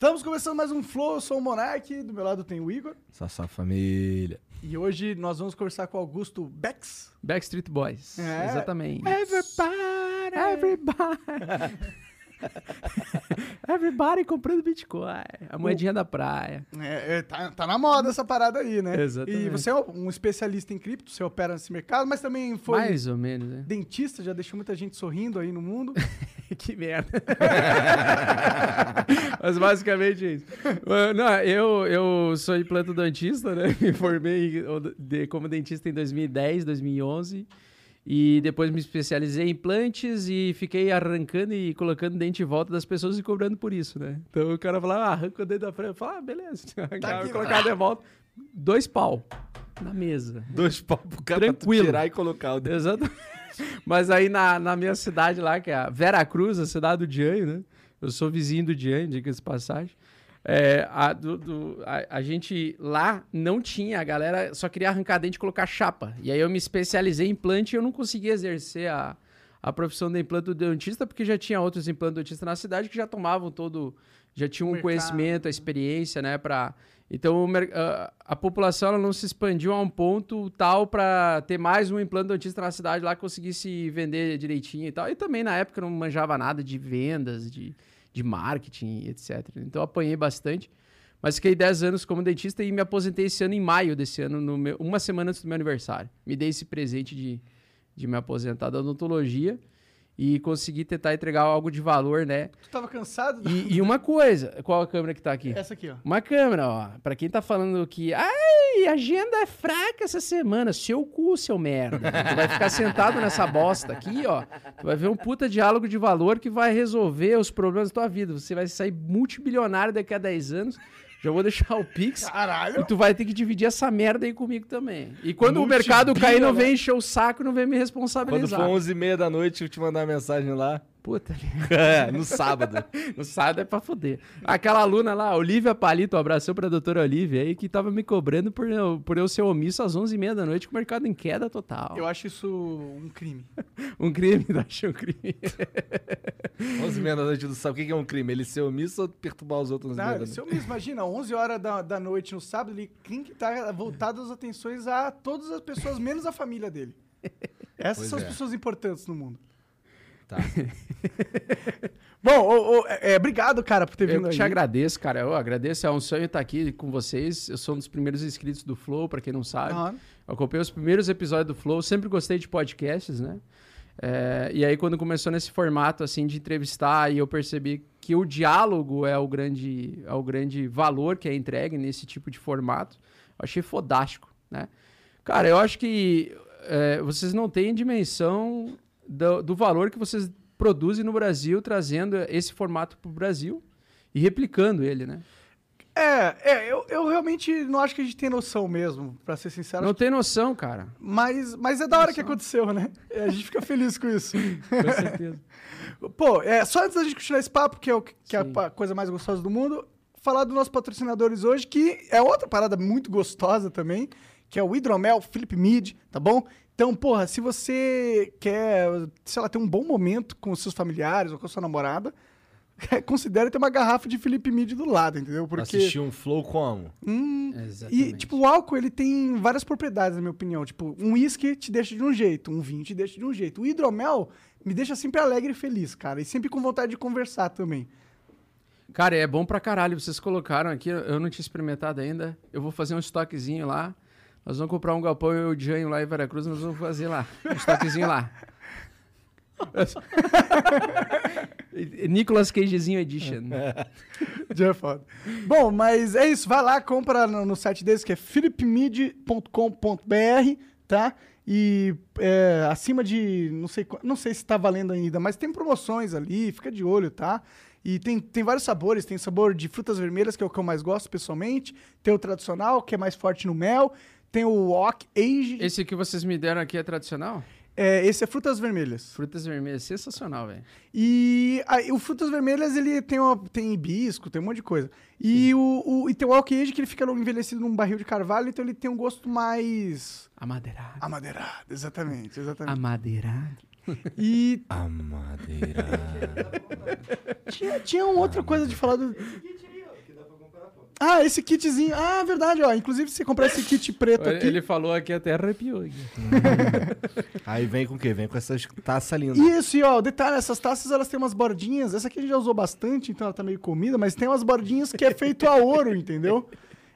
Estamos começando mais um Flow, eu sou o Monark, do meu lado tem o Igor. Sassá família. E hoje nós vamos conversar com o Augusto Bex. Backstreet Boys. É. Exatamente. Everybody! Everybody. Everybody comprando Bitcoin. A moedinha da praia. É, é, tá, tá na moda essa parada aí, né? Exatamente. E você é um especialista em cripto, você opera nesse mercado, mas também foi Mais ou menos, né? dentista, já deixou muita gente sorrindo aí no mundo. que merda. Mas basicamente é isso. Não, eu, eu sou implantodontista, né? Me formei como dentista em 2010, 2011. E depois me especializei em implantes e fiquei arrancando e colocando dente em volta das pessoas e cobrando por isso, né? Então o cara falava, ah, arranca o dente da frente. Eu falava, ah, beleza. Arrancava, aqui, colocava de volta. Dois pau na mesa. Dois pau pro cara Tranquilo. tirar e colocar o dedo. Exatamente. Mas aí na, na minha cidade lá, que é a Vera Cruz, a cidade do Dianho, né? Eu sou vizinho do Dianho, diga-se passagem. É, a, do- do- a- a gente lá não tinha, a galera só queria arrancar dente e colocar chapa. E aí eu me especializei em implante e eu não conseguia exercer a, a profissão de implantodontista porque já tinha outros implantodontistas na cidade que já tomavam todo, já tinham um conhecimento, a experiência, né, para então a, a população ela não se expandiu a um ponto tal para ter mais um implantodontista na cidade lá que conseguisse vender direitinho e tal. E também na época eu não manjava nada de vendas, de, de marketing, etc. Então apanhei bastante. Mas fiquei 10 anos como dentista e me aposentei esse ano em maio desse ano, no meu- uma semana antes do meu aniversário. Me dei esse presente de, de me aposentar da odontologia e consegui tentar entregar algo de valor, né? Tu tava cansado? E, e uma coisa, qual a câmera que tá aqui? Essa aqui, ó. Uma câmera, ó. Pra quem tá falando que, ai, a agenda é fraca essa semana, seu cu, seu merda. Tu vai ficar sentado nessa bosta aqui, ó. Tu vai ver um puta diálogo de valor que vai resolver os problemas da tua vida. Você vai sair multibilionário daqui a 10 anos. Já vou deixar o Pix. Caralho! E tu vai ter que dividir essa merda aí comigo também. E quando o mercado cair, não vem encher o saco, não vem me Quando responsabilizar. for 11h30 da noite, eu te mandar uma mensagem lá. Puta, É, no sábado. No sábado é pra foder. Aquela aluna lá, Olivia Palito, um abração pra doutora Olivia aí, que tava me cobrando por eu, por eu ser omisso às 11h30 da noite, com o mercado em queda total. Eu acho isso um crime. Um crime, não achei um crime. 11h30 da noite, tu sabe o que é um crime? Ele ser omisso ou perturbar os outros 11h30 da Não, noite? se eu mesmo, imagina, 11 horas da, da noite no sábado, ele tem que estar voltado as atenções a todas as pessoas, menos a família dele. Essas Pois são é. as pessoas importantes no mundo. Tá. Bom, ô, ô, é, é, obrigado, cara, por ter Eu vindo te aí. agradeço, cara. Eu agradeço. É um sonho estar aqui com vocês. Eu sou um dos primeiros inscritos do Flow, pra quem não sabe. Aham. Eu acompanhei os primeiros episódios do Flow, sempre gostei de podcasts, né? É, e aí, quando começou nesse formato, assim, de entrevistar, e eu percebi que o diálogo é o grande, é o grande valor que é entregue nesse tipo de formato, eu achei fodástico, né? Cara, eu acho que é, vocês não têm dimensão do, do valor que vocês produzem no Brasil, trazendo esse formato pro Brasil e replicando ele, né? É, é eu, eu realmente não acho que a gente tem noção mesmo, pra ser sincero. Não tem noção, cara. Mas, mas é da hora que aconteceu, né? É, a gente fica feliz com isso. Com certeza. Pô, é, só antes da gente continuar esse papo, que é, o, que é a coisa mais gostosa do mundo, falar dos nossos patrocinadores hoje, que é outra parada muito gostosa também, que é o Hidromel Philip Mid, tá bom? Então, porra, se você quer, sei lá, ter um bom momento com os seus familiares ou com a sua namorada, considere ter uma garrafa de Philip Mid do lado, entendeu? Porque Assistir um flow como? Hum, Exatamente. e, tipo, o álcool, ele tem várias propriedades, na minha opinião. Tipo, um uísque te deixa de um jeito, um vinho te deixa de um jeito. O hidromel me deixa sempre alegre e feliz, cara. E sempre com vontade de conversar também. Cara, é bom pra caralho. Vocês colocaram aqui, eu não tinha experimentado ainda. Eu vou fazer um estoquezinho lá. Nós vamos comprar um galpão e o Janho lá em Veracruz, nós vamos fazer lá. Um estoquezinho lá. Nicolas Cagezinho Edition. Já é foda. Bom, mas é isso. Vai lá, compra no, no site deles, que é philipmid.com.br, tá? E é, acima de. Não sei, não sei se tá valendo ainda, mas tem promoções ali, fica de olho, tá? E tem, tem vários sabores. Tem sabor de frutas vermelhas, que é o que eu mais gosto pessoalmente. Tem o tradicional, que é mais forte no mel. Tem o Oak Age. Esse, que vocês me deram aqui é tradicional? é, esse é frutas vermelhas. Frutas vermelhas, sensacional, velho. E aí, o Frutas Vermelhas, ele tem, uma, tem hibisco, tem um monte de coisa. E, o, o- e tem o Oak Age, que ele fica envelhecido num barril de carvalho, então ele tem um gosto mais Amadeirado. amadeirado. Exatamente, exatamente. Amadeirado. E A madeira. tinha, tinha uma outra coisa de falar do... Ah, esse kitzinho. Ah, verdade, ó. Inclusive, se você comprar esse kit preto aqui... Ele falou aqui até arrepiou. aqui. Aí vem com o quê? Vem com essas taças lindas. Isso, e ó, o detalhe, essas taças elas têm umas bordinhas. Essa aqui a gente já usou bastante, então ela tá meio comida, mas tem umas bordinhas que é feito a ouro, entendeu?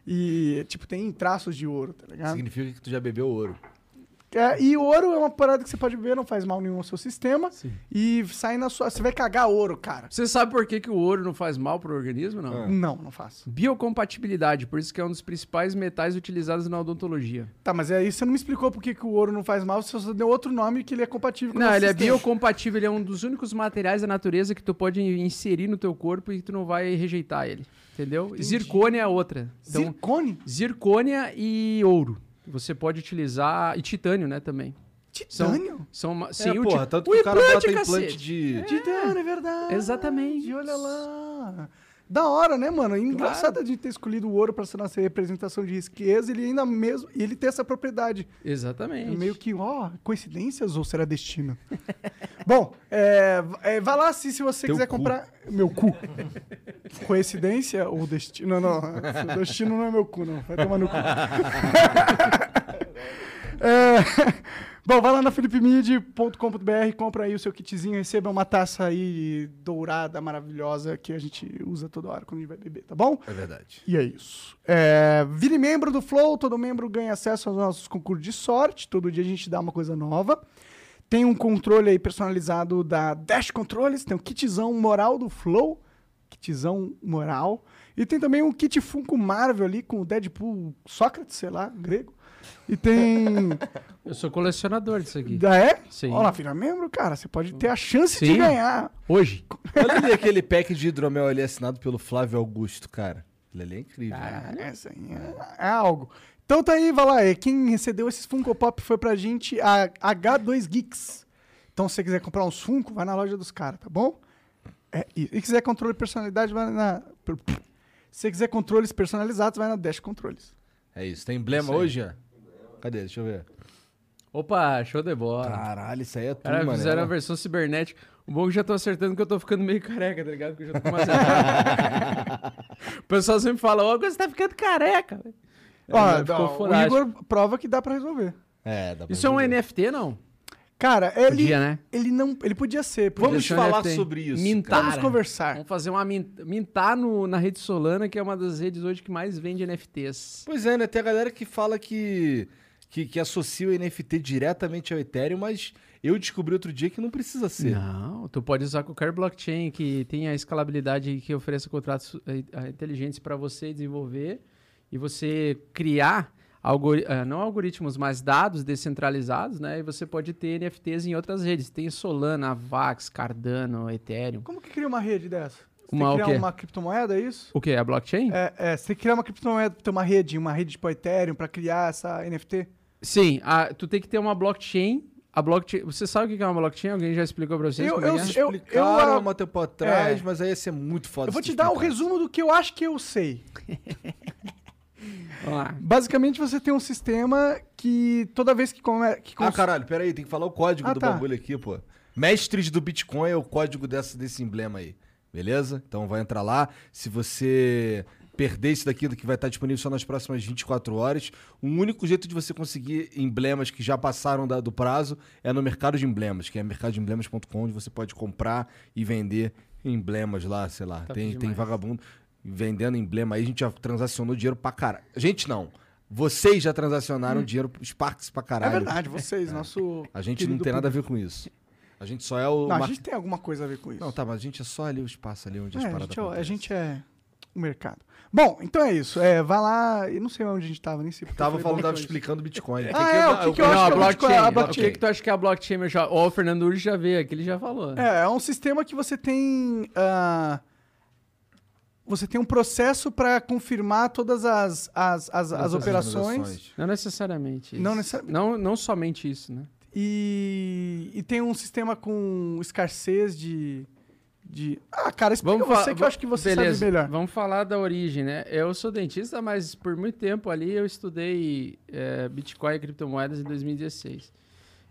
E, tipo, tem traços de ouro, tá ligado? Significa que tu já bebeu ouro. É, e ouro é uma parada que você pode beber, não faz mal nenhum ao seu sistema. E sai na sua. Você vai cagar ouro, cara. Você sabe por que, que o ouro não faz mal pro organismo, não? Não, não faço. Biocompatibilidade, por isso que é um dos principais metais utilizados na odontologia. Tá, mas aí você não me explicou por que, que o ouro não faz mal, você só deu outro nome que ele é compatível com o Não, nosso ele é sistema. biocompatível, ele é um dos únicos materiais da natureza que tu pode inserir no teu corpo e tu não vai rejeitar ele, entendeu? Zircônia é outra. Então, Zircone? zircônia e ouro. Você pode utilizar e titânio, né, também. Titânio? São uma, É, sim, o porra, tanto o que o cara implante, bota implante de... Titânio, é verdade. Exatamente. Olha lá. Da hora, né, mano? Engraçado a gente ter escolhido o ouro pra ser nossa representação de riqueza, ele ainda mesmo. E ele tem essa propriedade. Exatamente. Meio que, ó, coincidências ou será destino? Bom, é, é, vai lá se, se você Teu quiser cu. comprar. Meu cu. Coincidência ou destino? Não, não. Destino não é meu cu, não. Vai tomar no cu. É, Bom, vai lá na philipmid.com.br, compra aí o seu kitzinho, receba uma taça aí dourada, maravilhosa, que a gente usa toda hora quando a gente vai beber, tá bom? É verdade. E é isso. É, vire membro do Flow, todo membro ganha acesso aos nossos concursos de sorte. Todo dia a gente dá uma coisa nova. Tem um controle aí personalizado da Dash Controles, tem um kitzão moral do Flow. Kitzão moral. E tem também um kit Funko Marvel ali com o Deadpool Sócrates, sei lá, grego. E tem. Eu sou colecionador disso aqui. Ah, é? Sim. Olha lá, vira membro, cara. Você pode ter a chance de Sim. ganhar. Hoje. Olha ali aquele pack de hidromel ali assinado pelo Flávio Augusto, cara. Ele ali é incrível. Essa aí é, é algo. Então tá aí, vai lá. é, Quem recebeu esses Funko Pop foi pra gente a H2 Geeks. Então se você quiser comprar uns Funko, vai na loja dos caras, tá bom? É, e se quiser controle de personalidade, vai na. Se você quiser controles personalizados, vai na Dash Controles. É isso. Tem emblema Isso hoje, ó? Cadê? Deixa eu ver. Opa, show de bola. Caralho, isso aí é tudo, Cara, mano. fizeram a versão cibernética. O bom que já tô acertando que eu tô ficando meio careca, tá ligado? Porque eu já tô mais O pessoal sempre fala, ô, você tá ficando careca. velho." Ó, É, ó, o. Igor prova que dá pra resolver. É, dá pra Isso é um resolver. NFT, não? Cara, ele, Podia, né? ele não. Ele podia ser. podia Vamos ser. falar NFT. sobre isso. Mintar. Vamos conversar. Vamos fazer uma min- mintar no, na rede Solana, que é uma das redes hoje que mais vende NFTs. Pois é, né? Tem a galera que fala que, que, que associa o NFT diretamente ao Ethereum, mas eu descobri outro dia que não precisa ser. Não, tu pode usar qualquer blockchain que tenha escalabilidade e que ofereça contratos eh, eh, inteligentes para você desenvolver e você criar algori- eh, não algoritmos, mas dados descentralizados, né? E você pode ter NFTs em outras redes. Tem Solana, Avax, Cardano, Ethereum. Como que cria uma rede dessa? Você Uma tem o que criar quê? uma criptomoeda, é isso? O que? A blockchain? É, é, você tem que criar uma criptomoeda pra ter uma rede, uma rede tipo Ethereum pra criar essa NFT. Sim, a- tu tem que ter uma blockchain A blockchain. Você sabe o que é uma blockchain? Alguém já explicou pra vocês? Eu- eu é? eu- Explicaram ah, há um tempo atrás, é. mas aí ia ser muito foda. Eu vou te dar o explicar. resumo do que eu acho que eu sei. Basicamente, você tem um sistema que toda vez que, come, que Ah, cons- caralho, peraí, tem que falar o código Ah, do tá. bagulho aqui, pô. Mestres do Bitcoin é o código dessa, desse emblema aí, beleza? Então vai entrar lá. Se você perder isso daqui, que vai estar disponível só nas próximas 24 horas, o único jeito de você conseguir emblemas que já passaram da- do prazo é no mercado de emblemas, que é mercadodeemblemas.com, onde você pode comprar e vender emblemas lá, sei lá. Top tem, tem vagabundo vendendo emblema aí, a gente já transacionou dinheiro pra caralho. Gente não. Vocês já transacionaram dinheiro Sparks pra É caralho. verdade, vocês, nosso. A gente não tem nada a ver com isso. A gente só é o. Não, a mar- gente tem alguma coisa a ver com isso. Não, tá, mas a gente é só ali o espaço ali onde as É, a, paradas gente é, a gente é o mercado. Bom, então é isso. É, vai lá. Eu não sei onde a gente tava, nem sei eu Tava falando, tava explicando Bitcoin. Ah, é, o que que eu acho não, a que é o Bitcoin? blockchain. A O que, blockchain. que tu acha que é a blockchain, meu já? Ó, o Fernando Urge já veio aqui, ele já falou. É, é um sistema que você tem. ah, você tem um processo para confirmar todas as, as, as, as operações. Não necessariamente. Isso. Não necessari- Não, não somente isso, né? E, e tem um sistema com escassez de. De... Ah, cara, explica fa- você que eu acho que você Beleza, sabe melhor. Vamos falar da origem, né? Eu sou dentista, mas por muito tempo ali eu estudei é, Bitcoin e criptomoedas em 2016.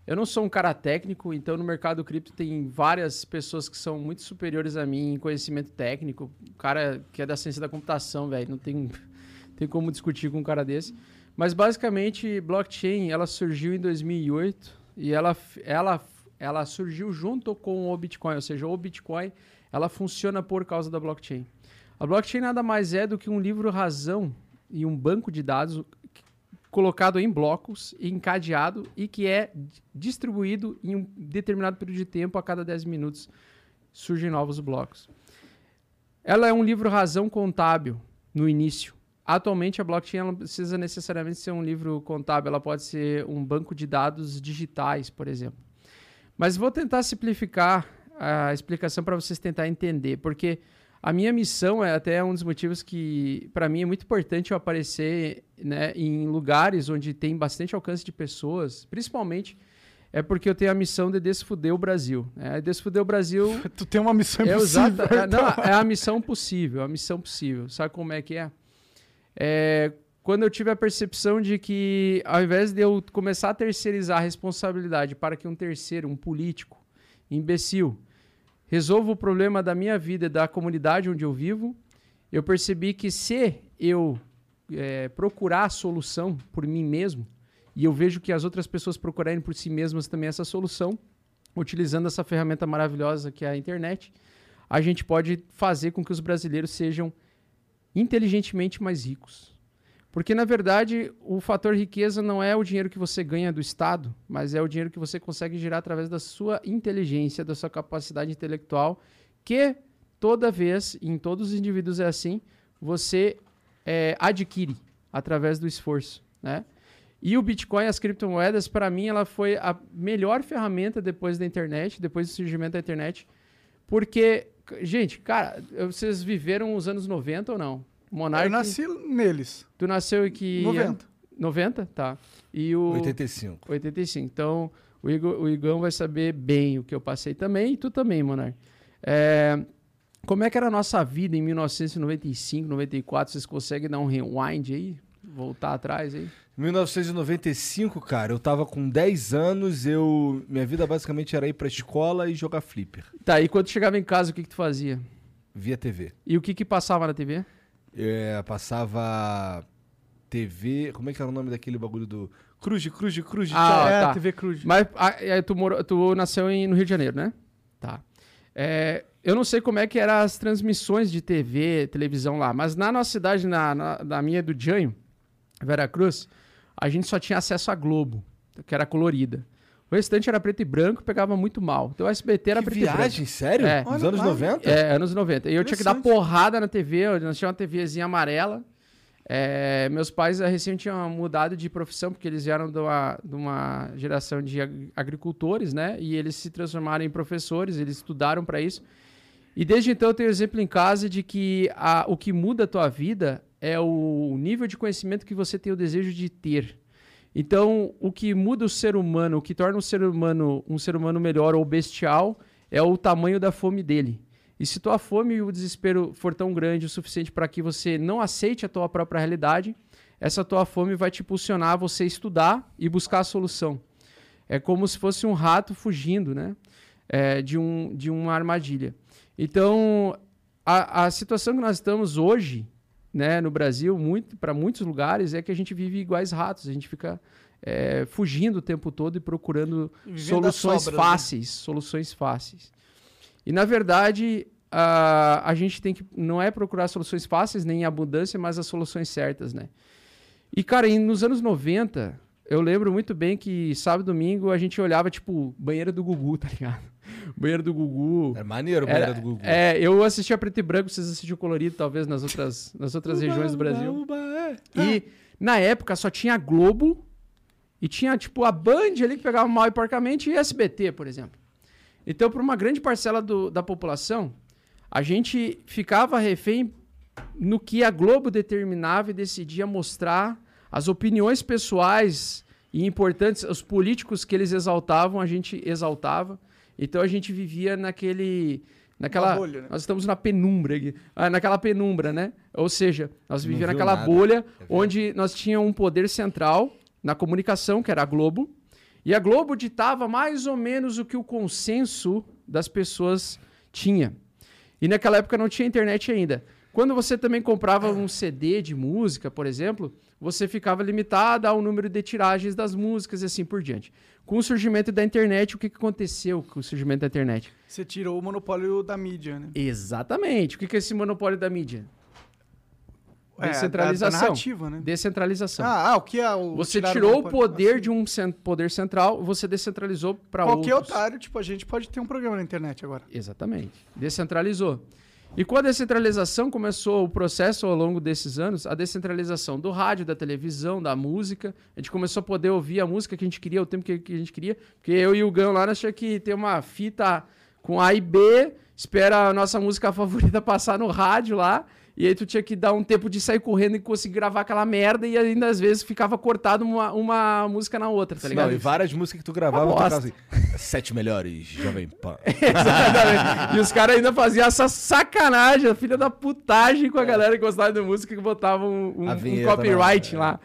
Eu não sou um cara técnico, então no mercado cripto tem várias pessoas que são muito superiores a mim em conhecimento técnico. O cara que é da ciência da computação, velho, não tem, tem como discutir com um cara desse. Mas basicamente, blockchain, ela surgiu em 2008 e ela, ela, ela surgiu junto com o Bitcoin, ou seja, o Bitcoin, ela funciona por causa da blockchain. A blockchain nada mais é do que um livro razão e um banco de dados colocado em blocos, encadeado e que é distribuído em um determinado período de tempo, a cada 10 minutos surgem novos blocos. Ela é um livro razão contábil no início. Atualmente a blockchain não precisa necessariamente ser um livro contábil, ela pode ser um banco de dados digitais, por exemplo. Mas vou tentar simplificar a explicação para vocês tentar entender, porque a minha missão é até um dos motivos que, para mim, é muito importante eu aparecer né, em lugares onde tem bastante alcance de pessoas, principalmente é porque eu tenho a missão de desfuder o Brasil. Né? Desfuder o Brasil Tu tem uma missão é, impossível. exata- é, então. não, é a missão possível, a missão possível. Sabe como é que é? É, Quando eu tive a percepção de que, ao invés de eu começar a terceirizar a responsabilidade para que um terceiro, um político, imbecil, resolva o problema da minha vida e da comunidade onde eu vivo, eu percebi que se eu é, procurar a solução por mim mesmo, e eu vejo que as outras pessoas procurarem por si mesmas também essa solução, utilizando essa ferramenta maravilhosa que é a internet, a gente pode fazer com que os brasileiros sejam inteligentemente mais ricos. Porque, na verdade, o fator riqueza não é o dinheiro que você ganha do Estado, mas é o dinheiro que você consegue gerar através da sua inteligência, da sua capacidade intelectual, que toda vez, em todos os indivíduos é assim, você é, adquire através do esforço, né? E o Bitcoin, as criptomoedas, para mim, ela foi a melhor ferramenta depois da internet, depois do surgimento da internet, porque, gente, cara, vocês viveram os anos 90 ou não? Monark, Eu nasci neles. tu nasceu em que 90. 90? Tá. E o 85. 85. Então, o, Igor, o Igão vai saber bem o que eu passei também, e tu também, Monark. É, como é que era a nossa vida em 1995, 94? Vocês conseguem dar um rewind aí? Voltar atrás aí? 1995, cara, eu tava com 10 anos, eu minha vida basicamente era ir pra escola e jogar flipper, Tá, e quando chegava em casa, o que, que tu fazia? via TV. E o que, que passava na TV? É, passava TV, como é que era o nome daquele bagulho do Cruz, Cruz, Cruz, Ah, é, tá. TV Cruz. Mas ah, é, tu, morou, tu nasceu em- no Rio de Janeiro, né? Tá. É, eu não sei como é que eram as transmissões de TV, televisão lá, mas na nossa cidade, na, na, na minha do Janho, Veracruz, a gente só tinha acesso à Globo, que era colorida. O restante era preto e branco, pegava muito mal. Então o SBT era Que preto e branco. viagem, sério? É. Nos anos lá. 90? É, anos 90. E eu tinha que dar porrada na TV, nós tínhamos uma TVzinha amarela. É, meus pais eh, recém tinham mudado de profissão, porque eles vieram de uma, de uma geração de ag- agricultores, né? E eles se transformaram em professores, eles estudaram para isso. E desde então eu tenho exemplo em casa de que a- o que muda a tua vida é o nível de conhecimento que você tem o desejo de ter. Então, o que muda o ser humano, o que torna o ser humano um ser humano melhor ou bestial, é o tamanho da fome dele. E se tua fome e o desespero for tão grande o suficiente para que você não aceite a tua própria realidade, essa tua fome vai te impulsionar a você estudar e buscar a solução. É como se fosse um rato fugindo, né? É, de, um, de uma armadilha. Então, a, a situação que nós estamos hoje, né, no Brasil, muito, para muitos lugares, é que a gente vive iguais ratos. A gente fica é, fugindo o tempo todo e procurando Vivendo soluções das sobras, né? fáceis, soluções fáceis. E na verdade, a, a gente tem que não é procurar soluções fáceis nem em abundância, mas as soluções certas, né? E cara, nos anos 90, eu lembro muito bem que sábado e domingo a gente olhava tipo banheiro do Gugu, tá ligado? Banheiro do Gugu. É maneiro o Era- banheiro do Google. É, eu assistia preto e branco, vocês assistiam colorido, talvez, nas outras, nas outras regiões do Brasil. E na época só tinha a Globo e tinha, tipo, a Band ali que pegava mal e porcamente e SBT, por exemplo. Então, para uma grande parcela do- da população, a gente ficava refém no que a Globo determinava e decidia mostrar as opiniões pessoais e importantes, os políticos que eles exaltavam, a gente exaltava. Então a gente vivia naquele. Naquela, bolha, né? Nós estamos na penumbra aqui. Ah, naquela penumbra, né? Ou seja, nós vivíamos naquela nada. bolha É onde nós tínhamos um poder central na comunicação, que era a Globo. E a Globo ditava mais ou menos o que o consenso das pessoas tinha. E naquela época não tinha internet ainda. Quando você também comprava um CD de música, por exemplo, você ficava limitado ao número de tiragens das músicas e assim por diante. Com o surgimento da internet, o que que aconteceu com o surgimento da internet? Você tirou o monopólio da mídia, né? Exatamente. O que que é esse monopólio da mídia? É, Descentralização. da- da narrativa, né? Descentralização. Ah, ah, o que é o. você tirou o poder Assim, de um poder central, você descentralizou para outros. Qualquer otário, tipo, a gente pode ter um programa na internet agora. Exatamente. Descentralizou. E com a descentralização começou o processo ao longo desses anos, a descentralização do rádio, da televisão, da música. A gente começou a poder ouvir a música que a gente queria, o tempo que, a gente queria. Porque eu e o Gão lá, nós que ter uma fita com A e B, espera a nossa música favorita passar no rádio lá. E aí tu tinha que dar um tempo de sair correndo e conseguir gravar aquela merda. E ainda às vezes ficava cortado uma, uma música na outra, tá ligado? Não, e várias músicas que tu gravava, tu assim, sete melhores, Jovem Pan. Exatamente. E os caras ainda faziam essa sacanagem, a filha da putagem com a galera que gostava de música que botava um, um- copyright lá.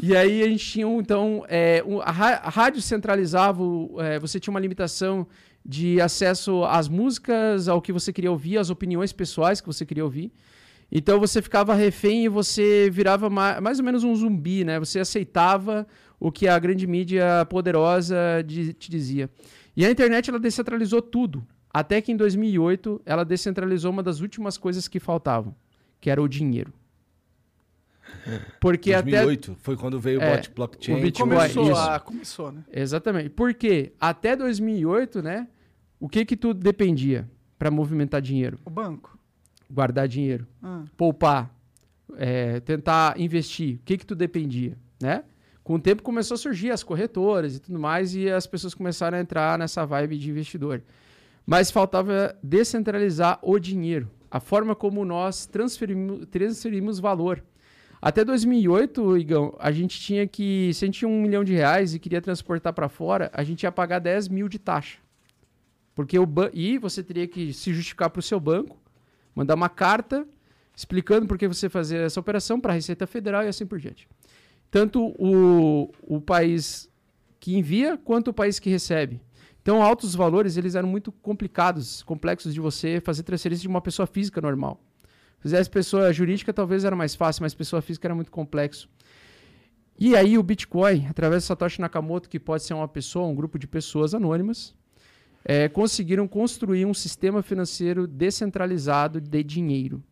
E aí a gente tinha, então, é, a, rádio centralizava, é, você tinha uma limitação de acesso às músicas, ao que você queria ouvir, às opiniões pessoais que você queria ouvir. Então você ficava refém e você virava ma- mais ou menos um zumbi, né? Você aceitava o que a grande mídia poderosa te dizia. E a internet ela descentralizou tudo, até que em 2008 ela descentralizou uma das últimas coisas que faltavam, que era o dinheiro. Porque até 2008 foi quando veio o É, bot blockchain. o Bitcoin- Começou, isso. a, começou, né? Exatamente. Porque até 2008, né? O que que tu dependia para movimentar dinheiro? O banco. Guardar dinheiro. Ah. poupar, é, tentar investir, o que que tu dependia, né? Com o tempo começou a surgir as corretoras e tudo mais e as pessoas começaram a entrar nessa vibe de investidor. Mas faltava descentralizar o dinheiro, a forma como nós transferimos, transferimos valor. Até 2008, Igão, a gente tinha que, se a gente tinha um milhão de reais e queria transportar para fora, a gente ia pagar 10 mil de taxa. Porque o ban e você teria que se justificar para o seu banco, mandar uma carta explicando por que você fazer essa operação para a Receita Federal e assim por diante. Tanto o, o país que envia quanto o país que recebe. Então, altos valores eles eram muito complicados, complexos de você fazer transferência de uma pessoa física normal. Se fizesse pessoa jurídica, talvez era mais fácil, mas pessoa física era muito complexo. E aí o Bitcoin, através de Satoshi Nakamoto, que pode ser uma pessoa, um grupo de pessoas anônimas, é, conseguiram construir um sistema financeiro descentralizado de dinheiro.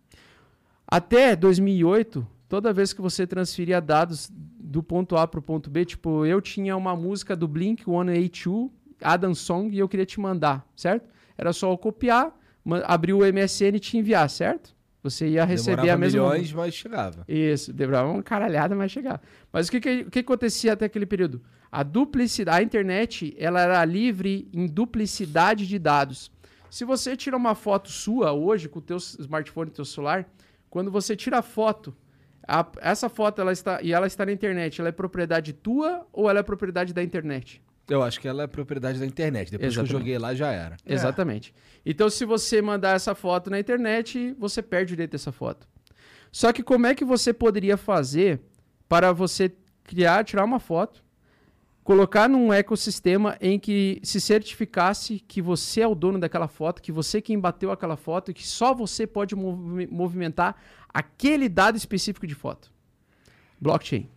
Até 2008, toda vez que você transferia dados do ponto A para o ponto B, tipo, eu tinha uma música do Blink 182, Adam Song, e eu queria te mandar, certo? Era só eu copiar, abrir o MSN e te enviar, certo? Você ia receber Demorava a mesma milhões, mas chegava. isso, demorava uma caralhada, mas chegava. Mas o que, que, o que acontecia até aquele período? A duplicidade, a internet, ela era livre em duplicidade de dados. Se você tira uma foto sua hoje com o teu smartphone, teu celular, quando você tira a foto, A- essa foto ela está e ela está na internet, ela é propriedade tua ou ela é propriedade da internet? Eu acho que ela é propriedade da internet. Depois que eu Exatamente. joguei lá, já era. É. Exatamente. Então, se você mandar essa foto na internet, você perde o direito dessa foto. Só que como é que você poderia fazer para você criar, tirar uma foto, colocar num ecossistema em que se certificasse que você é o dono daquela foto, que você quem bateu aquela foto e que só você pode movi- movimentar aquele dado específico de foto? Blockchain.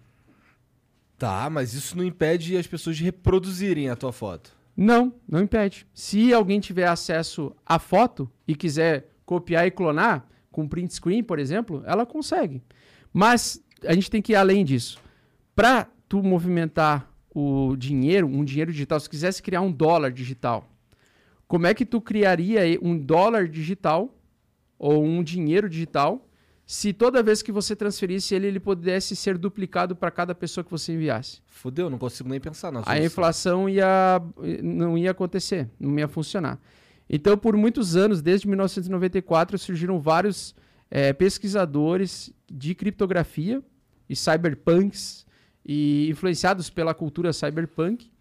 Tá, mas isso não impede as pessoas de reproduzirem a tua foto. Não, não impede. Se alguém tiver acesso à foto e quiser copiar e clonar, com print screen, por exemplo, ela consegue. Mas a gente tem que ir além disso. Para tu movimentar o dinheiro, um dinheiro digital, se quisesse criar um dólar digital, como é que tu criaria um dólar digital ou um dinheiro digital se toda vez que você transferisse ele, ele pudesse ser duplicado para cada pessoa que você enviasse? Fudeu, não consigo nem pensar na a inflação ia, não ia acontecer, não ia funcionar. Então, por muitos anos, desde 1994, surgiram vários eh, pesquisadores de criptografia e cyberpunks, e influenciados pela cultura cyberpunk,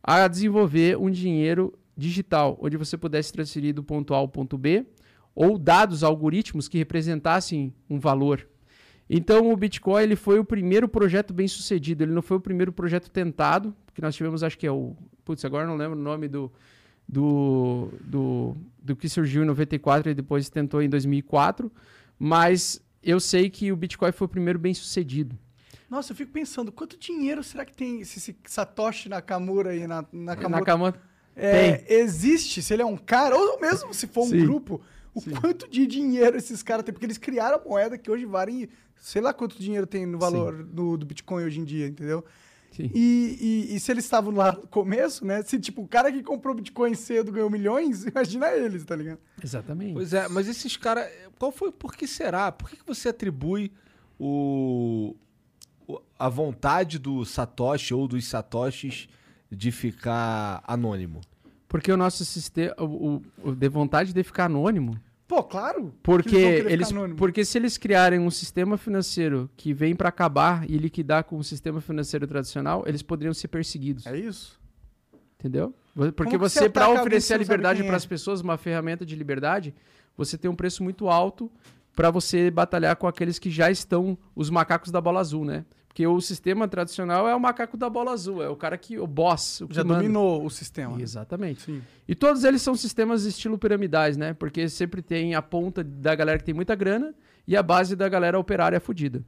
a desenvolver um dinheiro digital, onde você pudesse transferir do ponto A ao ponto B, ou dados, algoritmos que representassem um valor. Então o Bitcoin ele foi o primeiro projeto bem sucedido, ele não foi o primeiro projeto tentado, que nós tivemos, acho que é o. Putz, agora não lembro o nome do, do, do, do que surgiu em 94 e depois tentou em 2004, mas eu sei que o Bitcoin foi o primeiro bem sucedido. Nossa, eu fico pensando, quanto dinheiro será que tem esse, esse Satoshi Nakamura aí na, Nakamura? Nakamoto. É, existe, se ele é um cara, ou mesmo se for um Sim. grupo, o quanto de dinheiro esses caras têm, porque eles criaram a moeda que hoje vale, sei lá quanto dinheiro tem no valor do, do Bitcoin hoje em dia, entendeu? Sim. E, e- e se eles estavam lá no começo, né? Se tipo, o cara que comprou Bitcoin cedo ganhou milhões, imagina eles, tá ligado? Exatamente. Pois é, mas esses caras. Qual foi. Por que será? Por que, que você atribui o, o- a vontade do Satoshi ou dos Satoshis de ficar anônimo? Porque o nosso sistema. O, o, de vontade de ficar anônimo. Pô, claro. que Porque eles eles, porque se eles criarem um sistema financeiro que vem para acabar e liquidar com o sistema financeiro tradicional, eles poderiam ser perseguidos, É isso? entendeu? Porque Como você você para oferecer a liberdade para é? as pessoas, uma ferramenta de liberdade, você tem um preço muito alto para você batalhar com aqueles que já estão os macacos da bola azul, né? Porque o sistema tradicional é o macaco da bola azul, é o cara que o boss, o que Já manda. dominou o sistema. Exatamente. Sim. E todos eles são sistemas estilo piramidais, né? Porque sempre tem a ponta da galera que tem muita grana e a base da galera operária fudida.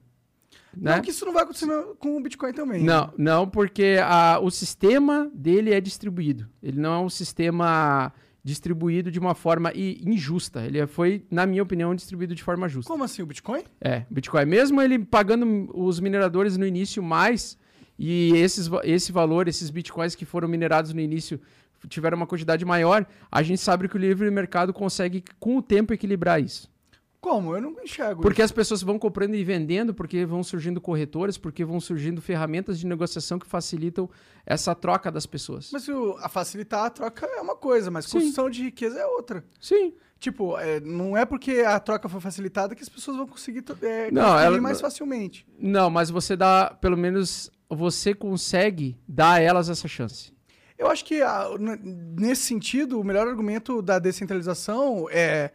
Né? Não que isso não vai acontecer com o Bitcoin também. Não, não, porque a- o sistema dele é distribuído. Ele não é um sistema distribuído de uma forma injusta. Ele foi, na minha opinião, distribuído de forma justa. Como assim, o Bitcoin? É, Bitcoin. Mesmo ele pagando os mineradores no início mais, e esses, esse valor, esses Bitcoins que foram minerados no início tiveram uma quantidade maior, a gente sabe que o livre mercado consegue, com o tempo, equilibrar isso. Como? Eu não enxergo Porque as pessoas vão comprando e vendendo, porque vão surgindo corretores, porque vão surgindo ferramentas de negociação que facilitam essa troca das pessoas. Mas o- a facilitar a troca é uma coisa, mas Sim. construção de riqueza é outra. Sim. Tipo, é, não é porque a troca foi facilitada que as pessoas vão conseguir é, Não, ela- mais facilmente. Não, mas você dá, pelo menos, você consegue dar a elas essa chance. Eu acho que a- n- nesse sentido, o melhor argumento da descentralização é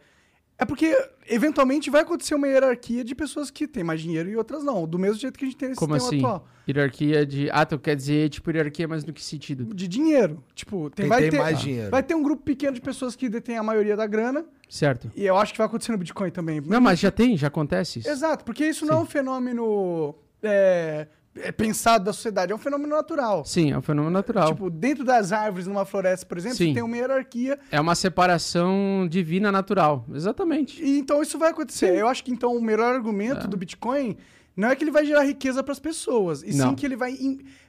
é porque eventualmente vai acontecer uma hierarquia de pessoas que têm mais dinheiro e outras não, do mesmo jeito que a gente tem nesse Como sistema assim? atual. Hierarquia de. Ah, tu quer dizer, tipo, hierarquia, mas no que sentido? De dinheiro. Tipo, tem, Quem vai tem ter mais dinheiro. vai ter um grupo pequeno de pessoas que detêm a maioria da grana Certo. e eu acho que vai acontecer no Bitcoin também. Não, mas já tem, já acontece isso. Exato, porque isso não é um fenômeno é, é pensado da sociedade, é um fenômeno natural. Sim, é um fenômeno natural. Tipo, dentro das árvores, numa floresta, por exemplo, Sim. tem uma hierarquia. é uma separação divina natural. Exatamente. E então isso vai acontecer. Eu acho que então o melhor argumento do Bitcoin não é que ele vai gerar riqueza para as pessoas, e sim Não. que ele vai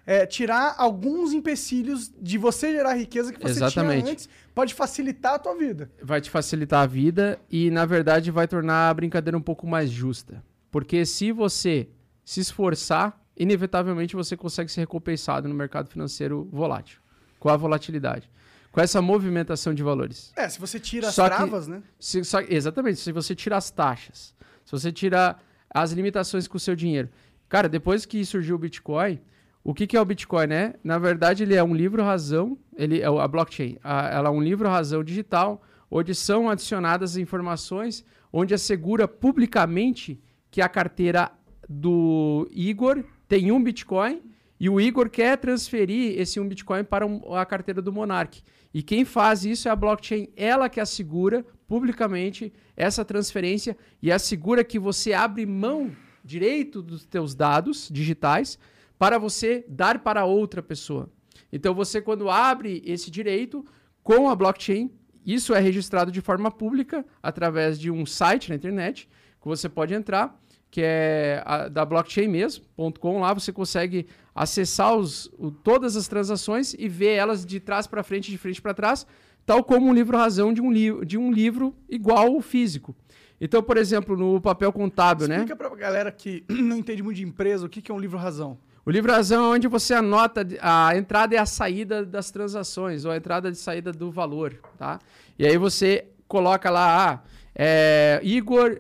é, tirar alguns empecilhos de você gerar riqueza que você Exatamente. tinha antes, pode facilitar a tua vida. Vai te facilitar a vida e, na verdade, vai tornar a brincadeira um pouco mais justa. Porque se você se esforçar, inevitavelmente você consegue ser recompensado no mercado financeiro volátil. Com a volatilidade. Com essa movimentação de valores. É, se você tira as Só que- travas, né? Se- só- exatamente, se você tira as taxas, se você tira as limitações com o seu dinheiro. Cara, depois que surgiu o Bitcoin, o que, que é o Bitcoin, né? Na verdade, ele é um livro-razão, ele é a blockchain. A, ela é um livro-razão digital, onde são adicionadas informações, onde assegura publicamente que a carteira do Igor tem um Bitcoin e o Igor quer transferir esse um Bitcoin para a carteira do Monark. E quem faz isso é a blockchain, ela que assegura publicamente essa transferência e assegura que você abre mão direito dos teus dados digitais para você dar para outra pessoa. Então você quando abre esse direito com a blockchain, isso é registrado de forma pública através de um site na internet que você pode entrar, que é a- da blockchain mesmo.com. Lá você consegue acessar os, o- todas as transações e ver elas de trás para frente, de frente para trás, tal como um livro razão de um, li de um livro igual ao físico. Então, por exemplo, no papel contábil, né? Explica pra galera que não entende muito de empresa o que, que é um livro razão. O livro razão é onde você anota a entrada e a saída das transações, ou a entrada e saída do valor, tá? E aí você coloca lá, ah, é, Igor,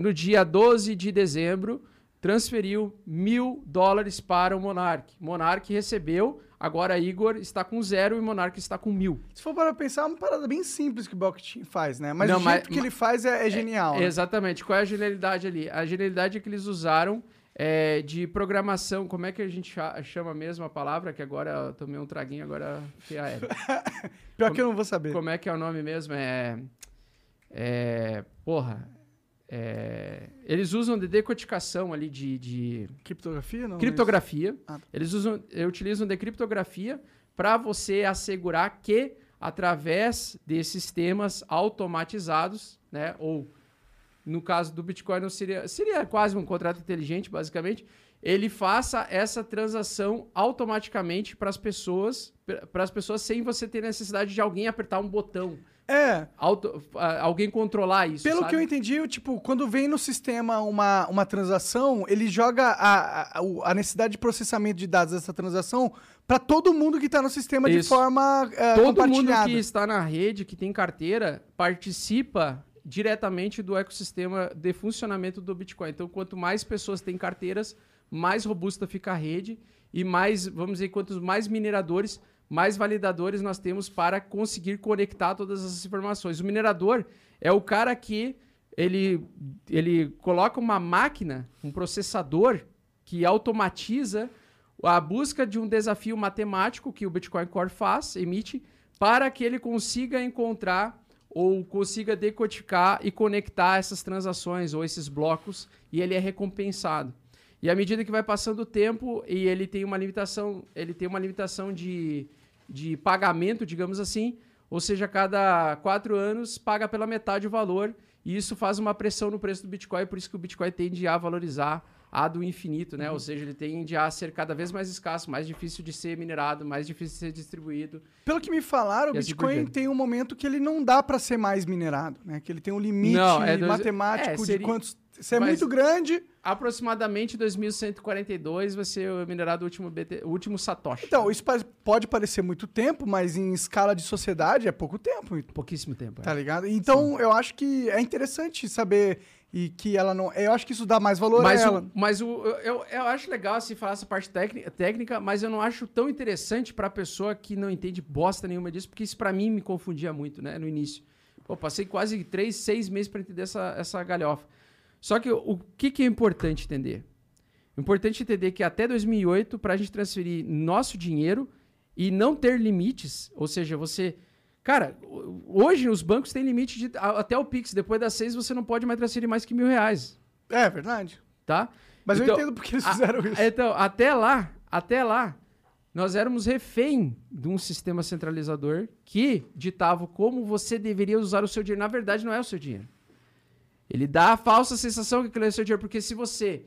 no dia 12 de dezembro, transferiu mil dólares para o Monark. Monark recebeu, agora Igor está com zero e Monark está com mil. Se for para pensar, é uma parada bem simples que o blockchain faz, né? Mas Não, o mas- jeito que ele faz é, é genial. né? Exatamente. Qual é a genialidade ali? A genialidade é que eles usaram é, de programação. Como é que a gente cha- chama mesmo a palavra? Que agora eu tomei um traguinho, agora fiquei aéreo. Pior que eu não vou saber. Como é que é o nome mesmo? É. É. Porra. É, eles usam de decodificação ali de, de Criptografia? Não, criptografia. Ah, tá. Eles usam, eh, utilizam de criptografia para você assegurar que através desses sistemas automatizados, né, ou no caso do Bitcoin não seria seria quase um contrato inteligente, basicamente, ele faça essa transação automaticamente para as pessoas, para as pessoas sem você ter necessidade de alguém apertar um botão, É, auto- alguém controlar isso. Pelo sabe? que eu entendi, o, tipo, quando vem no sistema uma, uma transação, ele joga a, a, a necessidade de processamento de dados dessa transação para todo mundo que está no sistema de Isso. forma é, Todo mundo compartilhada. que está na rede, que tem carteira, participa diretamente do ecossistema de funcionamento do Bitcoin. Então, quanto mais pessoas têm carteiras, mais robusta fica a rede e mais, vamos dizer, quantos mais mineradores, mais validadores nós temos para conseguir conectar todas essas informações. O minerador é o cara que ele, ele coloca uma máquina, um processador que automatiza a busca de um desafio matemático que o Bitcoin Core faz, emite, para que ele consiga encontrar ou consiga decodificar e conectar essas transações ou esses blocos e ele é recompensado. E à medida que vai passando o tempo e ele tem uma limitação, ele tem uma limitação de, de pagamento, digamos assim, ou seja, cada quatro anos paga pela metade o valor e isso faz uma pressão no preço do Bitcoin, por isso que o Bitcoin tende a valorizar a do infinito, né? Ou seja, ele tende a ser cada vez mais escasso, mais difícil de ser minerado, mais difícil de ser distribuído. Pelo que me falaram, o assim por Bitcoin tem um momento que ele não dá para ser mais minerado, né? Que ele tem um limite Não, é dois- matemático é, de seria- quantos... Se é Mas- muito grande... Aproximadamente 2142 vai ser minerado o último, BT, o último Satoshi. Então, isso pa- pode parecer muito tempo, mas em escala de sociedade é pouco tempo, pouquíssimo tempo. é. tá ligado? Então, eu acho que é interessante saber e que ela não... Eu acho que isso dá mais valor Mas, a ela. o, mas o, eu, eu, acho legal se falar essa parte técnica, técnica, mas eu não acho tão interessante pra pessoa que não entende bosta nenhuma disso, porque isso pra mim me confundia muito, né, no início. Pô, passei quase três, seis meses pra entender essa, essa galhofa. Só que o que, que é importante entender? Importante entender que até 2008, pra gente transferir nosso dinheiro e não ter limites, ou seja, você... Cara, hoje os bancos têm limite de... a- Até o Pix, depois das seis, você não pode mais transferir mais que mil reais, É verdade. tá? Mas Então, eu entendo porque eles a- fizeram isso. Então, até lá, até lá, nós éramos refém de um sistema centralizador que ditava como você deveria usar o seu dinheiro. Na verdade, não é o seu dinheiro. Ele dá a falsa sensação que aquilo é o seu dinheiro, porque se você,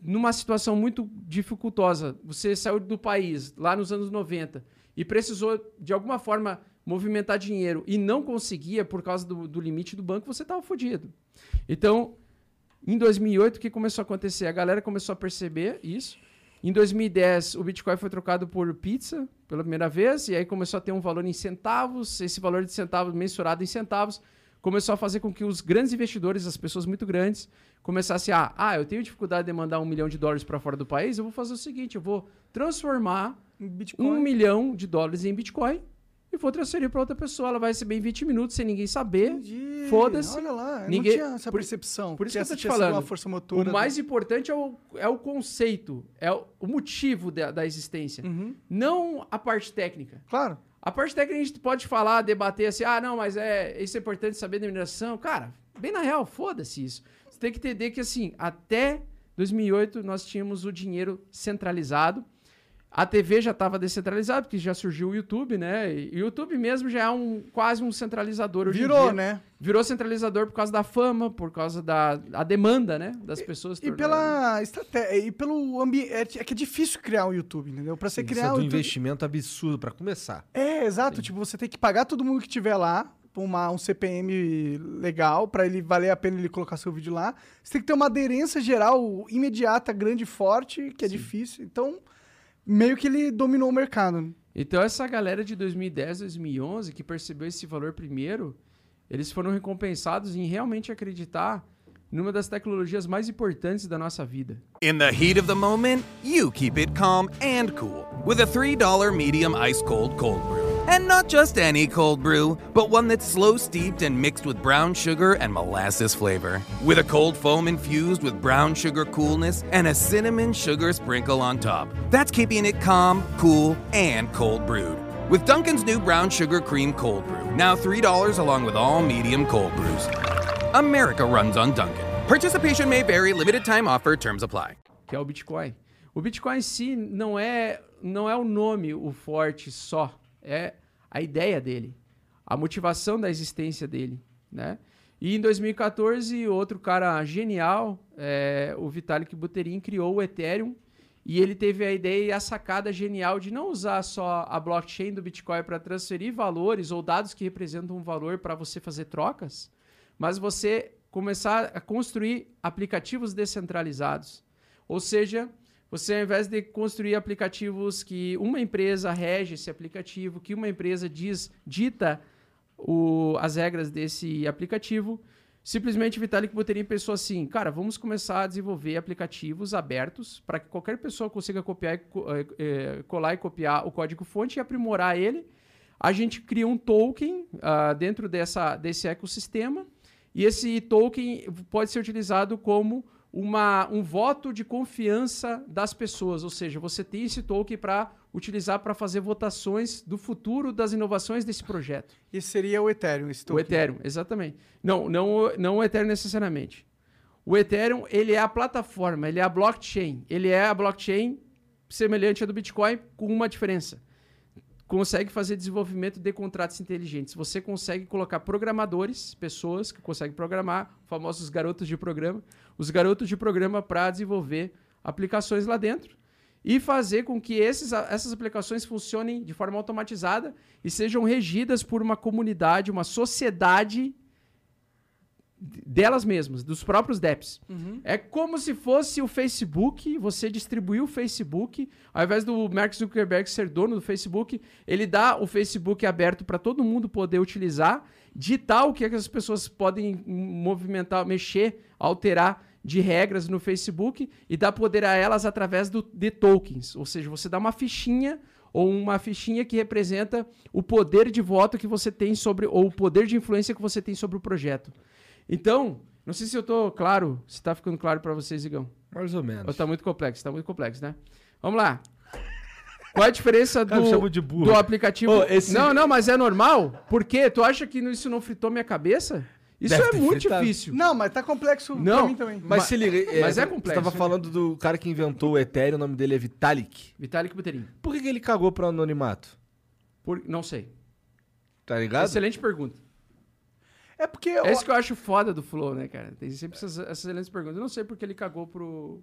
numa situação muito dificultosa, você saiu do país lá nos anos 90 e precisou, de alguma forma, movimentar dinheiro e não conseguia por causa do, do limite do banco, você estava fodido. Então, em 2008, o que começou a acontecer? A galera começou a perceber isso. Em 2010, o Bitcoin foi trocado por pizza pela primeira vez, e aí começou a ter um valor em centavos. Esse valor de centavos mensurado em centavos começou a fazer com que os grandes investidores, as pessoas muito grandes, começassem a, ah, eu tenho dificuldade de mandar um milhão de dólares para fora do país, eu vou fazer o seguinte, eu vou transformar Bitcoin. um milhão de dólares em Bitcoin e vou transferir para outra pessoa. Ela vai receber em 20 minutos sem ninguém saber. Entendi. Foda-se. Olha lá, Ninguém- não tinha essa por- percepção. por isso que eu tô te falando. Força motora. O mais importante é o, é o conceito, é o, o motivo da, da existência, Uhum. não a parte técnica. Claro. A parte técnica a gente pode falar, debater assim, ah, não, mas é isso é importante saber da mineração. Cara, bem na real, foda-se isso. Você tem que entender que, assim, até 2008 nós tínhamos o dinheiro centralizado. A TV já estava descentralizada, porque já surgiu o YouTube, né? E o YouTube mesmo já é um, quase um centralizador hoje em Virou, dia. né? Virou centralizador por causa da fama, por causa da a demanda, né? Das pessoas. E tornarem- pela estratégia, e pelo ambiente. É, é que é difícil criar um YouTube, entendeu? Pra você Isso criar é um YouTube. investimento absurdo pra começar. É, exato. Tipo, você tem que pagar todo mundo que tiver lá, uma, um CPM legal, pra ele valer a pena ele colocar seu vídeo lá. Você tem que ter uma aderência geral imediata, grande e forte, que é difícil. Então, meio que ele dominou o mercado. né? Então essa galera de 2010, 2011 que percebeu esse valor primeiro, eles foram recompensados em realmente acreditar numa das tecnologias mais importantes da nossa vida. In the heat of the moment, you keep it calm and cool with a $3 medium ice cold cold brew. And not just any cold brew, but one that's slow steeped and mixed with brown sugar and molasses flavor. With a cold foam infused with brown sugar coolness and a cinnamon sugar sprinkle on top. That's keeping it calm, cool, and cold brewed. With Duncan's new brown sugar cream cold brew, now $3 along with all medium cold brews. America runs on Duncan. Participation may vary, limited time offer, terms apply. que é o Bitcoin. O Bitcoin em si não é, não é o nome o forte só, é a ideia dele, a motivação da existência dele, né? E em 2014, outro cara genial, é, o Vitalik Buterin, criou o Ethereum e ele teve a ideia e a sacada genial de não usar só a blockchain do Bitcoin para transferir valores ou dados que representam um valor para você fazer trocas, mas você começar a construir aplicativos descentralizados. Ou seja, você ao invés de construir aplicativos que uma empresa rege esse aplicativo, que uma empresa diz, dita o- as regras desse aplicativo, simplesmente Vitalik Buterin pensou assim, cara, vamos começar a desenvolver aplicativos abertos para que qualquer pessoa consiga copiar, e eh, eh, colar e copiar o código-fonte e aprimorar ele. A gente cria um token ah, dentro dessa, desse ecossistema e esse token pode ser utilizado como uma, um voto de confiança das pessoas, ou seja, você tem esse token para utilizar para fazer votações do futuro das inovações desse projeto. Esse seria o Ethereum, esse O token. Ethereum, exatamente. Não, não, o- não o Ethereum necessariamente. O Ethereum, ele é a plataforma, ele é a blockchain. Ele é a blockchain semelhante à do Bitcoin, com uma diferença. Consegue fazer desenvolvimento de contratos inteligentes. Você consegue colocar programadores, pessoas que conseguem programar, famosos garotos de programa, os garotos de programa para desenvolver aplicações lá dentro e fazer com que esses, essas aplicações funcionem de forma automatizada e sejam regidas por uma comunidade, uma sociedade delas mesmas, dos próprios DEPs. É como se fosse o Facebook, você distribuir o Facebook, ao invés do Mark Zuckerberg ser dono do Facebook, ele dá o Facebook aberto para todo mundo poder utilizar, o que, é que as pessoas podem movimentar, mexer, alterar de regras no Facebook e dá poder a elas através do, de tokens. Ou seja, você dá uma fichinha ou uma fichinha que representa o poder de voto que você tem sobre, ou o poder de influência que você tem sobre o projeto. Então, não sei se eu tô claro, se tá ficando claro para vocês, Igão. Mais ou menos. Ou tá muito complexo, tá muito complexo, né? Vamos lá. Qual é a diferença do, do aplicativo? Ô, esse- Não, não, mas é normal? Por quê? Tu acha que isso não fritou minha cabeça? Isso Deve é muito fritado. difícil. Não, mas tá complexo Não, pra mim também. Mas, Mas- se liga, mas é Você complexo, tava né? falando do cara que inventou o Ethereum, o nome dele é Vitalik. Vitalik Buterin. Por que, que ele cagou pro anonimato? Por... Não sei. Tá ligado? Excelente pergunta. É porque... É isso que eu acho foda do Flow, né, cara? Tem sempre essas, essas excelentes perguntas. Eu não sei porque ele cagou pro,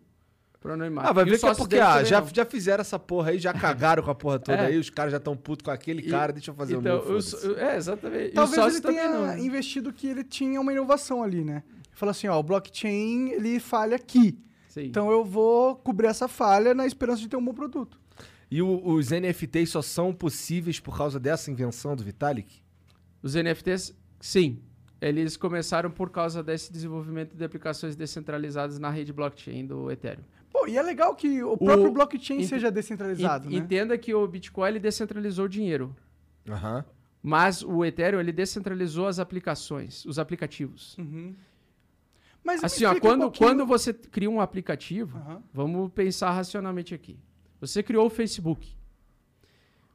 pro anonimato. Ah, vai E ver que é porque ah, já, não. já fizeram essa porra aí, já cagaram com a porra toda É. aí, os caras já estão putos com aquele E- cara, deixa eu fazer o então, meu. os- foda-se. É, exatamente. Talvez ele tenha não. né? investido que ele tinha uma inovação ali, né? Falou assim, ó, o blockchain, ele falha aqui. Sim. Então eu vou cobrir essa falha na esperança de ter um bom produto. E o- os NFTs só são possíveis por causa dessa invenção do Vitalik? Os NFTs, sim. Eles começaram por causa desse desenvolvimento de aplicações descentralizadas na rede blockchain do Ethereum. Pô, e é legal que o próprio O- blockchain ent- seja descentralizado, En- né? Entenda que o Bitcoin ele descentralizou o dinheiro, Aham. mas o Ethereum ele descentralizou as aplicações, os aplicativos. Uhum. Mas Assim, ó, explica um quando, quando você cria um aplicativo, Aham. vamos pensar racionalmente aqui. Você criou o Facebook.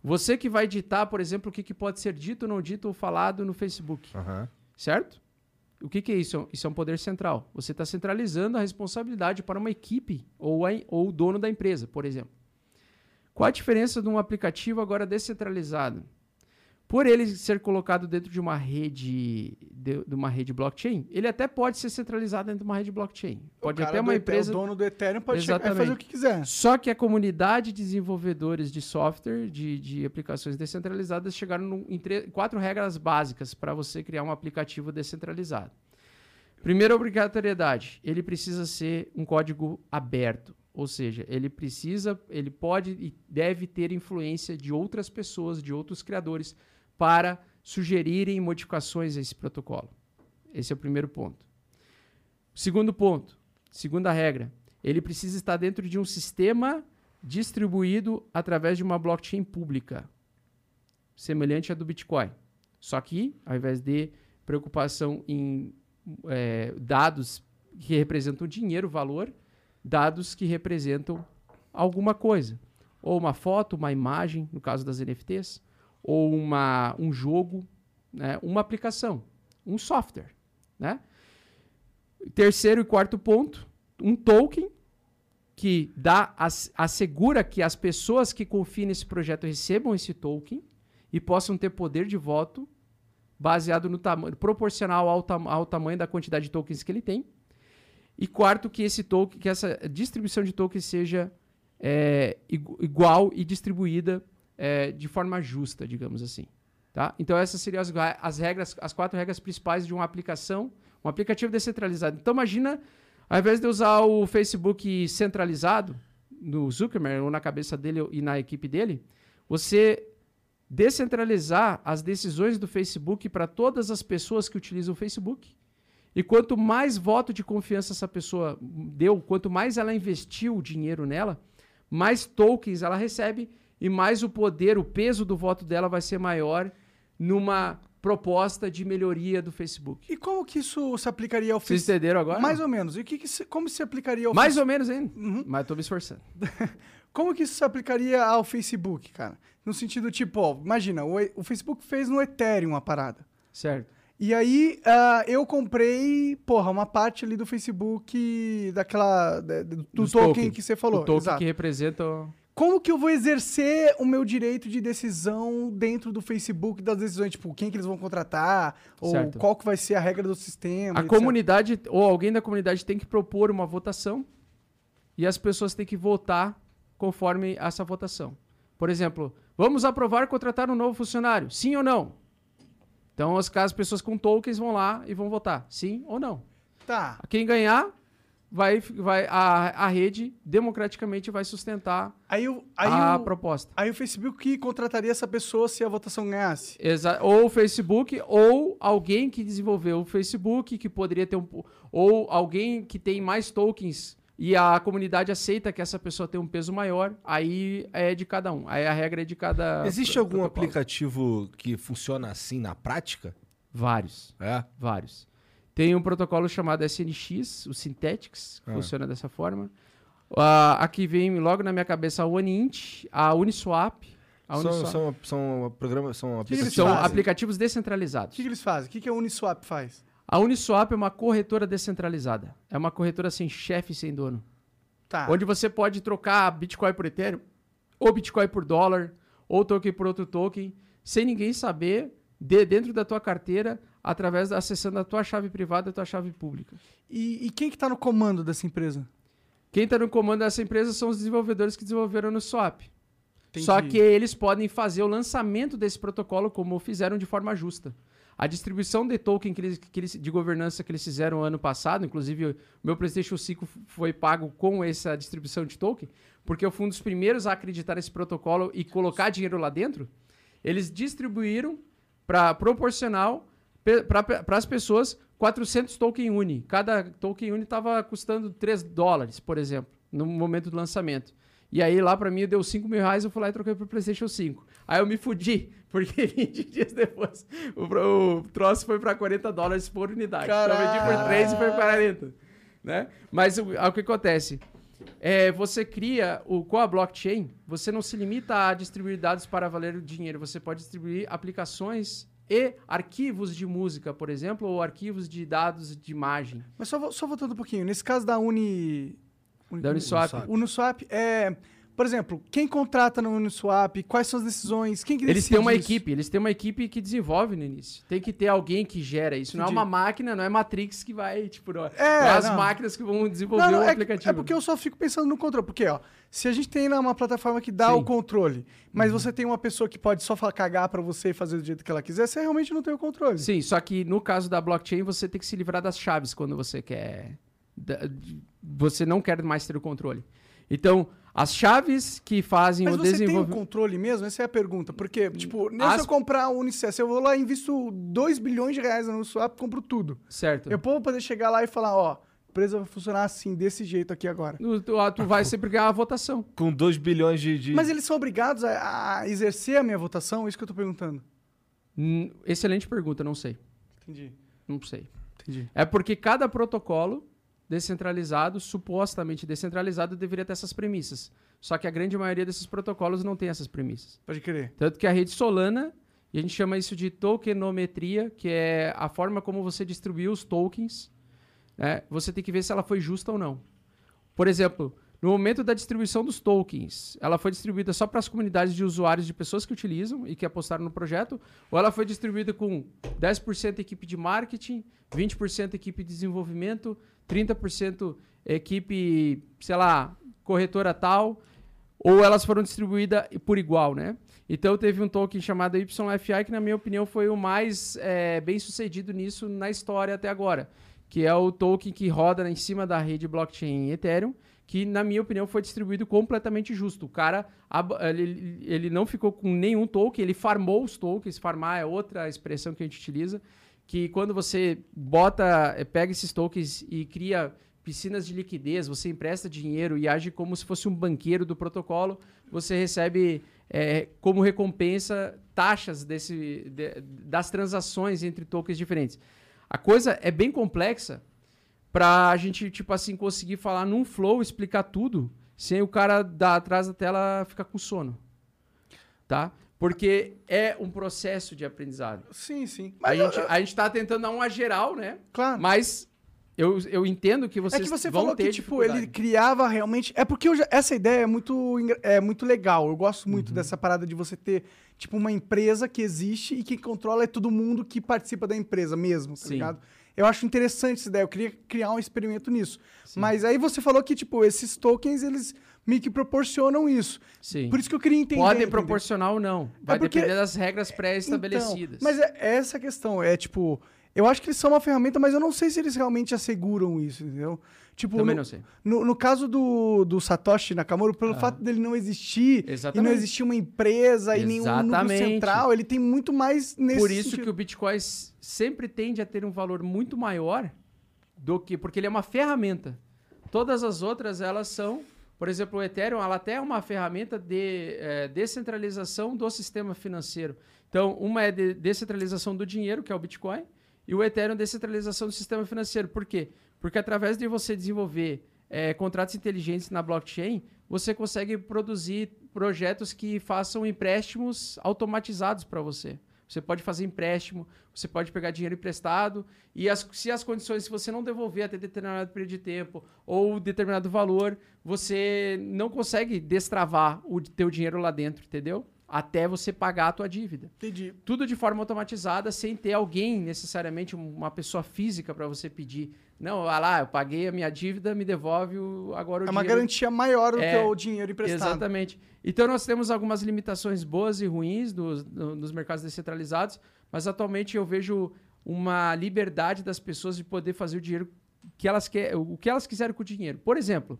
Você que vai ditar, por exemplo, o que, que pode ser dito, não dito ou falado no Facebook, Aham. Certo? O que, que é isso? Isso é um poder central. Você está centralizando a responsabilidade para uma equipe ou, ou o dono da empresa, por exemplo. Qual a diferença de um aplicativo agora descentralizado? Por ele ser colocado dentro de uma rede de, de uma rede blockchain, ele até pode ser centralizado dentro de uma rede blockchain. Pode até uma empresa O dono do Ethereum pode chegar fazer o que quiser. só que a comunidade de desenvolvedores de software, de, de aplicações descentralizadas, chegaram num- em tre- quatro regras básicas para você criar um aplicativo descentralizado. Primeira obrigatoriedade, ele precisa ser um código aberto, ou seja, ele precisa, ele pode e deve ter influência de outras pessoas, de outros criadores, para sugerirem modificações a esse protocolo. Esse é o primeiro ponto. Segundo ponto, segunda regra, ele precisa estar dentro de um sistema distribuído através de uma blockchain pública, semelhante à do Bitcoin. Só que, ao invés de preocupação em eh, dados que representam dinheiro, valor, dados que representam alguma coisa. Ou uma foto, uma imagem, no caso das NFTs, ou uma, um jogo, né, uma aplicação, um software. Né? Terceiro e quarto ponto, um token que dá ass- assegura que as pessoas que confiam nesse projeto recebam esse token e possam ter poder de voto baseado no tamanho proporcional ao, tam- ao tamanho da quantidade de tokens que ele tem. E quarto, que esse token, que essa distribuição de tokens seja é, igu- igual e distribuída é, de forma justa, digamos assim. Tá? Então essas seriam as, as regras, as quatro regras principais de uma aplicação, um aplicativo descentralizado. Então imagina, ao invés de usar o Facebook centralizado no Zuckerberg ou na cabeça dele e na equipe dele, você descentralizar as decisões do Facebook para todas as pessoas que utilizam o Facebook. E quanto mais voto de confiança essa pessoa deu, quanto mais ela investiu o dinheiro nela, mais tokens ela recebe e mais o poder, o peso do voto dela vai ser maior numa proposta de melhoria do Facebook. E como que isso se aplicaria ao Vocês Facebook? entenderam agora? Mais ou menos. E que que se- como se aplicaria ao Mais Face- ou menos ainda. Uhum. Mas eu tô me esforçando. Como que isso se aplicaria ao Facebook, cara? No sentido tipo, ó, imagina, o, o Facebook fez no Ethereum uma parada. Certo. E aí, ah, eu comprei, porra, uma parte ali do Facebook, daquela. da- do Dos token, token. que você falou. o token exato. que representa. o- Como que eu vou exercer o meu direito de decisão dentro do Facebook das decisões? Tipo, quem que eles vão contratar? Ou Certo. qual que vai ser a regra do sistema? A etc. comunidade ou alguém da comunidade tem que propor uma votação e as pessoas têm que votar conforme essa votação. Por exemplo, vamos aprovar contratar um novo funcionário? Sim ou não? Então, as, as pessoas com tokens vão lá e vão votar, sim ou não. Tá. Quem ganhar, vai, vai a, a rede democraticamente vai sustentar Aí, o, aí, a o, proposta. aí o Facebook contrataria essa pessoa se a votação ganhasse. Exa ou o Facebook, ou alguém que desenvolveu o Facebook, que poderia ter um. Ou alguém que tem mais tokens e a comunidade aceita que essa pessoa tem um peso maior, aí é de cada um. Aí a regra é de cada. Existe algum protocolo. aplicativo que funciona assim na prática? Vários. É? Vários. Tem um protocolo chamado SNX, o Synthetics, que Ah. funciona dessa forma. Ah, aqui vem logo na minha cabeça a OneInt, a Uniswap. A São, Uniswap. são, são programas, são que eles aplicativos. São aplicativos O descentralizados. que, que eles fazem? O que, que a Uniswap faz? A Uniswap é uma corretora descentralizada. É uma corretora sem chefe sem dono. Tá. Onde você pode trocar Bitcoin por Ethereum, ou Bitcoin por dólar, ou token por outro token, sem ninguém saber, de dentro da tua carteira, através da acessando a tua chave privada e a tua chave pública. E, e quem que tá no comando dessa empresa? Quem está no comando dessa empresa são os desenvolvedores que desenvolveram no Swap. Entendi. Só que eles podem fazer o lançamento desse protocolo como fizeram de forma justa. A distribuição de token que eles, que eles- de governança que eles fizeram ano passado, inclusive o meu PlayStation 5 f- foi pago com essa distribuição de token, porque eu fui um dos primeiros a acreditar nesse protocolo e colocar dinheiro lá dentro. Eles distribuíram para proporcional Para as pessoas, 400 token Uni. Cada token Uni estava custando 3 dólares, por exemplo, no momento do lançamento. E aí lá para mim deu 5 mil reais, eu fui lá e troquei pro PlayStation 5. Aí eu me fudi, porque 20 dias depois o, o troço foi para 40 dólares por unidade. Então eu vendi por 3 e foi para 40. Né? Mas o, o que acontece? É, você cria o com a blockchain, você não se limita a distribuir dados para valer o dinheiro, você pode distribuir aplicações e arquivos de música, por exemplo, ou arquivos de dados de imagem. Mas só, só voltando um pouquinho, nesse caso da Uni... Uni- Da Uniswap. Uniswap, é... Por exemplo, quem contrata no Uniswap? Quais são as decisões? Quem que Eles têm uma isso? equipe, eles têm uma equipe que desenvolve no início. Tem que ter alguém que gera isso. Não é Entendi. uma máquina, não é Matrix que vai, tipo, É, é as não. máquinas que vão desenvolver Não, não, o é, aplicativo. é porque eu só fico pensando no controle. Porque, ó, se a gente tem lá uma plataforma que dá Sim. o controle, mas Uhum. você tem uma pessoa que pode só falar, cagar pra você e fazer do jeito que ela quiser, você realmente não tem o controle. Sim, só que no caso da blockchain, você tem que se livrar das chaves quando você quer. Você não quer mais ter o controle. Então, as chaves que fazem Mas o você tem o desenvolvimento. controle mesmo? Essa é a pergunta. Porque, tipo, nem As- se eu comprar o Unicess, eu vou lá e invisto 2 bilhões de reais no Uniswap, compro tudo. Certo. Eu vou poder chegar lá e falar, ó, a empresa vai funcionar assim, desse jeito aqui agora. Tu, tu- ah, tu vai sempre ganhar a votação. Com 2 bilhões de. de- Mas eles são obrigados a, a exercer a minha votação? Isso que eu tô perguntando. Hum, Excelente pergunta, não sei. Entendi. Não sei. Entendi. É porque cada protocolo descentralizado, supostamente descentralizado, deveria ter essas premissas. Só que a grande maioria desses protocolos não tem essas premissas. Pode crer. Tanto que a rede Solana, e a gente chama isso de tokenometria, que é a forma como você distribuiu os tokens, né? você tem que ver se ela foi justa ou não. Por exemplo, no momento da distribuição dos tokens, ela foi distribuída só para as comunidades de usuários de pessoas que utilizam e que apostaram no projeto, ou ela foi distribuída com 10% equipe de marketing, 20% equipe de desenvolvimento, 30% equipe, sei lá, corretora tal, ou elas foram distribuídas por igual, né? Então teve um token chamado YFI que, na minha opinião, foi o mais é, bem sucedido nisso na história até agora, que é o token que roda em cima da rede blockchain Ethereum, que, na minha opinião, foi distribuído completamente justo. O cara, ele, ele não ficou com nenhum token, ele farmou os tokens, farmar é outra expressão que a gente utiliza, que quando você bota, eh, pega esses tokens e cria piscinas de liquidez, você empresta dinheiro e age como se fosse um banqueiro do protocolo, você recebe eh, como recompensa taxas desse, de- das transações entre tokens diferentes. A coisa é bem complexa para a gente, tipo assim, conseguir falar num flow, explicar tudo, sem o cara da, atrás da tela ficar com sono. Tá? Porque é um processo de aprendizado. Sim, sim. A Mas, gente, eu- a gente tá tentando dar uma geral, né? claro. Mas eu, eu entendo que É vocês que você vão falou que, tipo, ele criava realmente. É porque já- essa ideia é muito, é muito legal. Eu gosto Uhum. muito dessa parada de você ter, tipo, uma empresa que existe e que controla é todo mundo que participa da empresa mesmo, tá Sim. ligado? Eu acho interessante essa ideia. Eu queria criar um experimento nisso. Sim. Mas aí você falou que, tipo, esses tokens, eles meio que proporcionam isso. Sim. Por isso que eu queria entender. Podem proporcionar ou não. Vai porque- depender das regras pré-estabelecidas. Então, mas é é essa a questão. É tipo, eu acho que eles são uma ferramenta, mas eu não sei se eles realmente asseguram isso, entendeu? Tipo, Também no, não sei. No, no caso do, do Satoshi Nakamoto, pelo fato dele não existir e Exatamente. não existir uma empresa e nenhum núcleo Exatamente. central, ele tem muito mais nesse Por isso que sentido. o Bitcoin sempre tende a ter um valor muito maior do que. Porque ele é uma ferramenta. Todas as outras, elas são. Por exemplo, o Ethereum, ela até é uma ferramenta de eh, descentralização do sistema financeiro. Então, uma é de descentralização do dinheiro, que é o Bitcoin, e o Ethereum é descentralização do sistema financeiro. Por quê? Porque através de você desenvolver eh, contratos inteligentes na blockchain, você consegue produzir projetos que façam empréstimos automatizados para você. Você pode fazer empréstimo, você pode pegar dinheiro emprestado e as- se as condições, se você não devolver até determinado período de tempo ou determinado valor, você não consegue destravar o teu dinheiro lá dentro, entendeu? Até você pagar a tua dívida. Entendi. Tudo de forma automatizada, sem ter alguém necessariamente, um- uma pessoa física para você pedir. Não, olha lá, eu paguei a minha dívida, me devolve o, agora o É uma dinheiro. garantia maior do É, que o dinheiro emprestado. Exatamente. Então nós temos algumas limitações boas e ruins dos, no- nos mercados descentralizados, mas atualmente eu vejo uma liberdade das pessoas de poder fazer o dinheiro que elas quer, o que elas quiserem com o dinheiro. Por exemplo,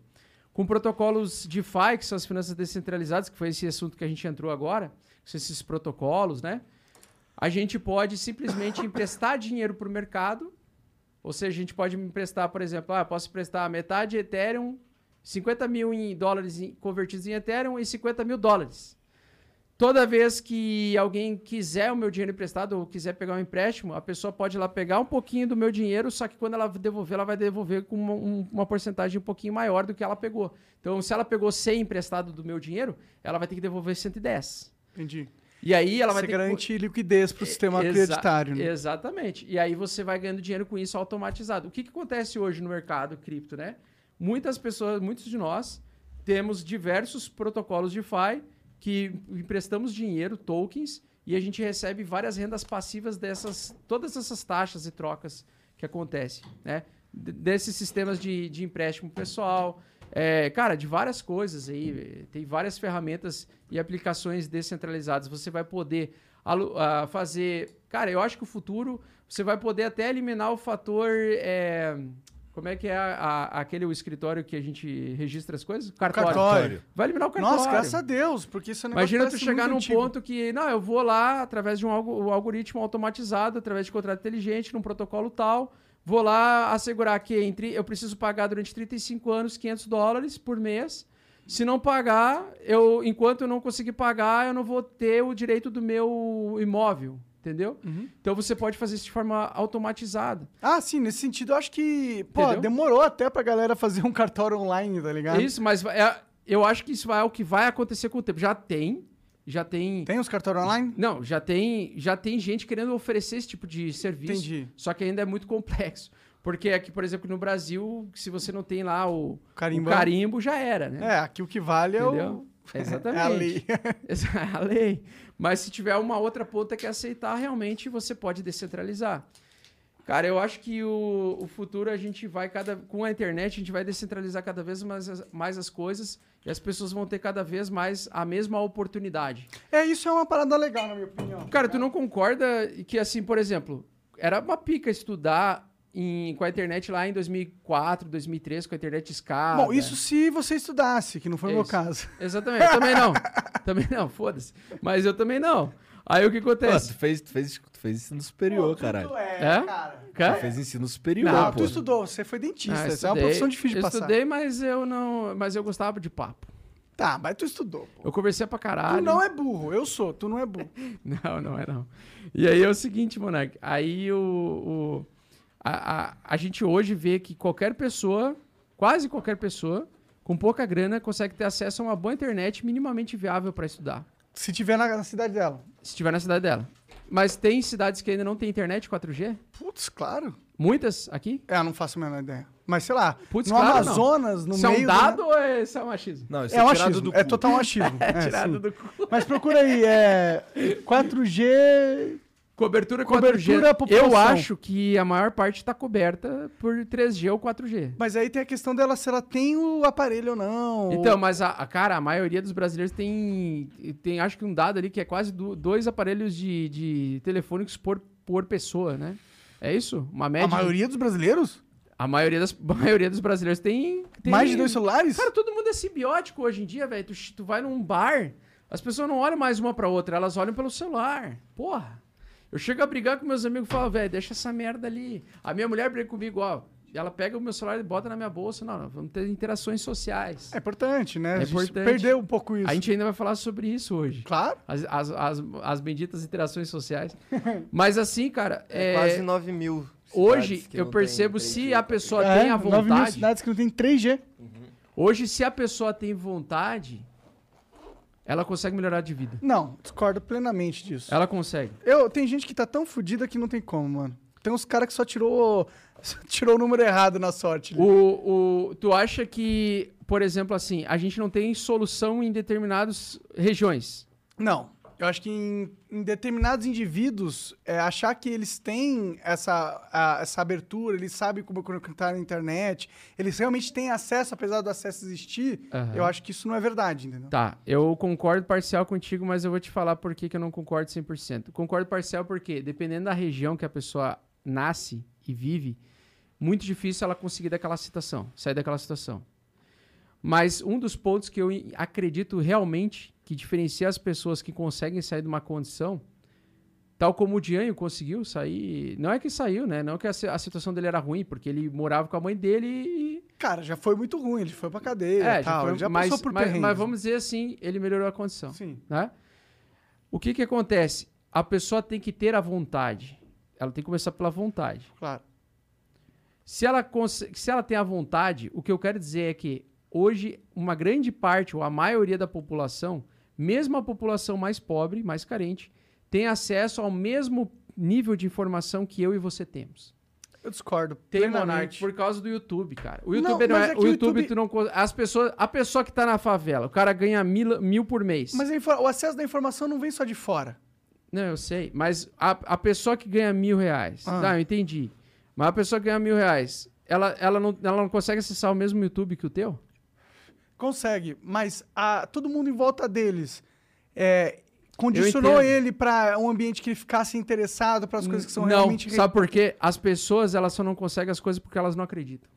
com protocolos DeFi, que são as finanças descentralizadas, que foi esse assunto que a gente entrou agora, esses protocolos, né? a gente pode simplesmente emprestar dinheiro para o mercado. Ou seja, a gente pode emprestar, por exemplo, ah, posso emprestar metade Ethereum, 50 mil em dólares convertidos em Ethereum e 50 mil dólares. Toda vez que alguém quiser o meu dinheiro emprestado ou quiser pegar um empréstimo, a pessoa pode ir lá pegar um pouquinho do meu dinheiro, só que quando ela devolver, ela vai devolver com uma, um- uma porcentagem um pouquinho maior do que ela pegou. Então, se ela pegou 100 emprestado do meu dinheiro, ela vai ter que devolver 110. Entendi. E aí ela vai Você ter que... garante liquidez pro sistema Exa- creditário, né? Exatamente. E aí você vai ganhando dinheiro com isso automatizado. O que, que acontece hoje no mercado cripto, né? Muitas pessoas, muitos de nós, temos diversos protocolos de DeFi que emprestamos dinheiro, tokens, e a gente recebe várias rendas passivas dessas, todas essas taxas e trocas que acontecem, né? Desses sistemas de, de empréstimo pessoal, é, cara, de várias coisas aí, tem várias ferramentas e aplicações descentralizadas. Você vai poder ah, fazer. Cara, eu acho que o futuro você vai poder até eliminar o fator. é, como é que é a- a- aquele o escritório que a gente registra as coisas? Cartório. Cartório. Vai eliminar o cartório. Nossa, graças a Deus, porque isso é um Imagina tu chegar num antigo. ponto que, não, eu vou lá através de um algo- um algoritmo automatizado, através de contrato inteligente, num protocolo tal, vou lá assegurar que entre, eu preciso pagar durante 35 anos 500 dólares por mês. Se não pagar, eu, enquanto eu não conseguir pagar, eu não vou ter o direito do meu imóvel, entendeu? Uhum. Então você pode fazer isso de forma automatizada. Ah, sim, nesse sentido eu acho que, pô, Entendeu? demorou até pra galera fazer um cartório online, tá ligado? Isso, mas é- eu acho que isso é o que vai acontecer com o tempo. Já tem, já tem Tem os cartórios online? Não, já tem, já tem gente querendo oferecer esse tipo de serviço. Entendi. Só que ainda é muito complexo. Porque aqui, por exemplo, no Brasil, se você não tem lá o Carimbão. o carimbo, já era, né? É, aqui o que vale é Entendeu? o... Exatamente. É a lei. É a lei. Mas se tiver uma outra ponta que aceitar, realmente você pode descentralizar. Cara, eu acho que o, o futuro a gente vai cada. Com a internet, a gente vai descentralizar cada vez mais, as- mais as coisas e as pessoas vão ter cada vez mais a mesma oportunidade. É, isso é uma parada legal, na minha opinião. Cara, tu não concorda que, assim, por exemplo, era uma pica estudar em- com a internet lá em 2004, 2003, com a internet escada. Bom, isso se você estudasse, que não foi o meu caso. Exatamente, eu também não. também não, foda-se. Mas eu também não. Aí o que Pô, acontece? tu fez, tu fez, tu fez ensino superior, caralho. É, É? cara. Cara, Tu fez ensino superior, Não, Não, pô. tu estudou, você foi dentista. ah, Essa é uma profissão difícil de eu passar. estudei, mas eu não. Mas eu gostava de papo. Tá, mas tu estudou, pô. Eu conversei pra caralho. Tu não é burro, eu sou, tu não é burro. Não, não é não. E aí é o seguinte, Monark. Aí o, o- a, a, a gente hoje vê que qualquer pessoa, quase qualquer pessoa, com pouca grana, consegue ter acesso a uma boa internet minimamente viável para estudar. Se tiver na, na cidade dela. Se estiver na cidade dela. Mas tem cidades que ainda não tem internet 4G? Putz, claro. Muitas aqui? É, eu não faço a menor ideia. Mas sei lá, Putz, no claro, não. Amazonas, no isso é meio. um do- dado ou é, isso é um achismo? Não, isso É um tirado achismo, do é total um achismo. É, Tirado sim. do cu. Mas procura aí, é 4G. Cobertura 4G. Cobertura população. Eu acho que a maior parte está coberta por 3G ou 4G. Mas aí tem a questão dela se ela tem o aparelho ou não. Então, mas a, a- cara, a maioria dos brasileiros tem, tem acho que um dado ali que é quase do- dois aparelhos de, de telefônicos por, por pessoa, né? É isso? Uma média. a maioria dos brasileiros? a maioria, das, a maioria dos brasileiros tem, tem- Mais de dois celulares? Cara, todo mundo é simbiótico hoje em dia, velho. Tu, tu vai num bar, as pessoas não olham mais uma pra outra, elas olham pelo celular. Porra. Eu chego a brigar com meus amigos e falo, velho, deixa essa merda ali. A minha mulher briga comigo, ó. Ela pega o meu celular e bota na minha bolsa. Não, não vamos ter interações sociais. É importante, né? É A gente importante. Perdeu um pouco isso. A gente ainda vai falar sobre isso hoje. Claro. As, as, as, as benditas interações sociais. Mas assim, cara, É, é, quase 9 mil. hoje eu percebo se 3G. a pessoa é, tem a 9 mil vontade. cidades que não tem 3G. Hoje, se a pessoa tem vontade, ela consegue melhorar de vida. Não, discordo plenamente disso. Ela consegue. Eu, tem gente que tá tão fodida que não tem como, mano. Tem uns caras que só tirou, só tirou o número errado na sorte. O, o, tu acha que, por exemplo, assim, a gente não tem solução em determinadas regiões? Não. Eu acho que em, em determinados indivíduos, é, achar que eles têm essa, a- essa abertura, eles sabem como conectar na internet, eles realmente têm acesso, apesar do acesso existir, Aham. eu acho que isso não é verdade, entendeu? Tá, eu concordo parcial contigo, mas eu vou te falar por que, que eu não concordo 100%. Concordo parcial porque, dependendo da região que a pessoa nasce e vive, muito difícil ela conseguir daquela situação, sair daquela situação. Mas um dos pontos que eu acredito realmente que diferencia as pessoas que conseguem sair de uma condição Tal como o Dianho conseguiu sair. Não é que saiu, né? Não que a, si- a situação dele era ruim, porque ele morava com a mãe dele e. Cara, já foi muito ruim, ele foi pra cadeia É, tal, já, foi, ele já mas, passou por mas, mas vamos dizer assim, ele melhorou a condição. Sim, né? O que que acontece? A pessoa tem que ter a vontade. Ela tem que começar pela vontade. claro. Se ela, se ela tem a vontade, o que eu quero dizer é que hoje uma grande parte, ou a maioria da população, mesmo a população mais pobre, mais carente, tem acesso ao mesmo nível de informação que eu e você temos. Eu discordo. Tem. Monark, por causa do YouTube, cara. O Não, YouTube não, mas é, é o YouTube, YouTube- tu não as pessoas, a pessoa que tá na favela, o cara ganha mil, mil por mês. Mas o acesso da informação não vem só de fora. Não, eu sei. Mas a, a pessoa que ganha mil reais. Ah. Tá, eu entendi. Mas a pessoa que ganha mil reais, ela, ela, não, ela não consegue acessar o mesmo YouTube que o teu? Consegue, mas a, todo mundo em volta deles é, condicionou ele pra um ambiente que ele ficasse interessado para as coisas que são não, realmente. sabe por quê? As pessoas, elas só não conseguem as coisas porque elas não acreditam.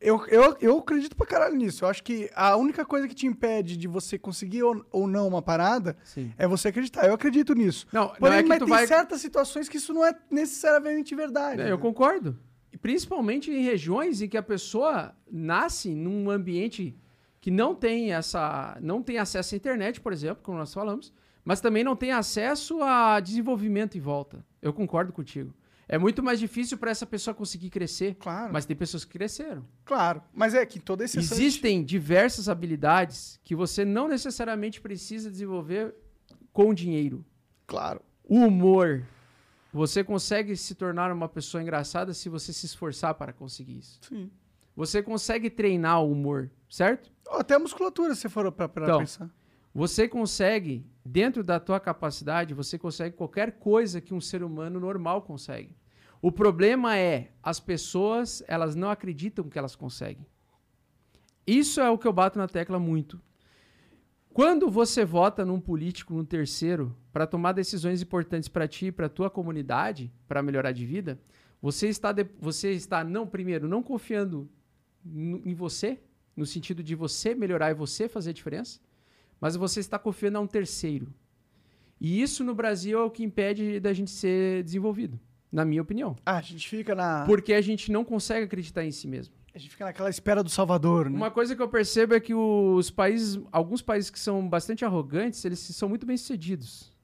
Eu, eu, eu acredito pra caralho nisso. Eu acho que a única coisa que te impede de você conseguir ou, ou não uma parada Sim. é você acreditar. Eu acredito nisso. Não, Porém, não é que mas tem vai... certas situações que isso não é necessariamente verdade. É, eu concordo. Principalmente em regiões em que a pessoa nasce num ambiente que não tem essa, não tem acesso à internet, por exemplo, como nós falamos, mas também não tem acesso a desenvolvimento em volta. Eu concordo contigo. É muito mais difícil para essa pessoa conseguir crescer, Claro, mas tem pessoas que cresceram. claro. Mas é que toda esse Existem diversas habilidades que você não necessariamente precisa desenvolver com dinheiro. Claro. O humor. Você consegue se tornar uma pessoa engraçada se você se esforçar para conseguir isso. Sim. Você consegue treinar o humor, certo? Ou Até a musculatura, se for pra Então, pensar. Você consegue, dentro da tua capacidade, você consegue qualquer coisa que um ser humano normal consegue. O problema é as pessoas, elas não acreditam que elas conseguem. Isso é o que eu bato na tecla muito. Quando você vota num político, num terceiro, para tomar decisões importantes para ti e para tua comunidade, para melhorar de vida, você está, de- você está não primeiro não confiando em você, no sentido de você melhorar e você fazer a diferença, mas você está confiando a um terceiro. E isso no Brasil é o que impede da gente ser desenvolvido, na minha opinião. Ah, a gente fica na. Porque a gente não consegue acreditar em si mesmo. A gente fica naquela espera do Salvador, né? Uma coisa que eu percebo é que os países, alguns países que são bastante arrogantes, eles são muito bem sucedidos.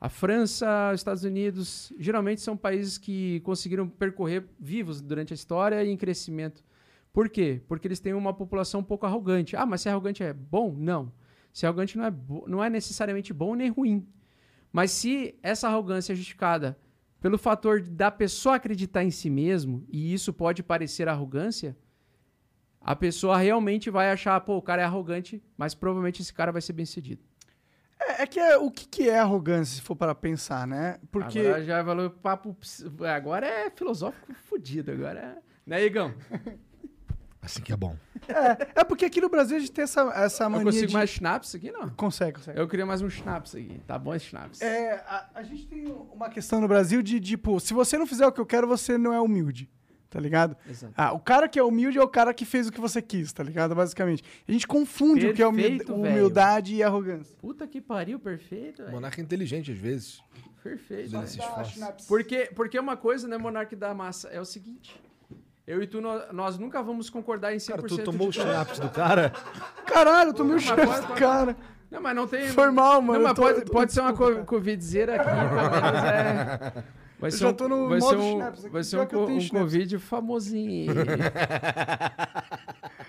A França, os Estados Unidos, geralmente são países que conseguiram percorrer vivos durante a história e em crescimento. Por quê? Porque eles têm uma população um pouco arrogante. Ah, mas ser arrogante é bom? Não. Ser arrogante não é, não é necessariamente bom nem ruim. Mas se essa arrogância é justificada pelo fator da pessoa acreditar em si mesmo, e isso pode parecer arrogância, a pessoa realmente vai achar, pô, o cara é arrogante, mas provavelmente esse cara vai ser bem sucedido. É, é que é, o que, que é arrogância, se for para pensar, né? Porque. Agora já valeu papo. ps- Agora é filosófico fudido. Agora é. Né, Igão? Assim que é bom. É porque aqui no Brasil a gente tem essa, essa Eu mania consigo de... mais schnapps aqui, não? Consegue, consegue. Eu queria mais um schnapps aqui. Tá bom esse schnapps. É, a, a gente tem uma questão no Brasil de, tipo, se você não fizer o que eu quero, você não é humilde. Tá ligado? Exato. Ah, o cara que é humilde é o cara que fez o que você quis, tá ligado? Basicamente. A gente confunde o que é Perfeito, humildade e arrogância. Puta que pariu, perfeito, O velho. monarca é inteligente às vezes. Perfeito. Ele se. Porque, porque uma coisa, né, Monarque da Massa, é o seguinte. Eu e tu, nó- nós, nunca vamos concordar em 100% Cara, tu tomou o de tudo. schnapps do cara? Caralho, eu tomei o pode- do cara. Não, mas não tem... Foi mal, mano. Não, eu mas tô- pode, eu tô- pode ser uma co covidzeira aqui, pelo é... Vai Eu ser já um, tô no vai modo ser um, aqui, vai ser um, eu um Schnaps. Covid famosinho.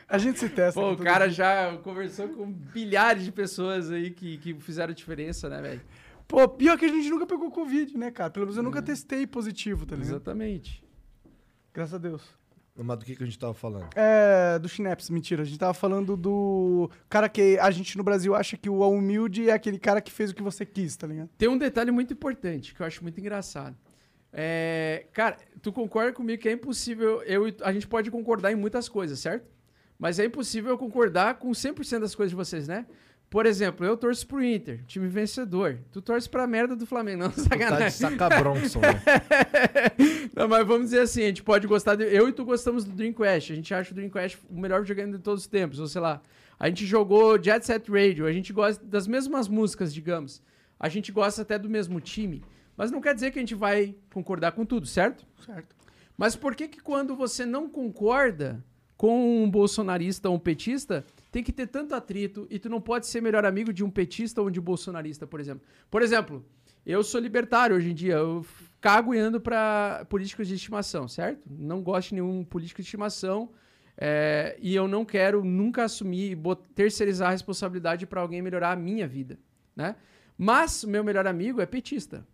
A gente se testa. Pô, o cara dia. já conversou com bilhares de pessoas aí que, que fizeram diferença, né, velho? Pô, pior que a gente nunca pegou Covid, né, cara? Pelo menos eu nunca testei positivo, tá ligado? Exatamente. Graças a Deus. Mas do que, que a gente tava falando? É, do Schnaps, mentira. A gente tava falando do cara que a gente no Brasil acha que o humilde é aquele cara que fez o que você quis, tá ligado? Tem um detalhe muito importante que eu acho muito engraçado. É, cara, tu concorda comigo que é impossível. Eu, a gente pode concordar em muitas coisas, certo? Mas é impossível eu concordar com 100% das coisas de vocês, né? Por exemplo, eu torço pro Inter, time vencedor. Tu torce pra merda do Flamengo, não, Tá de sacanagem. saca Bronson, né? Não, mas vamos dizer assim, a gente pode gostar de... Eu e tu gostamos do Dream Quest. A gente acha o Dream Quest o melhor videogame de todos os tempos, ou sei lá. A gente jogou Jet Set Radio, a gente gosta das mesmas músicas, digamos. A gente gosta até do mesmo time. Mas não quer dizer que a gente vai concordar com tudo, certo? Certo. Mas por que que quando você não concorda com um bolsonarista ou um petista, tem que ter tanto atrito e tu não pode ser melhor amigo de um petista ou de um bolsonarista, por exemplo? Por exemplo, eu sou libertário hoje em dia, eu cago e ando pra políticos de estimação, certo? Não gosto de nenhum político de estimação é, e eu não quero nunca assumir, terceirizar a responsabilidade para alguém melhorar a minha vida, né? Mas o meu melhor amigo é petista.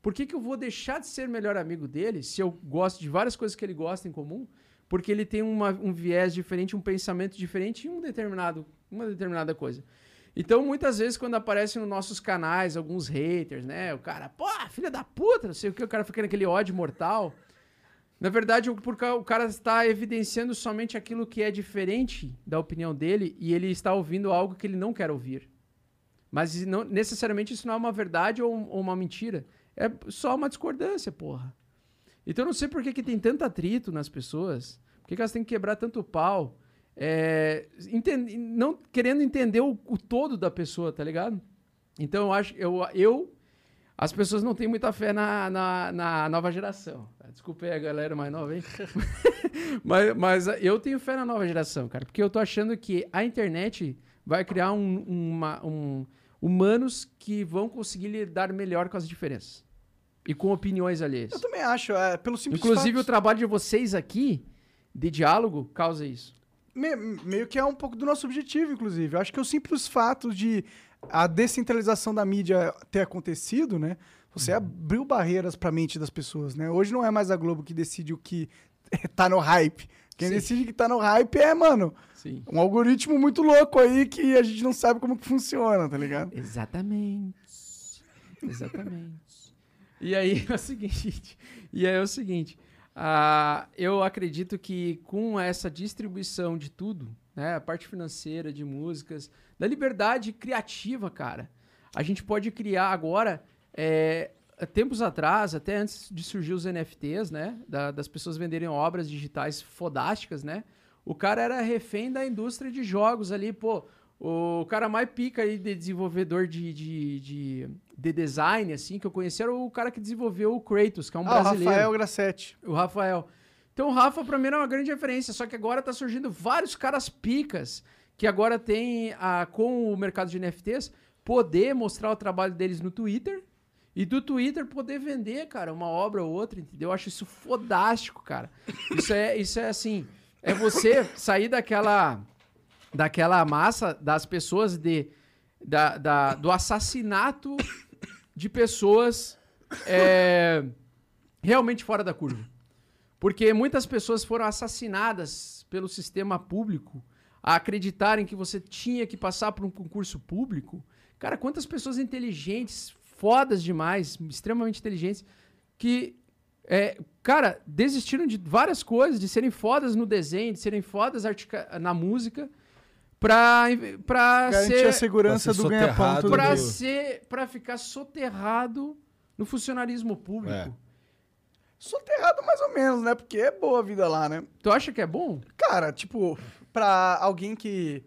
Por que, que eu vou deixar de ser melhor amigo dele se eu gosto de várias coisas que ele gosta em comum? Porque ele tem uma- um viés diferente, um pensamento diferente em um determinado, uma determinada coisa. Então, muitas vezes, quando aparecem nos nossos canais alguns haters, né? O cara, pô, filha da puta, não sei o que, o cara fica naquele ódio mortal. Na verdade, porque o cara está evidenciando somente aquilo que é diferente da opinião dele e ele está ouvindo algo que ele não quer ouvir. Mas não, necessariamente isso não é uma verdade ou, ou uma mentira. É só uma discordância, porra. Então eu não sei por que, que tem tanto atrito nas pessoas. Por que, que elas têm que quebrar tanto pau? É, enten- não querendo entender o, o todo da pessoa, tá ligado? Então eu acho. Eu, eu as pessoas não têm muita fé na, na, na nova geração. Desculpa aí a galera mais nova, hein? mas, mas eu tenho fé na nova geração, cara. Porque eu tô achando que a internet vai criar um, uma- um- humanos que vão conseguir lidar melhor com as diferenças. E com opiniões alheias. Eu também acho, é, pelo simples Inclusive, o fato- trabalho de vocês aqui, de diálogo, causa isso. Me- meio que é um pouco do nosso objetivo, inclusive. Eu acho que o simples fato de a descentralização da mídia ter acontecido, né? Você Uhum. abriu barreiras para a mente das pessoas, né? Hoje não é mais a Globo que decide o que tá no hype. Quem Sim. decide que tá no hype é, mano, Sim. um algoritmo muito louco aí que a gente não sabe como que funciona, tá ligado? Exatamente. Exatamente. E aí é o seguinte. E aí é o seguinte. ah, eu acredito que com essa distribuição de tudo, né, a parte financeira, de músicas, da liberdade criativa, cara, a gente pode criar agora. é, tempos atrás, até antes de surgir os NFTs, né, da- das pessoas venderem obras digitais fodásticas, né, o cara era refém da indústria de jogos ali, pô. O cara mais pica aí de desenvolvedor de, de, de, de design, assim, que eu conheci, era o cara que desenvolveu o Kratos, que é um ah, o brasileiro. Rafael Grassetti. O Rafael. Então o Rafa, pra mim, era uma grande referência. Só que agora tá surgindo vários caras picas que agora tem, a, com o mercado de NFTs, poder mostrar o trabalho deles no Twitter. E do Twitter poder vender, cara, uma obra ou outra, entendeu? Eu acho isso fodástico, cara. Isso é, isso é assim, é você sair daquela daquela massa das pessoas de da, da- do assassinato de pessoas é, realmente fora da curva. Porque muitas pessoas foram assassinadas pelo sistema público a acreditarem que você tinha que passar por um concurso público. Cara, quantas pessoas inteligentes, fodas demais, extremamente inteligentes, que, é, cara, desistiram de várias coisas, de serem fodas no desenho, de serem fodas na música, pra, pra Garantir ser a segurança pra ser do ganha-pão pra ser para ficar soterrado no funcionarismo público. É. Soterrado mais ou menos, né? Porque é boa a vida lá, né? Tu acha que é bom? Cara, tipo, pra alguém que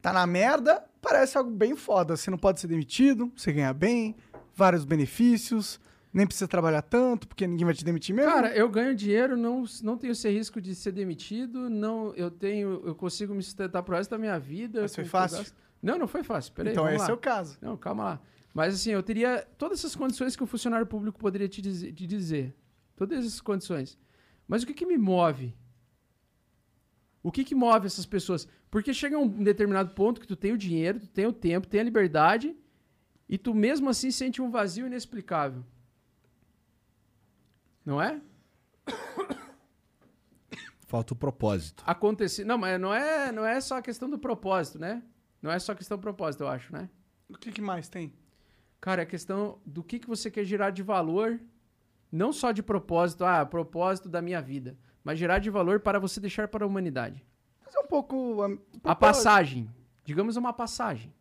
tá na merda, parece algo bem foda. Você não pode ser demitido, você ganha bem, vários benefícios, nem precisa trabalhar tanto, porque ninguém vai te demitir mesmo. Cara, eu ganho dinheiro, não, não tenho esse risco de ser demitido, não, eu tenho, eu consigo me sustentar pro resto da minha vida. Mas foi fácil? gasto. Não, não foi fácil. Peraí, então esse lá. é o caso. Não, calma lá. Mas assim, eu teria todas essas condições que o funcionário público poderia te dizer. Te dizer. Todas essas condições. Mas o que, que me move? O que, que move essas pessoas? Porque chega um determinado ponto que tu tem o dinheiro, tu tem o tempo, tem a liberdade, e tu mesmo assim sente um vazio inexplicável. Não é? Falta o propósito. Acontecer. Não, mas não é, não é só a questão do propósito, né? Não é só a questão do propósito, eu acho, né? O que, que mais tem? Cara, é questão do que, que você quer gerar de valor, não só de propósito, ah, propósito da minha vida, mas gerar de valor para você deixar para a humanidade. Mas é um pouco. um A passagem. Digamos uma passagem.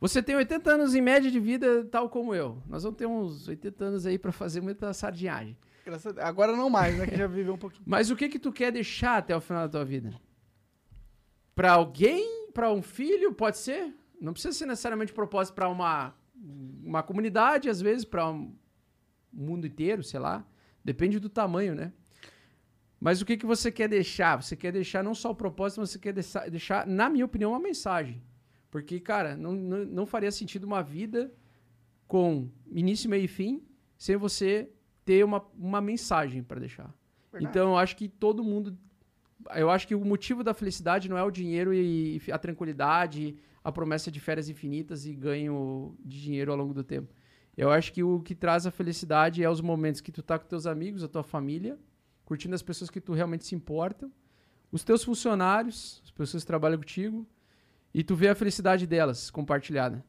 Você tem 80 anos em média de vida, tal como eu. Nós vamos ter uns 80 anos aí para fazer muita sardinhagem. Agora não mais, né? Que já viveu um pouquinho. Mas o que que tu quer deixar até o final da tua vida? Para alguém? Para um filho? Pode ser? Não precisa ser necessariamente propósito para uma uma comunidade, às vezes, para um mundo inteiro, sei lá. Depende do tamanho, né? Mas o que, que você quer deixar? Você quer deixar não só o propósito, mas você quer deixar, deixar, na minha opinião, uma mensagem. Porque, cara, não, não, não faria sentido uma vida com início, meio e fim sem você ter uma, uma mensagem para deixar. Verdade. Então, eu acho que todo mundo. Eu acho que o motivo da felicidade não é o dinheiro e a tranquilidade, a promessa de férias infinitas e ganho de dinheiro ao longo do tempo. Eu acho que o que traz a felicidade é os momentos que tu tá com teus amigos, a tua família, curtindo as pessoas que tu realmente se importam, os teus funcionários, as pessoas que trabalham contigo, e tu vê a felicidade delas compartilhada.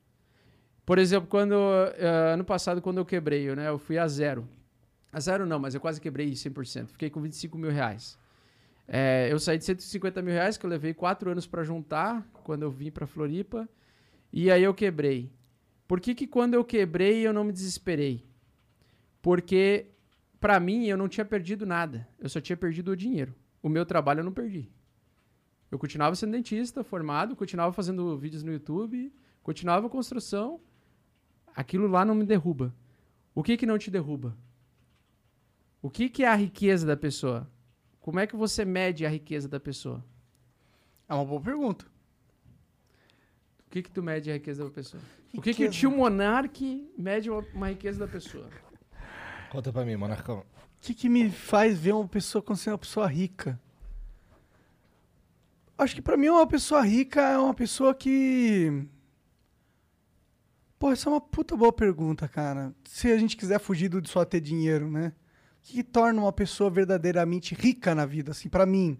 Por exemplo, quando eh, ano passado, quando eu quebrei, eu, né, eu fui a zero. A zero não, mas eu quase quebrei 100%. Fiquei com 25 mil reais. É, eu saí de 150 mil reais, que eu levei quatro anos para juntar, quando eu vim para Floripa. E aí eu quebrei. Por que, que quando eu quebrei eu não me desesperei? Porque, para mim, eu não tinha perdido nada. Eu só tinha perdido o dinheiro. O meu trabalho eu não perdi. Eu continuava sendo dentista, formado, continuava fazendo vídeos no YouTube, continuava a construção. Aquilo lá não me derruba. O que que não te derruba? O que que é a riqueza da pessoa? Como é que você mede a riqueza da pessoa? É uma boa pergunta. O que que tu mede a riqueza da pessoa? O que que o Riqueza. tio Monark mede uma, uma riqueza da pessoa? Conta pra mim, Monarcão. O que, que me faz ver uma pessoa como sendo uma pessoa rica? Acho que pra mim uma pessoa rica é uma pessoa que. Pô, essa é uma puta boa pergunta, cara. Se a gente quiser fugir do de só ter dinheiro, né? O que, que torna uma pessoa verdadeiramente rica na vida, assim, pra mim?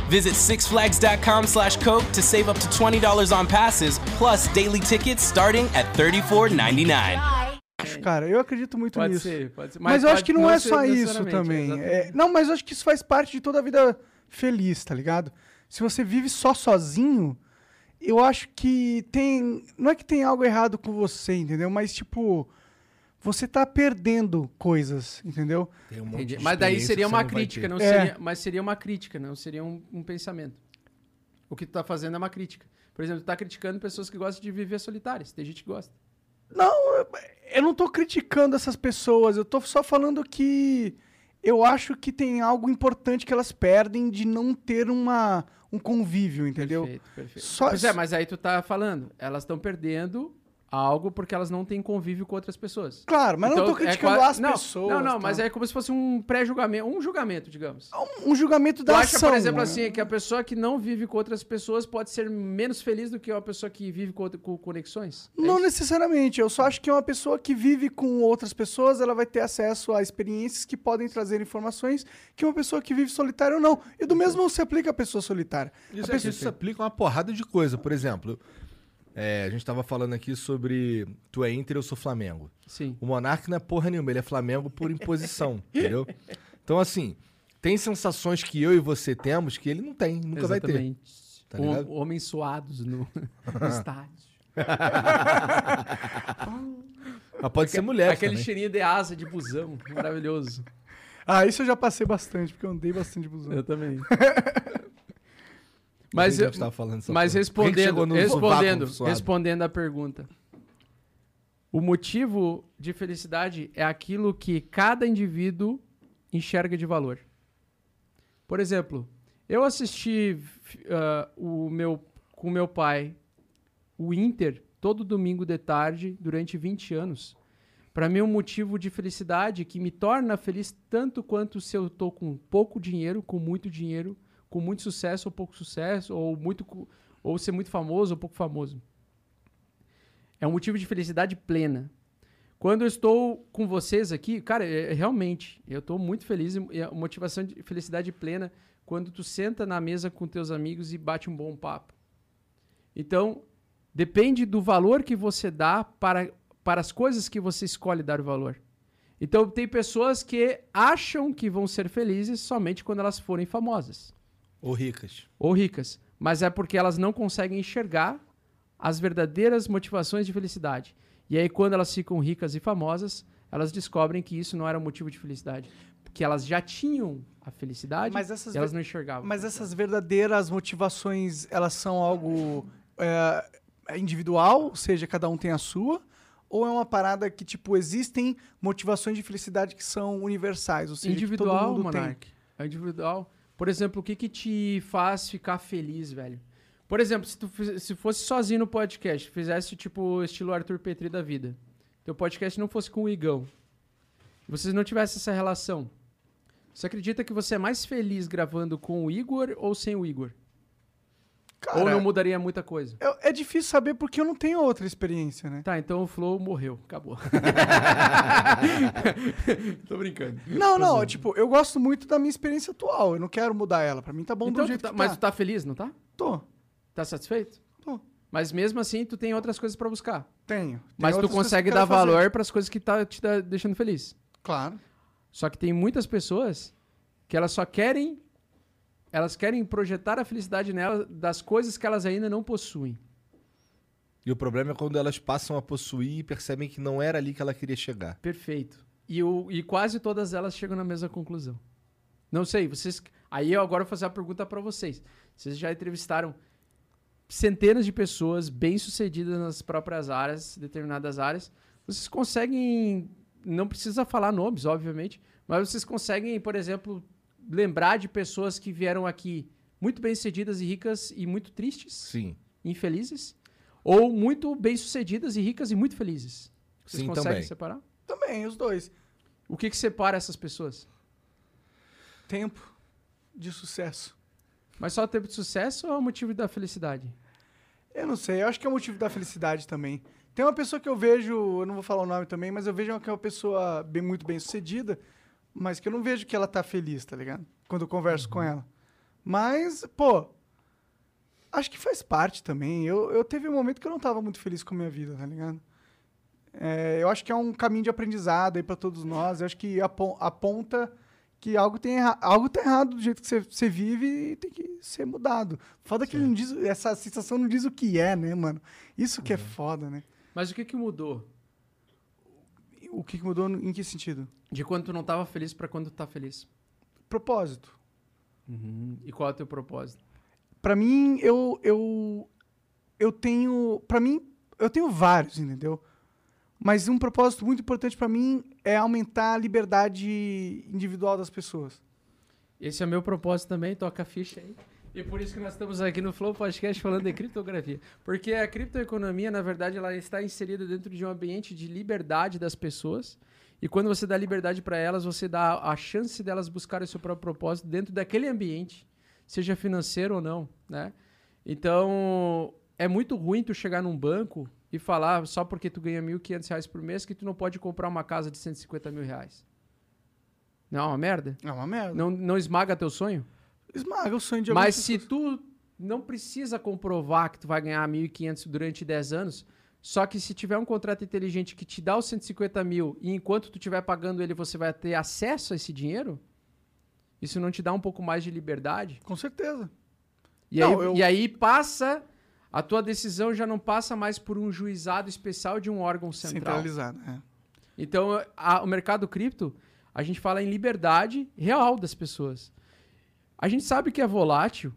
Visit sixflags.com slash Coke to save up to $20 on passes, plus daily tickets starting at $34.99. acho, cara. Eu acredito muito Pode nisso. ser, pode ser. Mas, eu acho que não, é ser só isso também. É, não, mas eu acho que isso faz parte de toda a vida feliz, tá ligado? Se você vive só sozinho, eu acho que tem. Não é que tem algo errado com você, entendeu? Mas, tipo, você tá perdendo coisas, entendeu? Tem um monte Entendi. de Mas daí seria uma não crítica, não É. seria, mas seria uma crítica, não seria um, um pensamento. O que tu tá fazendo é uma crítica. Por exemplo, tu tá criticando pessoas que gostam de viver solitárias. Tem gente que gosta. Não, eu- eu não tô criticando essas pessoas, eu tô só falando que eu acho que tem algo importante que elas perdem de não ter uma, um convívio, entendeu? Perfeito, perfeito. Só- Pois é, mas aí tu tá falando, elas estão perdendo algo porque elas não têm convívio com outras pessoas. Claro, mas eu não tô Então, é criticando qua- as não, pessoas. Não, não, tá? mas é como se fosse um pré-julgamento, um julgamento, digamos. um, um julgamento Tu da acha, ação. por exemplo, né? assim, que a pessoa que não vive com outras pessoas pode ser menos feliz do que uma pessoa que vive com, outra- com conexões? É Não isso? necessariamente. Eu só acho que uma pessoa que vive com outras pessoas, ela vai ter acesso a experiências que podem trazer informações que uma pessoa que vive solitária ou não. E do mesmo se aplica a pessoa solitária. Isso, a pessoa... isso se aplica a uma porrada de coisa. Por exemplo, é, a gente tava falando aqui sobre tu é Inter, eu sou Flamengo. Sim. O Monark não é porra nenhuma, ele é Flamengo por imposição, entendeu? Então, assim, tem sensações que eu e você temos que ele não tem, nunca vai ter. Exatamente. Tá ligado? Homens suados no, no estádio. Mas pode ser mulher Aquele também. cheirinho de asa de busão, maravilhoso. Ah, isso eu já passei bastante, porque eu andei bastante de busão. Eu também. Mas eu falando mas respondendo, respondendo, respondendo a pergunta. O motivo de felicidade é aquilo que cada indivíduo enxerga de valor. Por exemplo, eu assisti ah, o meu, com meu pai o Inter todo domingo de tarde durante 20 anos. Para mim, é um motivo de felicidade que me torna feliz tanto quanto se eu estou com pouco dinheiro, com muito dinheiro, com muito sucesso ou pouco sucesso, ou muito ou ser muito famoso ou pouco famoso. É um motivo de felicidade plena. Quando eu estou com vocês aqui, cara, é- é realmente, eu estou muito feliz e é uma motivação de felicidade plena quando tu senta na mesa com teus amigos e bate um bom papo. Então, depende do valor que você dá para, para as coisas que você escolhe dar o valor. Então tem pessoas que acham que vão ser felizes somente quando elas forem famosas Ou ricas. ou ricas, mas é porque elas não conseguem enxergar as verdadeiras motivações de felicidade. E aí quando elas ficam ricas e famosas, elas descobrem que isso não era motivo de felicidade, que elas já tinham a felicidade Mas essas e elas não enxergavam. Mas essas verdadeiras motivações, elas são algo é, é individual, ou seja, cada um tem a sua? Ou é uma parada que, tipo, existem motivações de felicidade que são universais? Ou seja, que todo individual, mundo tem? Monark. É individual. Por exemplo, o que que te faz ficar feliz, velho? Por exemplo, se tu se fosse sozinho no podcast, fizesse tipo estilo Arthur Petri da vida, teu podcast não fosse com o Igão, vocês não tivessem essa relação, você acredita que você é mais feliz gravando com o Igor ou sem o Igor? Cara, ou não mudaria muita coisa? é, é difícil saber porque eu não tenho outra experiência, né? Tá, então o Flow morreu. Acabou. Tô brincando. Não, não, tipo, eu gosto muito da minha experiência atual. Eu não quero mudar ela. Pra mim tá bom Então, do jeito tá- que mas tá. tu tá feliz, não tá? Tô, Tá satisfeito? tô. Mas mesmo assim, tu tem outras coisas pra buscar. Tenho. Tem Mas tu consegue dar valor pras coisas que tá te deixando feliz. Claro. Só que tem muitas pessoas que elas só querem elas querem projetar a felicidade nela das coisas que elas ainda não possuem. E o problema é quando elas passam a possuir e percebem que não era ali que ela queria chegar. Perfeito. E, o, e quase todas elas chegam na mesma conclusão. Não sei, vocês. Aí eu agora vou fazer a pergunta pra vocês. Vocês já entrevistaram centenas de pessoas bem-sucedidas nas próprias áreas, determinadas áreas. Vocês conseguem. Não precisa falar nomes, obviamente, mas vocês conseguem, por exemplo, lembrar de pessoas que vieram aqui muito bem-sucedidas e ricas e muito tristes, Sim. infelizes, ou muito bem-sucedidas e ricas e muito felizes. Vocês Sim, conseguem também. separar? Também, os dois. O que, que separa essas pessoas? Tempo de sucesso. Mas só o tempo de sucesso ou é o motivo da felicidade? Eu não sei, eu acho que é o motivo da felicidade também. Tem uma pessoa que eu vejo, eu não vou falar o nome também, mas eu vejo que é uma pessoa bem, muito bem sucedida, mas que eu não vejo que ela tá feliz, tá ligado? Quando eu converso com ela. Mas, pô, acho que faz parte também. Eu, eu teve um momento que eu não tava muito feliz com a minha vida, tá ligado? É, eu acho que é um caminho de aprendizado aí pra todos nós. Eu acho que apon- aponta que algo, tem algo tá errado do jeito que você, vive e tem que ser mudado. Foda que ele não diz, essa sensação não diz o que é, né, mano? Isso que é foda, né? Mas o que, que mudou? O que que mudou em que sentido? De quando tu não tava feliz pra quando tu tá feliz? Propósito. E qual é o teu propósito? Pra mim, eu, eu, eu tenho. Pra mim, eu tenho vários, entendeu? Mas um propósito muito importante pra mim é aumentar a liberdade individual das pessoas. Esse é o meu propósito também, toca a ficha aí. E por isso que nós estamos aqui no Flow Podcast falando de criptografia. Porque a criptoeconomia, na verdade, ela está inserida dentro de um ambiente de liberdade das pessoas. E quando você dá liberdade para elas, você dá a chance delas buscarem o seu próprio propósito dentro daquele ambiente, seja financeiro ou não, né? Então, é muito ruim tu chegar num banco e falar só porque tu ganha 1.500 reais por mês que tu não pode comprar uma casa de 150 mil reais. Não é uma merda? É uma merda. Não, não esmaga teu sonho? Esmaga o sonho de Mas se pessoas. tu não precisa comprovar que tu vai ganhar 1.500 durante 10 anos, só que se tiver um contrato inteligente que te dá os 150 mil e enquanto tu estiver pagando ele você vai ter acesso a esse dinheiro, isso não te dá um pouco mais de liberdade? Com certeza. E, Não, aí, eu- e aí passa, a tua decisão já não passa mais por um juizado especial de um órgão central. Centralizado. É. Então, a- o mercado cripto, a gente fala em liberdade real das pessoas. A gente sabe que é volátil,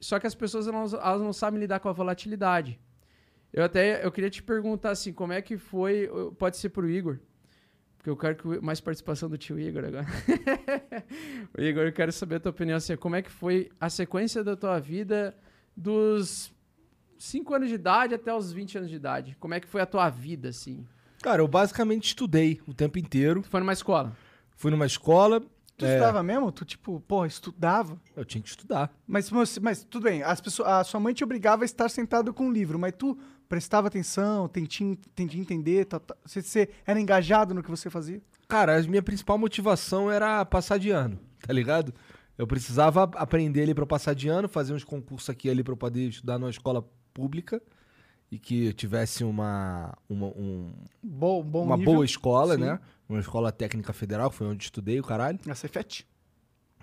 só que as pessoas elas, elas não sabem lidar com a volatilidade. Eu até eu queria te perguntar assim, como é que foi, pode ser pro Igor, porque eu quero que o- mais participação do tio Igor agora. o Igor, eu quero saber a tua opinião assim, como é que foi a sequência da tua vida dos 5 anos de idade até os 20 anos de idade? Como é que foi a tua vida assim? Cara, eu basicamente estudei o tempo inteiro. Tu foi numa escola? Fui numa escola. Tu é, estudava mesmo? Tu, tipo, porra, estudava? Eu tinha que estudar. Mas, mas, mas tudo bem, as pessoas, a sua mãe te obrigava a estar sentado com um livro, mas tu prestava atenção, tentia, tentia entender, tá, tá, você, você era engajado no que você fazia? Cara, a minha principal motivação era passar de ano, tá ligado? Eu precisava aprender ali pra eu passar de ano, fazer uns concursos aqui ali pra eu poder estudar numa escola pública. e que tivesse uma, uma, um- Bom, bom uma nível. boa escola, Sim. né? Uma escola técnica federal, que foi onde estudei o caralho. Na Cefet.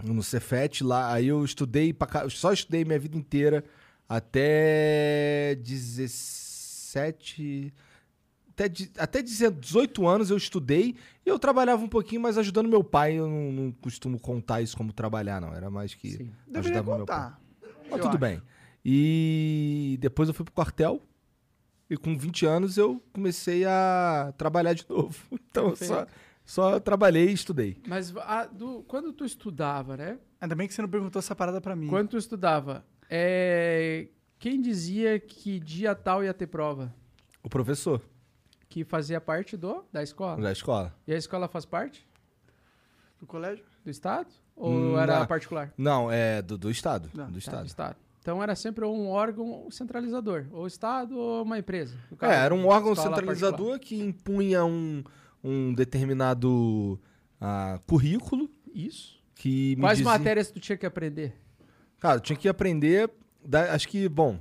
No Cefet, lá, aí eu estudei, pra, só estudei minha vida inteira até 17. Até, até 18 anos eu estudei e eu trabalhava um pouquinho, mas ajudando meu pai. Eu não, não costumo contar isso como trabalhar, não. Era mais que. Sim. Deveria ajudava meu pai. Mas tudo acho. bem. E depois eu fui pro quartel. E com 20 anos eu comecei a trabalhar de novo. Então eu só, só trabalhei e estudei. Mas a- do- quando tu estudava, né? Ainda bem que você não perguntou essa parada pra mim. Quando tu estudava, é, quem dizia que dia tal ia ter prova? O professor Que fazia parte do da escola? da escola. E a escola faz parte No colégio? do Estado? Ou Hum, era não. particular? Não, é do, do Estado. Não, do Tá, do Estado. Então era sempre um órgão centralizador, ou Estado ou uma empresa. É, era um órgão centralizador que impunha um, um determinado ah, currículo. Isso. que Quais dizia... matérias tu tinha que aprender? Cara, eu tinha que aprender. da- acho que, bom,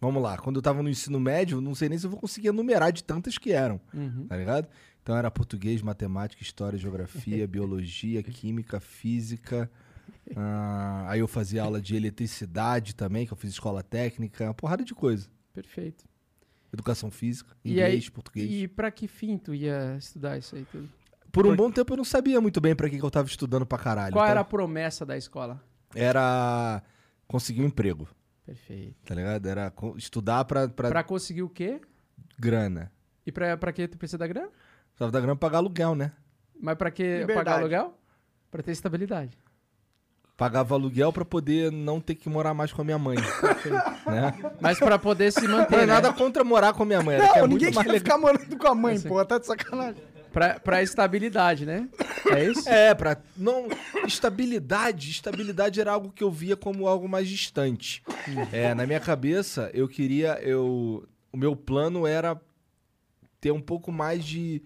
vamos lá. Quando eu tava no ensino médio, não sei nem se eu vou conseguir enumerar de tantas que eram, Uhum. tá ligado? Então era português, matemática, história, geografia, biologia, química, física. Ah, aí eu fazia aula de eletricidade também, que eu fiz escola técnica, uma porrada de coisa. Perfeito. Educação física, E inglês, aí- português. E pra que fim tu ia estudar isso aí tudo? Por um bom tempo eu não sabia muito bem pra que, que eu tava estudando pra caralho. Qual tá? era a promessa da escola? Era conseguir um emprego, Perfeito. tá ligado? Era estudar pra, pra, Pra conseguir o quê? grana. E pra, pra que tu precisa da grana? Precisava da grana pra pagar aluguel, né? Mas pra que Liberdade. pagar aluguel? Pra ter estabilidade. Pagava aluguel pra poder não ter que morar mais com a minha mãe. né? Mas pra poder se Não manter, é né? nada contra morar com a minha mãe. Era que é Não, ninguém quer legal. ficar morando com a mãe, Assim. pô. Tá de sacanagem. Pra, pra estabilidade, né? É isso? É, pra. Não. Estabilidade. Estabilidade era algo que eu via como algo mais distante. É, na minha cabeça, eu queria. Eu, o meu plano era ter um pouco mais de,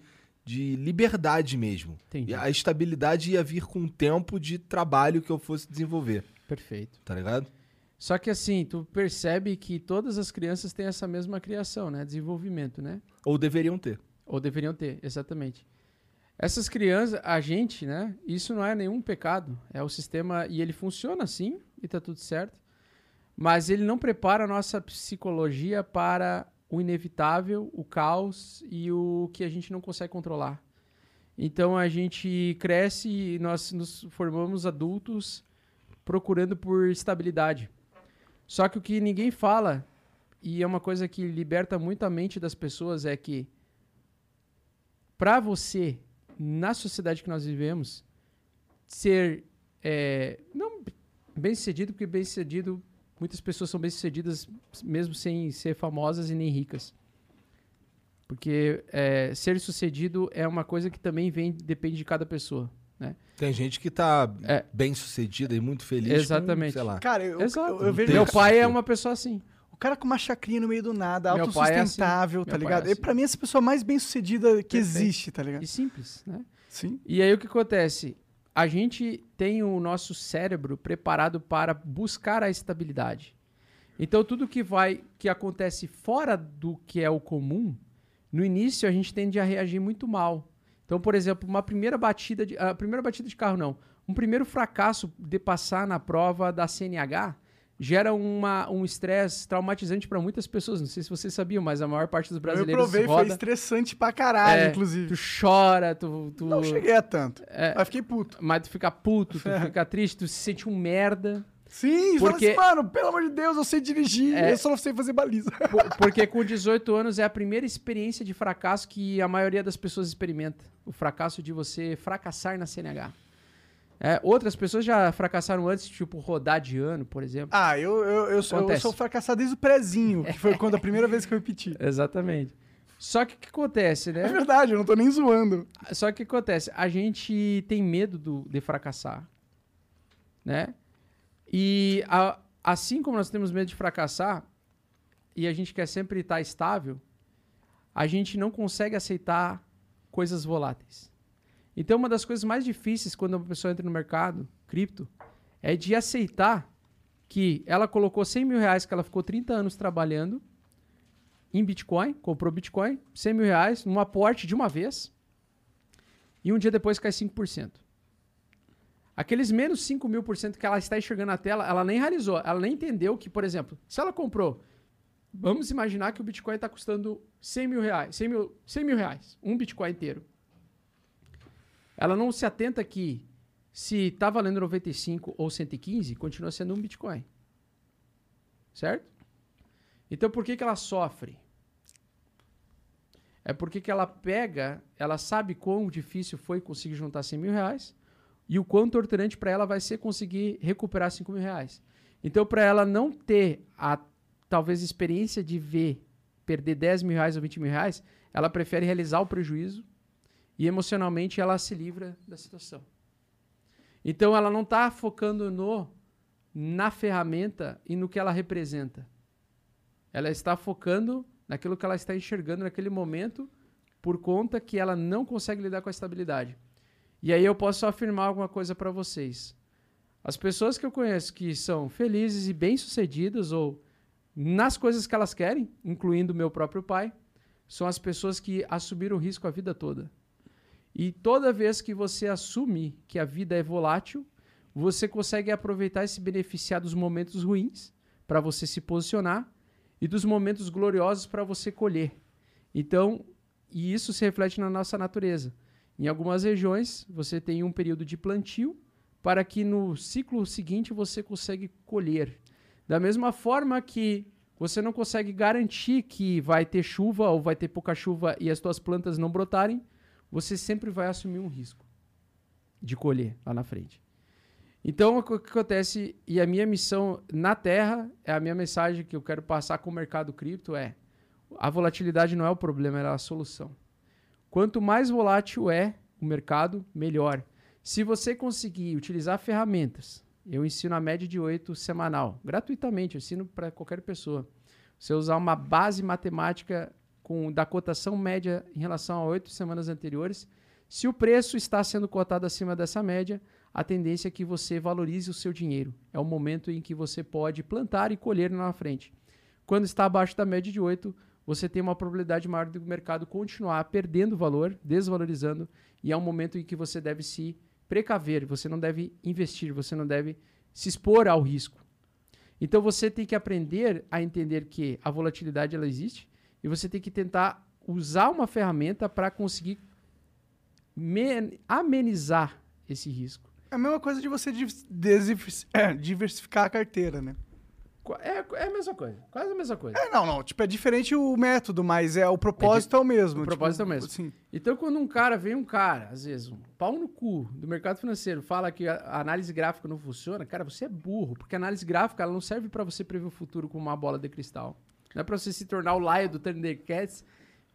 de liberdade mesmo. Entendi. E a estabilidade ia vir com o tempo de trabalho que eu fosse desenvolver, Perfeito. tá ligado? Só que assim, tu percebe que todas as crianças têm essa mesma criação, né? Desenvolvimento, né? Ou deveriam ter. Ou deveriam ter, exatamente. Essas crianças, a gente, né? Isso não é nenhum pecado. É o sistema. E ele funciona assim, e tá tudo certo. Mas ele não prepara a nossa psicologia para o inevitável, o caos e o que a gente não consegue controlar. Então a gente cresce e nós nos formamos adultos procurando por estabilidade. Só que o que ninguém fala, e é uma coisa que liberta muito a mente das pessoas, é que para você, na sociedade que nós vivemos, ser é, não bem sucedido, porque bem sucedido, muitas pessoas são bem sucedidas mesmo sem ser famosas e nem ricas. Porque é, ser sucedido é uma coisa que também vem, depende de cada pessoa. Né? Tem gente que tá É. bem sucedida e muito feliz. Exatamente. Com, sei lá. Cara, eu, Exato. eu, eu vejo Meu pai é uma pessoa assim. o cara com uma chacrinha no meio do nada, Meu pai é autossustentável, assim. tá Meu é ligado? E assim. pra mim, essa pessoa mais bem sucedida que Perfeito. existe, tá ligado? E simples, né? Sim. E aí o que acontece? A gente tem o nosso cérebro preparado para buscar a estabilidade. Então tudo que vai que acontece fora do que é o comum, no início a gente tende a reagir muito mal. Então, por exemplo, uma primeira batida de a primeira batida de carro não, um primeiro fracasso de passar na prova da CNH gera uma, um estresse traumatizante para muitas pessoas. Não sei se vocês sabiam, mas a maior parte dos Eu brasileiros provei, foi roda, estressante pra caralho, É, inclusive. tu chora, tu, tu Não cheguei a tanto. É. Mas fiquei puto. mas tu fica puto, tu fica triste, tu se sente um merda. Sim, Porque- porque... assim, mano, pelo amor de Deus, eu sei dirigir, É. eu só não sei fazer baliza. Por- Porque com 18 anos é a primeira experiência de fracasso que a maioria das pessoas experimenta. O fracasso de você fracassar na CNH. É, outras pessoas já fracassaram antes, tipo rodar de ano, por exemplo. Ah, eu, eu, eu, sou, eu sou fracassado desde o prezinho, que foi quando a primeira vez que eu repeti. Exatamente. Só que o que acontece, É né? verdade, eu não tô nem zoando. Só que o que acontece? A gente tem medo do- de fracassar, né? E a- assim como nós temos medo de fracassar e a gente quer sempre estar estável, a gente não consegue aceitar coisas voláteis. Então, uma das coisas mais difíceis quando uma pessoa entra no mercado cripto é de aceitar que ela colocou 100 mil reais que ela ficou 30 anos trabalhando em Bitcoin, comprou Bitcoin, 100 mil reais, num aporte de uma vez, e um dia depois cai 5%. Aqueles menos 5 mil por cento que ela está enxergando na tela, ela nem realizou, ela nem entendeu que, por exemplo, se ela comprou, vamos imaginar que o Bitcoin está custando 100 mil reais, 100 mil, 100 mil reais, um Bitcoin inteiro. Ela não se atenta que se está valendo 95 ou 115, continua sendo um Bitcoin. Certo? Então por que, que ela sofre? É porque que ela pega, ela sabe quão difícil foi conseguir juntar 100 mil reais e o quão torturante para ela vai ser conseguir recuperar 5 mil reais. Então, para ela não ter a talvez experiência de ver perder 10 mil reais ou 20 mil reais, ela prefere realizar o prejuízo e emocionalmente ela se livra da situação. Então, ela não está focando no na ferramenta e no que ela representa. Ela está focando naquilo que ela está enxergando naquele momento por conta que ela não consegue lidar com a estabilidade. E aí eu posso afirmar alguma coisa para vocês. As pessoas que eu conheço que são felizes e bem-sucedidas ou nas coisas que elas querem, incluindo meu próprio pai, são as pessoas que assumiram risco a vida toda. E toda vez que você assume que a vida é volátil, você consegue aproveitar e se beneficiar dos momentos ruins para você se posicionar e dos momentos gloriosos para você colher. Então, e isso se reflete na nossa natureza. Em algumas regiões, você tem um período de plantio para que no ciclo seguinte você consiga colher. Da mesma forma que você não consegue garantir que vai ter chuva ou vai ter pouca chuva e as suas plantas não brotarem, você sempre vai assumir um risco de colher lá na frente. Então, o que acontece, e a minha missão na Terra, é a minha mensagem que eu quero passar com o mercado cripto é: a volatilidade não é o problema, é a solução. Quanto mais volátil é o mercado, melhor. Se você conseguir utilizar ferramentas, eu ensino a média de 8 semanal, gratuitamente, eu ensino para qualquer pessoa. Você usar uma base matemática com da cotação média em relação a oito semanas anteriores, se o preço está sendo cotado acima dessa média, a tendência é que você valorize o seu dinheiro. É o momento em que você pode plantar e colher na frente. Quando está abaixo da média de 8, você tem uma probabilidade maior do mercado continuar perdendo valor, desvalorizando, e é um momento em que você deve se precaver, você não deve investir, você não deve se expor ao risco. Então você tem que aprender a entender que a volatilidade ela existe e você tem que tentar usar uma ferramenta para conseguir amenizar esse risco. É a mesma coisa de você diversificar, é, diversificar a carteira, né? É, é a mesma coisa. Quase a mesma coisa. É, não, não. Tipo, é diferente o método, mas é o propósito é, de, é o mesmo. O tipo, propósito é o mesmo. Assim. Então, quando um cara, vem um cara, às vezes, um pau no cu do mercado financeiro, fala que a análise gráfica não funciona, cara, você é burro. Porque a análise gráfica ela não serve para você prever o futuro com uma bola de cristal. Não é pra você se tornar o Laio do Thundercats,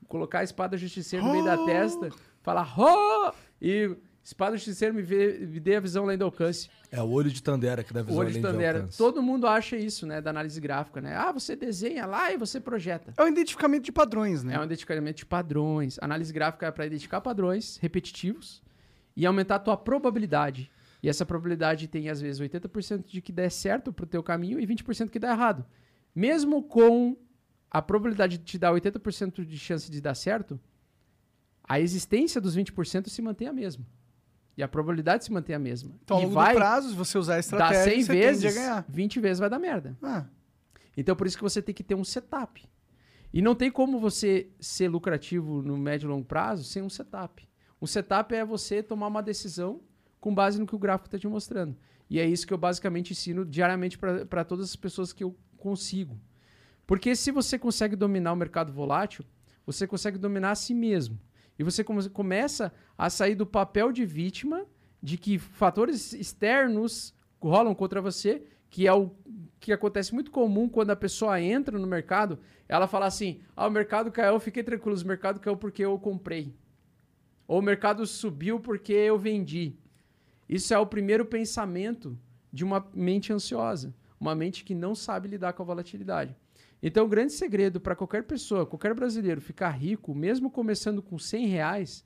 colocar a espada justiceira no meio da testa, falar, oh! e Espada Justiceiro me, vê, me dê a visão além do alcance. É o olho de Tandera que dá visão o olho além de Tandera. Todo mundo acha isso, né, da análise gráfica, né? Ah, você desenha lá e você projeta. É o identificamento de padrões, né? É o identificamento de padrões. Análise gráfica é para identificar padrões repetitivos e aumentar a tua probabilidade. E essa probabilidade tem, às vezes, 80% de que der certo pro teu caminho e 20% que dá errado. Mesmo com a probabilidade de te dar 80% de chance de dar certo, a existência dos 20% se mantém a mesma. E a probabilidade se mantém a mesma. Então, ao longo vai do prazo, se você usar a estratégia, dar 100 você vezes, ganhar. 20 vezes vai dar merda. Ah, Então, por isso que você tem que ter um setup. E não tem como você ser lucrativo no médio e longo prazo sem um setup. Um setup é você tomar uma decisão com base no que o gráfico está te mostrando. E é isso que eu basicamente ensino diariamente para todas as pessoas que eu consigo. Porque se você consegue dominar o mercado volátil, você consegue dominar a si mesmo. E você come- começa a sair do papel de vítima, de que fatores externos rolam contra você, que é o que acontece muito comum quando a pessoa entra no mercado, ela fala assim: "Ah, o mercado caiu, fiquei tranquilo, o mercado caiu porque eu comprei". Ou o mercado subiu porque eu vendi. Isso é o primeiro pensamento de uma mente ansiosa, uma mente que não sabe lidar com a volatilidade. Então, o grande segredo para qualquer pessoa, qualquer brasileiro ficar rico, mesmo começando com 100 reais,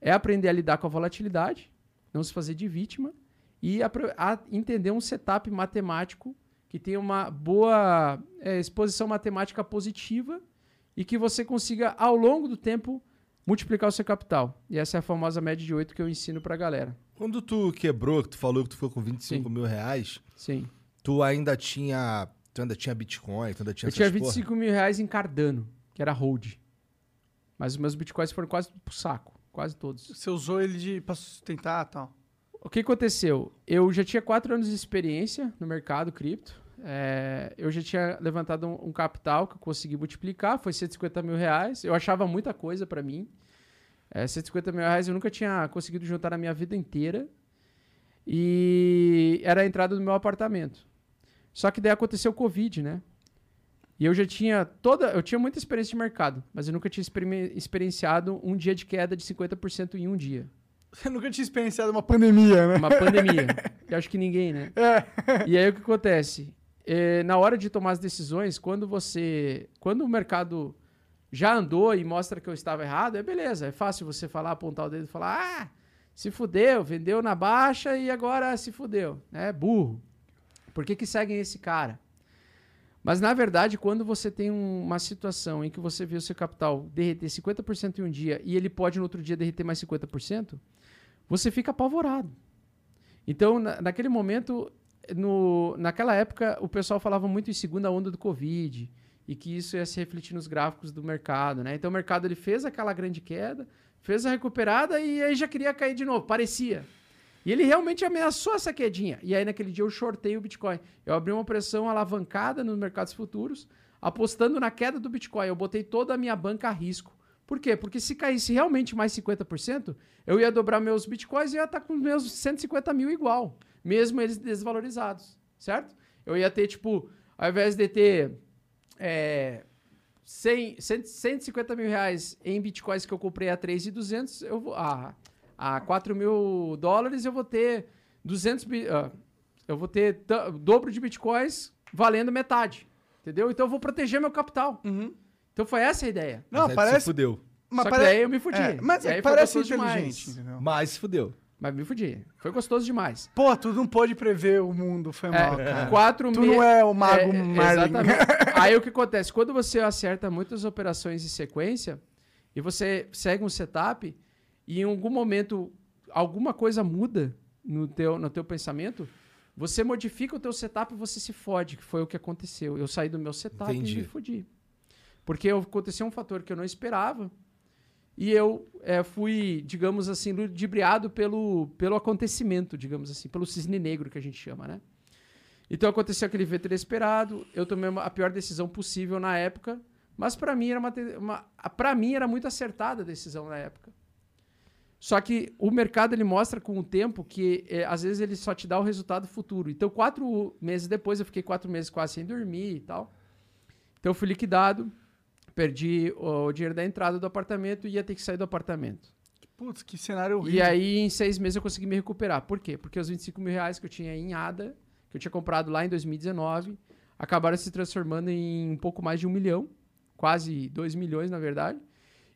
é aprender a lidar com a volatilidade, não se fazer de vítima e a, a entender um setup matemático que tenha uma boa é, exposição matemática positiva e que você consiga, ao longo do tempo, multiplicar o seu capital. E essa é a famosa média de 8 que eu ensino pra galera. Quando tu quebrou, que tu falou que tu ficou com 25 Sim. mil reais, Sim. tu ainda tinha. Tu ainda tinha Bitcoin, tu ainda tinha Eu tinha essas porra? 25 mil reais em Cardano, que era hold. Mas os meus bitcoins foram quase pro saco. Quase todos. Você usou ele de, pra sustentar e tal. O que aconteceu? Eu já tinha quatro anos de experiência no mercado cripto. É, eu já tinha levantado um, um capital que eu consegui multiplicar, foi 150 mil reais. Eu achava muita coisa pra mim. É, 150 mil reais eu nunca tinha conseguido juntar na minha vida inteira. E era a entrada do meu apartamento. Só que daí aconteceu o Covid, né? E eu já tinha toda. Eu tinha muita experiência de mercado, mas eu nunca tinha experienciado um dia de queda de 50% em um dia. Você nunca tinha experienciado uma pandemia, né? Uma pandemia. Eu acho que ninguém, né? E aí o que acontece? É, na hora de tomar as decisões, quando você. Quando o mercado já andou e mostra que eu estava errado, é beleza. É fácil você falar, apontar o dedo e falar: ah, se fudeu, vendeu na baixa e agora se fudeu. É burro. Por que, que seguem esse cara? Mas na verdade, quando você tem um- uma situação em que você vê o seu capital derreter 50% em um dia e ele pode no outro dia derreter mais 50%, você fica apavorado. Então, na- naquele momento, no, naquela época, o pessoal falava muito em segunda onda do Covid e que isso ia se refletir nos gráficos do mercado, né? Então, o mercado ele fez aquela grande queda, fez a recuperada e aí já queria cair de novo, parecia. E ele realmente ameaçou essa quedinha. E aí, naquele dia, eu shortei o Bitcoin. Eu abri uma pressão alavancada nos mercados futuros, apostando na queda do Bitcoin. Eu botei toda a minha banca a risco. Por quê? Porque se caísse realmente mais 50%, eu ia dobrar meus bitcoins e ia estar com meus 150 mil igual, mesmo eles desvalorizados, certo? Eu ia ter, tipo, ao invés de ter é, 100, 100, 150 mil reais em bitcoins que eu comprei a 3,200, eu vou. A, a 4 mil dólares eu vou ter 200. bi- ah, eu vou ter dobro de bitcoins valendo metade. Entendeu? Então eu vou proteger meu capital. Então foi essa a ideia. Não, Mas parece. Se fudeu. Mas Só que pare- daí eu me fudi. É, mas é parece gostoso inteligente, demais. Mas fudeu. Mas me fudi. Foi gostoso demais. Pô, tu não pôde prever o mundo, foi mal, É, cara. quatro Tu me- não é o mago Merlin. Exatamente. Aí o que acontece? Quando você acerta muitas operações em sequência e você segue um setup e em algum momento alguma coisa muda no teu, no teu pensamento, você modifica o teu setup e você se fode, que foi o que aconteceu. Eu saí do meu setup Entendi. e me fodi. Porque aconteceu um fator que eu não esperava e eu é, fui, digamos assim, ludibriado pelo, pelo acontecimento, digamos assim, pelo cisne negro que a gente chama, né? Então aconteceu aquele evento inesperado, eu tomei a pior decisão possível na época, mas para mim era uma, uma para mim era muito acertada a decisão na época. Só que o mercado ele mostra com o tempo que eh, às vezes ele só te dá o resultado futuro. Então quatro meses depois eu fiquei quatro meses quase sem dormir e tal. Então eu fui liquidado, perdi o dinheiro da entrada do apartamento e ia ter que sair do apartamento. Putz, que cenário horrível. E aí, em seis meses, eu consegui me recuperar. Por quê? Porque os 25 mil reais que eu tinha em ADA, que eu tinha comprado lá em 2019, acabaram se transformando em um pouco mais de um milhão. Quase dois milhões, na verdade.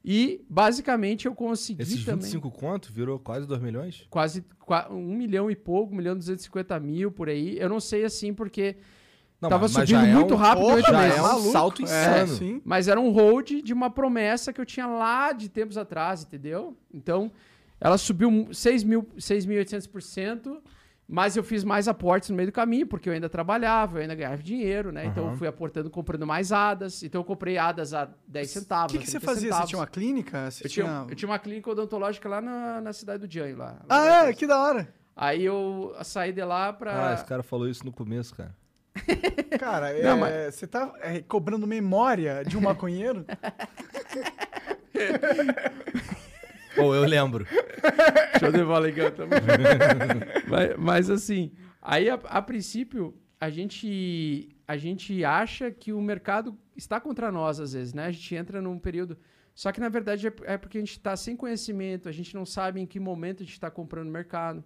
E, basicamente, eu consegui Esses também... 25 conto virou quase 2 milhões? Quase qua- um milhão e pouco, um milhão e 250 mil, por aí. Eu não sei, assim, porque Não, tava subindo já é muito um- rápido oito já meses. é um Maluco. salto É, insano. sim. Mas era um hold de uma promessa que eu tinha lá de tempos atrás, entendeu? Então, ela subiu um- 6 mil- 6.800%, mas eu fiz mais aportes no meio do caminho, porque eu ainda trabalhava, eu ainda ganhava dinheiro, né? Então, eu fui aportando, comprando mais hadas. Então, eu comprei hadas a 10 O centavos. que, a que você 30 fazia? Você centavos. tinha uma clínica? Você Eu tinha, eu tinha uma clínica odontológica lá na, na cidade do Janho, lá. lá Ah, é? Que da hora. Aí eu saí de lá pra... Ah, esse cara falou isso no começo, cara. Cara, é, Não, mas- você tá é, cobrando memória de um maconheiro? Pô, eu lembro. Show de bola, Igão, mas, mas, assim, aí a, a princípio a gente a gente acha que o mercado está contra nós às vezes, né? A gente entra num período só que na verdade é, é porque a gente está sem conhecimento, a gente não sabe em que momento a gente está comprando no mercado.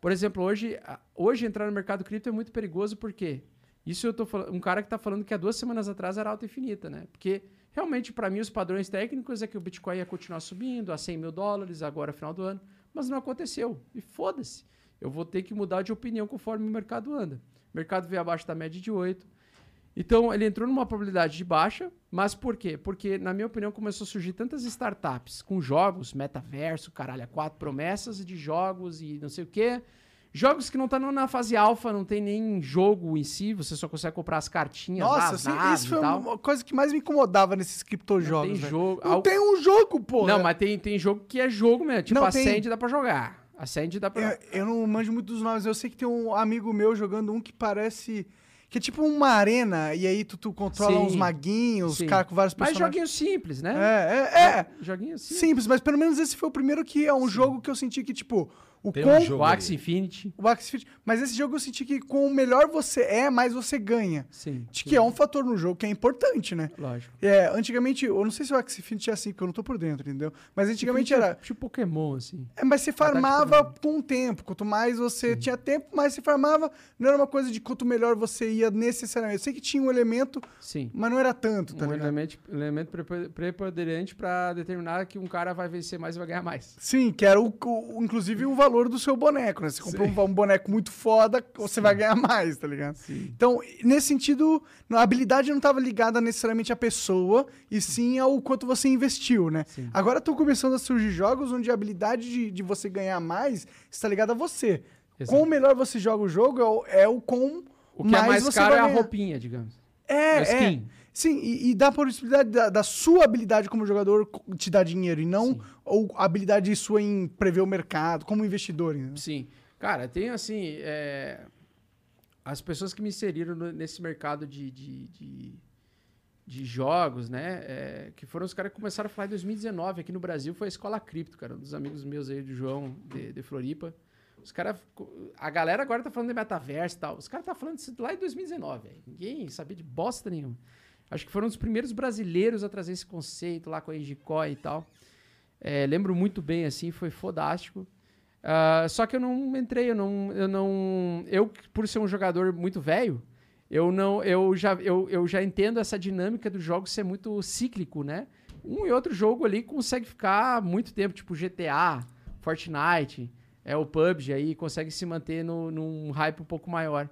Por exemplo, hoje, hoje entrar no mercado cripto é muito perigoso porque isso eu tô falando, um cara que está falando que há duas semanas atrás era alta infinita, né? Porque realmente para mim os padrões técnicos é que o Bitcoin ia continuar subindo a 100 mil dólares agora final do ano, mas não aconteceu. E foda-se, eu vou ter que mudar de opinião conforme o mercado anda. O mercado veio abaixo da média de 8. Então, ele entrou numa probabilidade de baixa, mas por quê? Porque, na minha opinião, começou a surgir tantas startups com jogos, metaverso, caralho, quatro promessas de jogos e não sei o quê. Jogos que não estão na fase alfa, não tem nem jogo em si, você só consegue comprar as cartinhas lá, Nossa, as assim, isso foi uma coisa que mais me incomodava nesses criptojogos. tem velho. jogo- Não al- tem um jogo, porra. Não, mas tem, tem jogo que é jogo mesmo. Tipo, Não, a tem- dá pra jogar. A Sand dá pra... Eu, eu não manjo muito dos nomes. Eu sei que tem um amigo meu jogando um que parece. Que é tipo uma arena, e aí tu, tu controla Sim. uns maguinhos, Sim. caras com vários Mas personagens. joguinho simples, né? É, é, é. Joguinho simples. Simples, mas pelo menos esse foi o primeiro que é um jogo que eu senti que, tipo, o Tem com... um jogo O Axie ali. Infinity. O Axie Fit. Mas esse jogo eu senti que com o melhor você é, mais você ganha. Sim. De que é um fator no jogo que é importante, né? Lógico. É, antigamente, eu não sei se o Axie Infinity é assim, porque eu não tô por dentro, entendeu? Mas antigamente Infinity é era. Tipo Pokémon, assim. É, mas você farmava com o tempo. Quanto mais você tinha tempo, mais você farmava. Não era uma coisa de quanto melhor você ia necessariamente. Eu sei que tinha um elemento, Sim. mas não era tanto, tá um ligado? elemento, elemento prepo- preponderante pra determinar que um cara vai vencer mais e vai ganhar mais. Sim, que era o, o- inclusive o valor do seu boneco, né? Você comprou um, um boneco muito foda, você vai ganhar mais, tá ligado? Então, nesse sentido, a habilidade não estava ligada necessariamente à pessoa, e sim ao quanto você investiu, né? Sim. Agora estão começando a surgir jogos onde a habilidade de, de você ganhar mais está ligada a você. Exato. Quão melhor você joga o jogo é o, é o quão O que é mais você caro é a roupinha, digamos. É, é. Sim, e, e dá a possibilidade da, da sua habilidade como jogador te dar dinheiro, e não Sim. ou a habilidade sua em prever o mercado, como investidor. entendeu? Sim. Cara, tem assim. é, As pessoas que me inseriram no- nesse mercado de, de, de, de jogos, né? é, que foram os caras que começaram a falar em 2019 aqui no Brasil, foi a Escola Cripto, cara. Um dos amigos meus aí, do João, de, de Floripa. Os caras. A galera agora tá falando de metaverso e tal. Os caras tá falando disso lá em 2019, velho. Ninguém sabia de bosta nenhuma. Acho que foram os primeiros brasileiros a trazer esse conceito lá com a Engicoin e tal. É, lembro muito bem, assim, foi fodástico. Ah, só que eu não entrei, eu não, eu não. Eu, por ser um jogador muito velho, eu não. Eu já, eu, eu já entendo essa dinâmica do jogo ser muito cíclico, né? Um e outro jogo ali consegue ficar muito tempo, tipo GTA, Fortnite, é o PUBG aí, consegue se manter no, num hype um pouco maior.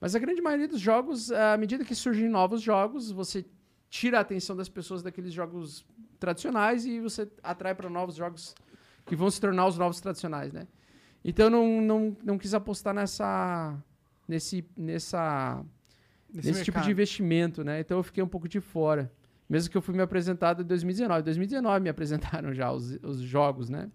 Mas a grande maioria dos jogos, à medida que surgem novos jogos, você tira a atenção das pessoas daqueles jogos tradicionais e você atrai para novos jogos que vão se tornar os novos tradicionais, né? Então eu não, não, não quis apostar nessa nesse nessa Nesse nesse, tipo de investimento, né? Então eu fiquei um pouco de fora. Mesmo que eu fui me apresentado em 2019. Em 2019 me apresentaram já os, os jogos, né?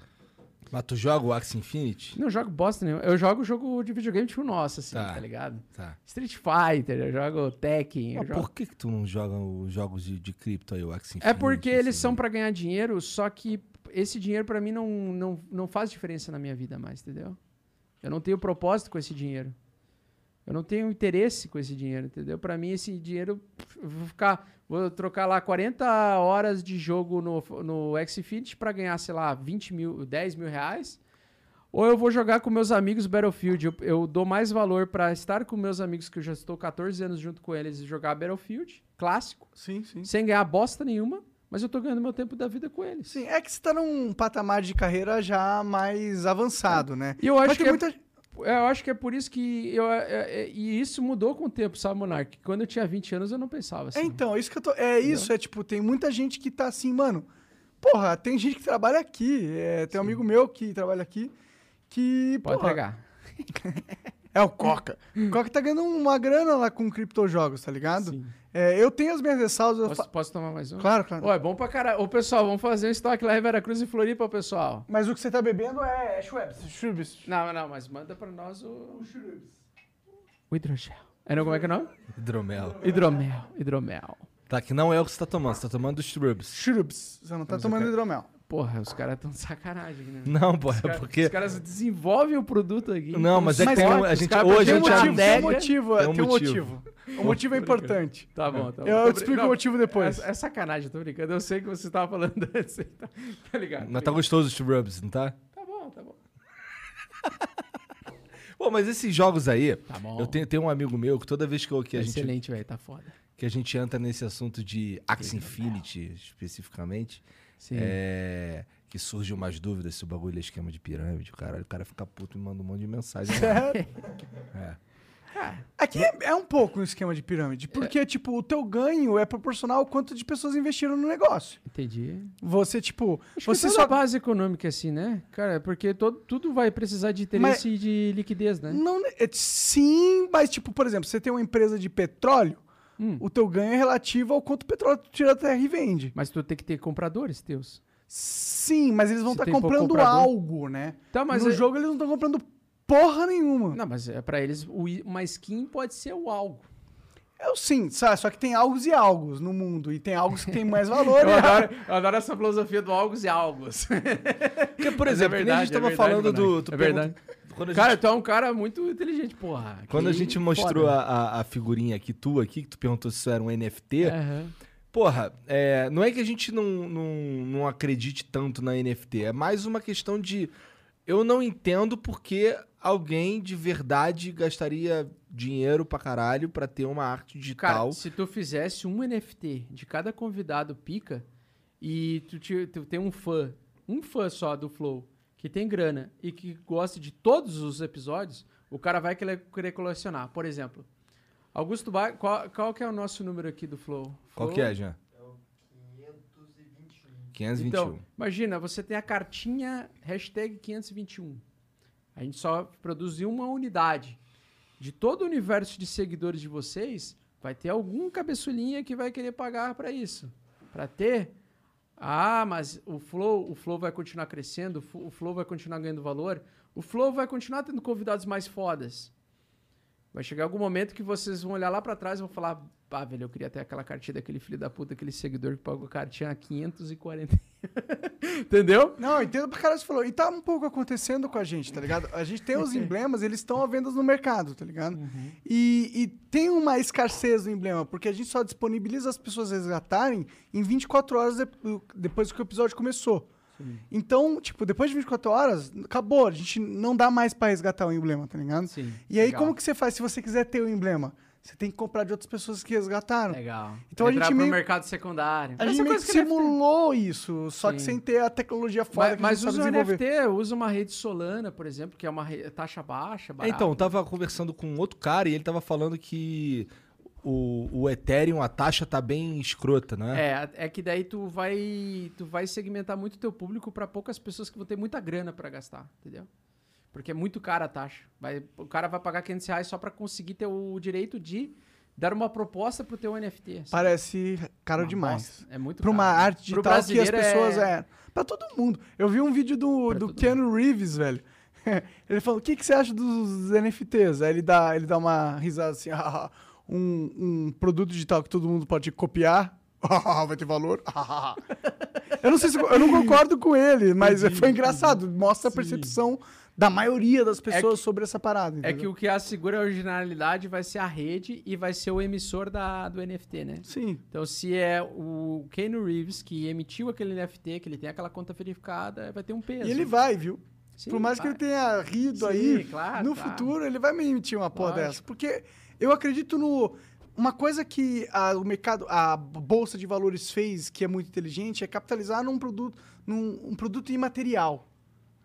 Mas tu joga o Axie Infinity? Não jogo bosta nenhuma. Eu jogo jogo de videogame tipo nosso, assim, Tá. tá, ligado? Tá. Street Fighter, eu jogo Tekken. Mas jogo- por que, que tu não joga os jogos de, de cripto aí, o Axie Infinity? É porque eles assim? são pra ganhar dinheiro, só que esse dinheiro pra mim não, não, não faz diferença na minha vida mais, entendeu? Eu não tenho propósito com esse dinheiro. Eu não tenho interesse com esse dinheiro, entendeu? Pra mim esse dinheiro eu vou ficar, vou trocar lá 40 horas de jogo no no Xfinity pra ganhar, sei lá, 20 mil, 10 mil reais. Ou eu vou jogar com meus amigos Battlefield. Eu, eu dou mais valor pra estar com meus amigos, que eu já estou 14 anos junto com eles, e jogar Battlefield, clássico Sim, sim. sem ganhar bosta nenhuma, mas eu tô ganhando meu tempo da vida com eles. Sim, é que você tá num patamar de carreira já mais avançado, né? E eu acho que é, muita... eu acho que é por isso que eu é- é- e isso mudou com o tempo, sabe, Monark? Quando eu tinha 20 anos eu não pensava assim. É, então, isso que eu tô... É isso, é tipo, tem muita gente que tá assim, mano... Porra, tem gente que trabalha aqui. é, tem um amigo meu que trabalha aqui que... Pode porra, entregar. É o Coca. O Coca tá ganhando uma grana lá com criptojogos, tá ligado? Sim. É, eu tenho as minhas ressalvas... eu Posso, fa- posso tomar mais um? Claro, claro. Ô, é bom pra caralho. Ô, pessoal, vamos fazer um estoque lá em Veracruz e Floripa, pessoal. Mas o que você tá bebendo é, é Schweppes. Schweppes. Não, não, mas manda pra nós o... O hidrogel. É, não, como é que é o nome? Hidromel. Hidromel. Hidromel. Tá, que não é o que você tá tomando, você tá tomando Shrubs. Schweppes. Você não tá eu tomando hidromel. Porra, os caras tão de sacanagem, né? Não, pô, é Cara- porque... Os caras desenvolvem o produto aqui. Não, mas é que tem um, a gente, hoje Tem a um gente... motivo, tem um motivo, tem um tem um motivo. motivo. O motivo é importante. Tá bom, tá bom. Eu Tô explico brin- o motivo depois. É, é sacanagem, tô brincando. Eu sei que você tava falando antes. Tá, tá ligado? Mas tá gostoso os Shrubs, não tá? Tá bom, tá bom. Pô, mas esses jogos aí... Tá bom. Eu tenho, tenho um amigo meu que toda vez que, eu, que, a gente, Excelente, velho. Tá foda. que a gente entra nesse assunto de Axie Infinity, especificamente. É, que surgem umas dúvidas se o bagulho é esquema de pirâmide, o caralho, o cara fica puto e manda um monte de mensagem. É. Aqui é, é um pouco um esquema de pirâmide, porque, tipo, o teu ganho é proporcional ao quanto de pessoas investiram no negócio. Entendi. Você, tipo, Acho você que só... toda base econômica é assim, né? Cara, porque todo, tudo vai precisar de interesse e de liquidez, né? Não, é- sim, mas, tipo, por exemplo, você tem uma empresa de petróleo, Hum. o teu ganho é relativo ao quanto petróleo tu tira da terra e vende. Mas tu tem que ter compradores teus. Sim, mas eles vão estar pouco comprando algo, né? Tá, mas no é- jogo eles não estão comprando porra nenhuma. Não, mas é pra eles, o uma skin pode ser o algo. Eu sim, sabe? Só que tem algos e algos no mundo. E tem algos que tem mais valor. Eu e- adoro, eu adoro essa filosofia do algos e algos. Porque, por Mas é exemplo, que nem a gente verdade, é tava verdade, falando do. É pergunta- verdade. Quando Cara, gente, tu é um cara muito inteligente, porra. quando a gente mostrou a, a, a figurinha aqui, tua aqui, que tu perguntou se isso era um NFT. Aham. Porra, é, não é que a gente não, não, não acredite tanto na NFT, é mais uma questão de. Eu não entendo porque alguém de verdade gastaria dinheiro pra caralho pra ter uma arte Cara, digital. se tu fizesse um NFT de cada convidado pica e tu, te- tu tem um fã, um fã só do Flow, que tem grana e que gosta de todos os episódios, o cara vai querer, colecionar. Por exemplo, Augusto Bar, qual, qual que é o nosso número aqui do Flow? Qual que é, Jean? 521. Então, imagina, você tem a cartinha hashtag 521. A gente só produziu uma unidade. De todo o universo de seguidores de vocês, vai ter algum cabeçulinha que vai querer pagar para isso. Para ter. Ah, mas o Flow, o Flow vai continuar crescendo, o Flow vai continuar ganhando valor, o Flow vai continuar tendo convidados mais fodas. Vai chegar algum momento que vocês vão olhar lá pra trás e vão falar: pá, velho, eu queria ter aquela cartinha daquele filho da puta, aquele seguidor que pagou cartinha a 540. Entendeu? Não, entendo pra caralho você falou. E tá um pouco acontecendo com a gente, tá ligado? A gente tem os emblemas, eles estão à venda no mercado, tá ligado? Uhum. E, e tem uma escassez do emblema, porque a gente só disponibiliza as pessoas resgatarem em 24 horas de- depois que o episódio começou. Então, tipo, depois de 24 horas, acabou. A gente não dá mais pra resgatar o emblema, tá ligado? Sim, E aí, legal. como que você faz se você quiser ter o emblema? Você tem que comprar de outras pessoas que resgataram. Legal. Então a Entrar gente pro meio- mercado secundário. A gente meio que que simulou isso, só que Sim. sem ter a tecnologia foda Mas, que mas a gente usa o. NFT, usa uma rede Solana, por exemplo, que é uma re- taxa baixa, barata. então, eu tava conversando com outro cara e ele tava falando que o, o Ethereum, a taxa tá bem escrota, né? É, é que daí tu vai, tu vai segmentar muito o teu público para poucas pessoas que vão ter muita grana para gastar, entendeu? Porque é muito cara a taxa. Vai, o cara vai pagar 500 reais só para conseguir ter o direito de dar uma proposta pro teu NFT. assim. Parece caro Uma demais. bosta. É muito Pra uma arte digital que as brasileiro pessoas é... é... Pra todo mundo. Eu vi um vídeo do, Pra do Keanu Reeves, velho. Ele falou, o que, que você acha dos NFTs? Aí ele dá, ele dá uma risada assim, "Ah, um, um produto digital que todo mundo pode copiar. Vai ter valor. eu não sei se eu não concordo com ele, mas foi engraçado. Mostra a percepção da maioria das pessoas sobre essa parada. É que entendeu? o que assegura a originalidade vai ser a rede e vai ser o emissor da, do NFT, né? Sim. Então, se é o Keanu Reeves que emitiu aquele NFT, que ele tem aquela conta verificada, vai ter um peso. E ele vai, viu? Sim, Por mais que vai. ele tenha rido Sim, aí, claro, no claro. futuro ele vai me emitir uma porra Lógico. dessa. Porque eu acredito no. Uma coisa que a, o mercado, a bolsa de valores fez, que é muito inteligente, é capitalizar num produto, num um produto imaterial,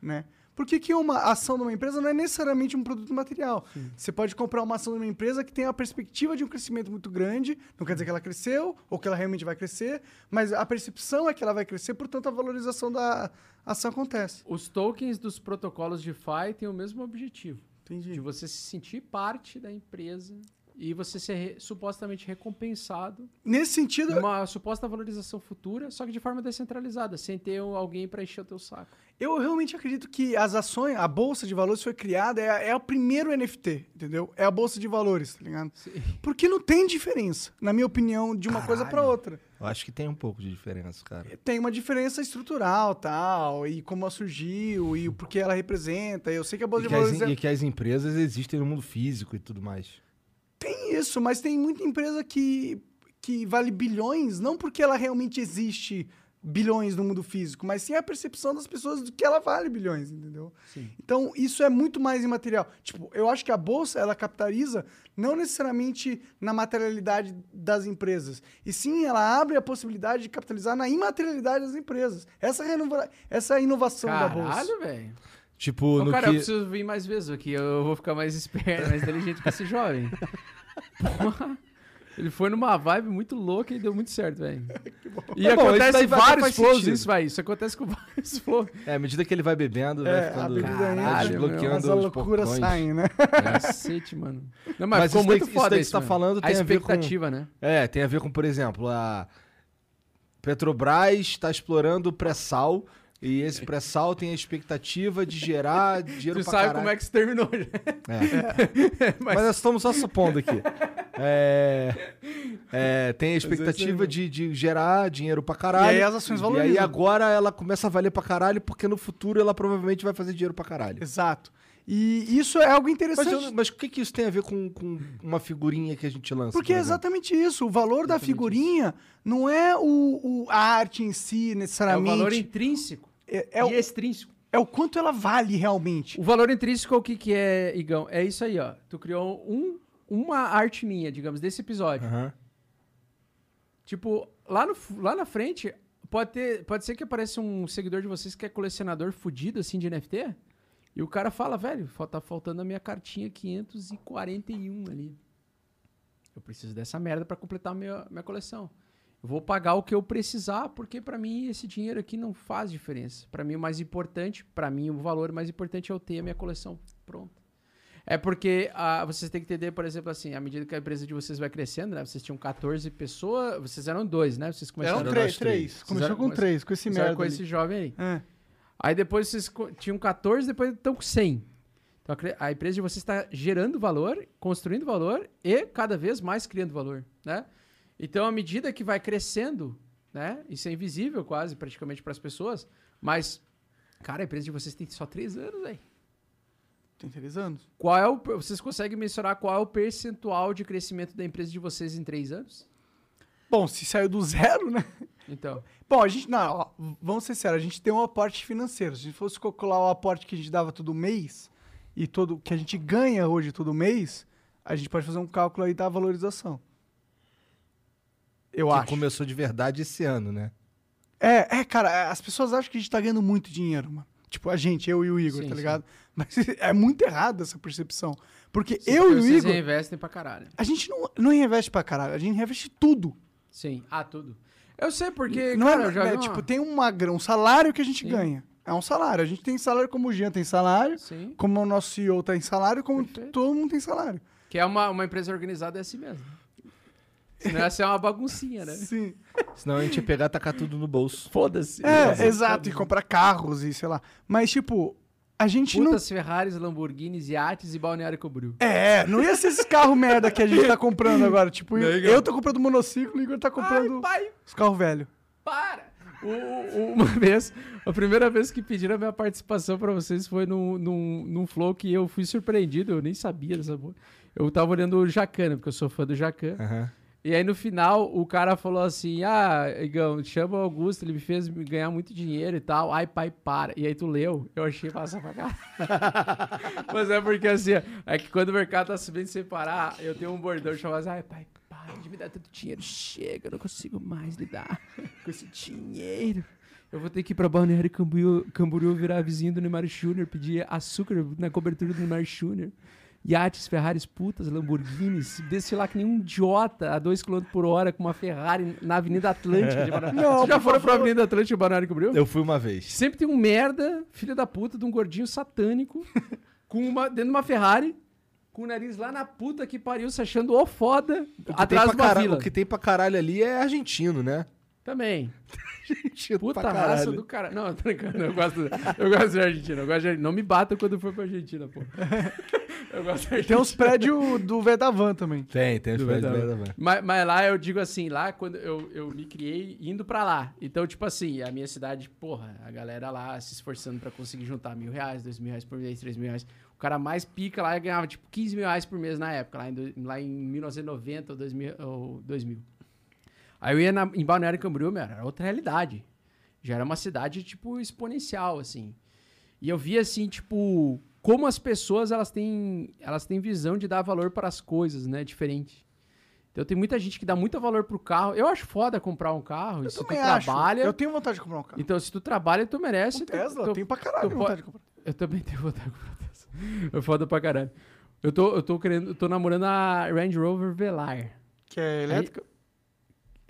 né? Por que, que uma ação de uma empresa não é necessariamente um produto material? Você pode comprar uma ação de uma empresa que tem a perspectiva de um crescimento muito grande, não quer dizer que ela cresceu ou que ela realmente vai crescer, mas a percepção é que ela vai crescer, portanto a valorização da ação acontece. Os tokens dos protocolos DeFi têm o mesmo objetivo. Entendi. De você se sentir parte da empresa e você ser re- supostamente recompensado Nesse sentido, numa suposta valorização futura, só que de forma descentralizada, sem ter um- alguém para encher o teu saco. Eu realmente acredito que as ações, a bolsa de valores foi criada, é, é o primeiro NFT, entendeu? É a bolsa de valores, tá ligado? Porque não tem diferença, na minha opinião, de uma coisa pra outra. Eu acho que tem um pouco de diferença, cara. Tem uma diferença estrutural, tal, e como ela surgiu, e o porquê ela representa. Eu sei que a bolsa E de que, as, valores é- e que as empresas existem no mundo físico e tudo mais. Tem isso, mas tem muita empresa que, que vale bilhões, não porque ela realmente existe bilhões no mundo físico, mas sim a percepção das pessoas de que ela vale bilhões, entendeu? Sim. Então, isso é muito mais imaterial. Tipo, eu acho que a bolsa, ela capitaliza não necessariamente na materialidade das empresas, e sim ela abre a possibilidade de capitalizar na imaterialidade das empresas. Essa, é a renova- essa é a inovação da bolsa. Caralho, velho. Tipo, Ô, no cara, eu que... preciso vir mais vezes aqui. Eu vou ficar mais esperto, mais inteligente que esse jovem. Porra. Ele foi numa vibe muito louca e deu muito certo, velho. E Tá bom, isso acontece vários flows sentido. isso, velho. Isso acontece com vários flows. É, à medida que ele vai bebendo, É, vai a ficando... vai Caralho, desbloqueando As os loucuras saem, né? Cacete, mano. Não, mas, Mas ficou isso muito daí- isso foda daí que isso, você tá falando A tem a ver com- expectativa, né? É, tem a ver com, por exemplo, a Petrobras está explorando o pré-sal e esse pré-sal tem a expectativa de gerar dinheiro pra sabe caralho. como é que se terminou, já. É. Mas... nós estamos só supondo aqui. É, é, tem a expectativa de, de gerar dinheiro pra caralho. E aí as ações E valorizam. aí agora ela começa a valer pra caralho, porque no futuro ela provavelmente vai fazer dinheiro pra caralho. Exato. E isso é algo Mas, interessante. mas o que, que isso tem a ver com, com uma figurinha que a gente lança? Porque é por exemplo? exatamente isso. O valor da figurinha não é o, o- a arte em si, É o necessariamente. valor intrínseco É, é o, e extrínseco. é o quanto ela vale realmente. O valor intrínseco, o que, que é, Igão? É isso aí, ó. Tu criou um, uma arte minha, digamos, desse episódio. Aham. Tipo, lá, no, lá na frente, pode, ter, pode ser que apareça um seguidor de vocês que é colecionador fudido, assim, de NFT. E o cara fala, velho, tá faltando a minha cartinha 541 ali. Eu preciso dessa merda pra completar a minha, minha coleção. Vou pagar o que eu precisar, porque pra mim esse dinheiro aqui não faz diferença. Pra mim o mais importante, pra mim o valor mais importante é eu ter a minha coleção pronta. É porque ah, vocês têm que entender, por exemplo, assim, à medida que a empresa de vocês vai crescendo, né? Vocês tinham 14 pessoas, vocês eram dois, né? Vocês começaram Eram nós três, três. três. Começou com três, com esse merda. com ali. esse jovem aí. É. Aí depois vocês tinham 14, depois estão com 100. Então a empresa de vocês está gerando valor, construindo valor e cada vez mais criando valor, né? Então à medida que vai crescendo, né? Isso é invisível quase praticamente para as pessoas, mas cara, a empresa de vocês tem só 3 anos, velho. Tem três anos. Qual é o vocês conseguem mensurar qual é o percentual de crescimento da empresa de vocês em 3 anos? Bom, se saiu do zero, né? Então, Bom, a gente. Não, ó, vamos ser sérios, a gente tem um aporte financeiro. Se a gente fosse calcular o aporte que a gente dava todo mês e todo que a gente ganha hoje todo mês, a gente pode fazer um cálculo aí da valorização. Eu que acho. começou de verdade esse ano, né? É, é, cara, é, as pessoas acham que a gente tá ganhando muito dinheiro, mano. Tipo, a gente, eu e o Igor, Sim, tá sim. ligado? Mas é muito errado essa percepção. Porque sim, eu porque e o vocês Igor, reinvestem pra caralho. a gente não, não reinveste pra caralho, a gente reinveste tudo. Sim, ah, tudo. Eu sei porque, não cara, é, eu já vi uma- tipo, tem uma, um salário que a gente Sim. ganha. É um salário. A gente tem salário como o Jean tem salário, Sim. como o nosso CEO tem salário, como Perfeito. todo mundo tem salário. Que é uma, uma empresa organizada é assim mesmo. Senão ia ser uma baguncinha, né? Sim. Senão a gente ia pegar e tacar tudo no bolso. Foda-se. É, exato, e comprar carros e sei lá. Mas, tipo, a gente não. Putas Ferraris, Lamborghinis, iates e Balneário Camboriú. É, não ia ser esses carros merda que a gente tá comprando agora. Tipo, Não, eu, eu tô comprando monociclo, o Igor tá comprando Ai, pai, os carros velhos. para! O- o- uma vez, a primeira vez que pediram a minha participação pra vocês foi num, num, num flow que eu fui surpreendido, eu nem sabia dessa porra. Eu tava olhando o Jacan, né, porque eu sou fã do Jacan. Aham. E aí no final o cara falou assim: Ah, Igão, chama o Augusto, ele me fez ganhar muito dinheiro e tal. Ai, pai, para. E aí tu leu, eu achei massa pra cá. Mas é porque assim, é que quando o mercado tá subindo sem parar, eu tenho um bordão chamado assim, ai, pai, para de me dar tanto dinheiro. Chega, eu não consigo mais lidar com esse dinheiro. Eu vou ter que ir pra Balneário Camboriú, Camboriú virar vizinho do Neymar Júnior, pedir açúcar na cobertura do Neymar Júnior. Iates, Ferraris, putas, Lamborghinis, desfilar que nem um idiota a 2 km por hora com uma Ferrari na Avenida Atlântica. De Balneário. Não, Vocês já foram pra. Avenida Atlântica de Balneário Camboriú? Eu fui uma vez. Sempre tem um merda, filho da puta, de um gordinho satânico, com uma, dentro de uma Ferrari, com o nariz lá na puta que pariu, se achando o foda, que, atrás de uma vila. o que tem pra caralho ali é argentino, né? Também. Argentino Puta pra raça caralho. do cara. Não, tô brincando, eu gosto, eu gosto de Argentina. Eu gosto de, não me batam quando for pra Argentina, pô. Eu gosto de Tem uns prédios do Vedavan também. Tem, tem os Do prédios da- da- Mas, mas lá eu digo assim, lá quando eu, eu me criei indo pra lá. Então, tipo assim, a minha cidade, porra, a galera lá se esforçando pra conseguir juntar mil reais, dois mil reais por mês, três mil reais. O cara mais pica lá ganhava tipo 15 mil reais por mês na época, lá em, do- lá em 1990 ou 2000. Ou 2000. Aí eu ia na, em Balneário Camboriú, meu, era outra realidade. Já era uma cidade, tipo, exponencial, assim. E eu via, assim, tipo, como as pessoas, elas têm, elas têm visão de dar valor para as coisas, né? Diferente. Então tem muita gente que dá muito valor pro carro. Eu acho foda comprar um carro. Eu se tu acho. trabalha... Eu tenho vontade de comprar um carro. Então, se tu trabalha, tu merece. Um tu- Tesla, tu- eu tenho pra caralho vontade pode- de comprar. Eu também tenho vontade com proteção. É foda pra caralho. Eu tô, eu tô querendo, eu tô namorando a Range Rover Velar. Que é elétrica.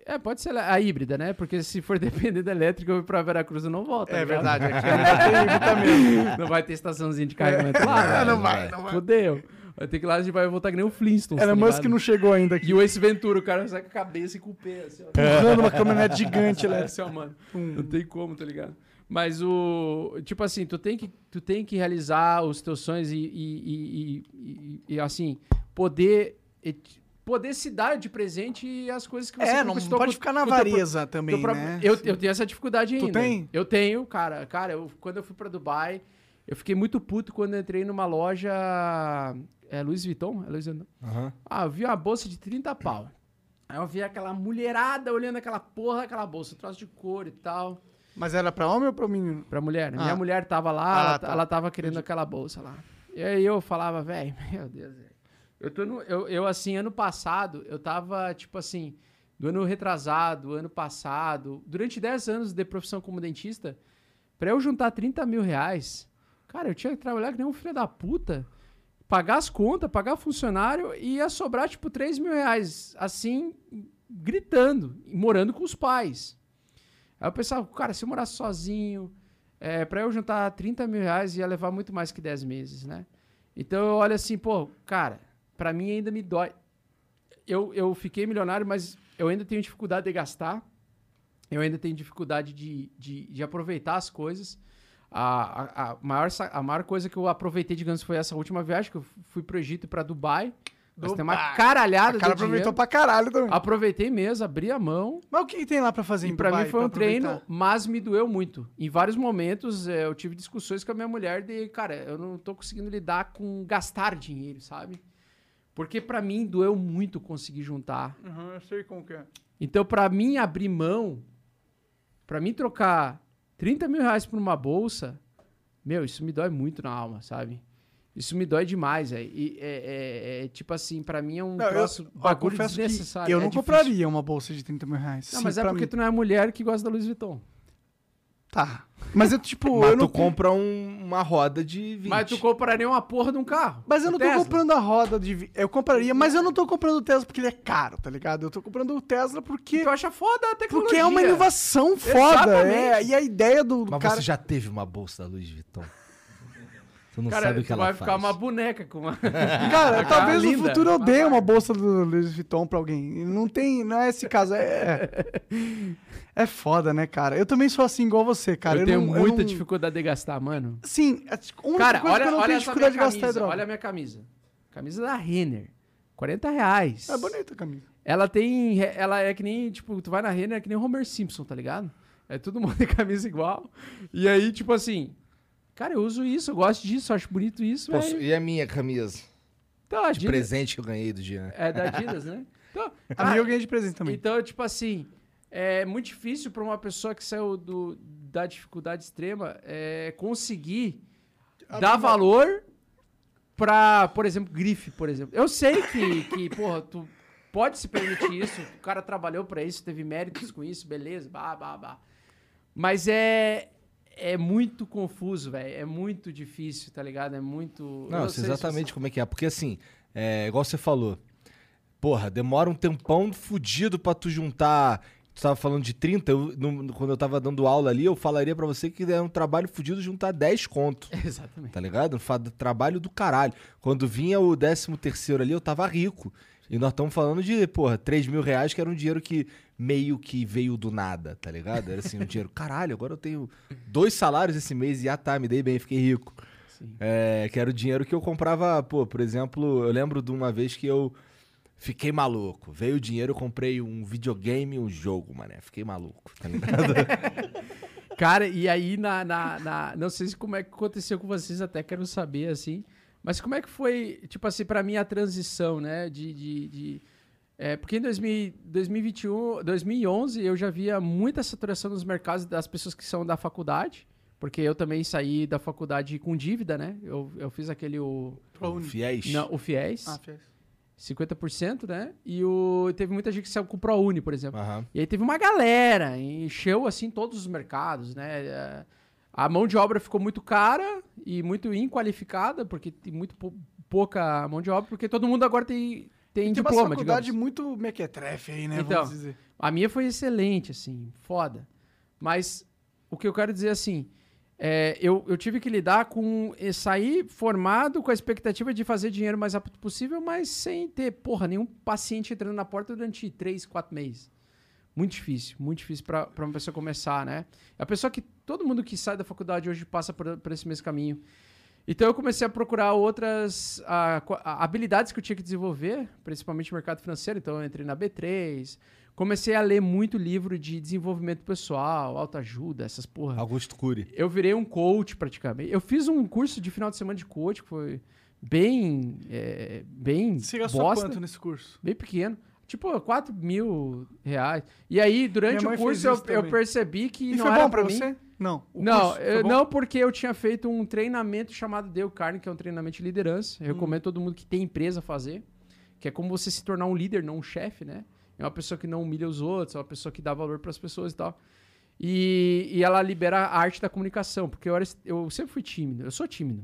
É, pode ser a híbrida, né? Porque se for depender da elétrica, eu ir pra Veracruz eu não volto. tá É verdade, aqui é. Não vai ter estaçãozinha de carregamento lá. não velho. vai, não vai. Fudeu. Vai ter que ir lá, a gente vai voltar que nem o Flintstones. Elon tá Musk ligado? não chegou ainda aqui. E o Ace Ventura, o cara sai com a cabeça e com o pé, assim, ó. Empurrando uma caminhonete gigante É, elétrica. assim, ó, mano. Não tem como, tá ligado? Mas o. Tipo assim, tu tem que, tu tem que realizar os teus sonhos e, e, e- e- e, assim, poder. e- Poder se dar de presente as coisas que você É, não pode ficar na pro- avareza também, próprio- né? Eu, eu tenho essa dificuldade Tu ainda. tem? Eu tenho, cara. Cara, eu, quando eu fui pra Dubai, eu fiquei muito puto quando eu entrei numa loja. É Louis Vuitton? É Louis Vuitton? Aham. Ah, eu vi uma bolsa de 30 pau. Aí eu vi aquela mulherada olhando aquela porra daquela bolsa, um troço de couro e tal. Mas era pra homem ou pra menino? Pra mulher? Ah. Minha mulher tava lá, Ah, ela, tá. ela tava querendo aquela bolsa lá. E aí eu falava, velho, meu Deus. Eu tô no. Eu, eu, assim, ano passado, eu tava, tipo assim, do ano retrasado, ano passado, durante 10 anos de profissão como dentista, pra eu juntar 30 mil reais, cara, eu tinha que trabalhar que nem um filho da puta, pagar as contas, pagar funcionário e ia sobrar, tipo, 3 mil reais, assim, gritando, morando com os pais. Aí eu pensava, cara, se eu morasse sozinho, é, para eu juntar 30 mil reais ia levar muito mais que 10 meses, né? Então eu olho assim, pô, cara, pra mim ainda me dói. Eu, eu fiquei milionário, mas eu ainda tenho dificuldade de gastar. Eu ainda tenho dificuldade de, de, de aproveitar as coisas. A, a, a, maior, a maior coisa que eu aproveitei, digamos, foi essa última viagem, que eu fui pro Egito e pra Dubai. Mas tem uma caralhada O cara aproveitou dinheiro. pra caralho também. Aproveitei mesmo, abri a mão. Mas o que tem lá pra fazer E em pra Dubai mim foi um treino, aproveitar? mas me doeu muito. Em vários momentos eh, eu tive discussões com a minha mulher de, cara, eu não tô conseguindo lidar com gastar dinheiro, sabe? Porque pra mim doeu muito conseguir juntar. Uhum, eu sei como que é. Então pra mim abrir mão, pra mim trocar 30 mil reais por uma bolsa, meu, isso me dói muito na alma, sabe? Isso me dói demais. E é, é- é, tipo assim, pra mim é um Não, eu, troço, ó, bagulho desnecessário. eu é não difícil. compraria uma bolsa de 30 mil reais. Não, Sim, mas é porque mim. tu não é mulher que gosta da Louis Vuitton. Tá. Mas eu, tipo, Mas eu tu não... compra um- uma roda de 20. Mas tu compraria uma porra de um carro. Mas eu não tô Tesla. comprando a roda de... vi- Eu compraria, mas eu não tô comprando o Tesla porque ele é caro, tá ligado? Eu tô comprando o Tesla porque... Tu acha foda a tecnologia. Porque é uma inovação foda, Exatamente. é. E a ideia do, do Mas cara... você já teve uma bolsa da Louis Vuitton? Tu não Cara, sabe o que tu ela vai faz. ficar uma boneca com uma... Cara, talvez no linda. futuro eu dê uma bolsa do Louis Vuitton pra alguém. Não tem, não é esse caso, é... É foda, né, cara? Eu também sou assim igual você, cara. eu, tenho não- muita não- dificuldade de gastar, mano. Sim, Cara, coisa olha, que eu não olha tenho essa dificuldade minha de gastar é camisa. droga. Olha a minha camisa. Camisa da Renner. 40 reais. É bonita a camisa. Ela tem... Ela é que nem, tipo, tu vai na Renner, é que nem o Homer Simpson, tá ligado? É todo mundo de camisa igual. E aí, tipo assim... Cara, eu uso isso, eu gosto disso, eu acho bonito isso, Posso- velho. E a minha camisa? Então, a De Adidas- presente que eu ganhei do dia. É da Adidas, né? Então, A minha eu ganhei de presente também. Então, tipo assim, é muito difícil para uma pessoa que saiu do, da dificuldade extrema é, conseguir dar valor pra, por exemplo, grife, por exemplo. Eu sei que, que, porra, tu pode se permitir isso, o cara trabalhou pra isso, teve méritos com isso, beleza, bah, bah, bah. Mas é é muito confuso, velho. É muito difícil, tá ligado? É muito. eu Não, eu sei sei se exatamente como é que é. Porque assim, é, igual você falou. Porra, demora um tempão fudido pra tu juntar. Tu tava falando de 30, eu, no- quando eu tava dando aula ali, eu falaria pra você que é um trabalho fudido juntar 10 conto. Exatamente. Tá ligado? Um trabalho do caralho. Quando vinha o 13 terceiro ali, eu tava rico. E nós estamos falando de, porra, 3 mil reais, que era um dinheiro que meio que veio do nada, tá ligado? Era assim, um dinheiro, caralho, agora eu tenho dois salários esse mês e ah tá, me dei bem, fiquei rico. É, que era o dinheiro que eu comprava, pô, por exemplo, eu lembro de uma vez que eu fiquei maluco. Veio o dinheiro, eu comprei um videogame e um jogo, mané. Fiquei maluco, tá ligado? Cara, e aí na, na, na- Não sei se como é que aconteceu com vocês, até quero saber, assim. Mas como é que foi, tipo assim, pra mim a transição, né? De. de, de- é, porque em 2000, 2021, 2011 eu já via muita saturação nos mercados das pessoas que são da faculdade. Porque eu também saí da faculdade com dívida, né? Eu, eu fiz aquele. O, Fiéis. não, o FIES, Ah, fez. 50%, né? E o, teve muita gente que saiu com o ProUni, por exemplo. Aham. E aí teve uma galera, encheu assim todos os mercados, né? A mão de obra ficou muito cara e muito inqualificada, porque tem muito pou- pouca mão de obra, porque todo mundo agora tem, tem Tem uma diploma, faculdade digamos. muito mequetrefe aí, né? Então, vamos dizer. A minha foi excelente, assim, foda. Mas o que eu quero dizer assim, é, eu, eu tive que lidar com eh, sair formado com a expectativa de fazer dinheiro o mais rápido possível, mas sem ter, porra, nenhum paciente entrando na porta durante três, quatro meses. Muito difícil, muito difícil pra pra uma pessoa começar, né? É a pessoa que todo mundo que sai da faculdade hoje passa por, por esse mesmo caminho. Então eu comecei a procurar outras co- ah, habilidades que eu tinha que desenvolver, principalmente no mercado financeiro. Então eu entrei na B3, comecei a ler muito livro de desenvolvimento pessoal, autoajuda, essas porra. Augusto Cury. Eu virei um coach praticamente. Eu fiz um curso de final de semana de coach que foi bem, é, bem Você gastou bosta, quanto nesse curso? bem pequeno. Tipo, 4 mil reais. E aí, durante o curso, eu, eu percebi que E não foi era bom pra mim. você? Não. Não, eu- não, porque eu tinha feito um treinamento chamado Dale Carnegie, que é um treinamento de liderança. Hum. Eu recomendo todo mundo que tem empresa fazer. Que é como você se tornar um líder, não um chefe, né? É uma pessoa que não humilha os outros, é uma pessoa que dá valor para as pessoas e tal. E, e ela libera a arte da comunicação, porque eu, era, eu sempre fui tímido, eu sou tímido.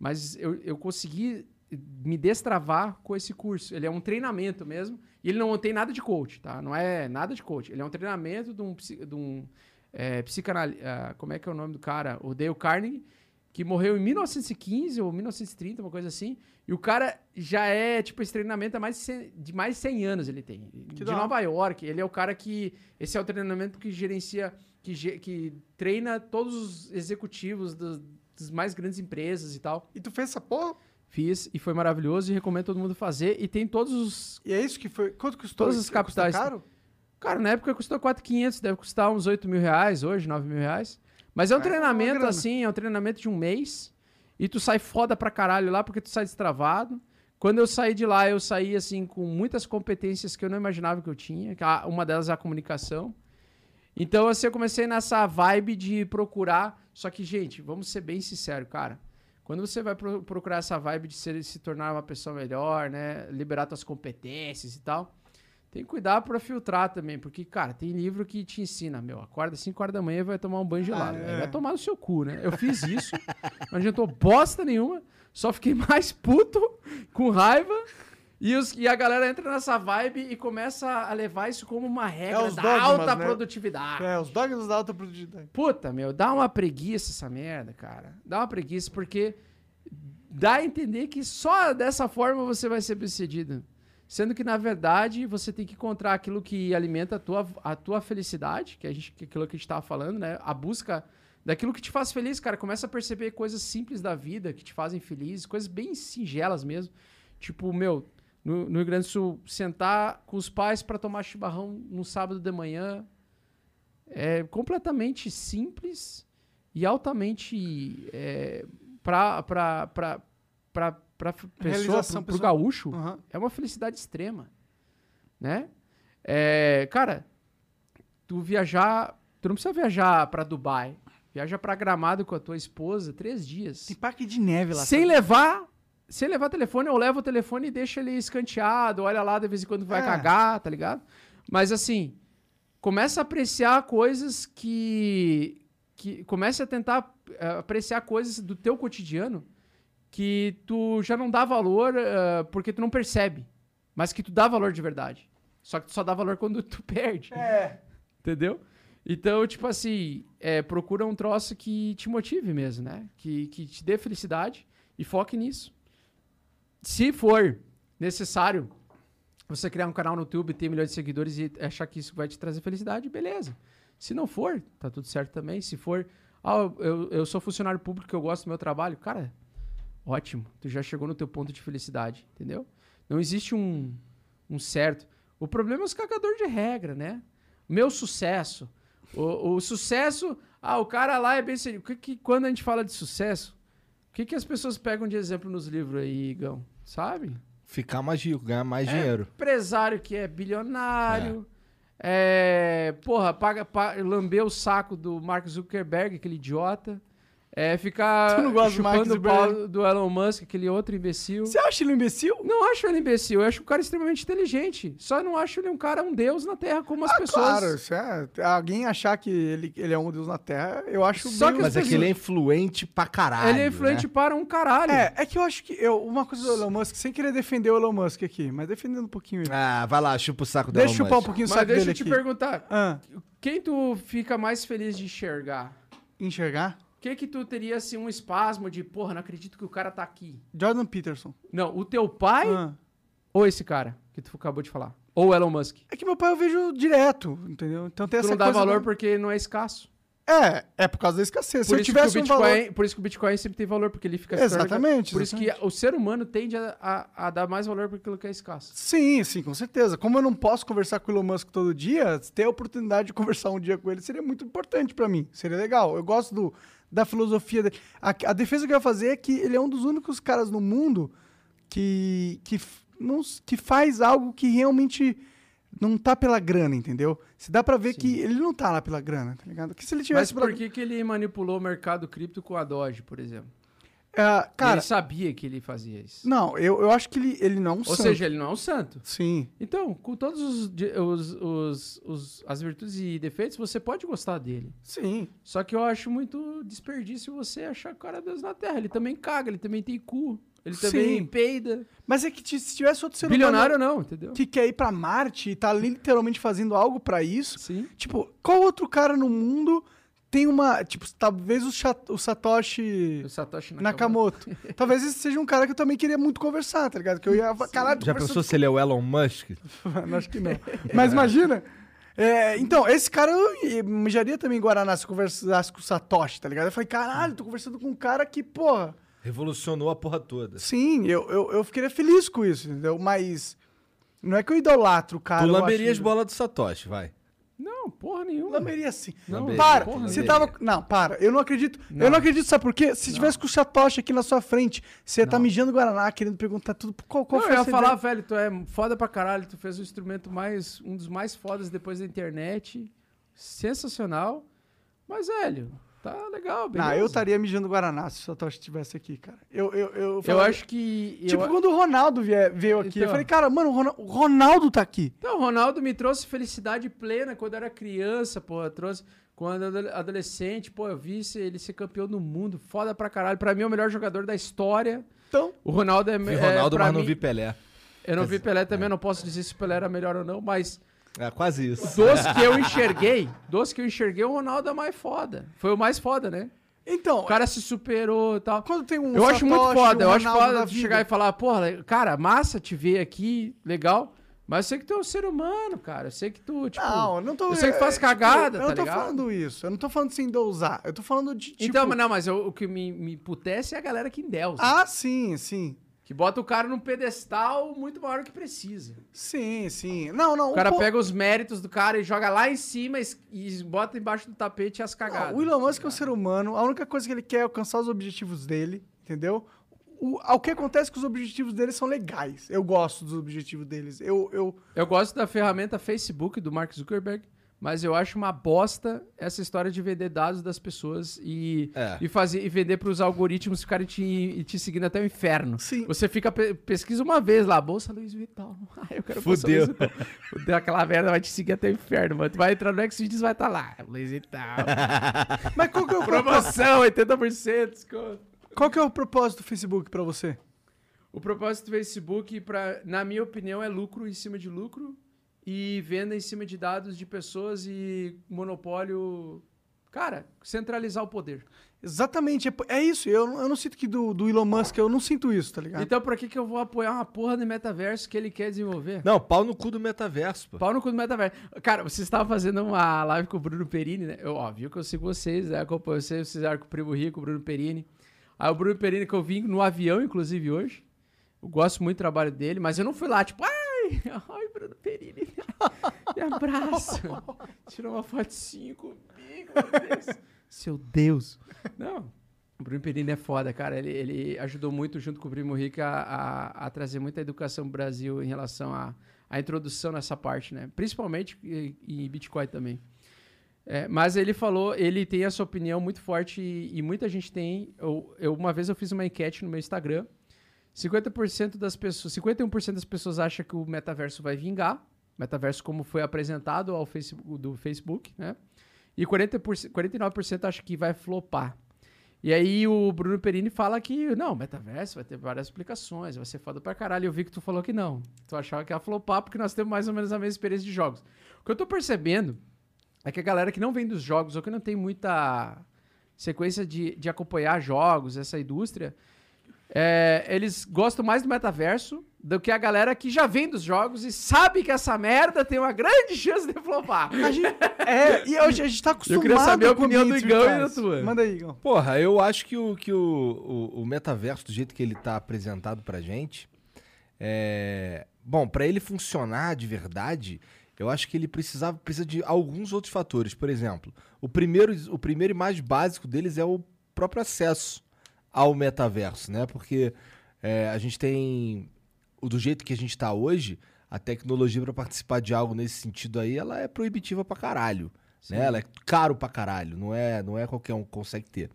Mas eu, eu consegui me destravar com esse curso. Ele é um treinamento mesmo. E ele não tem nada de coach, tá? Não é nada de coach. Ele é um treinamento de um, de um é, psicanali- ah, como é que é o nome do cara? O Dale Carnegie, que morreu em 1915 ou 1930, uma coisa assim. E o cara já é, tipo, esse treinamento há mais de, 100, de mais de 100 anos ele tem. de da hora. Nova York. Ele é o cara que... Esse é o treinamento que gerencia... Que, que treina todos os executivos dos- das mais grandes empresas e tal. E tu fez essa porra? Fiz e foi maravilhoso e recomendo todo mundo fazer. E tem todos os... E é isso que foi. Quanto custou? Todas as capitais. caro? Cara, na época custou 4.500, deve custar uns 8 mil reais hoje, 9 mil reais. Mas é um É, é treinamento, assim, é um treinamento de um mês. E tu sai foda pra caralho lá, porque tu sai destravado. Quando eu saí de lá, eu saí, assim, com muitas competências que eu não imaginava que eu tinha. a- Uma delas é a comunicação. Então, assim, eu comecei nessa vibe de procurar. Só que, gente, vamos ser bem sinceros, cara. Quando você vai pro- procurar essa vibe de ser- se tornar uma pessoa melhor, né? Liberar suas competências e tal. Tem que cuidar pra filtrar também, porque, cara, tem livro que te ensina, meu, acorda 5 horas da manhã e vai tomar um banho gelado. Ah, é. Vai tomar no seu cu, né? Eu fiz isso, não adiantou bosta nenhuma, só fiquei mais puto, com raiva, e, os- e a galera entra nessa vibe e começa a levar isso como uma regra os da dogmas, alta né? produtividade. É, os dogmas da alta produtividade. Puta, meu, dá uma preguiça essa merda, cara. Dá uma preguiça, porque dá a entender que só dessa forma você vai ser bem-sucedido. Sendo que, na verdade, você tem que encontrar aquilo que alimenta a tua, a tua felicidade, que, a gente, que aquilo que a gente tava falando, né? A busca daquilo que te faz feliz, cara. Começa a perceber coisas simples da vida que te fazem feliz, coisas bem singelas mesmo. Tipo, meu, no, no Rio Grande do Sul, sentar com os pais para tomar chimarrão num sábado de manhã, é completamente simples e altamente é, para para para para pessoa pro pessoal. gaúcho Aham. é uma felicidade extrema né é, cara tu viajar tu não precisa viajar para Dubai viaja para Gramado com a tua esposa três dias Tem parque de neve lá. sem sabe? levar sem levar telefone, eu levo o telefone e deixo ele escanteado, olha lá de vez em quando vai É. cagar, tá ligado? Mas assim, começa a apreciar coisas que. que começa a tentar eh, apreciar coisas do teu cotidiano que tu já não dá valor eh, porque tu não percebe, mas que tu dá valor de verdade. Só que tu só dá valor quando tu perde. É. Entendeu? Então, tipo assim, é, procura um troço que te motive mesmo, né? Que, que te dê felicidade e foque nisso. Se for necessário você criar um canal no YouTube, ter milhões de seguidores e achar que isso vai te trazer felicidade, beleza. Se não for, tá tudo certo também. Se for, ah, eu, eu sou funcionário público, eu gosto do meu trabalho, cara, ótimo. Tu já chegou no teu ponto de felicidade, entendeu? Não existe um, um certo. O problema é os cagadores de regra, né? Meu sucesso. O, o sucesso. Ah, o cara lá é bem. Que, que, quando a gente fala de sucesso, o que, que as pessoas pegam de exemplo nos livros aí, Igão? Sabe? Ficar mais rico, ganhar mais dinheiro. Empresário que é bilionário. É. porra, paga, pa, lambeu o saco do Mark Zuckerberg, aquele idiota. É ficar Tu não gosta chupando o pau do Elon Musk, aquele outro imbecil. Você acha ele um imbecil? Não acho ele imbecil, eu acho o cara extremamente inteligente. Só não acho ele um cara, um deus na Terra, como as Ah, pessoas. Claro, isso é, alguém achar que ele, ele é um deus na Terra, eu acho Só meio- que Mas é que ele é influente pra caralho. ele é influente né? para um caralho. É, é que eu acho que eu, uma coisa do Elon Musk, sem querer defender o Elon Musk aqui, mas defendendo um pouquinho ele. Ah, vai lá, chupa o saco Deixa eu Elon chupar um pouquinho o Mas saco deixa dele eu te aqui. perguntar, Ah, quem tu fica mais feliz de enxergar? enxergar? Que que tu teria, assim, um espasmo de, porra, não acredito que o cara tá aqui? Jordan Peterson. Não, o teu pai Ah. ou esse cara que tu acabou de falar? Ou o Elon Musk? É que meu pai eu vejo direto, entendeu? Então tem Tu essa não dá coisa valor do- porque não é escasso. É, é por causa da escassez. Se eu isso, que o um Bitcoin, valor... por isso que o Bitcoin sempre tem valor, porque ele fica... Exatamente, Por isso que exatamente. o ser humano tende a, a- a dar mais valor para aquilo que é escasso. Sim, sim, com certeza. Como eu não posso conversar com o Elon Musk todo dia, ter a oportunidade de conversar um dia com ele seria muito importante pra mim. Seria legal. Eu gosto do, da filosofia dele. A, a defesa que eu ia fazer é que ele é um dos únicos caras no mundo que, que, não, que faz algo que realmente não tá pela grana, entendeu? Se dá pra ver que ele não tá lá pela grana, tá ligado? Que se ele Mas tivesse pela por que, que ele manipulou o mercado cripto com a Doge, por exemplo? Ah, cara, ele sabia que ele fazia isso. não, eu, eu acho que ele, ele não é um Ou santo. seja, ele não é um santo. Sim. Então, com todos os, os- os- os- as virtudes e defeitos, você pode gostar dele. Sim. Só que eu acho muito desperdício você achar que o cara é Deus na Terra. Ele também caga, ele também tem cu, ele também Sim. peida. Mas é que se tivesse outro ser Bilionário humano não, entendeu? que quer ir pra Marte e tá literalmente fazendo algo pra isso, Sim. tipo, qual outro cara no mundo tem uma, tipo, talvez o, o Satoshi O Satoshi Nakamoto. talvez esse seja um cara que eu também queria muito conversar, tá ligado? Que eu ia, caralho, Já pensou se ele é o Elon Musk? Mano, acho que não. Mas imagina. é, então, esse cara eu mijaria também em Guaraná se eu conversasse com o Satoshi, tá ligado? Eu falei, caralho, tô conversando com um cara que, porra. Revolucionou a porra toda. Sim, eu, eu, eu ficaria feliz com isso, entendeu? Mas. Não é que eu idolatro o cara. tu eu lamberia acho- as bolas do Satoshi, vai. Não, porra nenhuma. Lamberia sim. Não, Lamberia. Para, porra você tava. Não, para. Eu não acredito. Não. Eu não acredito, sabe por quê? Se tivesse com o Satoshi aqui na sua frente, você ia estar Não. mijando Guaraná, querendo perguntar tudo. Qual, qual Não, foi eu ia falar, ideia? velho, tu é foda pra caralho, tu fez o instrumento mais, um dos mais fodas depois da internet, sensacional, mas, velho, tá legal, beleza. Não, eu estaria mijando Guaraná se o Satoshi estivesse aqui, cara. Eu, eu, eu, Eu falaria- acho que... eu- Tipo, quando o Ronaldo vie- veio aqui, eu Então. falei, cara, mano, o Ronaldo, tá aqui. Então, o Ronaldo me trouxe felicidade plena quando eu era criança, pô. Trouxe quando eu era adolescente, pô, eu vi se- ele ser campeão do mundo. Foda pra caralho. Pra mim, é o melhor jogador da história. Então, O Ronaldo é. Vi é, Ronaldo, pra mas não mim- vi Pelé. Eu não vi Pelé também, não posso dizer se o Pelé era melhor ou não, mas É, quase isso. dos que eu enxerguei, dos que eu enxerguei, o Ronaldo é mais foda. Foi o mais foda, né? então O cara se superou e tal. quando tem um Eu acho muito foda, eu acho foda tu chegar e falar, porra, cara, massa te ver aqui, legal. Mas eu sei que tu é um ser humano, cara. Eu sei que tu, tipo. Não, eu não tô... Eu sei que faz é, cagada, eu tá não tô ligado? falando isso. Eu não tô falando sem dosar. Eu tô falando de, tipo... Então, mas não, mas eu- o que me, me putece é a galera que endeusa. Ah, sim, sim. Que bota o cara num pedestal muito maior do que precisa. Sim, sim. Não, não. O cara pega os méritos do cara e joga lá em cima e, bota embaixo do tapete as cagadas. Não, o Elon Musk é um ser humano. A única coisa que ele quer é alcançar os objetivos dele, entendeu? O, o que acontece é que os objetivos dele são legais. Eu gosto dos objetivos deles. Eu, eu, Eu gosto da ferramenta Facebook do Mark Zuckerberg, mas eu acho uma bosta essa história de vender dados das pessoas e, É. e fazer e vender para os algoritmos ficarem te, te seguindo até o inferno. Sim. Você fica pe- pesquisa uma vez lá, bolsa Luiz Vital. Ah, eu quero bolsa Fudeu. Luiz Vital. Fudeu aquela merda vai te seguir até o inferno, mano. Tu vai entrar no Xvideos vai estar lá, Luiz Vital. Mas qual que, é o Promoção 80% desconto. qual que é o propósito do Facebook pra você? O propósito do Facebook, pra, na minha opinião, é lucro em cima de lucro e venda em cima de dados de pessoas e monopólio. Cara, centralizar o poder. Exatamente, é, é isso. Eu, não- eu não sinto que do, do Elon Musk, eu não sinto isso, tá ligado? Então, pra que, que eu vou apoiar uma porra de metaverso que ele quer desenvolver? Não, pau no cu do metaverso, pô. Pau no cu do metaverso. Cara, vocês estavam fazendo uma live com o Bruno Perini, né? Eu, ó, viu que eu sigo vocês, né? Acompanho vocês, vocês eram com o Primo Rico, o Bruno Perini. Aí o Bruno Perini que eu vim no avião, inclusive, hoje. Eu gosto muito do trabalho dele, mas eu não fui lá, tipo, ai, ai, Bruno Perini, me abraça. Tirou uma fotinho comigo, meu Deus. Seu Deus. Não, o Bruno Perini é foda, cara. Ele, ele ajudou muito, junto com o Primo Rico, a, a, a trazer muita educação pro Brasil em relação à à introdução nessa parte, né? Principalmente em em Bitcoin também. É, mas ele falou, ele tem essa opinião muito forte e, e muita gente tem. Eu, eu- uma vez eu fiz uma enquete no meu Instagram. 50% das pessoas, 51% das pessoas acham que o metaverso vai vingar. Metaverso como foi apresentado ao Facebook, do Facebook, né? E 40%, 49% acha que vai flopar. E aí o Bruno Perini fala que não, metaverso vai ter várias aplicações, vai ser foda pra caralho. Eu vi que tu falou que não. Tu achava que ia flopar porque nós temos mais ou menos a mesma experiência de jogos. O que eu tô percebendo é que a galera que não vem dos jogos ou que não tem muita sequência de, de acompanhar jogos, essa indústria, é, eles gostam mais do metaverso do que a galera que já vem dos jogos e sabe que essa merda tem uma grande chance de flopar. A gente, é, e hoje a gente tá acostumado queria saber a opinião do Igão e da tua. Manda aí, Igão. Porra, eu acho que o, que o, o, o metaverso, do jeito que ele tá apresentado pra gente, é... Bom, pra ele funcionar de verdade, eu acho que ele precisava, precisa de alguns outros fatores. Por exemplo, o primeiro, o primeiro e mais básico deles é o próprio acesso ao metaverso, né? Porque é, a gente tem... Do jeito que a gente tá hoje, a tecnologia pra participar de algo nesse sentido aí, ela é proibitiva pra caralho. Né? Ela é caro pra caralho, não é, não é qualquer um que consegue ter.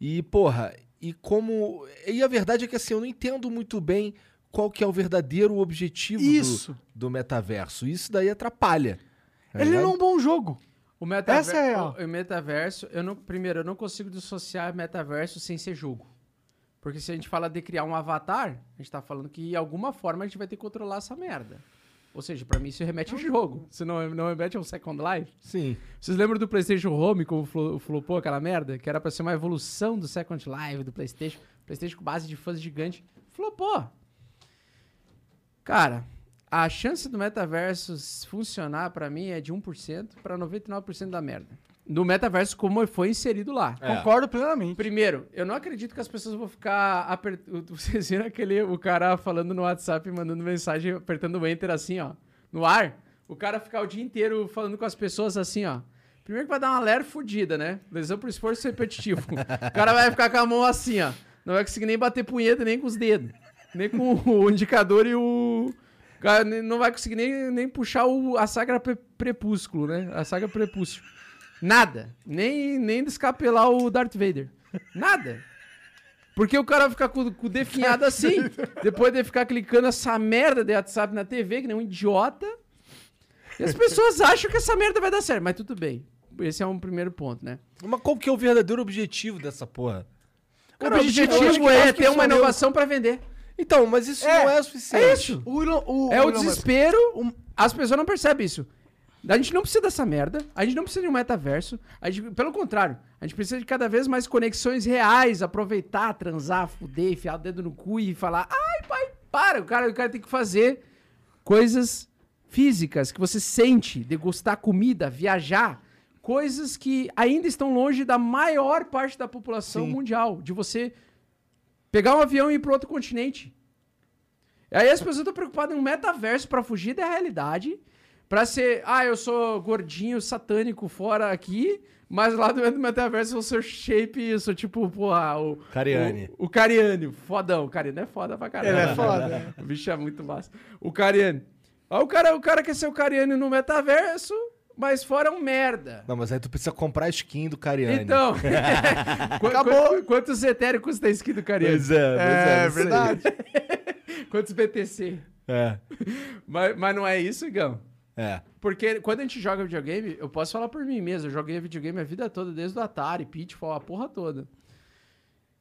E, porra, e como. E a verdade é que assim, eu não entendo muito bem qual que é o verdadeiro objetivo do-. Do, metaverso. Isso daí atrapalha. tá Ele ligado? não é um bom jogo. O metaverso, Essa é a- o, o metaverso, eu não, primeiro, eu não consigo dissociar metaverso sem ser jogo. Porque se a gente fala de criar um avatar, a gente tá falando que de alguma forma a gente vai ter que controlar essa merda. Ou seja, pra mim isso remete ao jogo. Se não, não remete ao Second Life. Sim. Vocês lembram do PlayStation Home, como flo- flopou aquela merda? Que era pra ser uma evolução do Second Life, do PlayStation. PlayStation com base de fãs gigante. Flopou. Cara, a chance do metaverso funcionar pra mim é de 1% pra 99% da merda. Do metaverso como foi inserido lá. É. Concordo plenamente. Primeiro, eu não acredito que as pessoas vão ficar apertando. Vocês viram aquele o cara falando no WhatsApp, mandando mensagem, apertando o enter assim, ó, no ar? O cara ficar o dia inteiro falando com as pessoas assim, ó. Primeiro que vai dar uma lera fodida, né? Lesão por esforço repetitivo. o cara vai ficar com a mão assim, ó. Não vai conseguir nem bater punheta nem com os dedos. Nem com o indicador e o. o cara não vai conseguir nem, nem puxar o, a sagra pre- prepúsculo, né? A saga prepúcio. Nada. Nem, nem descapelar o Darth Vader. Nada. Porque o cara vai ficar com, com o definhado assim, depois de ficar clicando essa merda de WhatsApp na TV, que nem um idiota. E as pessoas acham que essa merda vai dar certo, mas tudo bem. Esse é um primeiro ponto, né? Mas qual que é o verdadeiro objetivo dessa porra? Cara, o eu objetivo eu é que ter uma inovação pra vender. Então, mas isso É, não é o suficiente. É isso. O Elon- o- É o Musk. desespero. As pessoas não percebem isso. A gente não precisa dessa merda. A gente não precisa de um metaverso. A gente, pelo contrário, a gente precisa de cada vez mais conexões reais. Aproveitar, transar, fuder, enfiar o dedo no cu e falar: ai, pai, para. O cara, o cara tem que fazer coisas físicas que você sente, degustar comida, viajar. Coisas que ainda estão longe da maior parte da população Sim. mundial. De você pegar um avião e ir para outro continente. Aí as pessoas estão preocupadas em um metaverso pra fugir da realidade, pra ser, ah, eu sou gordinho, satânico fora aqui, mas lá dentro do metaverso eu sou shape, eu sou tipo, porra, o... Cariani. O, o Cariani, fodão. O Cariani é foda pra caralho. Ele é foda. o bicho é muito massa. O Cariani. Aí o cara, o cara quer ser o Cariani no metaverso, mas fora é um merda. Não, mas aí tu precisa comprar a skin do Cariani. Então, Qu- Acabou. quantos- Quantos etéricos tem skin do Cariani? Pois é, pois É, é, aí. verdade. Quantos BTC? É, Mas, mas não é isso, Igão. é. Porque quando a gente joga videogame, eu posso falar por mim mesmo. Eu joguei videogame a vida toda, desde o Atari, Pitfall, a porra toda.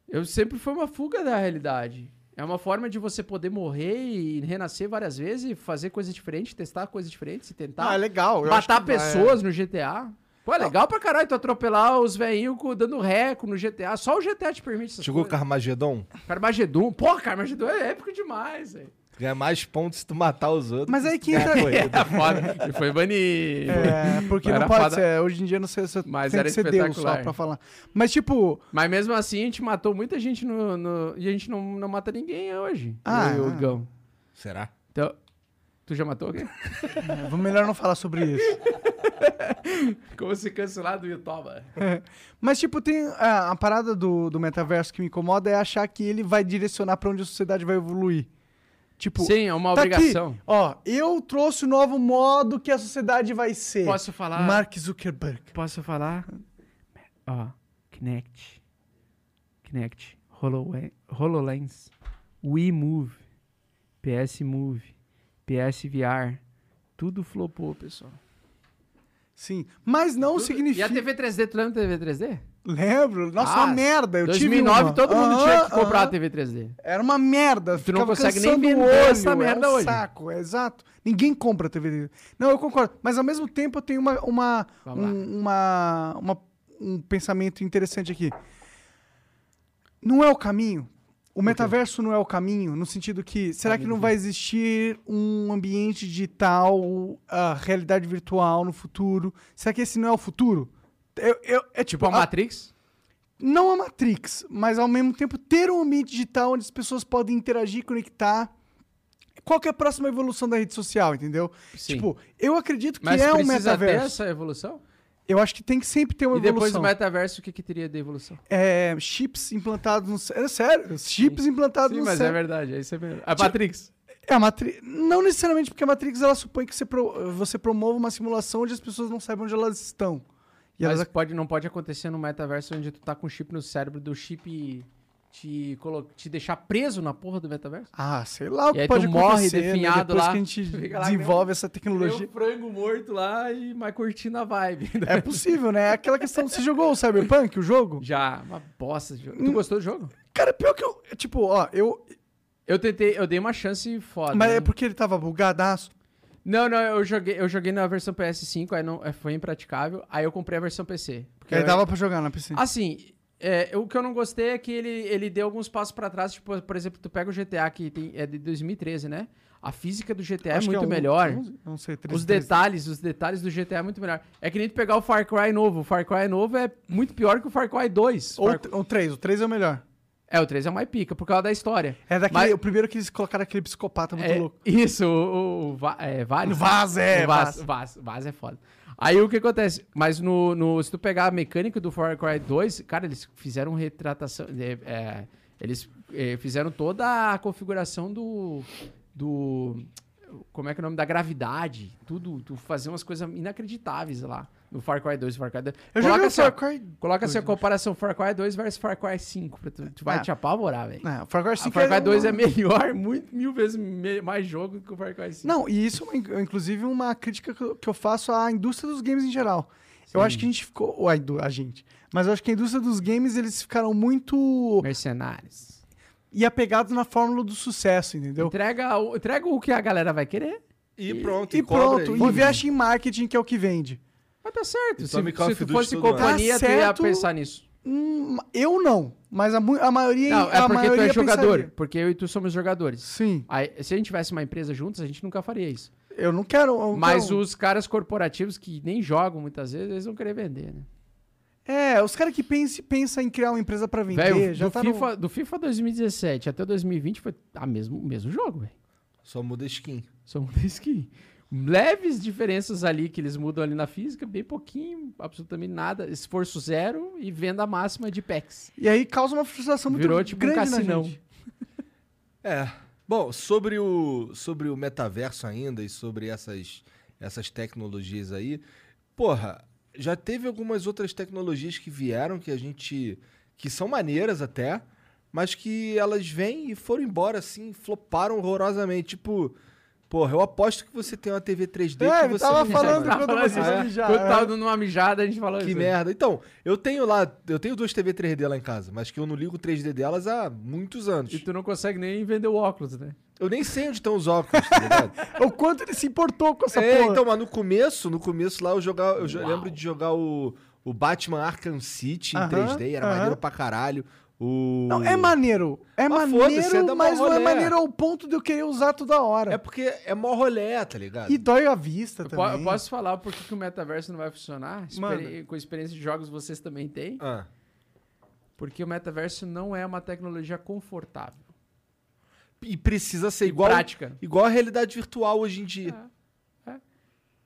Eu sempre foi uma fuga da realidade. É uma forma de você poder morrer e renascer várias vezes, e fazer coisas diferentes, testar coisas diferentes, e tentar Ah, é legal. eu matar vai- pessoas no GTA. Pô, é legal pra caralho tu atropelar os velhinhos dando reco no GTA. Só o GTA te permite essas Chegou o coisas. Carmageddon? Carmageddon. Porra, Carmageddon é épico demais, velho. Ganha mais pontos se tu matar os outros. Mas aí que que ganhar entra-. Tá foda. E foi banido. É, porque Era não pode foda. ser. Hoje em dia não sei se Mas tem era que ser Deus só pra falar. Mas, tipo, Mas mesmo assim, a gente matou muita gente no. no- e a gente não, não mata ninguém hoje. Ah, eu, ah. o Igão. Será? Então. Tu já matou alguém? é, vamos melhor não falar sobre isso. Como se cancelar do YouTube? Mas, tipo, tem a, a parada do, do metaverso que me incomoda é achar que ele vai direcionar pra onde a sociedade vai evoluir. Tipo, Sim, é uma tá obrigação. Aqui, ó, eu trouxe o novo modo que a sociedade vai ser. Posso falar? Mark Zuckerberg. Posso falar? Ó, Kinect. Kinect. HoloLens. HoloLens. Wii Move. PS Move. PS VR. Tudo flopou, pessoal. Sim. Mas não Tudo- significa. E a TV 3D, tu lembra da TV 3D? Lembro. Nossa, Ah, uma merda. Eu 2009 tive uma. todo mundo tinha que comprar a. TV 3D. Era uma merda. Tu não consegue nem vender olho, essa merda é um hoje. saco, é exato. Ninguém compra TV. Não, eu concordo. Mas ao mesmo tempo eu tenho uma, uma, um, uma, uma- um pensamento interessante aqui. Não é o caminho. O metaverso não é o caminho, no sentido que será que não vai existir um ambiente digital, a realidade virtual no futuro? Será que esse não é o futuro? Eu- eu- é tipo Tipo a a- Matrix? não a Matrix, mas ao mesmo tempo ter um ambiente digital onde as pessoas podem interagir, conectar. Qual que é a próxima evolução da rede social, entendeu? Sim. Tipo, eu acredito que Mas é um precisa ter metaverso. essa evolução? Eu acho que tem que sempre ter uma E depois do evolução. metaverso, o que, que teria de evolução? É, chips implantados no cérebro. É sério, chips implantados Sim, no mas é cérebro. verdade. É isso verdade. A Matrix. É, a Matrix. Não necessariamente porque a Matrix ela supõe que você, pro- você promova uma simulação onde as pessoas não saibam onde elas estão. E Mas elas pode, não pode acontecer no metaverso onde tu tá com um chip no cérebro do chip te, colo- te deixar preso na porra do metaverso? Ah, sei lá o que pode tu morre acontecer, né? definhado Depois lá. que a gente lá desenvolve essa tecnologia. Eu frango morto lá e mas curtindo a vibe. É possível, né? É aquela questão. Você jogou o Cyberpunk, o jogo? Já, uma bosta de jogo. Hum. Tu gostou do jogo? Cara, pior que eu. Tipo, ó, eu. Eu tentei, eu dei uma chance foda. Mas né? é porque ele tava bugadaço. Não, não, eu joguei, eu joguei na versão PS5, aí não, é, foi impraticável. Aí eu comprei a versão PC. Porque Aí eu- dava pra jogar na PC. Assim, é, o que eu não gostei é que ele, ele deu alguns passos pra trás. Tipo, por exemplo, tu pega o GTA que tem, é de 2013, né? A física do GTA é Acho que muito um- melhor. onze, Não sei, 13, Os detalhes, os detalhes do GTA é muito melhor. É que nem tu pegar o Far Cry novo. O Far Cry novo é muito pior que o Far Cry 2. Ou, Far- ou 3, o 3 é o melhor. É, o 3 é mais pica, por causa da história. É daquele. Mas- O primeiro que eles colocaram aquele psicopata muito É, louco. Isso, o, o, Va- é, Vaz. O Vaz, é, O Vaz, Vaz, Vaz é foda. Aí o que acontece? Mas no, no- se tu pegar a mecânica do Far Cry 2, cara, eles fizeram retratação. é, é, eles é, fizeram toda a configuração do. do. Como é que é o nome? Da gravidade. Tudo. Tu fazer umas coisas inacreditáveis lá. No Far Cry 2 e Far Cry 2. Eu coloca joguei o assim, ó, Far Cry. Coloca assim a 2, comparação Far Cry 2 versus Far Cry 5. Pra tu, tu vai Ah. te apavorar, velho. Não, o Far Cry O 5 Far Cry 2 é melhor, muito, mil vezes me- mais jogo que o Far Cry 5. Não, e isso é uma- inclusive uma crítica que eu- faço à indústria dos games em geral. Eu acho que a gente ficou. ou A, a gente. Mas eu acho que a indústria dos games eles ficaram muito. Mercenários. e apegados na fórmula do sucesso, entendeu? Entrega, o- entrega o que a galera vai querer. E pronto, E cobra pronto, investe em marketing, que é o que vende. Mas tá certo. E Se, se of tu Duty fosse companhia, Tá tu ia pensar nisso. Hum, eu não, mas a, a maioria Não, é a porque tu é jogador. pensaria. Porque eu e tu somos jogadores. Sim, Aí, se a gente tivesse uma empresa juntos, a gente nunca faria isso. eu não quero. eu Mas quero- os caras corporativos que nem jogam muitas vezes, eles vão querer vender, né? É, os caras que pensam pensa em criar uma empresa pra vender, Velho, já do, tá no- FIFA, do FIFA 2017 até 2020 foi a mesmo, o mesmo jogo, velho. Só muda skin. São três que leves diferenças ali que eles mudam ali na física, bem pouquinho, absolutamente nada, esforço zero e venda máxima de packs. E aí causa uma frustração muito Virou tipo um grande na cassinão. gente. É. Bom, sobre o, sobre o metaverso ainda e sobre essas, essas tecnologias aí, porra, já teve algumas outras tecnologias que vieram que a gente. que são maneiras até, mas que elas vêm e foram embora assim, floparam horrorosamente. Tipo, porra, eu aposto que você tem uma TV 3D É, que você. tava falando quando você Ah, é? mijar. Quando é. tava dando uma mijada, a gente falou Que isso. merda. Então, eu tenho lá, eu tenho duas TV 3D lá em casa, mas que eu não ligo o 3D delas há muitos anos. E tu não consegue nem vender o óculos, né? Eu nem sei onde estão os óculos, tá ligado? O quanto ele se importou com essa é, porra. então, mas no começo, no começo lá eu jogava, eu Uau. lembro de jogar o, o Batman Arkham City em Aham, 3D, era aham. maneiro pra caralho. O... Não, é maneiro. É é maneiro, dar mas não é maneiro ao ponto de eu querer usar toda hora. É porque é mó rolé, tá ligado? E dói a vista Eu, po- também. eu posso falar por que o metaverso não vai funcionar? Experi- com experiência de jogos vocês também têm. Ah, Porque o metaverso não é uma tecnologia confortável. e precisa ser E igual, prática. igual a realidade virtual hoje em dia.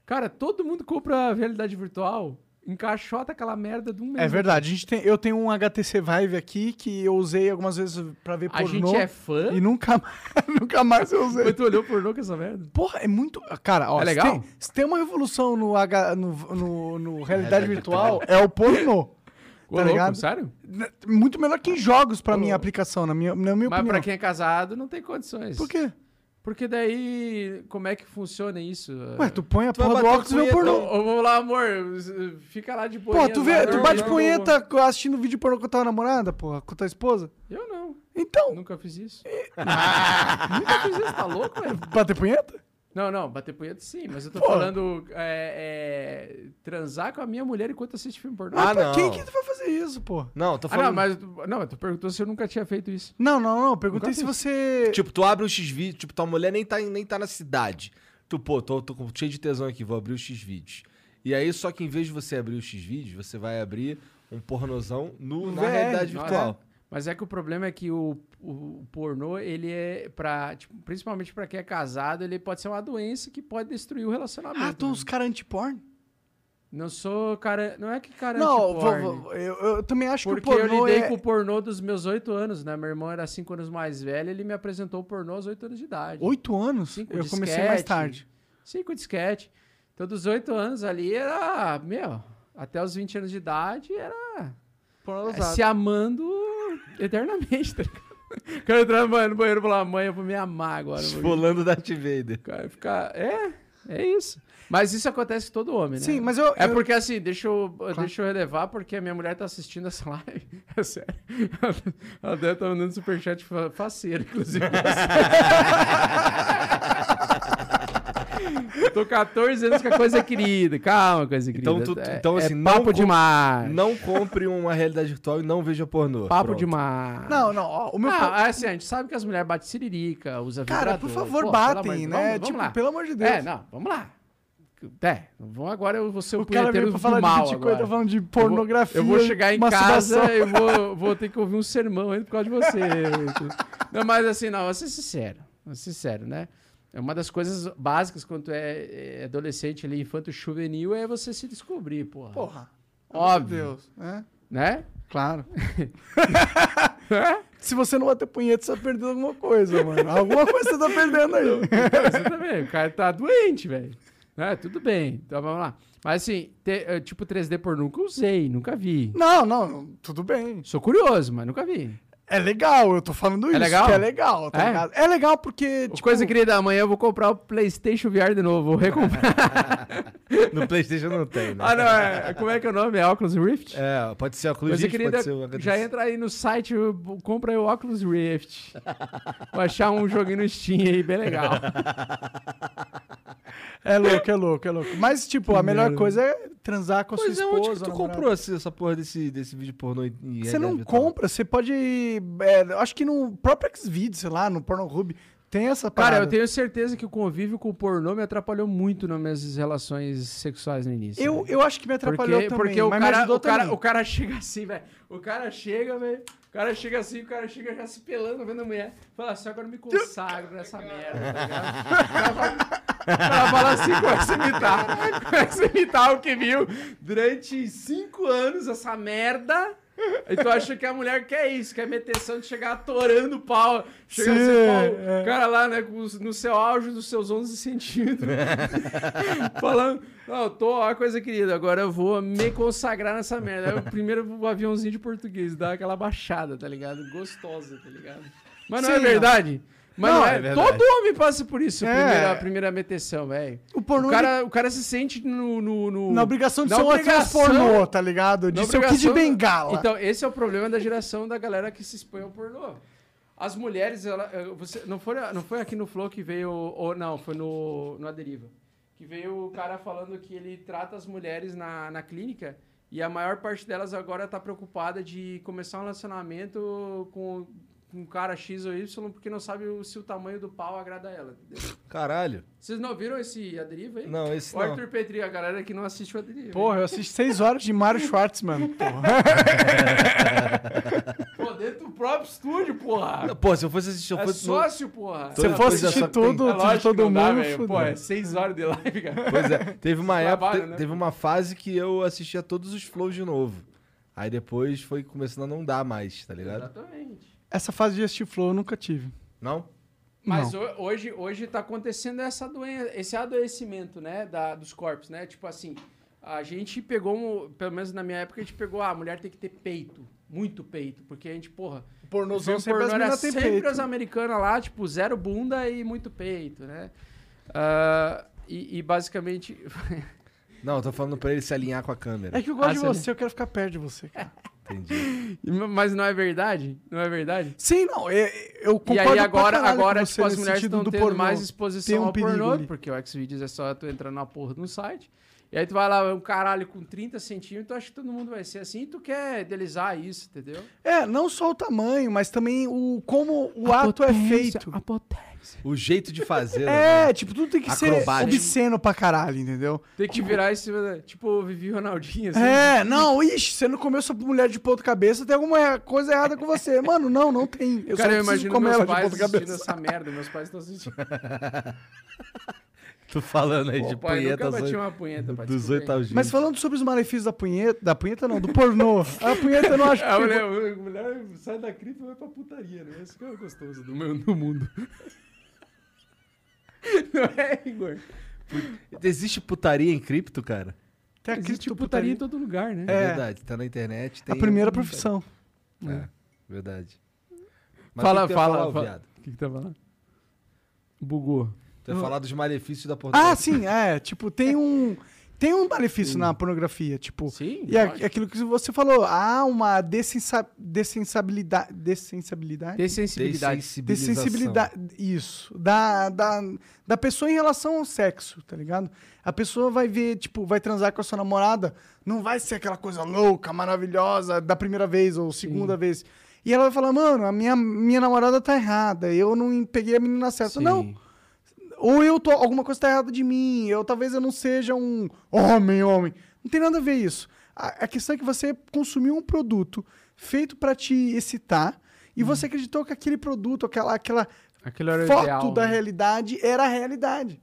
Cara, todo mundo compra realidade virtual encaixota aquela merda de um mês. É verdade, a gente tem, eu tenho um HTC Vive aqui que eu usei algumas vezes pra ver A pornô. gente é fã. E nunca mais, nunca mais eu usei. Mas tu olhou pornô com essa merda? Porra, é muito. Cara, ó, É se legal? tem- Se tem, uma revolução no, H, no, no, no realidade virtual, é o pornô. Ô, Tá louco, ligado? sério? Muito melhor que em jogos pra minha aplicação, na minha, na minha Mas opinião. pra quem é casado, não tem condições. Por quê? Porque daí, como é que funciona isso? Ué, tu põe a vai porra do óculos e vê o punheta, pornô. Ô, vamos lá, amor. Fica lá de boa. Pô, tu, vê, tu bate punheta assistindo vídeo pornô com a tua namorada, porra, com a tua esposa? Eu não. Então, Nunca fiz isso. Nunca fiz isso, tá louco, velho? bater punheta? Não, não, bater punheta sim, mas eu tô Pô. falando é, é, transar com a minha mulher enquanto assiste filme pornô. Ah, pra não. quem que tu vai fazer isso, pô? Não, tô Ah, falando. não, mas não, tu perguntou se eu nunca tinha feito isso. Não, não, não. Perguntei se você. Tipo, tu abre o X-Vídeo, tipo, tua mulher nem tá, nem tá na cidade. Tu, pô, tô, tô com- cheio de tesão aqui, vou abrir o X-Vídeos. E aí, só que em vez de você abrir o X-Vídeos, você vai abrir um pornozão no, na VR, realidade virtual. Mas é que o problema é que o, o, pornô, ele é pra, tipo, principalmente pra quem é casado, ele pode ser uma doença que pode destruir o relacionamento. Ah, tu né? uns caras anti-porn? Não sou cara, não é que cara Não, anti-porn. vou- vou- eu, eu também acho Porque que o pornô eu lidei é... com o pornô dos meus oito anos, né? Meu irmão era cinco anos mais velho, ele me apresentou o pornô aos oito anos de idade. Oito anos? Cinco eu de comecei mais tarde. Cinco disquete. Então, dos oito anos ali era, meu, até os 20 anos de idade era é, se amando eternamente, tá ligado? Quero entrar no banheiro, e falar, mãe, eu vou me amar agora. Esfolando Darth Vader. Cara, ficar. É, é isso. Mas isso acontece com todo homem, né? Sim, mas eu... É eu- porque assim, deixa eu, deixa eu relevar, porque a minha mulher tá assistindo essa live. É sério. Ela deve estar mandando superchat fa- faceiro, inclusive. Eu tô 14 anos com a coisa querida. Calma, coisa querida. Então, tu- é, então, é assim, não papo com- demais. Não compre uma realidade virtual e não veja pornô. Papo Pronto. demais. Não, não, ó, o meu... Ah, assim, a gente sabe que as mulheres batem siririca, usa Cara, vibrador. por favor, Pô, batem, de- né? vamos- vamos tipo, lá. pelo amor de Deus. É, não, vamos lá. É, vamos agora eu vou ser o, o cara veio pra do falar de mal Bitcoin, agora. tá falando de Eu vou- pornografia, Eu vou chegar em casa e vou, vou ter que ouvir um sermão ainda por causa de você. não, mas assim, não, vou ser sincero. Vou ser sincero, né? É uma das coisas básicas quando é, é adolescente ali, infanto juvenil, é você se descobrir, porra. Porra. Óbvio. Meu Deus. É, Né? claro. Se você não bater punheta, você tá perdendo alguma coisa, mano. Alguma coisa você tá perdendo aí. Você também, o cara tá doente, velho. Né? Tudo bem, então vamos lá. Mas assim, te- eh, tipo 3D por nunca usei, nunca vi. Não, não, tudo bem. Sou curioso, mas nunca vi. É legal, eu tô falando isso. legal? Que é legal, tá É? ligado? É legal porque, Tipo... Coisa querida, amanhã eu vou comprar o PlayStation VR de novo, vou recomprar. No PlayStation não tem, né? ah, não, é, como é que é o nome? É Oculus Rift? É, pode ser Cruz Coisa querida, pode ser já entra aí no site, compra aí o Oculus Rift. Vou achar um joguinho no Steam aí, bem legal. É louco, é louco, é louco. Mas, tipo, a melhor coisa é transar com a Pois sua é, esposa. onde que tu namorada. comprou essa, essa porra desse, desse vídeo pornô Você não compra, você pode... é, acho que no próprio Xvideos, sei lá, no Pornhub, tem essa parada. Cara, eu tenho certeza que o convívio com o pornô me atrapalhou muito nas minhas relações sexuais no início. Eu, eu acho que me atrapalhou porque, também, porque o cara, o, cara, também. o cara chega assim, velho. O cara chega, velho. O cara chega assim, o cara chega já se pelando, vendo a mulher. Fala assim, agora eu me consagro nessa merda, tá ligado? O cara fala- o cara fala assim, começa a imitar. Começa a imitar o que viu durante cinco anos essa merda. E tu acha que a mulher quer isso, quer meteção de chegar atorando o pau. Chega Sim, assim, pau, é. o cara lá, né, no seu auge dos seus 11 centímetros. falando, não, tô, ó, coisa querida, agora eu vou me consagrar nessa merda. Aí o primeiro o aviãozinho de português, dá aquela baixada, tá ligado? Gostosa, tá ligado? Mas não é Sim, verdade? Mas não, Não, é, é todo homem passa por isso, a É. primeira, a primeira meteção, velho. O O cara, o cara se sente no... no, no- Na obrigação de na ser um obrigação- pornô, tá ligado? De ser o Kid Bengala. Então, esse é o problema da geração da galera que se expõe ao pornô. As mulheres, ela, eh, você, não, foi, não foi aqui no Flow que veio, ou não, foi no, no A Deriva, que veio o cara falando que ele trata as mulheres na, na clínica e a maior parte delas agora tá preocupada de começar um relacionamento com, com um cara X ou Y porque não sabe o- se o tamanho do pau agrada ela. entendeu? Caralho. Vocês não viram esse A Deriva aí? Não, esse O não. Arthur Petri, a galera que não assiste o A Deriva. Porra, eu assisti seis horas de Mario Schwartzman, porra. Pô, dentro do próprio estúdio, porra. Pô, se eu fosse assistir, eu É fosse. no- sócio, porra. Se for coisa assistir tem- tudo, É lógico todo dá, mundo, fudeu. Pô, é seis horas de live, cara. Pois é, teve uma época, Trabalho, né? teve uma fase que eu assistia todos os flows de novo. Aí depois foi começando a não dar mais, tá ligado? Exatamente. Essa fase de assistir flow eu nunca tive. Não? Mas ho- hoje, hoje tá acontecendo essa doença, esse adoecimento, né, da, dos corpos, né? Tipo assim, a gente pegou, um- pelo menos na minha época, a gente pegou, ah, a mulher tem que ter peito, muito peito, porque a gente, porra, O pornozão o sempre as pornô era sempre peito. as americanas lá, tipo, zero bunda e muito peito, né? Ah, e, e basicamente, Não, eu tô falando pra ele se alinhar com a câmera. É que eu gosto Ah, de você- você, eu quero ficar perto de você. cara. Entendi. mas não é verdade? Não é verdade? Sim, não, eu, eu E concordo aí pra agora, agora tipo, as mulheres estão do tendo mais exposição ao pornô, ali. porque o Xvideos é só tu entrar na porra de um site. E aí tu vai lá, um caralho com 30 centímetros, tu acha que todo mundo vai ser assim, e tu quer idealizar isso, entendeu? É, não só o tamanho, mas também o como o ato é feito. A potência. O jeito de fazer. né? É, tipo, tudo tem que Acrobático. ser obsceno pra caralho, entendeu? Tem que virar esse, tipo, o Vivi Ronaldinho, assim. É, não, ixi, você não comeu sua mulher de ponta cabeça, tem alguma coisa errada com você. Mano, não, não tem. Eu Cara, só eu imagino comer meus ela de pais ponta assistindo cabeça. essa merda. Meus pais estão assistindo. Tu falando aí Pô, de pai, nunca punhetas bati oito- uma punheta, pai. dos aos Mas falando sobre os malefícios da punheta, da punheta não, do pornô. A punheta eu não acho que A mulher, a mulher sai da cripto e vai pra putaria, né? Isso que é gostoso do, meu, do mundo. Não é, Igor? Existe putaria em cripto, cara? Tem a Existe cripto putaria em todo lugar, né? É. Verdade, tá na internet. A primeira profissão. É, verdade. Mas Fala, que que fala, fala. viado? O que que tá falando? Bugou. Tu ia falar dos malefícios da Ah, pornografia. sim, é. Tipo, tem um. Tem um malefício na pornografia, tipo. Sim, E é lógico. aquilo que você falou, há uma dessensa, dessensibilidade. Dessensibilidade? Dessensibilidade. Dessensibilidade. Isso. Da, da, da pessoa em relação ao sexo, tá ligado? A pessoa vai ver, tipo, vai transar com a sua namorada, não vai ser aquela coisa louca, maravilhosa, da primeira vez ou segunda vez. E ela vai falar, mano, a minha, minha namorada tá errada, eu não peguei a menina certa. Não. Ou eu tô. Alguma coisa tá errada de mim, eu talvez eu não seja um homem, homem. Não tem nada a ver isso. A, a questão é que você consumiu um produto feito pra te excitar e você acreditou que aquele produto, aquela, aquela foto ideal, da né? realidade era a realidade.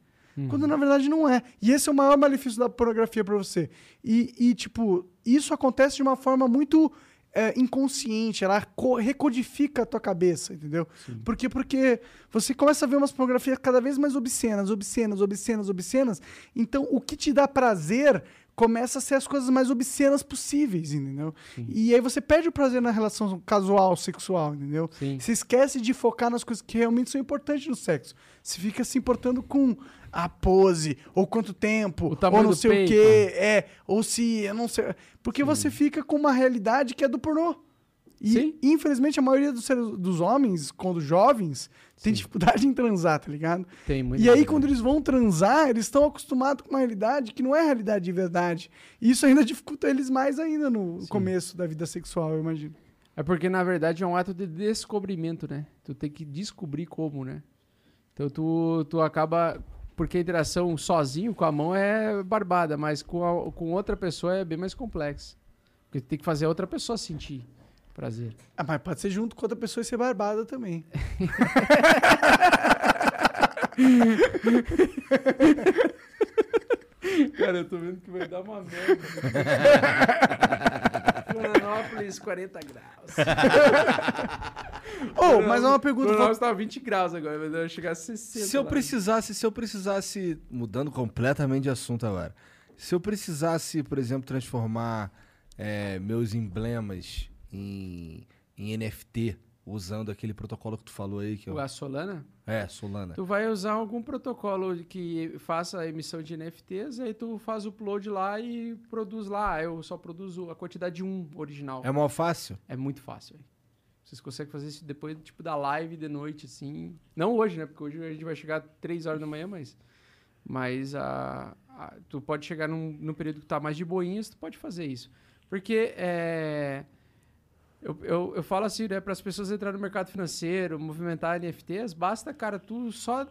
Quando na verdade não é. E esse é o maior malefício da pornografia pra você. E, e, tipo, isso acontece de uma forma muito é, inconsciente. Ela co- recodifica a tua cabeça, entendeu? Por quê? Porque você começa a ver umas pornografias cada vez mais obscenas, obscenas, obscenas, obscenas. Então, o que te dá prazer começa a ser as coisas mais obscenas possíveis, entendeu? E aí você perde o prazer na relação casual, sexual, entendeu? Sim. Você esquece de focar nas coisas que realmente são importantes no sexo. Você fica se importando com a pose, ou quanto tempo, O ou não sei peito. o quê, é, ou se, eu não sei. Porque você fica com uma realidade que é do pornô. E, Sim. infelizmente, a maioria dos, seres, dos homens, quando jovens, tem dificuldade em transar, tá ligado? Tem muito. E aí, quando eles vão transar, eles estão acostumados com uma realidade que não é realidade de verdade. E isso ainda dificulta eles mais ainda no começo da vida sexual, eu imagino. É porque, na verdade, é um ato de descobrimento, né? Tu tem que descobrir como, né? Então tu, tu acaba. Porque a interação sozinho com a mão é barbada, mas com, a- com outra pessoa é bem mais complexa. Porque tem que fazer a outra pessoa sentir prazer. Ah, mas pode ser junto com outra pessoa e ser barbada também. Cara, eu tô vendo que vai dar uma merda. Florianópolis, 40 graus. Oh, mas é uma pergunta. Florianópolis tá 20 graus agora, mas vai chegar a 60. Se eu lá. precisasse, se eu precisasse, mudando completamente de assunto agora, se eu precisasse, por exemplo, transformar é, meus emblemas em, em NFT, usando aquele protocolo que tu falou aí, que eu, A Solana? é, Solana. Tu vai usar algum protocolo que faça a emissão de NFTs, aí tu faz o upload lá e produz lá. Eu só produzo a quantidade de um original. É mal fácil? É muito fácil. Vocês conseguem fazer isso depois, tipo, da live de noite, assim. Não hoje, né? Porque hoje a gente vai chegar 3 horas da manhã, mas... Mas a, a- tu pode chegar num, num período que tá mais de boinhas, tu pode fazer isso. Porque é... Eu, eu, eu falo assim, né? Para as pessoas entrarem no mercado financeiro, movimentar NFTs, basta, cara, tu só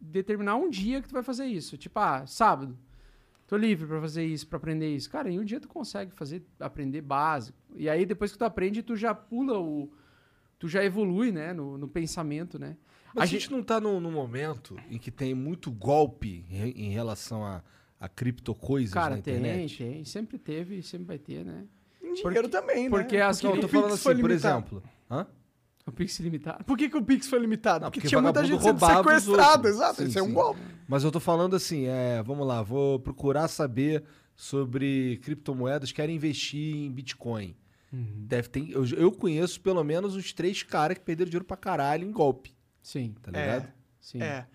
determinar um dia que tu vai fazer isso. Tipo, ah, sábado. Tô livre para fazer isso, para aprender isso. Cara, em um dia tu consegue fazer, aprender básico. E aí depois que tu aprende, tu já pula o, tu já evolui, né, no, no pensamento, né? Mas A a gente não tá num, num momento em que tem muito golpe em, em relação a, a cripto coisas Cara, na tem, internet? tem. Sempre teve e sempre vai ter, né? Em dinheiro também, né? porque as Não, eu tô falando assim, por limitado. exemplo. Hã? O Pix limitado. Por que, que o Pix foi limitado? Não, porque, porque tinha muita gente sendo sequestrada, exato. Sim, Isso é um golpe. Mas eu tô falando assim, é, vamos lá, vou procurar saber sobre criptomoedas, quero investir em Bitcoin. Uhum. Deve ter, eu, eu conheço pelo menos uns três caras que perderam dinheiro pra caralho em golpe, Sim, tá ligado? sim. É.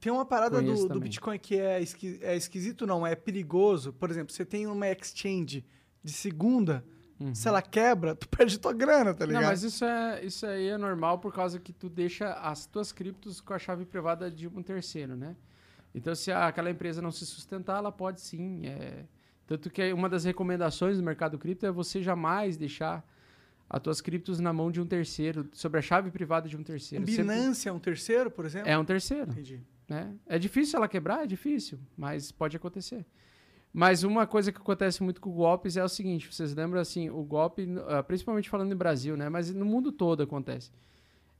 Tem uma parada do, do. Bitcoin que é, esqui- é esquisito, não, é perigoso. Por exemplo, você tem uma exchange de segunda, se ela quebra, tu perde tua grana, tá ligado? Uhum. Não, mas isso, é, isso aí é normal por causa que tu deixa as tuas criptos com a chave privada de um terceiro, né? Então, se a- aquela empresa não se sustentar, ela pode sim. é. Tanto que uma das recomendações do mercado cripto é você jamais deixar as tuas criptos na mão de um terceiro, sobre a chave privada de um terceiro. Sempre- Binance é um terceiro, por exemplo? É um terceiro. Entendi. né? É difícil ela quebrar, é difícil, mas pode acontecer. Mas uma coisa que acontece muito com golpes é o seguinte, vocês lembram assim, o golpe, ah, principalmente falando no Brasil, né? Mas no mundo todo acontece.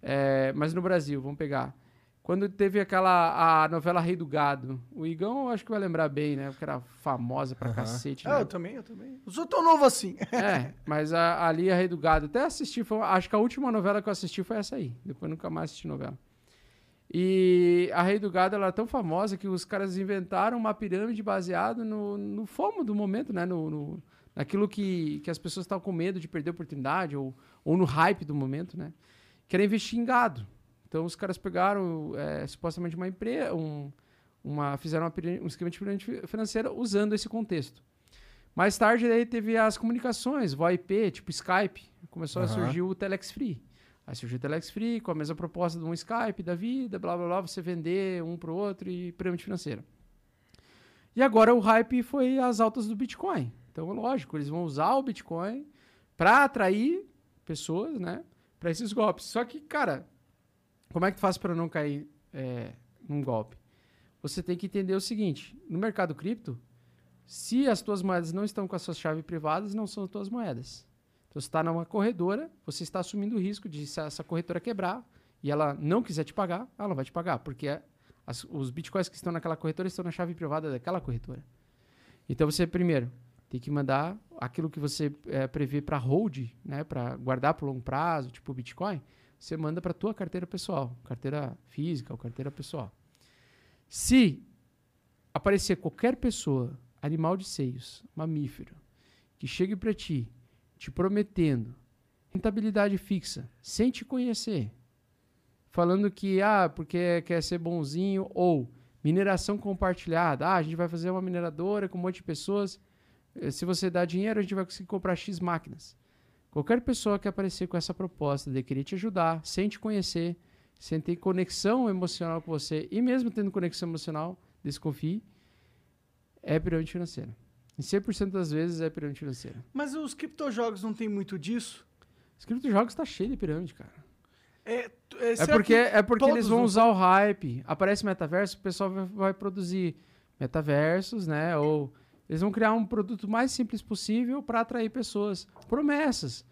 É, mas no Brasil, vamos pegar. Quando teve aquela a novela Rei do Gado, o Igão eu acho que vai lembrar bem, né? Porque era famosa pra cacete. Ah, né? eu também, eu também. Eu sou tão novo assim. É, mas a, ali a Rei do Gado, até assisti, foi, acho que a última novela que eu assisti foi essa aí. Depois nunca mais assisti novela. E a Rei do Gado ela era tão famosa que os caras inventaram uma pirâmide baseada no, no fomo do momento, né? No, no- naquilo que, que as pessoas estavam com medo de perder a oportunidade ou, ou no hype do momento, né? Que era investir em gado. Então os caras pegaram é, supostamente uma empresa, um, uma, fizeram uma um esquema de pirâmide fi- financeira usando esse contexto. Mais tarde daí teve as comunicações, VoIP, tipo Skype. Começou a Aham. surgir o Telex Free. Aí surgiu o Telex Free com a mesma proposta de um Skype da vida, blá blá blá, você vender um pro outro e pirâmide financeira. E agora o hype foi as altas do Bitcoin. Então, lógico, eles vão usar o Bitcoin para atrair pessoas, né, para esses golpes. Só que, cara, como é que tu faz para não cair é, num golpe? Você tem que entender o seguinte: no mercado cripto, se as tuas moedas não estão com as suas chaves privadas, não são as tuas moedas. Então, você está numa corretora, você está assumindo o risco de se essa corretora quebrar e ela não quiser te pagar, ela não vai te pagar, porque as- os bitcoins que estão naquela corretora estão na chave privada daquela corretora. Então, você, primeiro, tem que mandar aquilo que você eh, prevê para hold, né, para guardar por longo prazo, tipo Bitcoin, você manda para tua carteira pessoal, carteira física ou carteira pessoal. Se aparecer qualquer pessoa, animal de seios, mamífero, que chegue para ti te prometendo rentabilidade fixa, sem te conhecer, falando que, ah, porque quer ser bonzinho, ou mineração compartilhada, ah, a gente vai fazer uma mineradora com um monte de pessoas, eh, se você dá dinheiro, a gente vai conseguir comprar X máquinas. Qualquer pessoa que aparecer com essa proposta de querer te ajudar, sem te conhecer, sem ter conexão emocional com você, e mesmo tendo conexão emocional, desconfie, é pirâmide financeira. Em 100% das vezes é pirâmide financeira. Mas os criptojogos não tem muito disso? Os criptojogos tá cheio de pirâmide, cara. É, é, É porque, que é porque eles vão usar o hype. Aparece metaverso, o pessoal vai, vai produzir metaversos, né? Ou eles vão criar um produto mais simples possível para atrair pessoas. Promessas.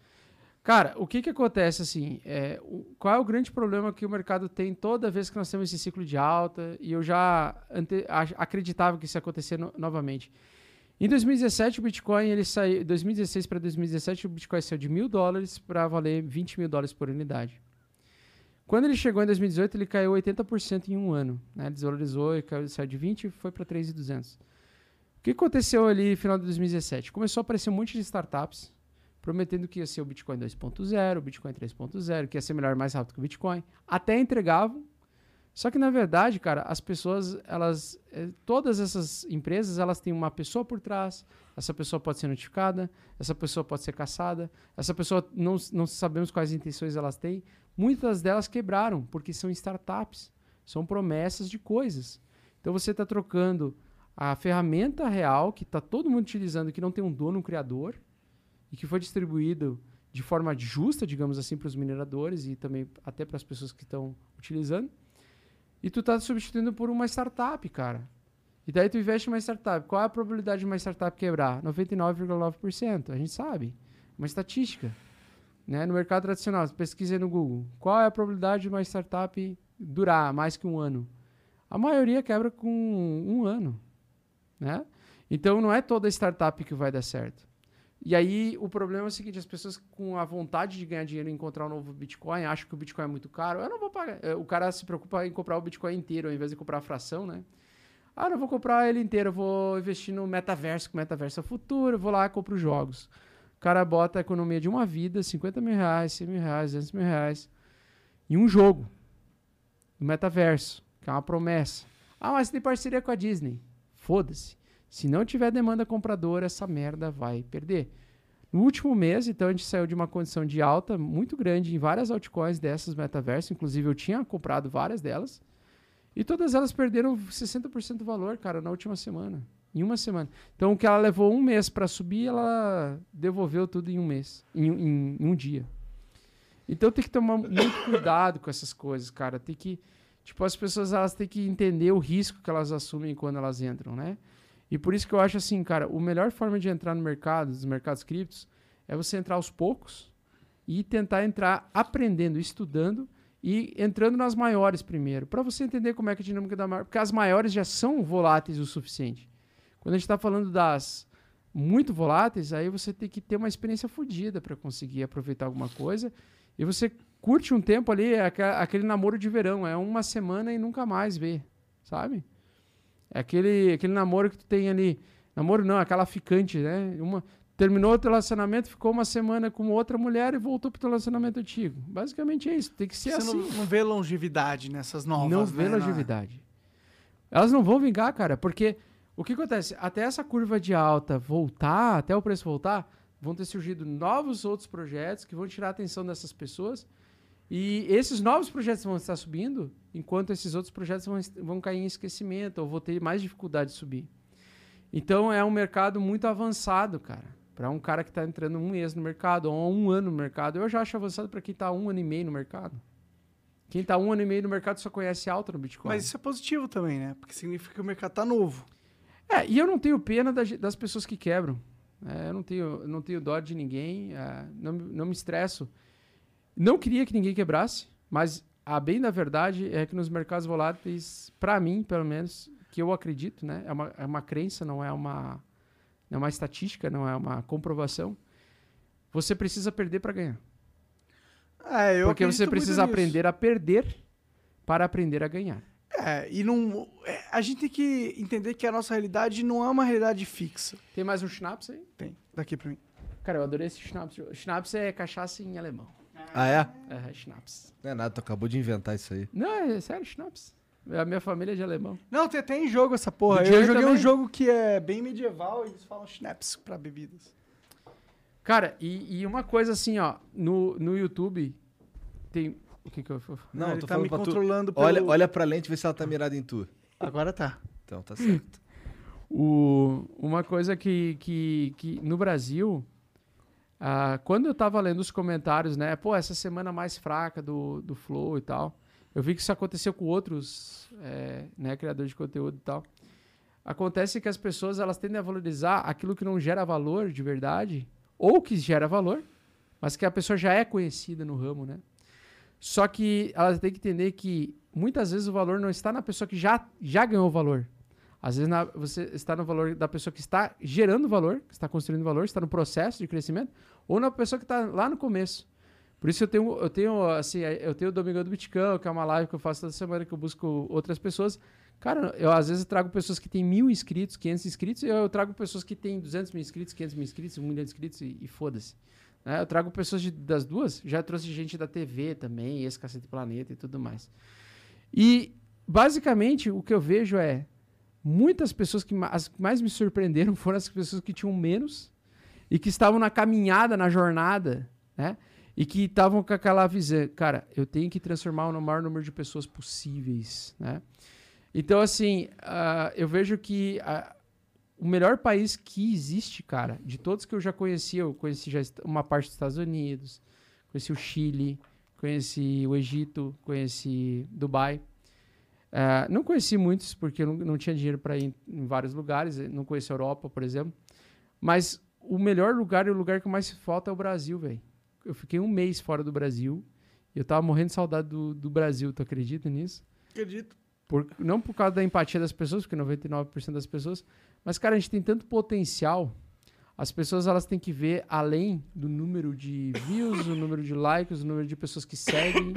Cara, o que que acontece assim? É, o- qual é o grande problema que o mercado tem toda vez que nós temos esse ciclo de alta? E eu já ante- a- acreditava que isso ia acontecer no- novamente. Em 2017, o Bitcoin, ele saiu. 2016 para 2017, o Bitcoin saiu de mil dólares para valer 20 mil dólares por unidade. Quando ele chegou em 2018, ele caiu 80% em um ano. Né? Desvalorizou caiu, saiu de 20 e foi para 3,200. O que aconteceu ali no final de 2017? Começou a aparecer um monte de startups prometendo que ia ser o Bitcoin 2.0, o Bitcoin 3.0, que ia ser melhor mais rápido que o Bitcoin. Até entregavam. Só que, na verdade, cara, as pessoas, elas... eh, Todas essas empresas, elas têm uma pessoa por trás. Essa pessoa pode ser notificada. Essa pessoa pode ser caçada. Essa pessoa, não, não sabemos quais intenções elas têm. Muitas delas quebraram, porque são startups. São promessas de coisas. Então, você está trocando a ferramenta real, que está todo mundo utilizando, que não tem um dono, um criador, e que foi distribuído de forma justa, digamos assim, para os mineradores e também até para as pessoas que estão utilizando. E tu tá substituindo por uma startup, cara. E daí tu investe em uma startup. Qual é a probabilidade de uma startup quebrar? 99,9%. A gente sabe. Uma estatística. né, no mercado tradicional, pesquisa no Google, qual é a probabilidade de uma startup durar mais que um ano? A maioria quebra com um ano, né? Então não é toda startup que vai dar certo. E aí o problema é o seguinte, as pessoas com a vontade de ganhar dinheiro e encontrar um novo Bitcoin, acham que o Bitcoin é muito caro, eu não vou pagar. É, O cara se preocupa em comprar o Bitcoin inteiro ao invés de comprar a fração, né? Ah, não vou comprar ele inteiro, vou investir no metaverso, que o metaverso é o futuro, vou lá e compro os jogos. O cara bota a economia de uma vida, 50 mil reais, 100 mil reais, 200 mil reais, em um jogo, no metaverso, que é uma promessa. Ah, mas tem parceria com a Disney. Foda-se. Se não tiver demanda compradora, essa merda vai perder. No último mês, então, a gente saiu de uma condição de alta muito grande em várias altcoins dessas metaverso. Inclusive, eu tinha comprado várias delas. E todas elas perderam 60% do valor, cara, na última semana. Em uma semana. Então, o que ela levou um mês para subir, ela devolveu tudo em um mês. Em, em- em um dia. Então, tem que tomar muito cuidado com essas coisas, cara. Tem que... Tipo, as pessoas, elas têm que entender o risco que elas assumem quando elas entram, né? E por isso que eu acho assim, cara, a melhor forma de entrar no mercado, nos mercados criptos, é você entrar aos poucos e tentar entrar aprendendo, estudando e entrando nas maiores primeiro, para você entender como é que a dinâmica da maior, porque as maiores já são voláteis o suficiente. Quando a gente está falando das muito voláteis, aí você tem que ter uma experiência fodida para conseguir aproveitar alguma coisa e você curte um tempo ali, é aquele namoro de verão, é uma semana e nunca mais vê, sabe? É aquele, aquele namoro que tu tem ali. Namoro não, aquela ficante, né? Uma, terminou o teu relacionamento, ficou uma semana com outra mulher e voltou pro teu relacionamento antigo. Basicamente é isso. Tem que ser Você assim. não, não vê longevidade nessas novas, não né? vê longevidade. Elas não vão vingar, cara, porque o que acontece? Até essa curva de alta voltar, até o preço voltar, vão ter surgido novos outros projetos que vão tirar a atenção dessas pessoas. E esses novos projetos vão estar subindo, enquanto esses outros projetos vão, vão cair em esquecimento ou vão ter mais dificuldade de subir. Então é um mercado muito avançado, cara. Para um cara que está entrando um mês no mercado ou um ano no mercado, eu já acho avançado para quem está um ano e meio no mercado. Quem está um ano e meio no mercado só conhece alta no Bitcoin. Mas isso é positivo também, né? Porque significa que o mercado tá novo. É, e eu não tenho pena das, das pessoas que quebram. É, eu não tenho, não tenho dó de ninguém, é, não, me- não me estresso. Não queria que ninguém quebrasse, mas a bem da verdade é que nos mercados voláteis, para mim, pelo menos, que eu acredito, né? É uma, é uma crença, não é uma, não é uma estatística, não é uma comprovação. Você precisa perder para ganhar. É, eu Porque você precisa nisso. aprender a perder para aprender a ganhar. É, e não. é, a gente tem que entender que a nossa realidade não é uma realidade fixa. Tem mais um schnapps aí? Tem, daqui pra mim. Cara, eu adorei esse schnapps. Schnapps é cachaça em alemão. Ah, é? É, schnapps. Não é nada, tu acabou de inventar isso aí. Não, é sério, schnapps. A minha família é de alemão. Não, tem até em jogo essa porra. Eu joguei um também. jogo que é bem medieval e eles falam schnapps pra bebidas. Cara, e, e uma coisa assim, ó, no, no YouTube tem. O que que eu. Não, ele tô tá falando me pra tu. controlando pelo... Olha, olha pra lente e vê se ela tá mirada em tu. Agora tá. Então, tá certo. O, uma coisa que, que, que no Brasil, ah, quando eu tava lendo os comentários, né? Pô, essa semana mais fraca do, do Flow e tal. Eu vi que isso aconteceu com outros é, né, criadores de conteúdo e tal. Acontece que as pessoas elas tendem a valorizar aquilo que não gera valor de verdade, ou que gera valor, mas que a pessoa já é conhecida no ramo, né? Só que elas têm que entender que muitas vezes o valor não está na pessoa que já, já ganhou valor. Às vezes na- você está no valor da pessoa que está gerando valor, que está construindo valor, está no processo de crescimento, ou na pessoa que está lá no começo. Por isso eu tenho, eu tenho assim, eu tenho o Domingão do Bitcão, que é uma live que eu faço toda semana, que eu busco outras pessoas. Cara, eu às vezes trago pessoas que têm mil inscritos, 500 inscritos, e eu trago pessoas que têm 200 mil inscritos, 500 mil inscritos, 1 milhão de inscritos, e, e foda-se. né? Eu trago pessoas de- das duas, já trouxe gente da TV também, esse Cacete Planeta e tudo mais. E, basicamente, o que eu vejo é muitas pessoas que as que mais me surpreenderam foram as pessoas que tinham menos e que estavam na caminhada, na jornada, né? E que estavam com aquela visão, cara, eu tenho que transformar o maior número de pessoas possíveis, né? Então, assim, ah, eu vejo que ah, o melhor país que existe, cara, de todos que eu já conheci, eu conheci já uma parte dos Estados Unidos, conheci o Chile, conheci o Egito, conheci Dubai. Ah, não conheci muitos, porque eu não, não tinha dinheiro para ir em, em vários lugares, eh, não conheci a Europa, por exemplo. Mas o melhor lugar e o lugar que mais falta é o Brasil, velho. eu fiquei um mês fora do Brasil. E eu tava morrendo de saudade do, do Brasil, tu acredita nisso? Acredito. Por- não por causa da empatia das pessoas, porque 99% das pessoas, mas cara, a gente tem tanto potencial. As pessoas elas têm que ver além do número de views, o número de likes, o número de pessoas que seguem.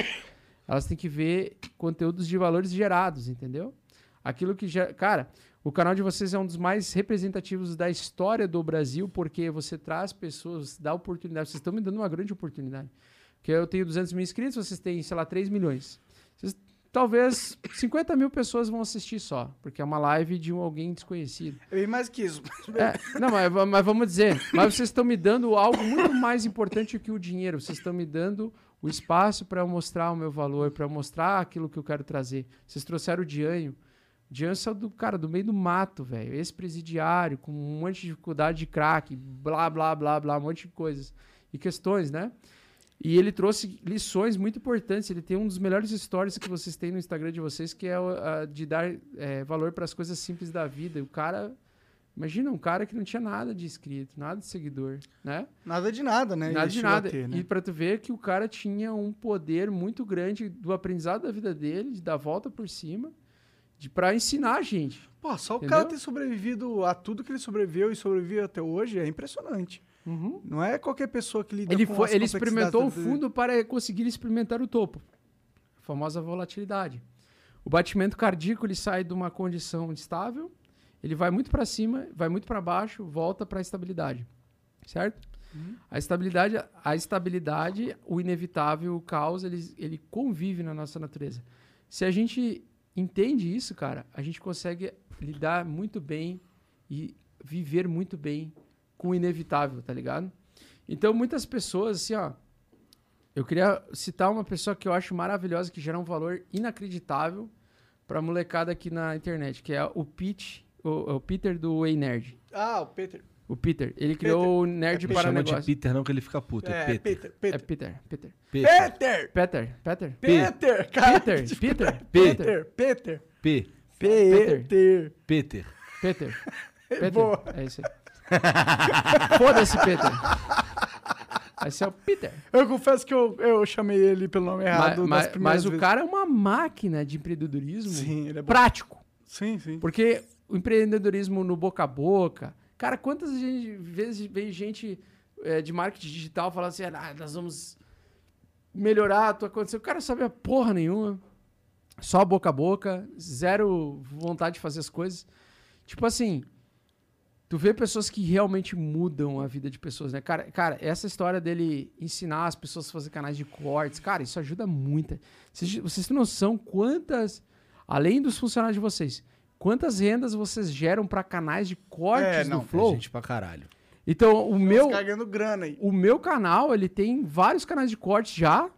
Elas têm que ver conteúdos de valores gerados, entendeu? Aquilo que gera, cara, o canal de vocês é um dos mais representativos da história do Brasil, porque você traz pessoas, dá oportunidade. Vocês estão me dando uma grande oportunidade. Porque eu tenho 200 mil inscritos, vocês têm, sei lá, 3 milhões. Vocês talvez 50 mil pessoas vão assistir só, porque é uma live de um alguém desconhecido. É bem mais que isso. É, não, mas, mas vamos dizer, mas vocês estão me dando algo muito mais importante que o dinheiro. Vocês estão me dando o espaço para eu mostrar o meu valor, para eu mostrar aquilo que eu quero trazer. Vocês trouxeram o Dianho. Dianho saiu do cara do meio do mato, velho, ex-presidiário, com um monte de dificuldade de crack, blá, blá, blá, blá, um monte de coisas e questões, né? E ele trouxe lições muito importantes. Ele tem um dos melhores stories que vocês têm no Instagram de vocês, que é o, a de dar é, valor para as coisas simples da vida. E o cara. Imagina um cara que não tinha nada de inscrito, nada de seguidor, né? Nada de nada, né? Nada de nada. ter, né? E pra tu ver que o cara tinha um poder muito grande do aprendizado da vida dele, de dar volta por cima, de para ensinar a gente. Pô, só o Entendeu? cara ter sobrevivido a tudo que ele sobreviveu e sobrevive até hoje é impressionante. Não é qualquer pessoa que lida Ele, com foi, ele experimentou o fundo para conseguir experimentar o topo. A famosa volatilidade. O batimento cardíaco ele sai de uma condição estável, ele vai muito para cima, vai muito para baixo, volta para a estabilidade. Certo? A estabilidade, a estabilidade, o inevitável, o caos, ele, ele convive na nossa natureza. Se a gente entende isso, cara, a gente consegue lidar muito bem e viver muito bem com o inevitável, tá ligado? Então, muitas pessoas, assim, ó. Eu queria citar uma pessoa que eu acho maravilhosa, que gera um valor inacreditável pra molecada aqui na internet, que é o Pete, o, o Peter do Way Nerd. Ah, o Peter. O Peter, ele criou o Nerd Não para chama de. Peter não que ele fica puto, é, É, Peter. Peter. É Peter. Peter, Peter. Peter. Peter. Peter, Peter. Peter, cara. Peter, Peter, Peter. Peter. P. Peter. Peter. Peter. Peter. Boa. É isso aí. Foda-se, Peter. Esse é o Peter. Eu confesso que eu, eu chamei ele pelo nome errado Mas, primeiras o vezes. cara é uma máquina de empreendedorismo Sim, ele é bom. prático. Sim, sim. Porque o empreendedorismo no boca a boca. Cara, quantas vezes vem gente é, de marketing digital falando assim: ah, nós vamos melhorar a tua condição. O cara sabe a porra nenhuma. Só boca a boca, zero vontade de fazer as coisas. Tipo assim, tu vê pessoas que realmente mudam a vida de pessoas, né? Cara, cara essa história dele ensinar as pessoas a fazer canais de cortes, cara, isso ajuda muito. Vocês, vocês têm noção quantas, além dos funcionários de vocês, quantas rendas vocês geram para canais de cortes É, não, É Flow? gente pra caralho. Então, o meu, ganhando grana aí. o meu canal, ele tem vários canais de cortes já,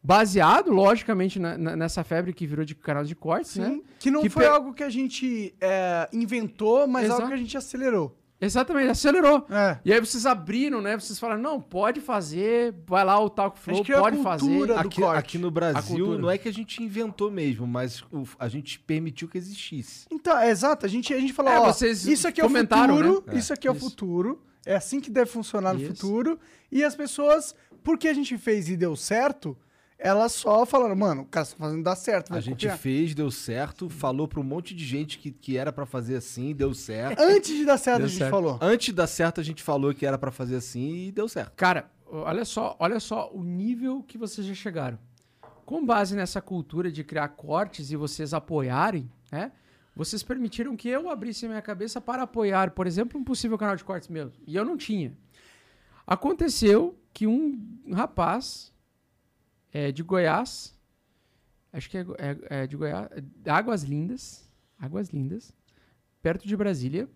baseado, logicamente, na- na- nessa febre que virou de canal de cortes, né? Sim. Que não Que foi pe- algo que a gente é, inventou, mas Exato. algo que a gente acelerou. Exatamente, acelerou. É. E aí vocês abriram, né? Vocês falaram, não, pode fazer, vai lá o Talk A Flow, gente criou a pode fazer. cultura. do Aqui, corte. aqui no A Brasil, não é que a gente inventou mesmo, mas o- a gente permitiu que existisse. Então, é exato. A gente, a gente falou, É, ó, vocês isso aqui é o futuro, né? isso aqui é o futuro, é assim que deve funcionar no Isso. futuro. E as pessoas, porque a gente fez e deu certo, elas só falaram, mano, o cara tá fazendo dar certo, A gente copiar. fez, deu certo, falou pra um monte de gente que, que era pra fazer assim, deu certo. Antes de dar certo, Deu a gente certo. falou. Antes de dar certo, a gente falou que era pra fazer assim e deu certo. Cara, olha só, olha só o nível que vocês já chegaram. Com base nessa cultura de criar cortes e vocês apoiarem, né? Vocês permitiram que eu abrisse minha cabeça para apoiar, por exemplo, um possível canal de cortes meu. E eu não tinha. Aconteceu que um rapaz é, de Goiás, acho que é, é- é de Goiás, é Águas Lindas, Águas Lindas, perto de Brasília,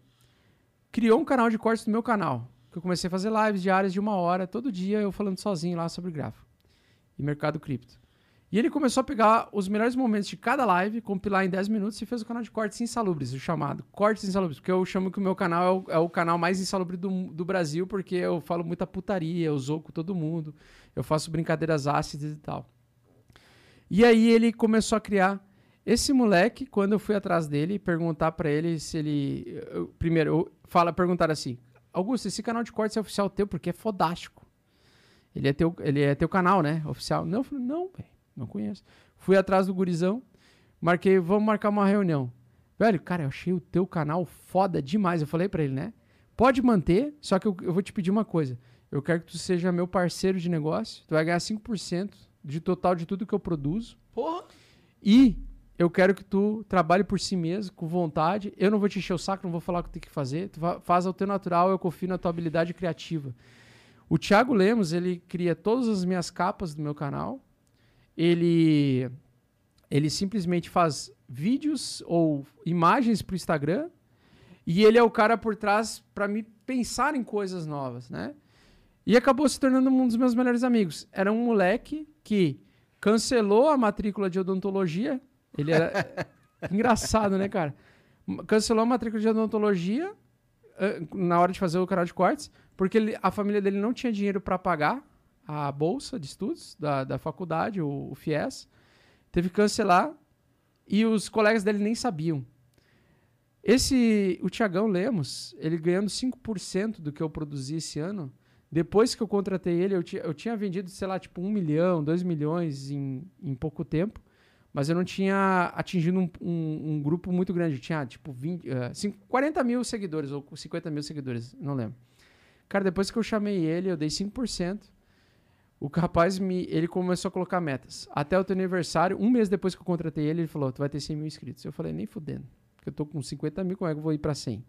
criou um canal de cortes no meu canal. Que eu comecei a fazer lives diárias de uma hora, todo dia eu falando sozinho lá sobre gráfico e mercado cripto. E ele começou a pegar os melhores momentos de cada live, compilar em 10 minutos e fez o canal de cortes insalubres, o chamado Cortes Insalubres, porque eu chamo que o meu canal é o, é o canal mais insalubre do, do Brasil, porque eu falo muita putaria, eu zoo com todo mundo, eu faço brincadeiras ácidas e tal. E aí ele começou a criar esse moleque, quando eu fui atrás dele, perguntar pra ele se ele. eu- primeiro, eu, fala, perguntar assim: Augusto, esse canal de cortes é oficial teu porque é fodástico. Ele é teu, ele é teu canal, né? Oficial. Não, eu falei, não, velho, não conheço. Fui atrás do gurizão, marquei, vamos marcar uma reunião. Velho, cara, eu achei o teu canal foda demais. Eu falei pra ele, né? Pode manter, só que eu, eu vou te pedir uma coisa. Eu quero que tu seja meu parceiro de negócio. Tu vai ganhar 5% de total de tudo que eu produzo. Porra. E eu quero que tu trabalhe por si mesmo, com vontade. Eu não vou te encher o saco, não vou falar o que tem que fazer. Tu faz ao teu natural, eu confio na tua habilidade criativa. O Thiago Lemos, ele cria todas as minhas capas do meu canal. Ele ele simplesmente faz vídeos ou imagens pro Instagram e ele é o cara por trás para me pensar em coisas novas, né? E acabou se tornando um dos meus melhores amigos. Era um moleque que cancelou a matrícula de odontologia. Ele era engraçado, né, cara? Cancelou a matrícula de odontologia eh, na hora de fazer o canal de cortes, porque ele- a família dele não tinha dinheiro para pagar a bolsa de estudos da, da faculdade, o, o FIES. Teve que cancelar e os colegas dele nem sabiam. Esse, o Tiagão Lemos, ele ganhando 5% do que eu produzi esse ano, depois que eu contratei ele, eu, eu tinha vendido, sei lá, tipo 1 milhão, 2 milhões em, em pouco tempo, mas eu não tinha atingido um, um- um grupo muito grande. Eu tinha, tipo, 20, eh, cinco- 40 mil seguidores ou 50 mil seguidores, não lembro. Cara, depois que eu chamei ele, eu dei 5%. O rapaz, me, ele começou a colocar metas. Até o teu aniversário, um mês depois que eu contratei ele, ele falou, tu vai ter 100 mil inscritos. Eu falei, nem fudendo, porque eu tô com 50 mil, como é que eu vou ir pra 100?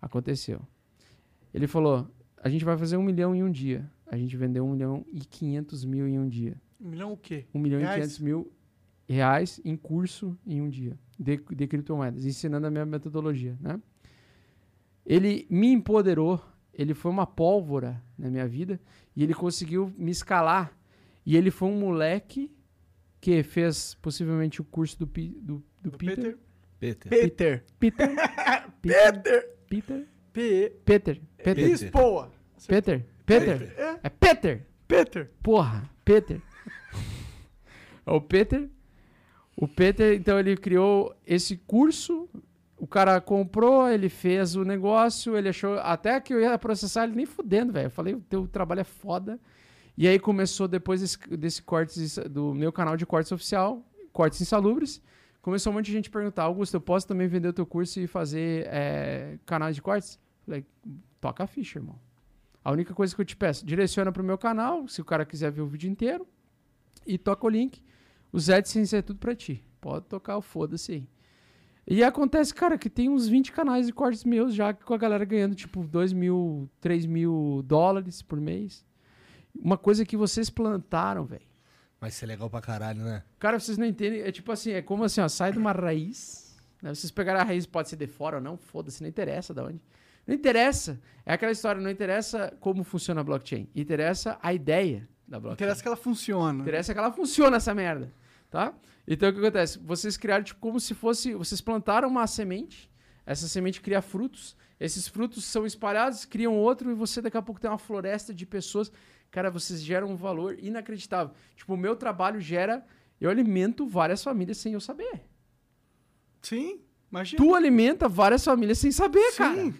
Aconteceu. Ele falou, a gente vai fazer um milhão em um dia. A gente vendeu um milhão e 500 mil em um dia. Um milhão o quê? Um milhão Reais? e 500 mil reais em curso em um dia de, de criptomoedas, ensinando a minha metodologia, né? Ele me empoderou, ele foi uma pólvora na minha vida e ele conseguiu me escalar. E ele foi um moleque que fez possivelmente o curso do, Pi- do, do Peter. Peter. Peter. Peter. Peter. Peter. P. Peter. Peter. Lisboa. Peter. Peter. É. É Peter. Peter. Porra, Peter. o Peter. O Peter, então, ele criou esse curso. O cara comprou, ele fez o negócio, ele achou. Até que eu ia processar ele nem fudendo, velho. Eu falei, o teu trabalho é foda. E aí começou, depois desse, desse cortes, do meu canal de cortes oficial, Cortes Insalubres, começou um monte de gente perguntar: Augusto, eu posso também vender o teu curso e fazer é, canais de cortes? Falei, toca a ficha, irmão. A única coisa que eu te peço, direciona pro meu canal, se o cara quiser ver o vídeo inteiro, e toca o link. Os AdSense é tudo pra ti. Pode tocar o foda-se aí. E acontece, cara, que tem uns 20 canais de cortes meus já com a galera ganhando tipo 2 mil, 3 mil dólares por mês. Uma coisa que vocês plantaram, velho. Vai ser legal pra caralho, né? Cara, vocês não entendem. É tipo assim, é como assim, ó, sai de uma raiz. Né? Vocês pegaram a raiz, pode ser de fora ou não, foda-se, não interessa de onde. Não interessa. É aquela história, não interessa como funciona a blockchain. Interessa a ideia da blockchain. Interessa que ela funciona. Interessa que ela funciona, essa merda. Tá? Então o que acontece? Vocês criaram tipo como se fosse. Vocês plantaram uma semente, essa semente cria frutos, esses frutos são espalhados, criam outro, e você daqui a pouco tem uma floresta de pessoas. Cara, vocês geram um valor inacreditável. Tipo, o meu trabalho gera. Eu alimento várias famílias sem eu saber. Sim, imagina. Tu alimenta várias famílias sem saber, Sim. cara.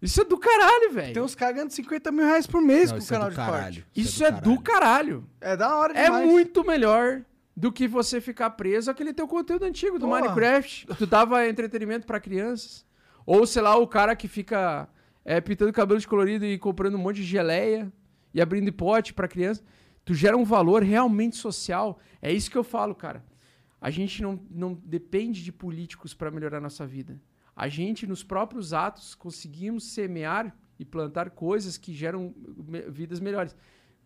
Isso é do caralho, velho. Tem uns caras ganhando 50 mil reais por mês Não, com o isso é canal do de caralho. corte. Isso é do caralho. É da hora É demais. muito melhor do que você ficar preso àquele teu conteúdo antigo do Porra. Minecraft. Tu dava entretenimento pra crianças. Ou, sei lá, o cara que fica é, pintando cabelo de colorido e comprando um monte de geleia e abrindo pote pra criança. Tu gera um valor realmente social. É isso que eu falo, cara. A gente não, não depende de políticos pra melhorar a nossa vida. A gente, nos próprios atos, conseguimos semear e plantar coisas que geram vidas melhores.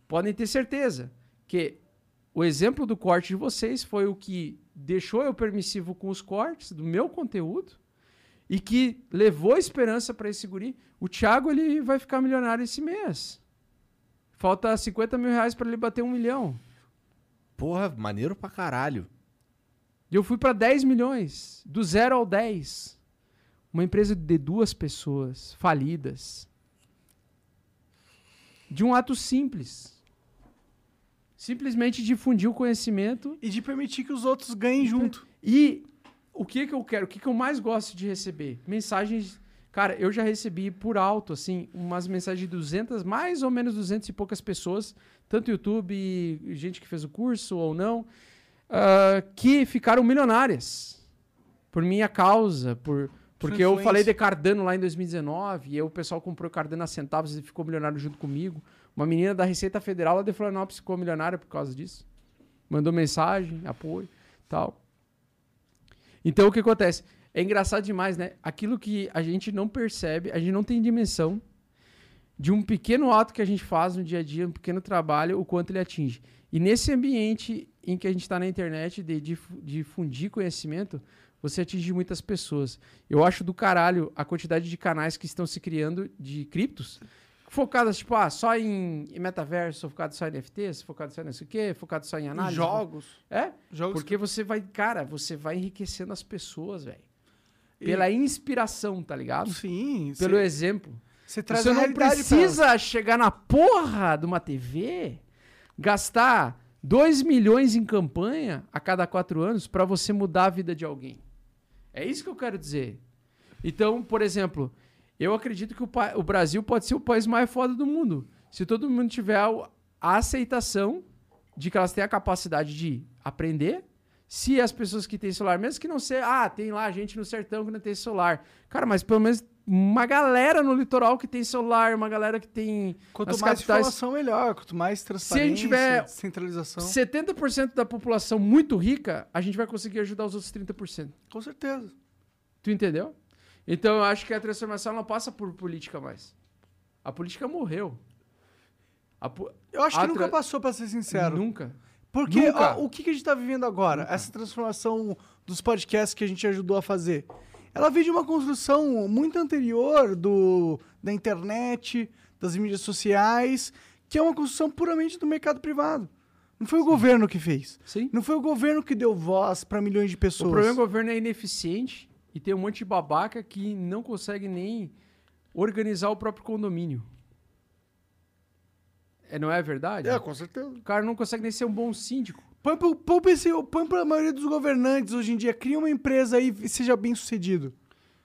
Podem ter certeza que o exemplo do corte de vocês foi o que deixou eu permissivo com os cortes do meu conteúdo e que levou esperança para esse guri. O Thiago ele vai ficar milionário esse mês. Falta 50 mil reais para ele bater um milhão. Porra, maneiro pra caralho. E eu fui para 10 milhões, do zero ao 10. Uma empresa de duas pessoas, falidas. De um ato simples. Simplesmente difundir o conhecimento E de permitir que os outros ganhem junto. E o que que eu quero, o que que eu mais gosto de receber? Mensagens, Cara, eu já recebi por alto, assim, umas mensagens de 200, mais ou menos 200 e poucas pessoas, tanto YouTube, gente que fez o curso ou não, ah, que ficaram milionárias por minha causa, por porque eu falei de Cardano lá em 2019 e o pessoal comprou Cardano a centavos e ficou milionário junto comigo. Uma menina da Receita Federal lá de Florianópolis ficou milionária por causa disso. Mandou mensagem, apoio, tal. Então o que acontece? É engraçado demais, né? Aquilo que a gente não percebe, a gente não tem dimensão de um pequeno ato que a gente faz no dia a dia, um pequeno trabalho, o quanto ele atinge. E nesse ambiente em que a gente está na internet de difu- difundir conhecimento, você atinge muitas pessoas. Eu acho do caralho a quantidade de canais que estão se criando de criptos, focadas, tipo, ah, só em, em metaverso, focado só em NFTs, focado só em não sei o quê, focado só em análise. Jogos. É, Jogos porque você vai, cara, você vai enriquecendo as pessoas, velho. Pela inspiração, tá ligado? Sim. Pelo Você, exemplo. você traz Você não precisa chegar na porra de uma TV, gastar 2 milhões em campanha a cada quatro anos pra você mudar a vida de alguém. É isso que eu quero dizer. Então, por exemplo, eu acredito que o, o Brasil pode ser o país mais foda do mundo. Se todo mundo tiver a, a aceitação de que elas têm a capacidade de aprender. Se as pessoas que têm celular, mesmo que não seja, ah, tem lá gente no sertão que não tem celular. Cara, mas pelo menos uma galera no litoral que tem celular, uma galera que tem Quanto mais capitais. informação, melhor. Quanto mais transparência, tiver centralização. 70% da população muito rica, a gente vai conseguir ajudar os outros 30%. Com certeza. Tu entendeu? Então eu acho que a transformação não passa por política mais. A política morreu. A po- Eu acho que a nunca tra- passou, pra ser sincero. Nunca. Porque Nunca. ó, o que, que a gente tá vivendo agora? Essa transformação dos podcasts que a gente ajudou a fazer. Ela veio de uma construção muito anterior do, da internet, das mídias sociais, que é uma construção puramente do mercado privado. Não foi o governo que fez. Sim. Não foi o governo que deu voz para milhões de O pessoas. problema é que o governo é ineficiente e tem um monte de babaca que não consegue nem organizar o próprio condomínio. É, não é verdade? É, com certeza. O cara não consegue nem ser um bom síndico. Põe, pro- põe, pra esse- põe pra maioria dos governantes hoje em dia. Cria uma empresa aí e seja bem sucedido.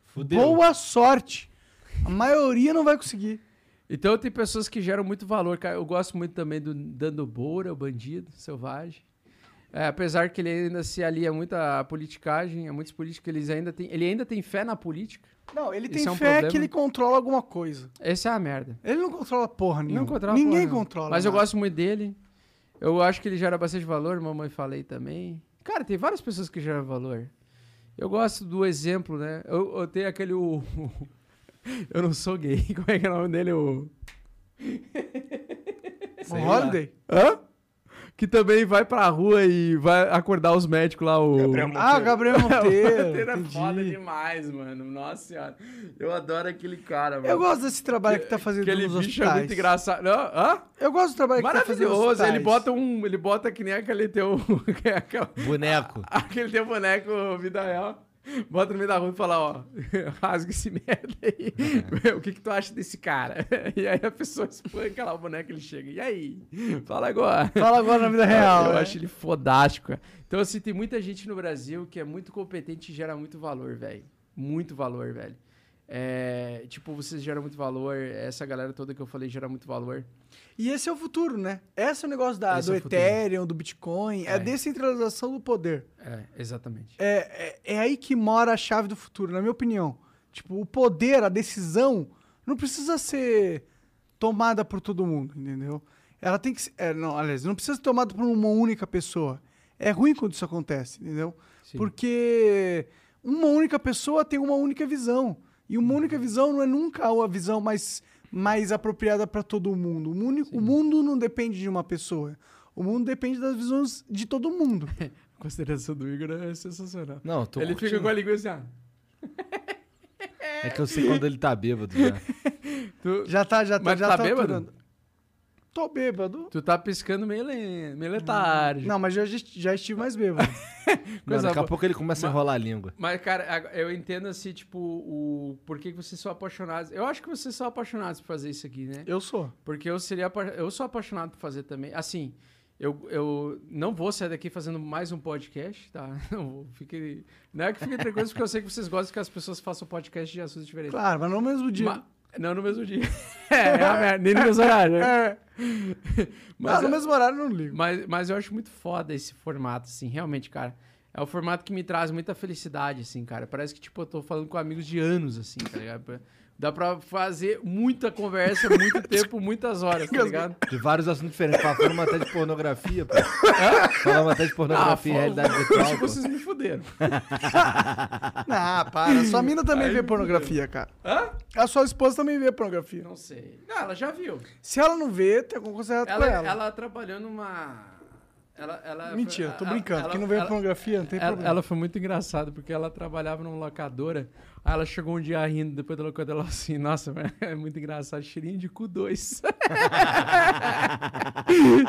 Fudeu. Boa sorte. A maioria não vai conseguir. Então tem pessoas que geram muito valor. cara. Eu gosto muito também do Dando Boura, o bandido, selvagem. É, apesar que ele ainda se alia muito à politicagem, a muitos políticos, eles ainda têm, ele ainda tem fé na política. Não, ele Isso tem é um fé problema. que ele controla alguma coisa. Essa é a merda. Ele não controla porra nenhuma. Não controla Ninguém porra, não. controla. Mas eu nada. gosto muito dele. Eu acho que ele gera bastante valor, mamãe falei também. Cara, tem várias pessoas que geram valor. Eu gosto do exemplo, né? Eu, eu tenho aquele. O, eu não sou gay. Como é que é o nome dele? O. O Holiday? Hã? Que também vai pra rua e vai acordar os médicos lá. O... Ah, Gabriel Monteiro. Monteiro é entendi. foda demais, mano. Nossa senhora. Eu adoro aquele cara, mano. Eu gosto desse trabalho que tá fazendo Aquele nos bicho é hospitais. muito engraçado. Não, hã? Eu gosto do trabalho que tá fazendo nos Maravilhoso. Ele hospitais. bota um. Ele bota que nem aquele teu. é Boneco. aquele teu boneco vida real. Bota no meio da rua e fala, ó, rasga esse merda aí. o que que tu acha desse cara? E aí a pessoa espanca lá o boneco ele chega. E aí? Fala agora. Fala agora na vida real. Eu né? acho ele fodástico. Então, assim, tem muita gente no Brasil que é muito competente e gera muito valor, velho. Muito valor, velho. É, tipo, vocês geram muito valor. Essa galera toda que eu falei gera muito valor. E esse é o futuro, né? Esse é o negócio da, Esse do é. Ethereum, do Bitcoin. É. a É. descentralização do poder. É, exatamente. É, é, é aí que mora a chave do futuro, na minha opinião. Tipo, o poder, a decisão, não precisa ser tomada por todo mundo, entendeu? Ela tem que ser. é, não, aliás, não precisa ser tomada por uma única pessoa. É ruim quando isso acontece, entendeu? Sim. Porque uma única pessoa tem uma única visão. E uma única visão não é nunca a visão mais, mais apropriada para todo mundo. O, mundo- o mundo não depende de uma pessoa. O mundo depende das visões de todo mundo. A consideração do Igor é sensacional. Não, tô ele curtindo. fica com a língua assim, ó. É que eu sei quando ele tá bêbado já. Tu, Já tá, já tá, Mas já tá tá bêbado? aturando. Tô bêbado. tu tá piscando meio, le- meio letargo. Não, mas já, já estive mais bêbado. Não, daqui a pouco ele começa a enrolar a língua. Mas, cara, eu entendo assim, tipo, o por que vocês são apaixonados. Eu acho que vocês são apaixonados por fazer isso aqui, né? Eu sou. Porque eu seria eu sou apaixonado por fazer também. Assim, Eu, eu não vou sair daqui fazendo mais um podcast, tá? Não, fique, não é que fique tranquilo, porque eu sei que vocês gostam que as pessoas façam podcast de assuntos diferentes. Claro, mas no mesmo dia. Ma- não no mesmo dia. é, é merda, nem no mesmo horário. né? É. Mas, ah, no mesmo horário eu não ligo. mas, mas eu acho muito foda esse formato, assim, realmente, cara. É o formato que me traz muita felicidade, assim, cara. Parece que, tipo, eu tô falando com amigos de anos, assim, tá ligado? Dá pra fazer muita conversa, muito tempo, muitas horas, tá ligado? De vários assuntos diferentes. Falamos até de pornografia, pô. Falamos até de pornografia e fo- realidade virtual, pô. vocês me fuderam. Ah, para. Sua mina também vê pornografia, cara. Hã? A sua esposa também vê pornografia. Não sei. Não, ela já viu. Se ela não vê, tem alguma coisa errada Ela, ela. ela trabalhou numa. Ela, ela, Mentira, tô brincando. ela- Quem não vê ela- pornografia não tem ela, problema. ela foi muito engraçada, porque ela trabalhava numa locadora. Aí ela chegou um dia rindo depois da locadora. Ela assim: Nossa, é muito engraçado. Cheirinho de cu 2.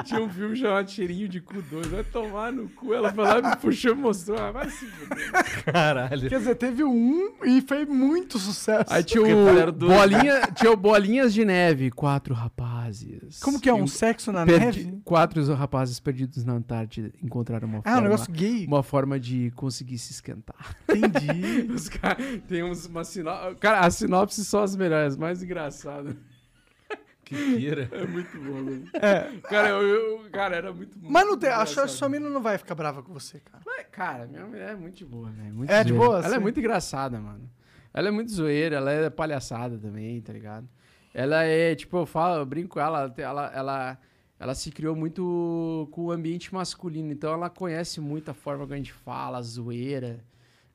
Tinha um filme chamado Cheirinho de cu 2. Vai tomar no cu. Ela foi lá, me puxou e mostrou. Ah, vai se fuder. Caralho. Quer dizer, teve um e fez muito sucesso. Aí tinha o, era do- bolinha, tinha o Bolinhas de Neve. Quatro rapazes. Como que é? E Um sexo na perdi- neve? Quatro rapazes perdidos na Antártida encontraram uma Ah, forma. um negócio gay. Uma forma de conseguir se esquentar. Entendi. Os caras tem uns, uma sinopse. Cara, as sinopses são as melhores, mais engraçadas. Que pira. É muito bom, velho. É. Cara, eu, eu- cara, era muito Mas não tem, a sua, mina não vai ficar brava com você, cara. Mas, Cara, minha mulher é muito de boa, velho. muito É de boa, Ela é muito engraçada, mano. Ela é muito zoeira, ela é palhaçada também, tá ligado? Ela é, tipo, eu falo, eu brinco com ela, ela, ela, ela se criou muito com o ambiente masculino, então ela conhece muito a forma que a gente fala, a zoeira.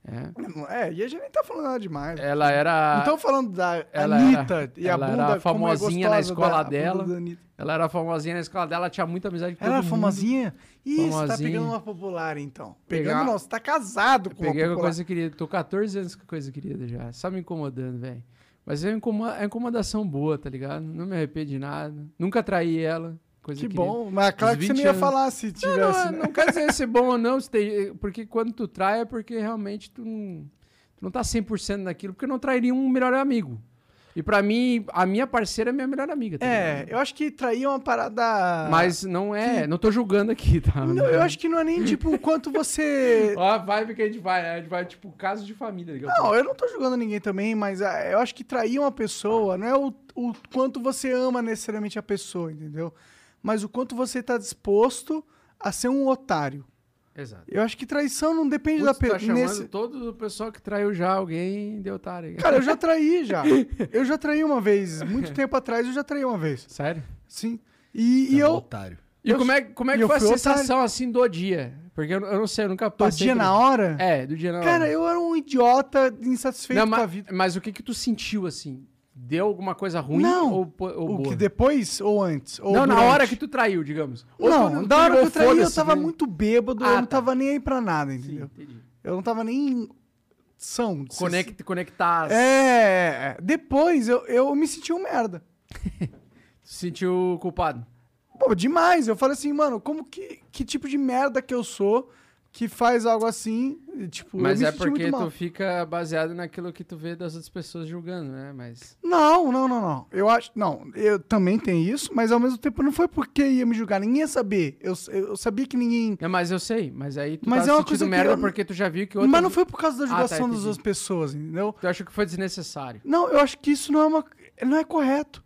É. É, e a gente nem tá falando nada demais. Ela era. Não estamos falando da ela Anitta era- e a ela era bunda como é famosinha na gostosa escola da- dela. Ela era famosinha na escola dela, ela tinha muita amizade com Ela era todo mundo. famosinha? Ih, você tá Famosinha. pegando uma popular, então. Pegar- Pegando não, você tá casado com Peguei uma com a popular. coisa querida. Tô 14 anos com a coisa querida já. Só me incomodando, velho. Mas é, é incomodação boa, tá ligado? Não me arrependo de nada. Nunca traí ela. Coisa Que querida. bom, mas claro que você 20 não ia anos. falar se Não, tivesse, não, né? não quer dizer ser bom ou não, se tem- porque quando tu trai é porque realmente tu não, tu não tá 100% naquilo, porque eu não trairia um melhor amigo. E pra mim, a minha parceira é minha melhor amiga. Tá É, ligado? eu acho que trair é uma parada... Mas não é, não tô julgando aqui, tá? Não, eu acho que não é nem, tipo, o quanto você... Ó a vibe que a gente vai, né? a gente vai, tipo, caso de família. Não, eu não tô julgando ninguém também, mas ah, eu acho que trair uma pessoa não é o, o quanto você ama necessariamente a pessoa, entendeu? Mas o quanto você tá disposto a ser um otário. Exato. Eu acho que traição não depende Putz, da tá pessoa. chamando todo o pessoal que traiu já alguém de otário. Cara, eu já traí já. Eu já traí uma vez. Muito tempo atrás eu já traí uma vez. Sério? Sim. E, um eu. otário. E Eu- como é, como é que eu foi a sensação assim do dia? Porque eu, eu não sei, eu nunca Do passei. dia por- na hora? É, do dia na hora. Cara, eu era um idiota insatisfeito Não, com a mas, vida. mas o que que tu sentiu assim? Deu alguma coisa ruim Não. ou, ou O boa? que depois ou antes? Ou não, na durante? hora que tu traiu, digamos. Ou Não, tu hora que eu traí eu tava né? muito bêbado, Ah, eu não tá. tava nem aí pra nada, Sim, entendeu? entendi. Eu não tava nem são. de se- Conect, conectar. É, é, depois eu, eu me senti um merda. Se sentiu culpado. Pô, demais. Eu falei assim, mano, como que, que tipo de merda que eu sou que faz algo assim? Tipo, Mas é porque tu fica baseado naquilo que tu vê das outras pessoas julgando, né? Mas. Não, não, não, não. Eu acho. Não, eu também tenho isso, mas ao mesmo tempo não foi porque ia me julgar. Ninguém ia saber. Eu, eu sabia que ninguém. Não, mas eu sei. Mas aí tu Mas tá é uma coisa merda eu- porque tu já viu que outro. Mas não foi por causa da Ah, tá, julgação das outras pessoas, entendeu? Tu acha que foi desnecessário. Não, eu acho que isso não é uma. Não é correto.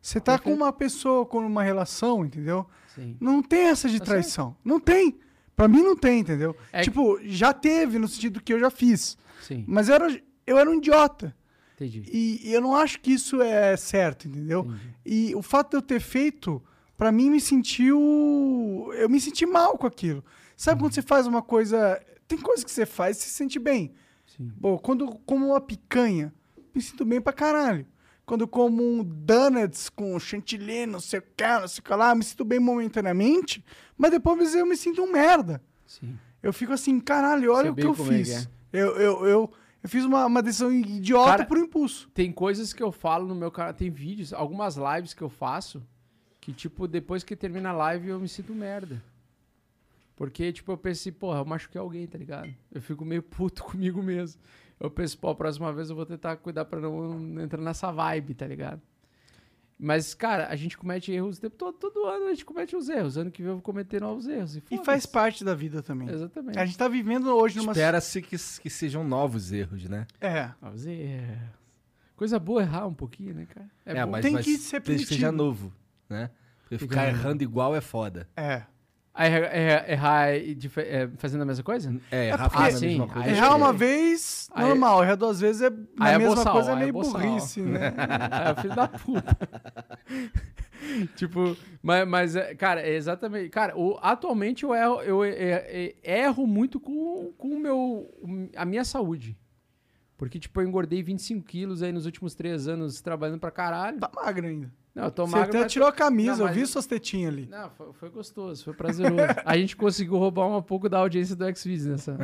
Você tá com Perfeito. uma pessoa, com uma relação, entendeu? Sim. Não tem essa de Tá traição. Não tem. Pra mim não tem, entendeu? É tipo, já teve no sentido que eu já fiz. Sim. Mas eu era, eu era um idiota. Entendi. E, e eu não acho que isso é certo, entendeu? E o fato de eu ter feito, pra mim, me sentiu. Eu me senti mal com aquilo. Sabe quando você faz uma coisa. Tem coisas que você faz e se sente bem. Sim. Pô, quando eu como uma picanha, me sinto bem pra caralho. Quando eu como um donuts com chantilly, não sei o que, não sei o que lá, me sinto bem momentaneamente, mas depois eu me sinto um merda. Sim. Eu fico assim, caralho, olha Sei o que eu é fiz. Eu, eu, eu, eu fiz uma, uma decisão idiota Cara, por impulso. Tem coisas que eu falo no meu canal, tem vídeos, algumas lives que eu faço, que, tipo, depois que termina a live eu me sinto merda. Porque, tipo, eu pensei, porra, eu machuquei alguém, tá ligado? Eu fico meio puto comigo mesmo. Eu penso, pô, a próxima vez eu vou tentar cuidar pra não entrar nessa vibe, tá ligado? Mas, cara, a gente comete erros o tempo todo. Todo ano a gente comete os erros. Ano que vem eu vou cometer novos erros. E, E faz parte da vida também. Exatamente. A gente tá vivendo hoje numa. Espera-se que, que sejam novos erros, né? É. Novos erros. Coisa boa errar um pouquinho, né, cara? É, bom. mas, Tem mas que ser desde que seja permitido. novo, né? Porque ficar errando igual é foda. É. Aí, errar, errar, errar e dife- é, fazendo a mesma coisa? É, errar porque- fazendo a mesma coisa. Errar uma vez, normal. Errar duas vezes é a é mesma boçal, coisa, é é meio boçal. burrice, né? é, filho da puta. tipo, mas, mas, é, cara, é exatamente. Cara, o- atualmente eu erro, eu, é- é- erro muito com, com o meu, a minha saúde. Porque, tipo, eu engordei 25 quilos aí nos últimos três anos trabalhando pra caralho. Tá magro ainda. Não, eu tô Você magro, até mas- tirou a camisa, Não, eu mas- vi suas tetinhas ali. Não, foi, foi gostoso, foi prazeroso. a gente conseguiu roubar um pouco da audiência do Xvideos nessa.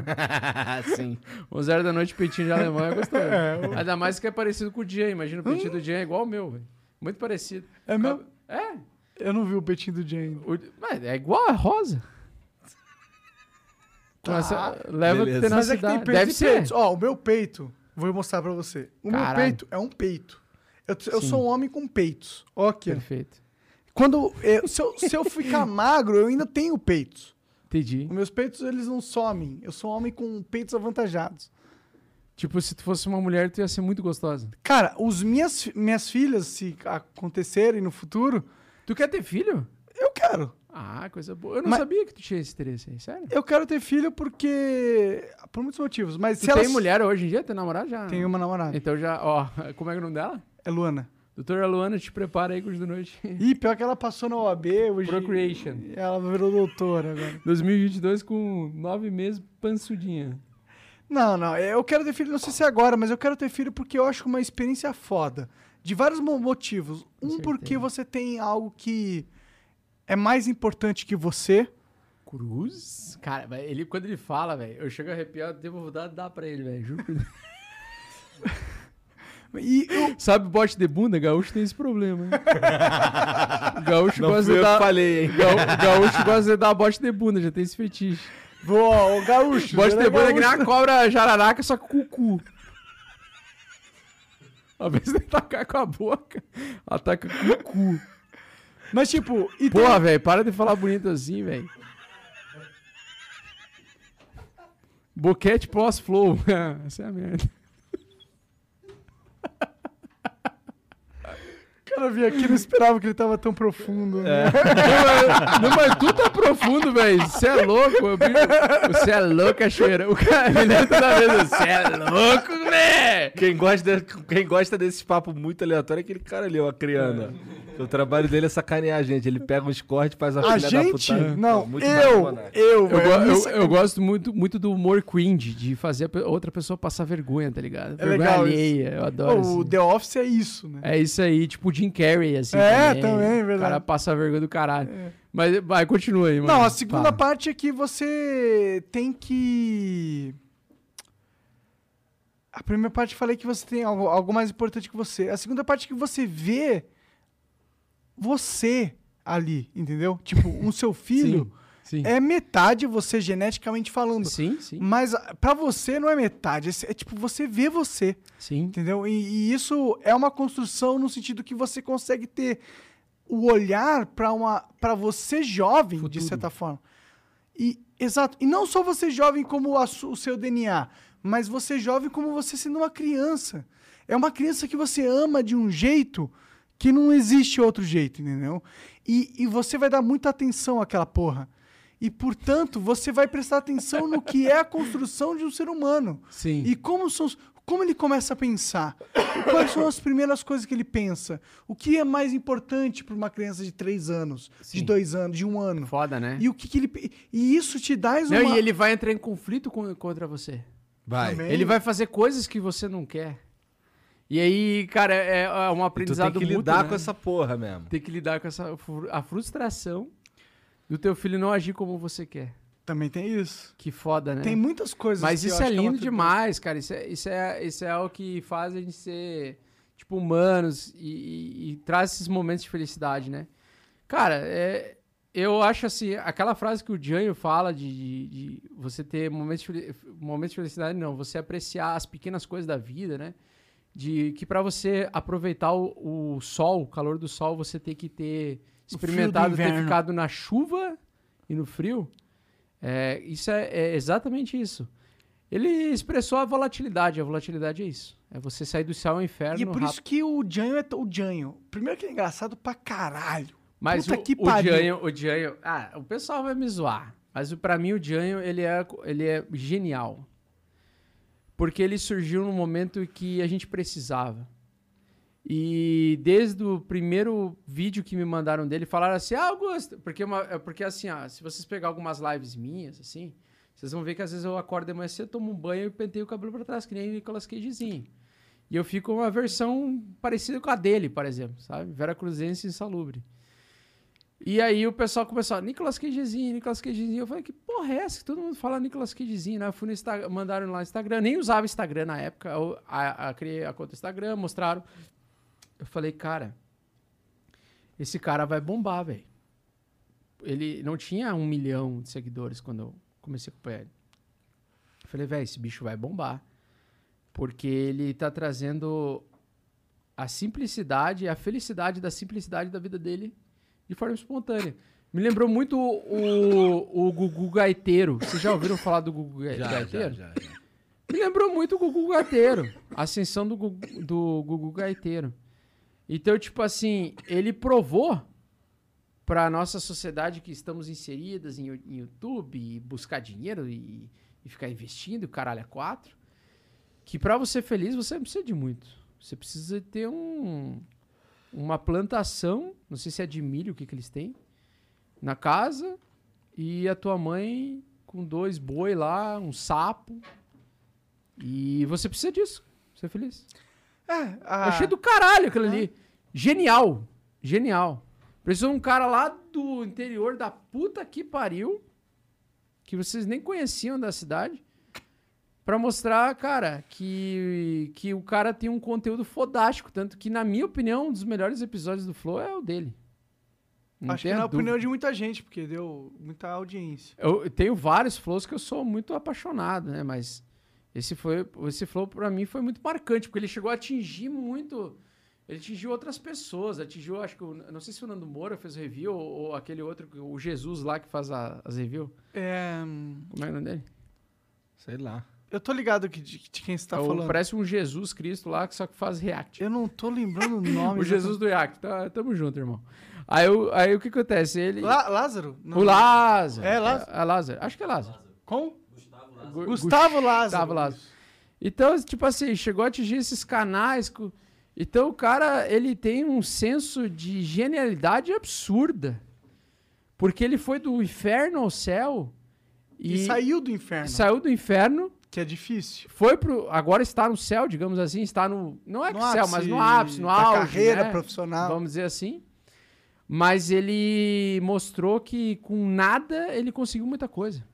Sim. O zero da noite peitinho de alemão é gostoso. Ainda mais que é parecido com o Jean. Imagina o peitinho do Jean é igual ao meu, velho. Muito parecido. É mesmo? É. Eu não vi o peitinho do Jay ainda. o- mas é igual, é rosa. Tá. Nossa, leva Mas é que tem peitos Deve ser. peitos. Ó, o meu peito, vou mostrar pra você. O meu Caralho. peito é um peito. Eu, eu sou um homem com peitos. Ó. Perfeito. Quando eu- se, eu, se eu ficar magro, eu ainda tenho peitos. Entendi. Os meus peitos, eles não somem. Eu sou um homem com peitos avantajados. Tipo, se tu fosse uma mulher, tu ia ser muito gostosa. Cara, os minhas, minhas filhas, se acontecerem no futuro, Tu quer ter filho? eu quero. Ah, coisa boa. Eu não Mas- sabia que tu tinha esse interesse aí, sério. Eu quero ter filho porque. Por muitos motivos. Mas Tu se tem elas... mulher hoje em dia? Tem namorado já? Tem uma namorada. Então já, ó, como é que é o nome dela? É Luana. Doutora Luana, te prepara aí com os da noite. Ih, pior que ela passou na OAB hoje. Procreation. Ela virou doutora agora. 2022 com nove meses, pansudinha. Não, não. Eu quero ter filho, não sei se é agora, mas eu quero ter filho porque eu acho uma experiência foda. De vários mo- motivos. Um, porque você tem algo que é mais importante que você. Cruz? Cara, ele, quando ele fala, velho, eu chego a arrepiar, devo dar, dar pra ele, velho. Juro. E eu- Sabe bote de bunda? Gaúcho tem esse problema, hein? Gaúcho Não gosta de dar. falei, hein? Gaú- Gaúcho gosta de dar bote de bunda, já tem esse fetiche. Boa, o gaúcho. Bote ele de é bunda é que nem gaúcho. a cobra jararaca, só com o cu. Às vezes ele atacar com a boca, ataca com o cu. Mas, tipo, e tem- Porra, velho, para de falar bonito assim, velho. Boquete pós-flow. Essa é a merda. Cara vinha aqui e não esperava que ele tava tão profundo. né? Não, mas tu tá profundo, velho. Você é louco. Você é louco, cachoeira. O cara me lembra toda vez. Você é louco, velho. Quem gosta, quem gosta desse papo muito aleatório é aquele cara ali, ó, a Criana. O trabalho dele é sacanear a gente. Ele pega uns cortes, faz a, A filha gente? da puta. Não, Muito mais eu, eu, Eu, eu- isso- eu gosto muito, muito do humor cringe, de fazer outra pessoa passar vergonha, tá ligado? É vergonha legal isso. alheia, eu adoro. Pô, assim. o The Office é isso, né? É isso aí, tipo o Jim Carrey, assim. É, também, verdade. O cara passa a vergonha do caralho. Mas vai, continua aí, mano. Não, a segunda Fala. parte é que você tem que. A primeira parte eu falei que você tem algo, algo mais importante que você. A segunda parte é que você vê você ali, entendeu? Tipo, um seu filho Sim, é metade você geneticamente falando. sim, sim, Mas ah, pra você não é metade, é, tipo você vê você, sim. entendeu? E, e isso é uma construção no sentido que você consegue ter o olhar pra uma para você jovem de Futuro. certa forma. E exato, e não só você jovem como a o seu DNA, mas você jovem como você sendo uma criança. É uma criança que você ama de um jeito que não existe outro jeito, entendeu? E, e você vai dar muita atenção àquela porra. E, portanto, você vai prestar atenção no que é a construção de um ser humano. Sim. E como, são, como ele começa a pensar. Quais são as primeiras coisas que ele pensa. O que é mais importante para uma criança de três anos, de Sim. dois anos, de um ano. Foda, né? E o que, que ele. E isso te dá uma. Não, e ele vai entrar em conflito com, contra você. Vai. Também. Ele vai fazer coisas que você não quer. E aí, cara, é, é um E tu tem aprendizado que mútuo, lidar né? com essa porra mesmo. Tem que lidar com essa a frustração do teu filho não agir como você quer. Também tem isso. Que foda, né? Tem muitas coisas. Mas isso é uma lindo tri- demais, cara. Isso é, isso, é, isso é algo que faz a gente ser, tipo, humanos e, e- e traz esses momentos de felicidade, né? Cara, é, eu acho assim, aquela frase que o Janho fala de, de- de você ter momentos de, momentos de felicidade, não, você apreciar as pequenas coisas da vida, né? de que para você aproveitar o, o sol, o calor do sol, você tem que ter experimentado ter ficado na chuva e no frio. É, isso é, é exatamente isso. Ele expressou a volatilidade. A volatilidade é isso. É você sair do céu ao inferno. E é por rápido. isso que o Janho é o Janho. Primeiro que é engraçado pra caralho. Mas Puta o, que o pariu. Janho, o Janho, ah, o pessoal vai me zoar. Mas o- pra mim o Janho, ele é, ele é genial. Porque ele surgiu num momento que a gente precisava. E desde o primeiro vídeo que me mandaram dele, falaram assim, ah, Augusto, porque, uma, é porque assim, ó, se vocês pegar algumas lives minhas, assim, vocês vão ver que às vezes eu acordo de manhã cedo, tomo um banho e penteio o cabelo pra trás, que nem Nicolas Cagezinho. E eu fico uma versão parecida com a dele, por exemplo, sabe? Vera Cruzense insalubre. E aí o pessoal começou, Nicolas Cagezinho, Nicolas Cagezinho. Eu falei, que porra é essa que todo mundo fala Nicolas Cagezinho, né? Eu fui no Instagram, mandaram lá no Instagram, nem usava Instagram na época, eu a, a- criei a conta Instagram, mostraram. Eu falei, cara, esse cara vai bombar, velho. Ele não tinha um milhão de seguidores quando eu comecei a acompanhar ele. Eu falei, velho, esse bicho vai bombar. Porque ele tá trazendo a simplicidade, a felicidade da simplicidade da vida dele de forma espontânea. Me lembrou muito o, o Gugu Gaiteiro. Vocês já ouviram falar do Gugu Ga- Já, Gaiteiro? já, já, já. Me lembrou muito o Gugu Gaiteiro. A ascensão do Gugu, do Gugu Gaiteiro. Então, tipo assim, ele provou para nossa sociedade que estamos inseridas em, em YouTube e buscar dinheiro e, e ficar investindo, caralho, é quatro, que para você ser feliz você não precisa de muito. Você precisa ter um, uma plantação, não sei se é de milho, o que, que eles têm, na casa e a tua mãe com dois boi lá, um sapo. E você precisa disso. Ser feliz. É, a... Achei do caralho aquilo ali. Genial. Genial. Precisou um cara lá do interior da puta que pariu, que vocês nem conheciam da cidade, pra mostrar, cara, que, que o cara tem um conteúdo fodástico. Tanto que, na minha opinião, um dos melhores episódios do Flow é o dele. Não Acho que na opinião de muita gente, porque deu muita audiência. Eu eu tenho vários flows que eu sou muito apaixonado, né? Mas esse foi esse flow pra mim foi muito marcante, porque ele chegou a atingir muito. Ele atingiu outras pessoas, atingiu, acho que, não sei se o Nando Moura fez review ou, ou aquele outro, o Jesus lá que faz a- as reviews. É, Como é o nome dele? Sei lá. eu tô ligado que, de, de quem você tá É o- falando. Parece um Jesus Cristo lá, que só que faz react. Eu não tô lembrando o nome. O Jesus do react. Tá, tamo junto, irmão. Aí, o- aí o que acontece? Ele. Lá, Lázaro? Não. o Lázaro. É, Lázaro? É, é Lázaro. Acho que é Lázaro. Com? Gu- Gustavo Lázaro. Gustavo Lázaro. Então, tipo assim, chegou a atingir esses canais. co- Então, o cara, ele tem um senso de genialidade absurda. Porque ele foi do inferno ao céu E, e, saiu do inferno. saiu do inferno, Que é difícil. foi pro. Agora está no céu, digamos assim, está no. Não é No que céu, ápice mas no ápice, no auge. carreira né? profissional. Vamos dizer assim. Mas ele mostrou que com nada ele conseguiu muita coisa.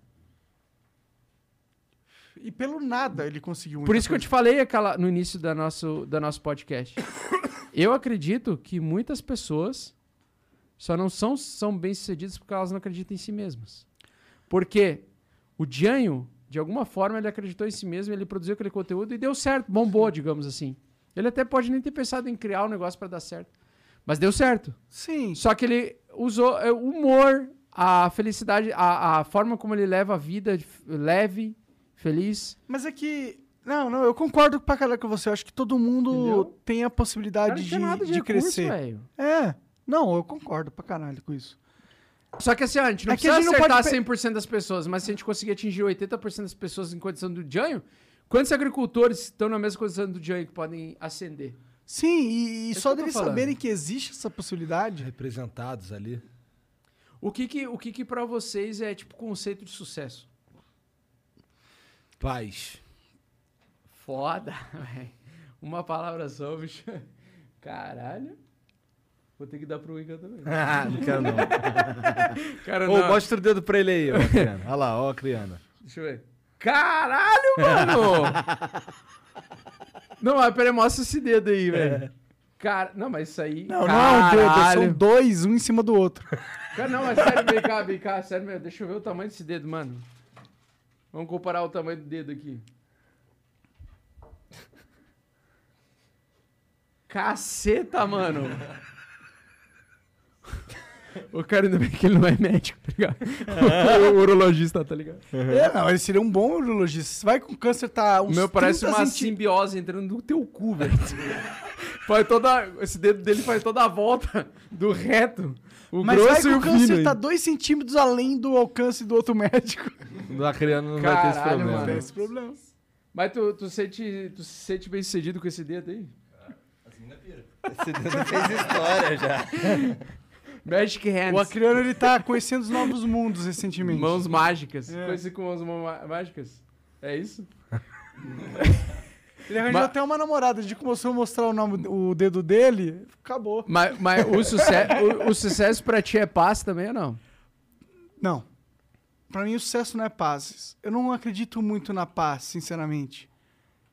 E pelo nada ele conseguiu Por isso que eu coisa. te falei aquela, no início da nosso, da nosso podcast. Eu acredito que muitas pessoas só não são, são bem-sucedidas porque elas não acreditam em si mesmas. Porque o Janho, de alguma forma, ele acreditou em si mesmo, ele produziu aquele conteúdo e deu certo, bombou, digamos assim. Ele até pode nem ter pensado em criar um negócio para dar certo. Mas deu certo. Sim. Só que ele usou é, o humor, a felicidade, a, a forma como ele leva a vida leve, feliz. Mas é que. Não, não, eu concordo pra caralho com você. Eu acho que todo mundo Entendeu? tem a possibilidade não de, de, de recurso, crescer. É. Não, eu concordo pra caralho com isso. Só que assim, a gente não É que a precisa gente não acertar pode 100% das pessoas, mas se a gente conseguir atingir 80% das pessoas em condição do Janho, quantos agricultores estão na mesma condição do Janho que podem ascender? Sim, e, e Isso só deles saberem que existe essa possibilidade. Representados ali. O que que, o que, que pra vocês é, tipo, conceito de sucesso? Paz. Foda, velho. Uma palavra só, bicho. Caralho. Vou ter que dar pro Igor também. não quero não. Cara, Ô, não. mostra o dedo pra ele aí, ó, Criana. Olha lá, ó, Criana. Deixa eu ver. Caralho, mano! não, mas peraí, mostra esse dedo aí, velho. Cara, não, mas isso aí. Não, não é um dedo, Caralho. são dois, um em cima do outro. Cara, não, mas sério, vem cá, vem cá, sério mesmo. Deixa eu ver o tamanho desse dedo, mano. Vamos comparar o tamanho do dedo aqui. Caceta, mano. O cara ainda bem que ele não é médico, tá ligado? o urologista, tá ligado? É, não, ele seria um bom urologista. Você vai com câncer, tá O uns meu parece 30 uma centi- simbiose entrando no teu cu, velho. faz toda, esse dedo dele faz toda a volta do reto. O Mas vai grosso que e o o câncer fino. tá. 2 centímetros além do alcance do outro médico. Não criando não vai ter esse Caralho, problema. mano. Tem esse problema. Mas tu, tu, sente, tu se sente bem sucedido com esse dedo aí? Esse dedo fez história já. Magic Hands. O Acriano, ele tá conhecendo os novos mundos recentemente. Mãos mágicas. É. Conheci com mãos mágicas. É isso? Ele arranjou Ma- até uma namorada. De começou a mostrar o, nome, o dedo dele, acabou. Mas, mas o, suce o, o sucesso pra ti é paz também ou não? Não. Pra mim, o sucesso não é paz. Eu não acredito muito na paz, sinceramente.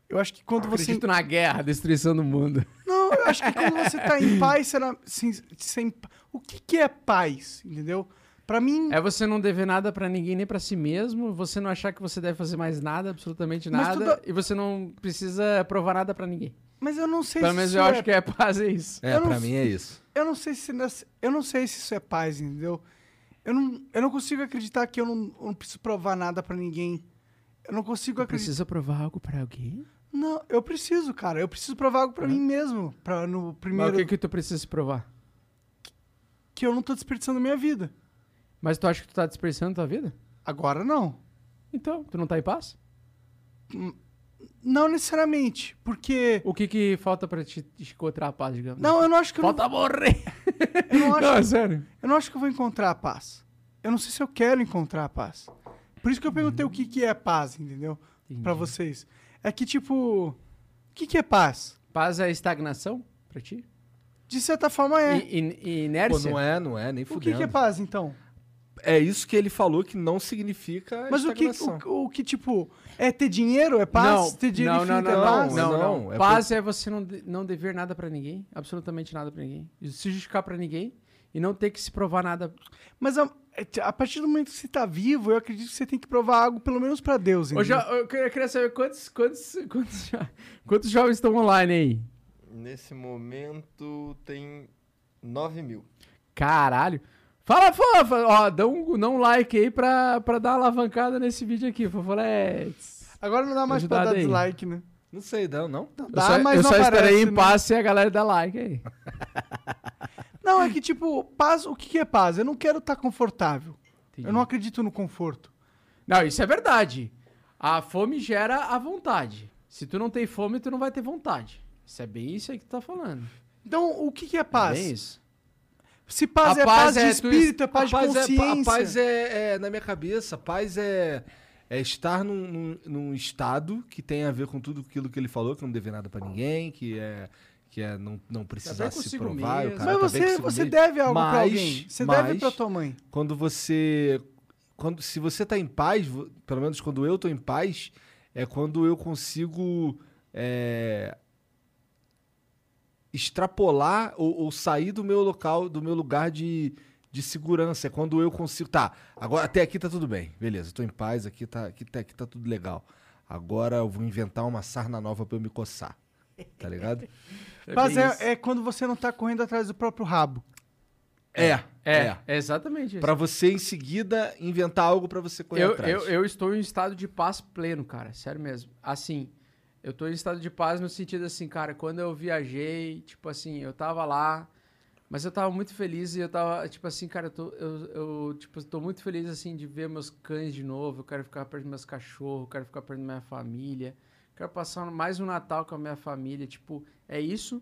Eu acho que quando você. Acredito na guerra, destruição do mundo. Não, eu acho que quando você tá em paz, será. Sem, sem... O que, que é paz? Entendeu? Pra mim. É você não dever nada pra ninguém, nem pra si mesmo, você não achar que você deve fazer mais nada, absolutamente nada, tudo- e você não precisa provar nada pra ninguém. Mas eu não sei Pelo se menos isso eu é... acho que é paz, é isso. É, Eu sei- mim é isso. Eu não sei se eu não sei se isso é paz, entendeu? Eu não, eu não consigo acreditar que eu não, eu não preciso provar nada pra ninguém. Eu não consigo acreditar. Precisa provar algo pra alguém? Não, eu preciso, cara. Eu preciso provar algo pra mim mesmo. Pra, no Mas primeiro. o que, que tu precisa provar? que eu não tô desperdiçando minha vida. Mas tu acha que tu tá desperdiçando tua vida? Agora não. Então, tu não tá em paz? Não necessariamente. Porque. O que que falta pra te encontrar a paz, digamos? Não, eu não acho que eu Falta morrer! não, eu não acho, Não, é sério. eu não acho que eu vou encontrar a paz. Eu não sei se eu quero encontrar a paz. Por isso que eu perguntei o que, que é paz, entendeu? Pra vocês. É que, tipo. O que, que é paz? Paz é estagnação pra ti? De certa forma é. I- in- Pô, inércia? não é, não é, nem o que, fudendo. que é paz, então? É isso que ele falou que não significa Mas o que, o, o que, tipo, é ter dinheiro? É paz? Não, ter dinheiro não, não, infinito não, é não, paz? não, Não, não. é Paz é você não, de- não dever nada pra ninguém, absolutamente nada pra ninguém. Se justificar pra ninguém e não ter que se provar nada. Mas a, a partir do momento que você tá vivo, eu acredito que você tem que provar algo, pelo menos pra Deus. Entendeu? jo- eu queria queria saber quantos, quantos, quantos, jo- quantos jovens estão online aí? Nesse momento tem 9 mil. Caralho. Fala, fala. ó, dá um, dá um like aí pra, pra dar uma alavancada nesse vídeo aqui, Fofoletes. Agora não dá mais pra dar aí. dislike, né? Não sei, não, não. Não Eu dá, só, mas eu não só aparece, estarei em né? paz se a galera der like aí. Não, é que, tipo, paz, o que é paz? Eu não quero estar confortável. Entendi. Eu não acredito no conforto. Não, isso é verdade. A fome gera a vontade. Se tu não tem fome, tu não vai ter vontade. Isso é bem isso aí que tu tá falando. Então, o que que é É paz? bem isso. Se paz A é paz paz, é de espírito, é paz de é, consciência. a paz é, é, na minha cabeça, a paz é, é estar num, num, num estado que tem a ver com tudo aquilo que ele falou, que não deve nada pra ninguém, que é, que é não, não precisar bem se provar. e o cara Mas tá você, você mesmo. deve algo pra Mas- alguém. Você deve mas- pra tua mãe. Quando você. Quando, se você tá em paz, pelo menos quando eu tô em paz, é quando eu consigo é, extrapolar ou, ou sair do meu local, do meu lugar de, de segurança. É quando eu consigo. Tá, agora até aqui tá tudo bem. Beleza, tô em paz, aqui tá, aqui tá, aqui tá tudo legal. Agora eu vou inventar uma sarna nova pra eu me coçar. Tá ligado? Bem isso. é, é quando você não tá correndo atrás do próprio rabo. É, É, é. é exatamente isso. Pra você em seguida inventar algo pra você correr eu, atrás. eu, eu estou em estado de paz pleno, cara. Sério mesmo. Assim, eu estou em estado de paz no sentido assim, cara, quando eu viajei, tipo assim, eu tava lá, mas eu tava muito feliz e eu tava, tipo assim, cara, eu, tô, eu, eu tipo, tô muito feliz, assim, de ver meus cães de novo. Eu quero ficar perto dos meus cachorros, eu quero ficar perto da minha família. Quero passar mais um Natal com a minha família. Tipo, é isso.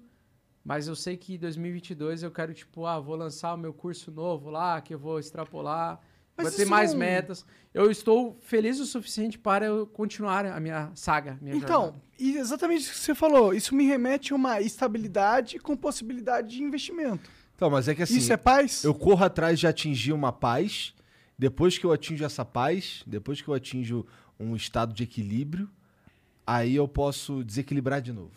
Mas eu sei que em 2022 eu quero, tipo, ah, vou lançar o meu curso novo lá, que eu vou extrapolar. Mas vai ter mais não- metas. Eu estou feliz o suficiente para eu continuar a minha saga, minha Então, jornada. exatamente isso que você falou. Isso me remete a uma estabilidade com possibilidade de investimento. Então, mas é que assim. isso é paz? Eu corro atrás de atingir uma paz. Depois que eu atinjo essa paz, depois que eu atinjo um estado de equilíbrio, aí eu posso desequilibrar de novo.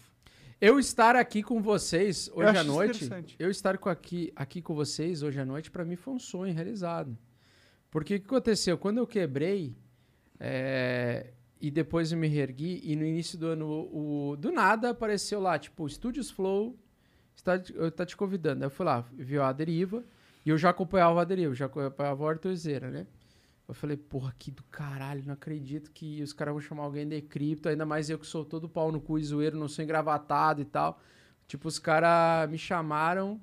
Eu estar aqui com vocês hoje à noite, eu estar com aqui, aqui com vocês hoje à noite, para mim foi um sonho realizado. Porque o que aconteceu? Quando eu quebrei, é, e depois eu me reergui, e no início do ano, o, do nada apareceu lá, tipo, Studios Flow, está te, eu tá te convidando. Aí eu fui lá, vi a deriva, e eu já acompanhava a deriva, já acompanhava a Arthurzeira, né? Eu falei, porra, que do caralho, não acredito que os caras vão chamar alguém de cripto, ainda mais eu que sou todo pau no cu e zoeiro, não sou engravatado e tal. Tipo, os caras me chamaram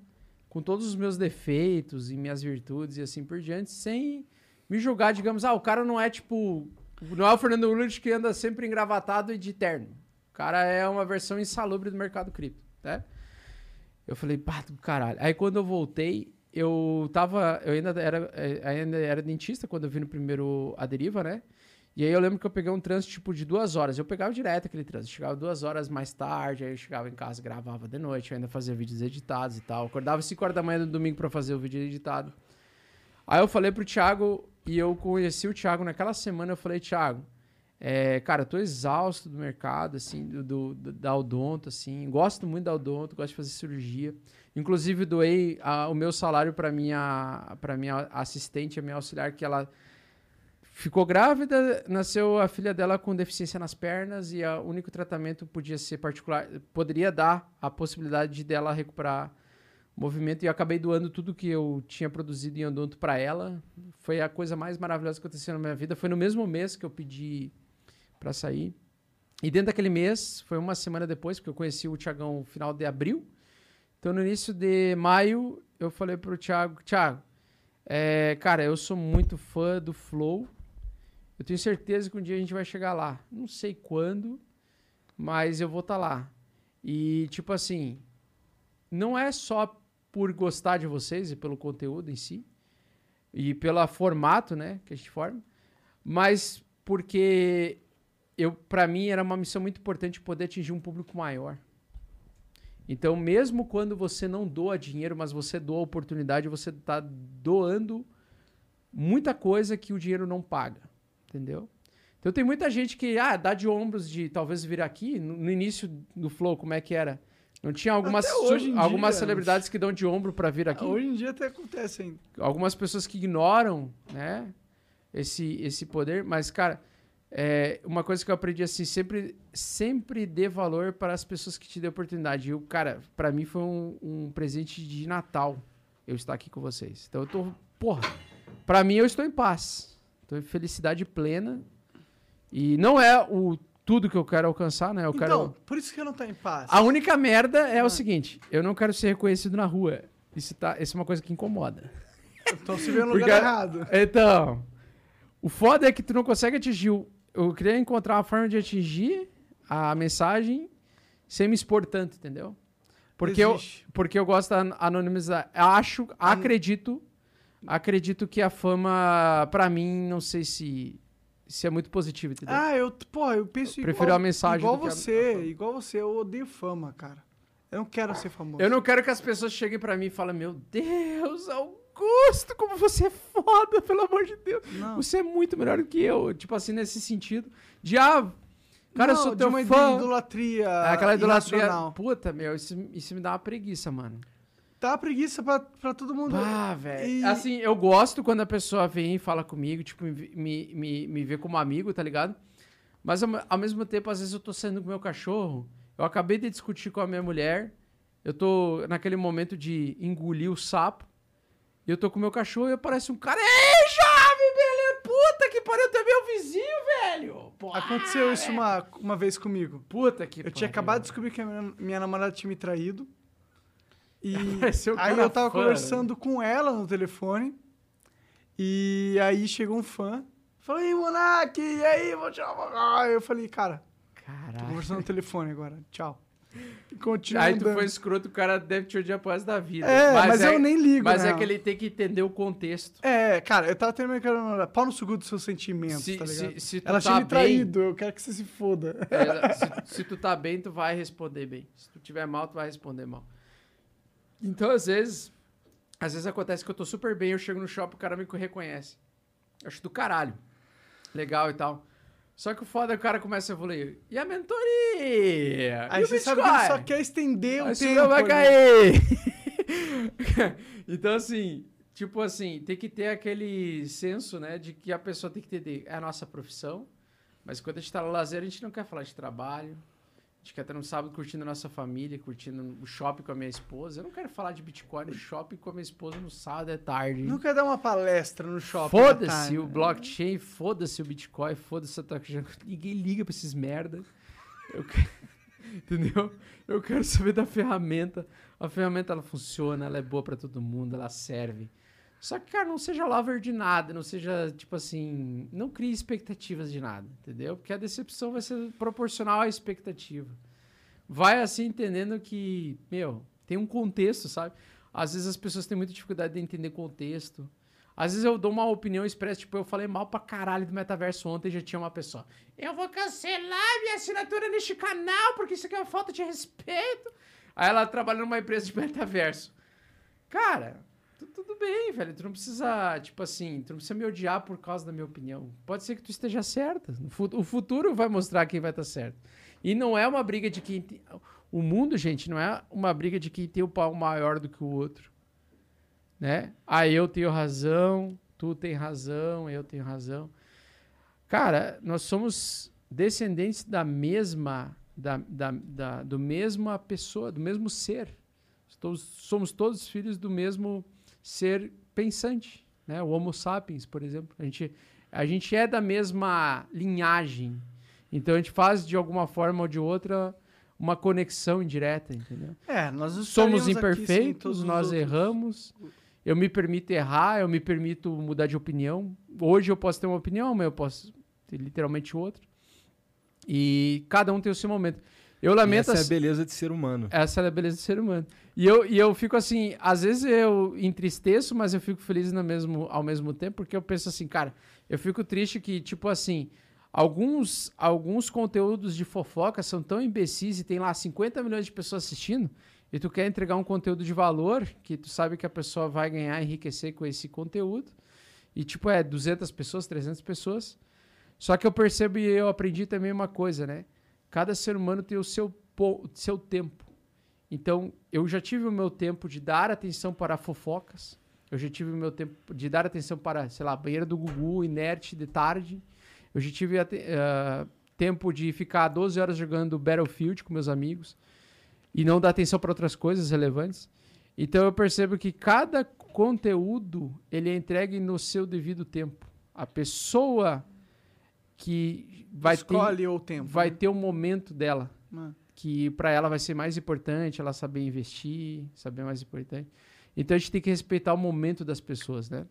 com todos os meus defeitos e minhas virtudes e assim por diante, sem me julgar, digamos, ah, o cara não é tipo. Não é o Fernando Ulrich que anda sempre engravatado e de terno. O cara é uma versão insalubre do mercado cripto, né? Eu falei, pá, do caralho. Aí quando eu voltei, eu tava. Eu ainda era, eh, ainda era dentista quando eu vi no primeiro a deriva, né? E aí eu lembro que eu peguei um trânsito tipo de duas horas. Eu pegava direto aquele trânsito. Chegava duas horas mais tarde, aí eu chegava em casa, gravava de noite, eu ainda fazia vídeos editados e tal. Acordava 5 horas da manhã no domingo pra fazer o vídeo editado. Aí eu falei pro Thiago, e eu conheci o Thiago naquela semana, eu falei, Thiago, é, cara, eu tô exausto do mercado, assim, do, do- da Odonto, assim. Gosto muito da Odonto, gosto de fazer cirurgia. Inclusive, doei ah, o meu salário para minha, pra minha assistente, a minha auxiliar, que ela ficou grávida, nasceu a filha dela com deficiência nas pernas e o único tratamento podia ser particular, poderia dar a possibilidade dela recuperar movimento e eu acabei doando tudo que eu tinha produzido em odonto para ela. Foi a coisa mais maravilhosa que aconteceu na minha vida. Foi no mesmo mês que eu pedi para sair. E dentro daquele mês, foi uma semana depois, porque eu conheci o Tiagão no final de abril. Então, no início de maio, eu falei pro Thiago, Thiago, é, cara, eu sou muito fã do Flow. Eu tenho certeza que um dia a gente vai chegar lá. Não sei quando, mas eu vou estar lá. E, tipo assim, não é só por gostar de vocês e pelo conteúdo em si, e pelo formato, né, que a gente forma, mas porque eu, para mim, era uma missão muito importante poder atingir um público maior. Então, mesmo quando você não doa dinheiro, mas você doa oportunidade, você está doando muita coisa que o dinheiro não paga, entendeu? Então tem muita gente que ah, dá de ombros de talvez vir aqui no, no início do flow, como é que era? Não tinha algumas su- algumas dia. celebridades que dão de ombro para vir aqui? Hoje em dia até acontece ainda. algumas pessoas que ignoram, né, esse, esse poder, mas, cara, é uma coisa que eu aprendi assim, sempre, sempre dê valor para as pessoas que te dêem oportunidade. E, o cara, para mim foi um, um presente de Natal eu estar aqui com vocês. Então eu tô, porra, para mim eu estou em paz. Tô em felicidade plena. E não é o tudo que eu quero alcançar, né? Eu Então, quero por isso que eu não tô em paz. a única merda é Ah. o seguinte, eu não quero ser reconhecido na rua. Isso tá, isso é uma coisa que incomoda. Então se vê no Porque- lugar errado. Então, o foda é que tu não consegue atingir. Eu queria encontrar uma forma de atingir a mensagem sem me expor tanto, entendeu? Porque eu, porque eu gosto da anonimizar. Acho, acredito, acredito que a fama, pra mim, não sei se, se é muito positiva, entendeu? Ah, eu, pô, eu penso Prefiro igual, a mensagem igual do que a- você, igual você, eu odeio fama, cara. Eu não quero ser famoso. Eu não quero que as pessoas cheguem pra mim e falem, meu Deus, Augusto, como você é foda, pelo amor de Deus. Não. Você é muito melhor do que eu. Tipo assim, nesse sentido. De, ah, cara, eu Não, sou de teu uma fã. idolatria É aquela idolatria. irracional. Puta, meu, isso, isso me dá uma preguiça, mano. Tá preguiça pra, pra todo mundo. Ah, velho. E- Assim, eu gosto quando a pessoa vem e fala comigo, tipo, me, me, me, vê como amigo, tá ligado? Mas ao, ao mesmo tempo, às vezes eu tô saindo com o meu cachorro, eu acabei de discutir com a minha mulher, eu tô naquele momento de engolir o sapo, e eu tô com o meu cachorro e aparece um cara, ei, chave, beleza, puta que pariu, tu é meu vizinho, velho. Pô, Aconteceu isso uma, uma vez comigo. Puta que Eu tinha pariu. acabado de descobrir que a minha, minha namorada tinha me traído. E Apareceu aí eu tava fã, né? conversando com ela no telefone. E aí chegou um fã. Falou, ei, Monark, e aí, vou tirar uma... Aí eu falei, cara, tô Caralho. conversando no telefone agora, tchau. E continua Aí tu andando. foi escroto, o cara deve te odiar pro resto da vida. É, mas eu nem ligo, Mas né? é que ele tem que entender o contexto. É, cara, eu tava tendo minha namorada. Pau no suco dos seus sentimentos, Se- tá ligado? se- se Ela tá bem- traído, eu quero que você se foda. É, se, se tu tá bem, tu vai responder bem. Se tu tiver mal, tu vai responder mal. Então, às vezes, às vezes acontece que eu tô super bem, eu chego no shopping, o cara me reconhece. Eu acho do caralho. Legal e tal. Só que o foda é que o cara começa a evoluir. E a mentoria? Aí e você sabe que ele só quer estender o Mas tempo. vai ali. cair. então, assim, tipo assim, tem que ter aquele senso, né, de que a pessoa tem que entender. É a nossa profissão, mas quando a gente tá no lazer, a gente não quer falar de trabalho. Gente quer estar no sábado curtindo a nossa família, curtindo o shopping com a minha esposa. Eu não quero falar de Bitcoin no shopping com a minha esposa no sábado é tarde. Não quer dar uma palestra no shopping? Foda-se o blockchain, foda-se o Bitcoin, foda-se a tecnologia. Ninguém liga pra esses merda. Eu quero... Entendeu? Eu quero saber da ferramenta. A ferramenta ela funciona, ela é boa pra todo mundo, ela serve. Só que, cara, não seja lover de nada, não seja, tipo assim, não crie expectativas de nada, entendeu? Porque a decepção vai ser proporcional à expectativa. Vai assim entendendo que, meu, tem um contexto, sabe? Às vezes as pessoas têm muita dificuldade de entender contexto. Às vezes eu dou uma opinião expressa, tipo, eu falei mal pra caralho do metaverso ontem e já tinha uma pessoa. Eu vou cancelar minha assinatura neste canal porque isso aqui é uma falta de respeito. Aí ela trabalha numa empresa de metaverso. Cara, tudo bem, velho. Tu não precisa, tipo assim, tu não precisa me odiar por causa da minha opinião. Pode ser que tu esteja certa. O futuro vai mostrar quem vai estar certo. E não é uma briga de quem. tem- O mundo, gente, não é uma briga de quem tem o pau maior do que o outro. Né? Ah, eu tenho razão, tu tem razão, eu tenho razão. Cara, nós somos descendentes da mesma. Da, da, da, do mesma pessoa, do mesmo ser. Somos todos filhos do mesmo ser pensante, né? O Homo sapiens, por exemplo. A gente, a gente é da mesma linhagem. Então a gente faz de alguma forma ou de outra uma conexão indireta, entendeu? É, nós Somos estaríamos aqui, sim, imperfeitos, nós erramos. Eu me permito errar, eu me permito mudar de opinião. Hoje eu posso ter uma opinião, amanhã eu posso ter literalmente outra. E cada um tem o seu momento. Eu E lamento essa é a beleza de ser humano. essa é a beleza do ser humano. E eu, e eu fico assim, às vezes eu entristeço, mas eu fico feliz no mesmo, ao mesmo tempo, porque eu penso assim, cara, eu fico triste que, tipo assim, alguns, alguns conteúdos de fofoca são tão imbecis e tem lá 50 milhões de pessoas assistindo, e tu quer entregar um conteúdo de valor, que tu sabe que a pessoa vai ganhar, enriquecer com esse conteúdo, e tipo, é 200 pessoas, 300 pessoas. Só que eu percebo e eu aprendi também uma coisa, né? Cada ser humano tem o seu, seu tempo. Então, eu já tive o meu tempo de dar atenção para fofocas. Eu já tive o meu tempo de dar atenção para, sei lá, banheira do Gugu, inerte de tarde. Eu já tive ah, tempo de ficar 12 horas jogando Battlefield com meus amigos e não dar atenção para outras coisas relevantes. Então, eu percebo que cada conteúdo ele é entregue no seu devido tempo. A pessoa que vai ter Escolhe o tempo. vai né? ter um momento dela Ah. que para ela vai ser mais importante, ela saber investir, saber mais importante. Então a gente tem que respeitar o momento das pessoas, né?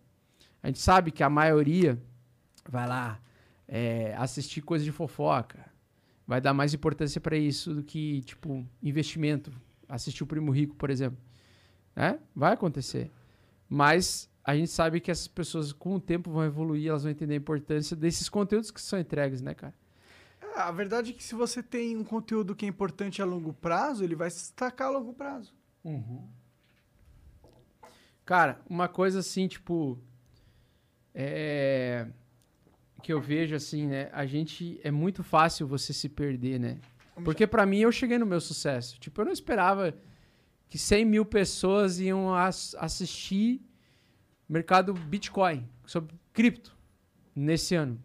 A gente sabe que a maioria vai lá é, assistir coisa de fofoca, vai dar mais importância para isso do que tipo investimento, assistir o Primo Rico, por exemplo, né? Vai acontecer, mas a gente sabe que essas pessoas com o tempo vão evoluir, elas vão entender a importância desses conteúdos que são entregues, né, cara? É, A verdade é que se você tem um conteúdo que é importante a longo prazo, ele vai se destacar a longo prazo. Cara, uma coisa assim, tipo. É. Que eu vejo assim, né? A gente. É muito fácil você se perder, né? Porque pra mim eu cheguei no meu sucesso. Tipo, eu não esperava que 100 mil pessoas iam ass- assistir mercado Bitcoin, sobre cripto, nesse ano.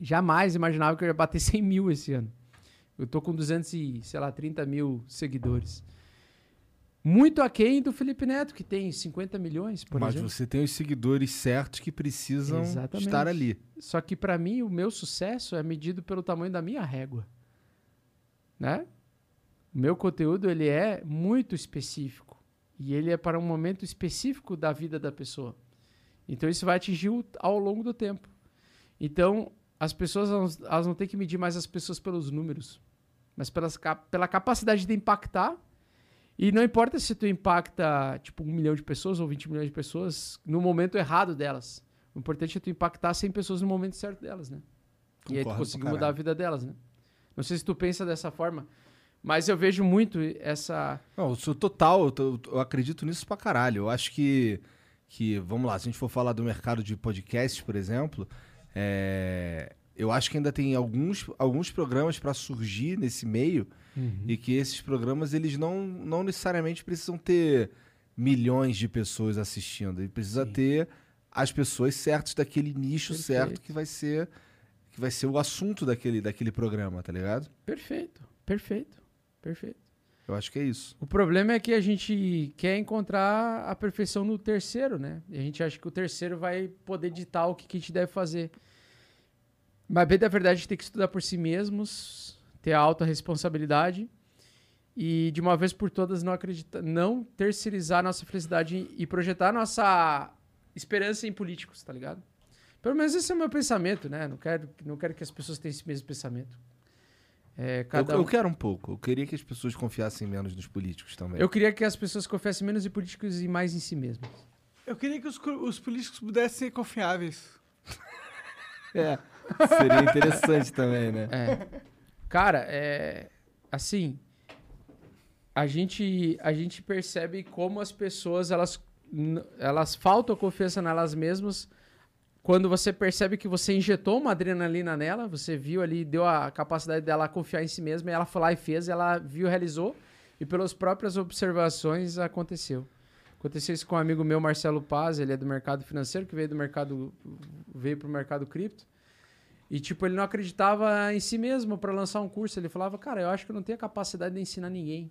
Jamais imaginava que eu ia bater 100 mil esse ano. Eu tô com 200 e, sei lá, 30 mil seguidores. Muito aquém do Felipe Neto, que tem 50 milhões, por Mas exemplo. você tem os seguidores certos que precisam Exatamente. estar ali. Só que pra mim o meu sucesso é medido pelo tamanho da minha régua, né? O meu conteúdo ele é muito específico e ele é para um momento específico da vida da pessoa. Então isso vai atingir o- ao longo do tempo. Então as pessoas elas, elas não têm que medir mais as pessoas pelos números, mas pelas, pela capacidade de impactar. E não importa se tu impacta tipo um milhão de pessoas ou 20 milhões de pessoas no momento errado delas. O importante é tu impactar 100 pessoas no momento certo delas, né? e aí tu Concordo conseguir mudar a vida delas, né? Não sei se tu pensa dessa forma, mas eu vejo muito essa... Não, eu sou total, eu, tô- eu acredito nisso pra caralho. Eu acho que, que, vamos lá, se a gente for falar do mercado de podcasts, por exemplo, é, eu acho que ainda tem alguns, alguns programas pra surgir nesse meio e que esses programas, eles não, não necessariamente precisam ter milhões de pessoas assistindo. Ele precisa Sim. ter as pessoas certas daquele nicho Perfeito. certo que vai ser que vai ser o assunto daquele, daquele programa, tá ligado? Perfeito, perfeito. Perfeito. Eu acho que é isso. O problema é que a gente quer encontrar a perfeição no terceiro, né? E a gente acha que o terceiro vai poder ditar o que, que a gente deve fazer. Mas, bem da verdade, a gente tem que estudar por si mesmos, ter alta responsabilidade e, de uma vez por todas, não acreditar, não terceirizar nossa felicidade e projetar nossa esperança em políticos, tá ligado? Pelo menos esse é o meu pensamento, né? Não quero, não quero que as pessoas tenham esse mesmo pensamento. É, Eu, cada eu um- quero um pouco. Eu queria que as pessoas confiassem menos nos políticos também. Eu queria que as pessoas confiassem menos em políticos e mais em si mesmas. Eu queria que os, os políticos pudessem ser confiáveis. É. Seria interessante também, né? É. Cara, é. Assim. A gente, a gente percebe como as pessoas elas, elas faltam confiança nelas mesmas quando você percebe que você injetou uma adrenalina nela, você viu ali, deu a capacidade dela confiar em si mesma, e ela foi lá e fez, ela viu, realizou, e pelas próprias observações aconteceu. Aconteceu isso com um amigo meu, Marcelo Paz, ele é do mercado financeiro, que veio do mercado, veio pro mercado cripto. E, tipo, ele não acreditava em si mesmo para lançar um curso. Ele falava, cara, eu acho que eu não tenho a capacidade de ensinar ninguém.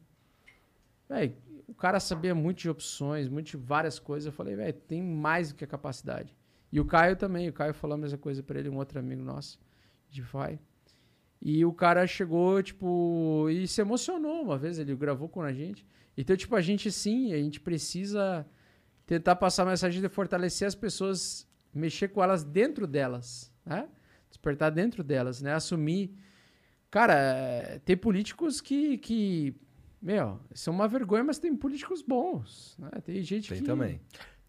Véi, o cara sabia muito de opções, muito de várias coisas. Eu falei, velho, tem mais do que a capacidade. E o Caio também. O Caio falou a mesma coisa para ele, um outro amigo nosso, de Fai. E o cara chegou, tipo, e se emocionou uma vez. Ele gravou com a gente. Então, tipo, a gente sim, a gente precisa tentar passar a mensagem de fortalecer as pessoas, mexer com elas dentro delas, né? Despertar dentro delas, né? Assumir. Cara, é, tem políticos que, que. Meu, são uma vergonha, mas tem políticos bons. Né? Tem gente Tem que. também.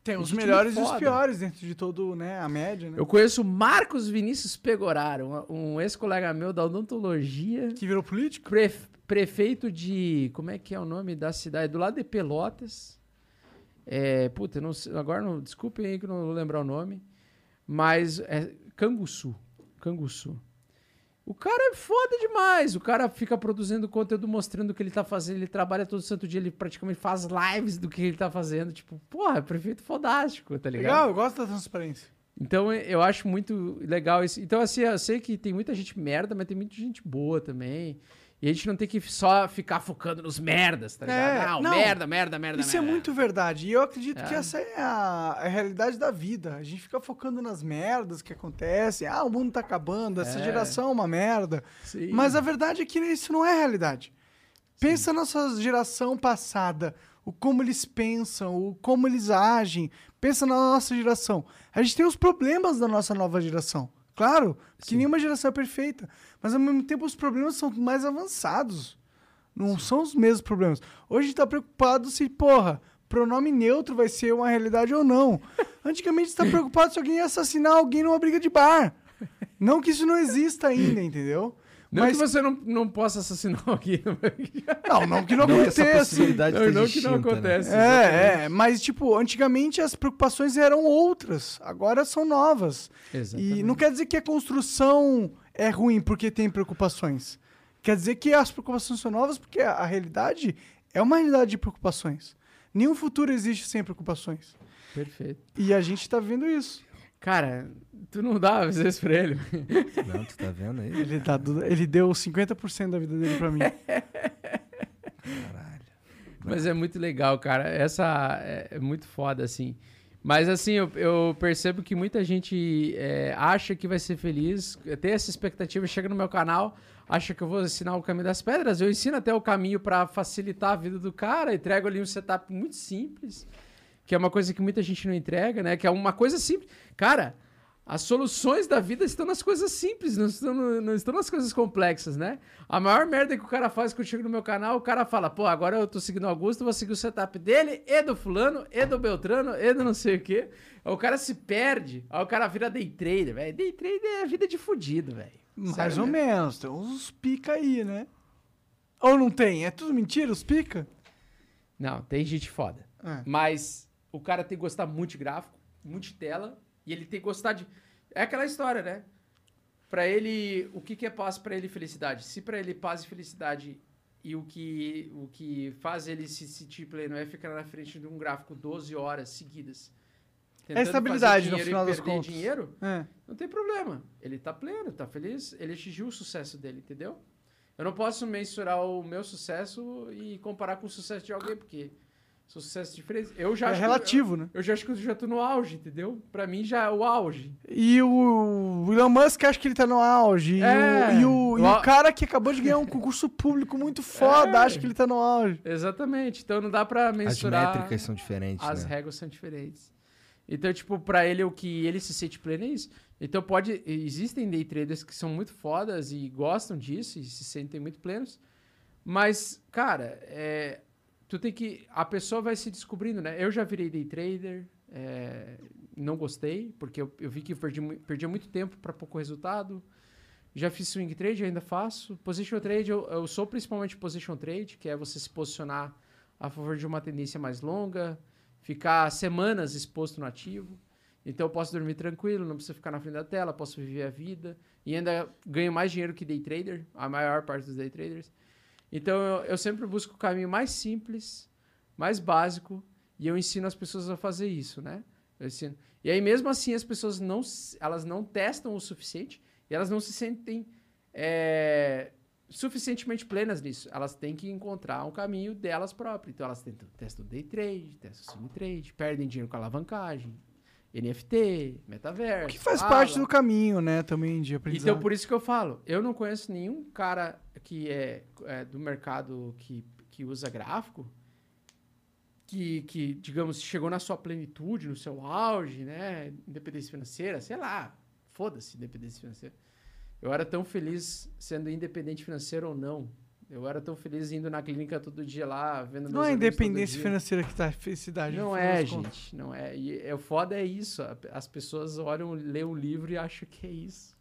Tem os melhores e os piores dentro de todo, né, a média, né? Eu conheço o Marcos Vinícius Pegoraro, um, um ex-colega meu da odontologia, Que virou político? pref- prefeito de. Como é que é o nome da cidade? Do lado de Pelotas. É, puta, não agora não, desculpem aí que eu não vou lembrar o nome. Mas é Canguçu. Canguçu. O cara é foda demais. O cara fica produzindo conteúdo mostrando o que ele tá fazendo. Ele trabalha todo santo dia, ele praticamente faz lives do que ele tá fazendo. Tipo, porra, prefeito fodástico, tá ligado? Legal, eu gosto da transparência. Então eu- eu acho muito legal isso. Então, assim, eu sei que tem muita gente merda, mas tem muita gente boa também. E a gente não tem que só ficar focando nos merdas, tá ligado? É, não, não. merda, merda, merda, Isso é merda. muito verdade. E eu acredito que É. essa é a, a realidade da vida. A gente fica focando nas merdas que acontecem. Ah, o mundo tá acabando, essa É. geração é uma merda. Sim. Mas a verdade é que isso não é realidade. Pensa na sua geração passada, o como eles pensam, o como eles agem. Pensa na nossa geração. A gente tem os problemas da nossa nova geração. Claro, que nenhuma geração é perfeita. Mas ao mesmo tempo os problemas são mais avançados. Não são os mesmos problemas. Hoje a gente tá preocupado se, porra, pronome neutro vai ser uma realidade ou não. Antigamente você tá preocupado se alguém ia assassinar alguém numa briga de bar. Não que isso não exista ainda, entendeu? Não Mas que você não, não possa assassinar alguém. não, não que não, Não essa aconteça. possibilidade Não, não que não né? acontece. É, é, mas tipo, antigamente as preocupações eram outras, agora são novas. Exatamente. E não quer dizer que a construção é ruim porque tem preocupações. Quer dizer que as preocupações são novas porque a, a realidade é uma realidade de preocupações. Nenhum futuro existe sem preocupações. Perfeito. E a gente tá vendo isso. Cara, tu não dá às vezes pra ele. Não, tu tá vendo aí? Ele, tá, ele deu 50% da vida dele pra mim. Mas é muito legal, cara. Essa é, é muito foda, assim. Mas, assim, eu, eu percebo que muita gente é, acha que vai ser feliz, tem essa expectativa, chega no meu canal, acha que eu vou ensinar o caminho das pedras. Eu ensino até o caminho pra facilitar a vida do cara, entrego ali um setup muito simples, que é uma coisa que muita gente não entrega, né? Que é uma coisa simples. Cara, as soluções da vida estão nas coisas simples, não estão, no- não estão nas coisas complexas, né? A maior merda que o cara faz quando chega no meu canal, o cara fala, pô, agora eu tô seguindo o Augusto, vou seguir o setup dele, e do fulano, e do Beltrano, e do não sei o quê. Aí o cara se perde, aí o cara vira day trader, velho. Day trader é vida de fudido, velho. Mais Sério ou menos. Tem uns pica aí, né? Ou não tem? É tudo mentira, os pica? Não, tem gente foda. É. Mas o cara tem que gostar muito de gráfico, muito de tela, e ele tem que gostar de. É aquela história, né? Pra ele, o que, que é paz pra ele felicidade? Se pra ele paz e felicidade e o que, o que faz ele se sentir pleno é ficar na frente de um gráfico 12 horas seguidas. tentando estabilidade, no final das contas. dinheiro, É. não tem problema. Ele tá pleno, tá feliz, ele atingiu o sucesso dele, entendeu? Eu não posso mensurar o meu sucesso e comparar com o sucesso de alguém, porque sucessos diferentes. Eu já É acho que- relativo, né? eu, eu já acho que eu já tô no auge, entendeu? Pra mim já é o auge. E o Elon Musk acha que ele tá no auge. E, É. o, e, o, e O- cara que acabou de ganhar um concurso público muito foda É. acha que ele tá no auge. Exatamente. Então não dá pra As mensurar. métricas são diferentes, As né? regras são diferentes. Então, tipo, pra ele o que ele se sente pleno é isso. Então pode. Existem day traders que são muito fodas e gostam disso e se sentem muito plenos. Mas, cara, é, tu tem que. A pessoa vai se descobrindo, né? Eu já virei day trader. é, não gostei, porque eu, eu vi que perdi, perdia muito tempo para pouco resultado. Já fiz swing trade, ainda faço. Position trade, eu, eu sou principalmente position trade, que é você se posicionar a favor de uma tendência mais longa, ficar semanas exposto no ativo. Então eu posso dormir tranquilo, não preciso ficar na frente da tela, posso viver a vida. E ainda ganho mais dinheiro que day trader, a maior parte dos day traders. Então eu, eu sempre busco o caminho mais simples, mais básico, e eu ensino as pessoas a fazer isso, né? Eu ensino. E aí mesmo assim as pessoas não, elas não testam o suficiente e elas não se sentem é, suficientemente plenas nisso. Elas têm que encontrar um caminho delas próprias. Então elas tentam, testam day trade, testam swing trade, perdem dinheiro com alavancagem, NFT, metaverso. Que faz blá, parte do caminho, né, também de aprendizado. Então, por isso que eu falo, eu não conheço nenhum cara que é, é do mercado que, que usa gráfico que, que, digamos, chegou na sua plenitude, no seu auge, né? Independência financeira, sei lá, foda-se independência financeira. Eu era tão feliz sendo independente financeiro ou não. Eu era tão feliz indo na clínica todo dia lá, vendo Não é independência financeira que tá a felicidade. Não é, contas. gente, não é. E é, o foda é isso. As pessoas olham, lêem um livro e acham que é isso.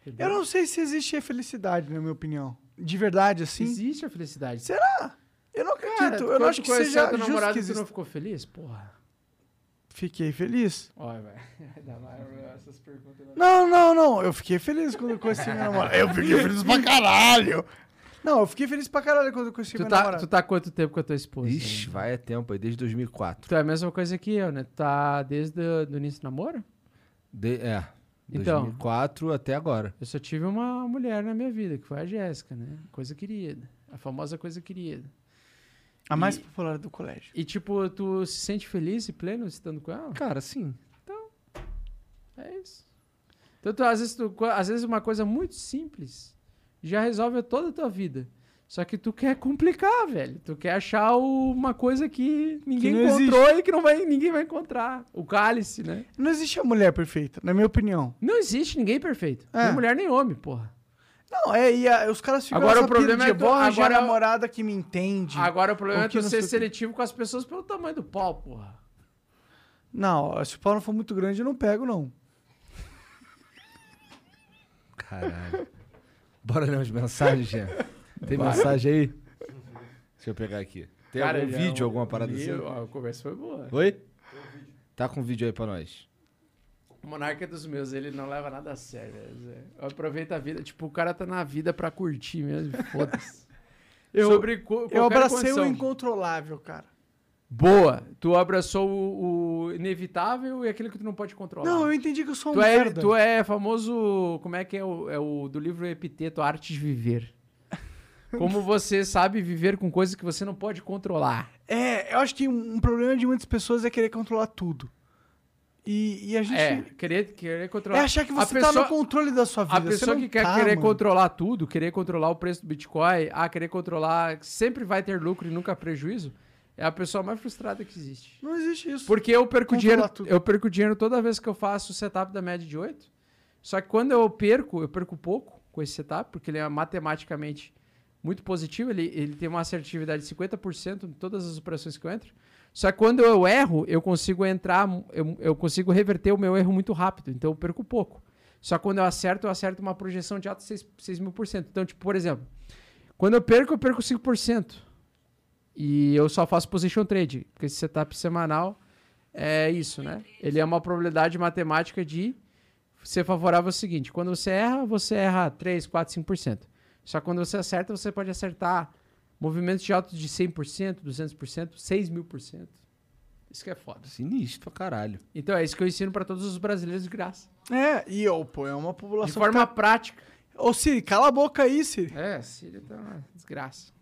Entendeu? Eu não sei se existe a felicidade, na minha opinião. De verdade, assim. Existe a felicidade. Será? Eu não acredito. Cara, eu não acho que seja justo namorado que e tu não ficou feliz? Porra. Fiquei feliz. Olha, velho. Essas perguntas. Não, não, não. Eu fiquei feliz quando eu conheci minha namorada. Eu fiquei feliz pra caralho. Não, eu fiquei feliz pra caralho quando eu conheci Tu minha tá, namorada. tu tá há quanto tempo com a tua esposa? Ixi, né? vai é tempo aí, desde 2004. Tu é a mesma coisa que eu, né? Tu tá desde o início do namoro? De- é, Então. 2004 até agora. Eu só tive uma mulher na minha vida, que foi a Jéssica, né? Coisa querida. A famosa coisa querida. A mais E- popular do colégio. E, tipo, tu se sente feliz e pleno estando com ela? Cara, sim. É isso. Então, tu, às, vezes, tu, às vezes uma coisa muito simples já resolve toda a tua vida. Só que tu quer complicar, velho. Tu quer achar uma coisa que ninguém não encontrou e que não vai, ninguém vai encontrar. O cálice, né? Não existe a mulher perfeita, na minha opinião. Não existe ninguém perfeito. É. Nem mulher, nem homem, porra. Não, é, e a- os caras ficam Agora o problema é tu- agora- a namorada que me entende. Agora o problema é que tu ser seletivo com as pessoas pelo tamanho do pau, porra. Não, se o pau não for muito grande, eu não pego, não. Caralho. Bora ler umas mensagens, Jean. Tem Vai. mensagem aí? Deixa eu pegar aqui. Tem Cara, algum já vídeo, é um- alguma parada assim? A conversa foi boa. Oi? Tá com vídeo aí pra nós. O monarca é dos meus, ele não leva nada a sério. Aproveita a vida. Tipo, o cara tá na vida pra curtir mesmo. Foda-se. Eu- Sobre Eu abracei condição. o incontrolável, cara. Boa. Tu abraçou o, o inevitável e aquilo que tu não pode controlar. Não, eu entendi que eu sou um tu, é, merda. tu é famoso. Como é que é o, é o do livro Epiteto, Arte de Viver? Como você sabe viver com coisas que você não pode controlar. É, eu acho que um, um problema de muitas pessoas é querer controlar tudo. E, e a gente... É, querer, querer É controlar. achar que A você tá pessoa- no controle da sua vida. A pessoa que quer tá, querer mano. controlar tudo, querer controlar o preço do Bitcoin, ah, querer controlar, sempre vai ter lucro e nunca prejuízo, é a pessoa mais frustrada que existe. Não existe isso. Porque eu perco Controlar dinheiro, tudo. eu perco dinheiro toda vez que eu faço o setup da média de 8. Só que quando eu perco, eu perco pouco com esse setup, porque ele é matematicamente muito positivo, ele, ele tem uma assertividade de 50% em todas as operações que eu entro. Só que quando eu erro, eu consigo entrar, eu, eu consigo reverter o meu erro muito rápido, então eu perco pouco. Só que quando eu acerto, eu acerto uma projeção de alto 6, 6 mil por cento. Então, tipo, por exemplo, quando eu perco, eu perco 5%. E eu só faço position trade, porque esse setup semanal é isso, né? Ele é uma probabilidade matemática de ser favorável ao seguinte: quando você erra, você erra 3, 4, 5%. Só que quando você acerta, você pode acertar movimentos de alto de 100%, 200%, 6 mil por cento. Isso que é foda. Sinistro pra caralho. Então é isso que eu ensino para todos os brasileiros de graça. É, e eu, pô, é uma população... De forma tá- prática. Ô, Siri, cala a boca aí, Siri. É, Siri tá uma desgraça.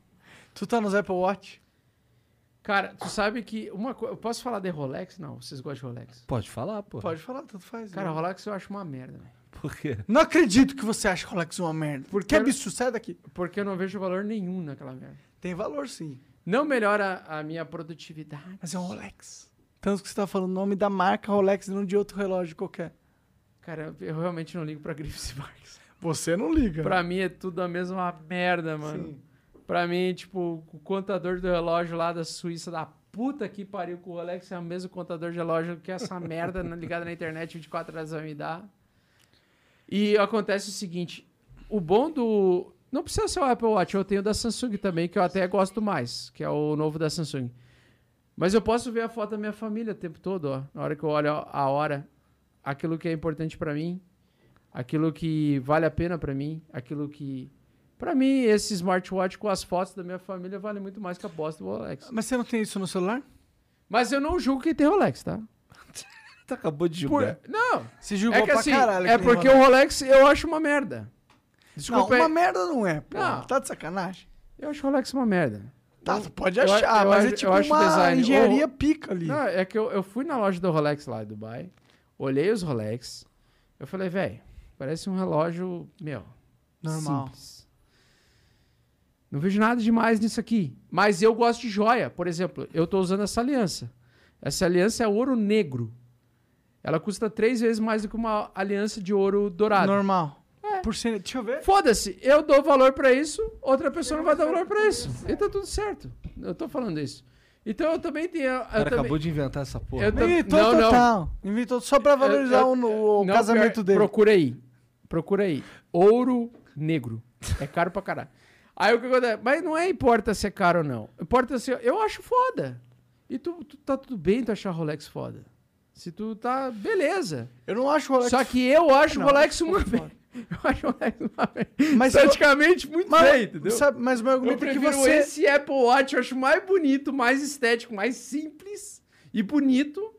Tu tá nos Apple Watch? Cara, tu sabe que uma coisa. Eu posso falar de Rolex? Não, vocês gostam de Rolex. Pode falar, pô. Pode falar, tanto faz. Cara, né? Rolex eu acho uma merda, velho. Por quê? Não acredito que você acha Rolex uma merda. Porque Cara- absurdo, sai daqui. Porque eu não vejo valor nenhum naquela merda. Tem valor, sim. Não melhora a minha produtividade. Mas é um Rolex. Tanto que você tá falando o nome da marca Rolex e não de outro relógio qualquer. Cara, eu realmente não ligo pra grifes e marcas. Você não liga. Pra mim é tudo a mesma merda, mano. Sim. Pra mim, tipo, o contador do relógio lá da Suíça da puta que pariu com o Rolex é o mesmo contador de relógio que essa merda ligada na internet 24 horas vai me dar. E acontece o seguinte, o bom do... Não precisa ser o Apple Watch, eu tenho da Samsung também, que eu até gosto mais, que é o novo da Samsung. Mas eu posso ver a foto da minha família o tempo todo, ó. Na hora que eu olho a hora, aquilo que é importante pra mim, aquilo que vale a pena pra mim, aquilo que... Pra mim, esse smartwatch com as fotos da minha família vale muito mais que a posta do Rolex. Mas você não tem isso no celular? Mas eu não julgo quem tem Rolex, tá? Tu acabou de Por- julgar. Não, Você julgou é que pra assim, caralho. é porque o Rolex eu acho uma merda. Não, Desculpa, uma aí, merda não é, pô. Não. Tá de sacanagem? eu acho o Rolex uma merda. Tá, tu pode eu- achar, eu mas acho- é eu tipo acho uma design. engenharia pica ali. Não, é que eu, eu fui na loja do Rolex lá em Dubai, olhei os Rolex, eu falei, velho, parece um relógio, meu, Normal. simples. Não vejo nada demais nisso aqui. Mas eu gosto de joia. Por exemplo, eu tô usando essa aliança. Essa aliança é ouro negro. Ela custa três vezes mais do que uma aliança de ouro dourado. Normal. É. Por cento... Deixa eu ver. Foda-se, eu dou valor pra isso, outra pessoa não vai dar valor pra isso. E tá tudo certo. Eu tô falando isso. Então eu também tenho. Eu O cara também, acabou de inventar essa porra. eu tam- Inventou não, não. total. Inventou só pra valorizar Eu- o, o Não, casamento pior- dele. Procura aí. Procura aí. Ouro negro. É caro pra caralho. Aí o que acontece? Mas não é importa se é caro ou não. Importa se. Eu acho foda. E tu, tu tá tudo bem tu achar Rolex foda. Se tu tá. Beleza. Eu não acho o Rolex... Só que eu acho o Não, Rolex uma vez. Eu acho o Rolex uma vez. Mas Praticamente muito Mas, feio, entendeu? sabe, mas o meu Eu argumento é que você... esse Apple Watch, eu acho mais bonito, mais estético, mais simples e bonito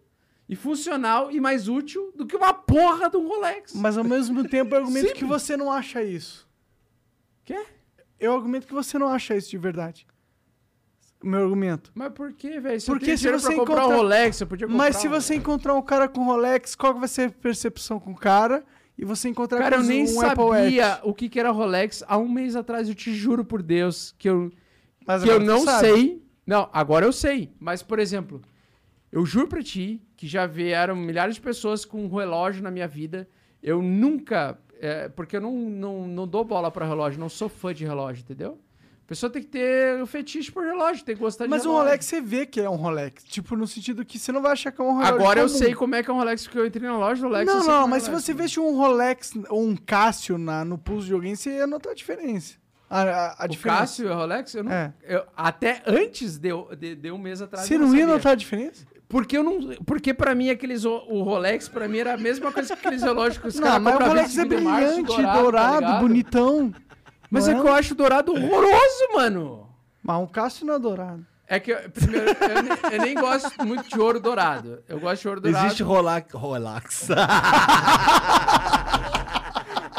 e funcional e mais útil do que uma porra de um Rolex. Mas ao mesmo tempo eu argumento que Simples. você não acha isso. Quê? Eu argumento que você não acha isso de verdade. O meu argumento. Mas por que, velho? Porque eu se você pra comprar encontra- um Rolex, eu podia comprar Mas se um- você encontrar um cara com Rolex, qual vai ser a percepção com o cara? E você encontrar Cara, com eu nem um Apple sabia o que, que era Rolex há um mês atrás, eu te juro por Deus, que eu, Mas que eu não sei. Não, agora eu sei. Mas, por exemplo, eu juro pra ti que já vieram milhares de pessoas com um relógio na minha vida. Eu nunca. é, porque eu não, não, não dou bola pra relógio, não sou fã de relógio, entendeu? A pessoa tem que ter o fetiche por relógio, tem que gostar de Mas o relógio. Rolex você vê que é um Rolex. Tipo, no sentido que você não vai achar que é um relógio Agora eu comum. sei como é que é um Rolex, porque eu entrei na loja do Rolex. eu Não, não, é mas se Rolex. você veste um Rolex ou um Cássio na, no pulso de alguém, você ia notar a diferença. A, a, a O diferença. Cássio e o Rolex, eu não. É. eu- até antes de, de, de um mês atrás. Você eu não ia notar a diferença? Porque eu não. Porque pra mim, aqueles. O, Rolex, pra mim, era a mesma coisa que aqueles relógios que os Não, caras mas o Rolex é 25 de março, brilhante, tá dourado, ligado? bonitão. Mas é é? que eu acho dourado horroroso, mano. Mas um Cássio não é dourado. É que, eu- primeiro, eu, nem, eu nem gosto muito de ouro dourado. Eu gosto de ouro dourado. Existe Rolex. Rolex.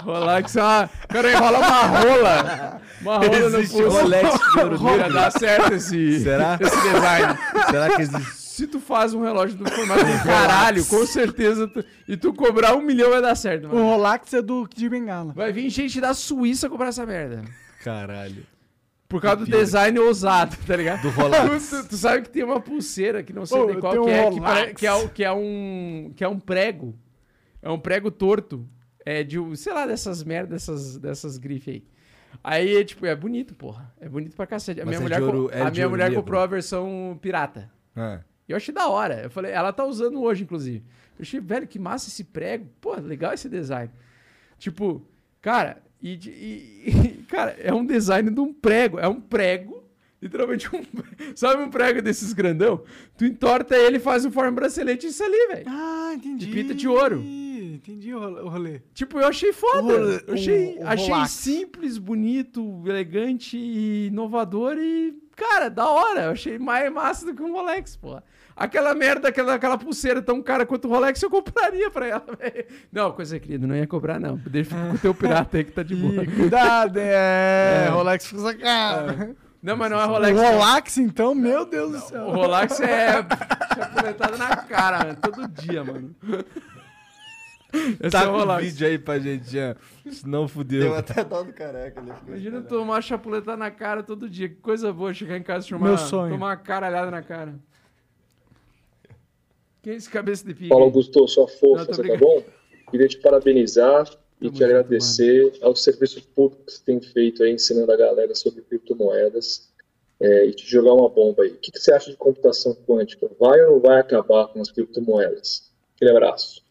Rolex, ah, o cara enrola uma rola. Uma rola no Existe pulso. Rolex de ouro negro? dá certo esse, Será? esse design. Será que existe? Se tu faz um relógio do formato do caralho, com certeza, tu- e tu cobrar um milhão vai dar certo, O mano. Rolex é do Kid Bengala. Vai vir gente da Suíça comprar essa merda. Caralho. Por causa do design ousado, tá ligado? Do Rolex. Tu, tu sabe que tem uma pulseira que não sei nem qual tem que um é, que, pare- que é, o- que é um que é um prego. É um prego torto. É de, sei lá, dessas merdas, dessas, dessas grifes aí. Aí, é, tipo, é bonito, porra. É bonito pra cacete. A Mas minha é mulher, de ouro- é a de minha ouro mulher comprou a versão pirata. Ah. E eu achei da hora. Eu falei, ela tá usando hoje, inclusive. Eu achei, velho, que massa esse prego. Pô, legal esse design. Tipo, cara, e, e- e- cara, é um design de um prego. É um prego, literalmente um. Sabe um prego desses grandão? Tu entorta ele, faz um forma bracelete e isso ali, velho. Ah, entendi. De pita de ouro. Entendi o rolê- o rolê. Tipo, eu achei foda. O role- eu achei, o- o achei simples, bonito, elegante, e inovador e. Cara, da hora. Eu achei mais massa do que um Rolex, porra. Aquela merda, aquela, aquela pulseira tão cara quanto o Rolex, eu compraria pra ela, velho. Não, coisa querida, não ia cobrar, não. Deixa com o teu pirata aí que tá de boa. Cuidado, é. Rolex fica cara. Não, mas não é O Rolex. não. Rolex, então, meu Deus do O céu. Rolex é chapuletado na cara, mano. Todo dia, mano. Esse Tá é o o Rolex. vídeo aí pra gente, Jean. Senão Deu fudeu. até dó do careca Imagina tomar chapuleta na cara todo dia. Que coisa boa chegar em casa e tomar, Meu sonho. tomar uma caralhada na cara. Quem é esse cabeça de pica? Aí? Augusto, sua Não, tô você tá bom? Queria te parabenizar e Tamo te junto, agradecer ao serviço público que você tem feito aí, ensinando a galera sobre criptomoedas é, e te jogar uma bomba aí. O que, que você acha de computação quântica? Vai ou não vai acabar com as criptomoedas? Aquele abraço.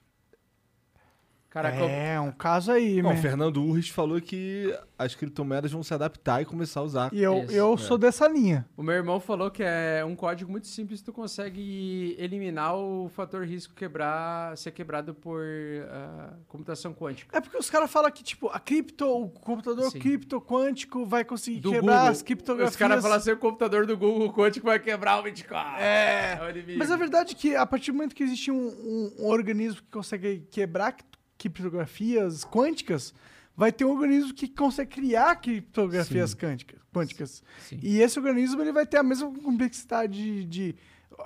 Cara, É, um caso aí, Bom, o? Fernando Urris falou que as criptomoedas vão se adaptar e começar a usar. E eu, Isso, eu é. sou dessa linha. o meu irmão falou que é um código muito simples. Tu consegue eliminar o fator risco quebrar, ser quebrado por ah, computação quântica. É porque os caras falam que, tipo, a cripto, o computador Sim. cripto quântico vai conseguir Do quebrar Google. as criptografias. Os caras falam assim, o computador do Google quântico vai quebrar o Bitcoin. É. o inimigo. Mas a verdade é que a partir do momento que existe um, um- um organismo que consegue quebrar criptografias quânticas, vai ter um organismo que consegue criar criptografias quânticas. quânticas. Sim. E esse organismo ele vai ter a mesma complexidade de, de-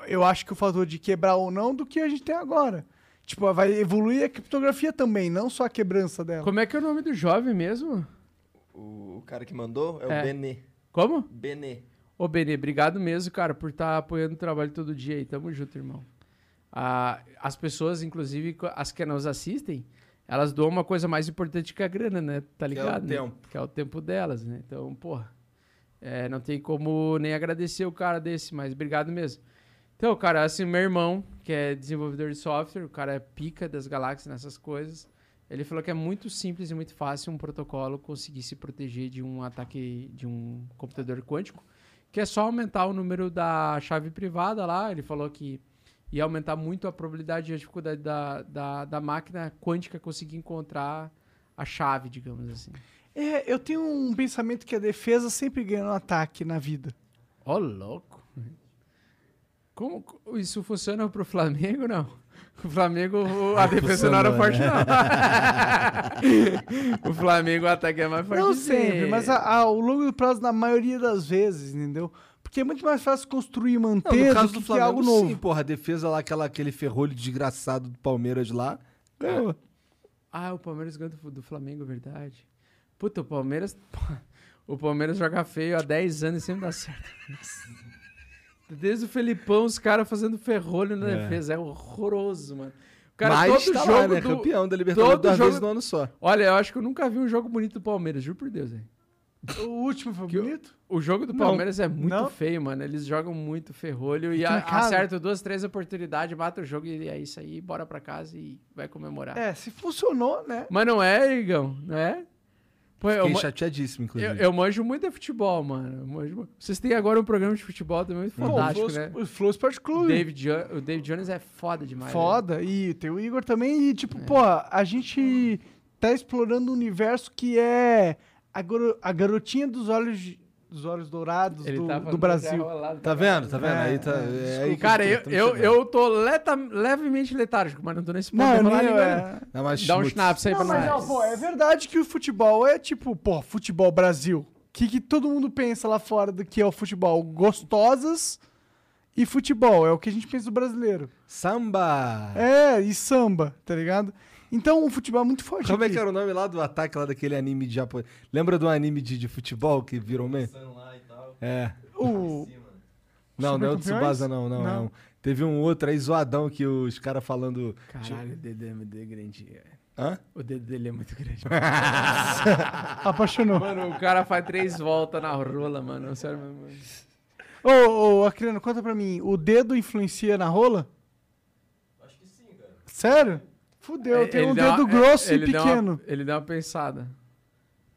eu acho que o fator de quebrar ou não do que a gente tem agora. Tipo, vai evoluir a criptografia também, não só a quebrança dela. Como é que é o nome do jovem mesmo? O, o cara que mandou é o É. Benê. Como? Benê. Ô, Benê, obrigado mesmo, cara, por estar apoiando o trabalho todo dia aí. Tamo junto, irmão. Ah, as pessoas, inclusive, as que nos assistem, elas doam uma coisa mais importante que a grana, né? Tá é o ligado? né? tempo. Que é o tempo delas, né? Então, porra, é, não tem como nem agradecer o cara desse, mas obrigado mesmo. Então, cara, assim, meu irmão, que é desenvolvedor de software, o cara é pica das galáxias nessas coisas. Ele falou que é muito simples e muito fácil um protocolo conseguir se proteger de um ataque de um computador quântico, que é só aumentar o número da chave privada lá. Ele falou que ia aumentar muito a probabilidade e a dificuldade da, da, da máquina quântica conseguir encontrar a chave, digamos assim. É, eu tenho um pensamento que a defesa sempre ganha no ataque na vida. Ó, louco. Como co- isso funciona pro Flamengo, não? O Flamengo, a defesa não era forte, não. o Flamengo, o ataque é mais forte. Não sempre, mas a- a- ao longo do prazo, na maioria das vezes, entendeu? Porque é muito mais fácil construir e Não, manter no caso do do que Flamengo, algo novo. sim, porra. A defesa lá, aquela, aquele ferrolho desgraçado do Palmeiras lá, ganhou. Ah, o Palmeiras ganhou do, do Flamengo, verdade. Puta, o Palmeiras. O Palmeiras joga feio há 10 anos e sempre dá certo. Desde o Felipão, os caras fazendo ferrolho na É. defesa. É horroroso, mano. O cara, Mas todo tá jogo lá, né? do- Campeão da Libertadores duas jogo- vezes no ano só. Olha, eu acho que eu nunca vi um jogo bonito do Palmeiras, juro por Deus, velho. O último foi o- bonito? O jogo do Não. Palmeiras é muito Não. feio, mano. Eles jogam muito ferrolho e a- acertam duas, três oportunidades, mata o jogo e é isso aí, bora pra casa e vai comemorar. É, se funcionou, né? Mas não é, Igão, não é? Pô, eu, Fiquei ma- chateadíssimo, eu, inclusive. eu manjo muito de futebol, mano. Eu manjo Vocês têm agora um programa de futebol também muito Pô, fantástico, o Flow, né? o Flow Sport O Clube. David, o David Jones é foda demais. né? Foda. E tem o Igor também. E, tipo, É. pô, a gente tá explorando um universo que é a, garo- a garotinha dos olhos, dos olhos dourados Ele do, tá do Brasil. rolado, Tá vendo? Tá vendo? É, aí tá. é, É, aí que Cara, eu, eu, eu tô leta- levemente letárgico, mas não tô nesse ponto. Não, língua, é... não. Dá, uma Dá um schnapps aí Não, pra mas, nós. ó, pô, é verdade que o futebol é tipo, pô, futebol Brasil. O que, que todo mundo pensa lá fora do que é o futebol? Gostosas e futebol. É o que a gente pensa do brasileiro. Samba! É, e samba, tá ligado? Então o futebol é muito forte. Como é aqui. que era o nome lá do ataque lá daquele anime de japonês? Lembra do anime de, de futebol que virou meme? lá e tal. É. O... Não, não é o Tsubasa, não, não. Não. é um- Teve um outro aí zoadão que os caras falando. Caralho, o dedo é muito grande. é. Hã? O dedo dele é muito grande. Apaixonou. Mano, o cara faz três voltas na rola, mano. Sério, mesmo, mano. Ô, ô, Acriano, conta pra mim. O dedo influencia na rola? Acho que sim, cara. Sério? Fudeu, É, tem um dedo uma- grosso é, e ele deu pequeno. uma- ele deu uma pensada.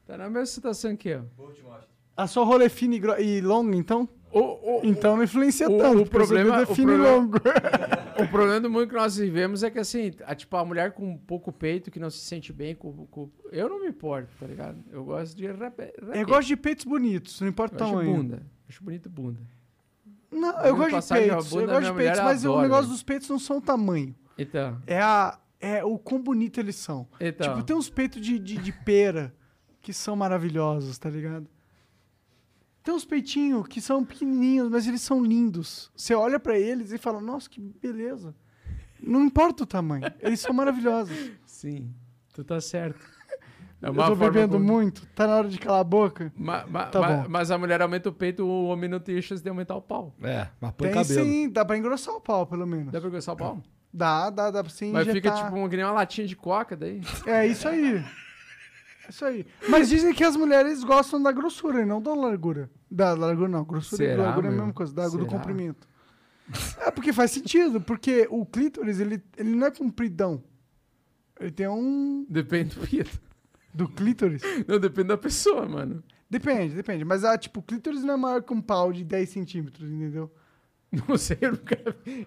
Tá na mesma situação que eu. Vou te mostrar. A sua rola é fina e, gro- e longa, então? O, o, Então não influencia o- tanto. o problema- o define problema- longo. o problema do mundo que nós vivemos é que, assim, a, tipo, a mulher com pouco peito, que não se sente bem com... com- eu não me importo, tá ligado? Eu gosto de rape, rape. Eu gosto de peitos bonitos, não importa o Eu acho bunda. Acho bonito bunda. Não, Minha eu gosto de peitos. bunda Eu gosto de peitos, mas eu o negócio velho. dos peitos não são o tamanho. Então, É, a, é o quão bonito eles são. então. Tipo, tem uns peitos de, de, de pera que são maravilhosos, tá ligado? Tem uns peitinhos que são pequenininhos, mas eles são lindos. Você olha pra eles e fala, nossa, que beleza. Não importa o tamanho, eles são maravilhosos. Sim, tu tá certo. É Eu tô bebendo muito, tá na hora de calar a boca. Ma- ma- Tá ma- bom. mas a mulher aumenta o peito, o homem não tem chance de aumentar o pau. É, mas põe Tem cabelo. sim, dá pra engrossar o pau, pelo menos. Dá pra gostar o pau? Dá, dá, dá pra você Mas injetar. fica tipo um, que nem uma latinha de coca daí. É isso aí. Isso aí. Mas dizem que as mulheres gostam da grossura e não da largura. Da largura não, grossura e Será, largura é a meu? mesma coisa, da, do Será? comprimento. É porque faz sentido, porque o clítoris, ele, ele não é compridão. Ele tem um... Depende do peito. Do clítoris. Não, depende da pessoa, mano. Depende, depende. Mas, ah, tipo, o clítoris não é maior que um pau de 10 centímetros, entendeu? Não sei, eu nunca.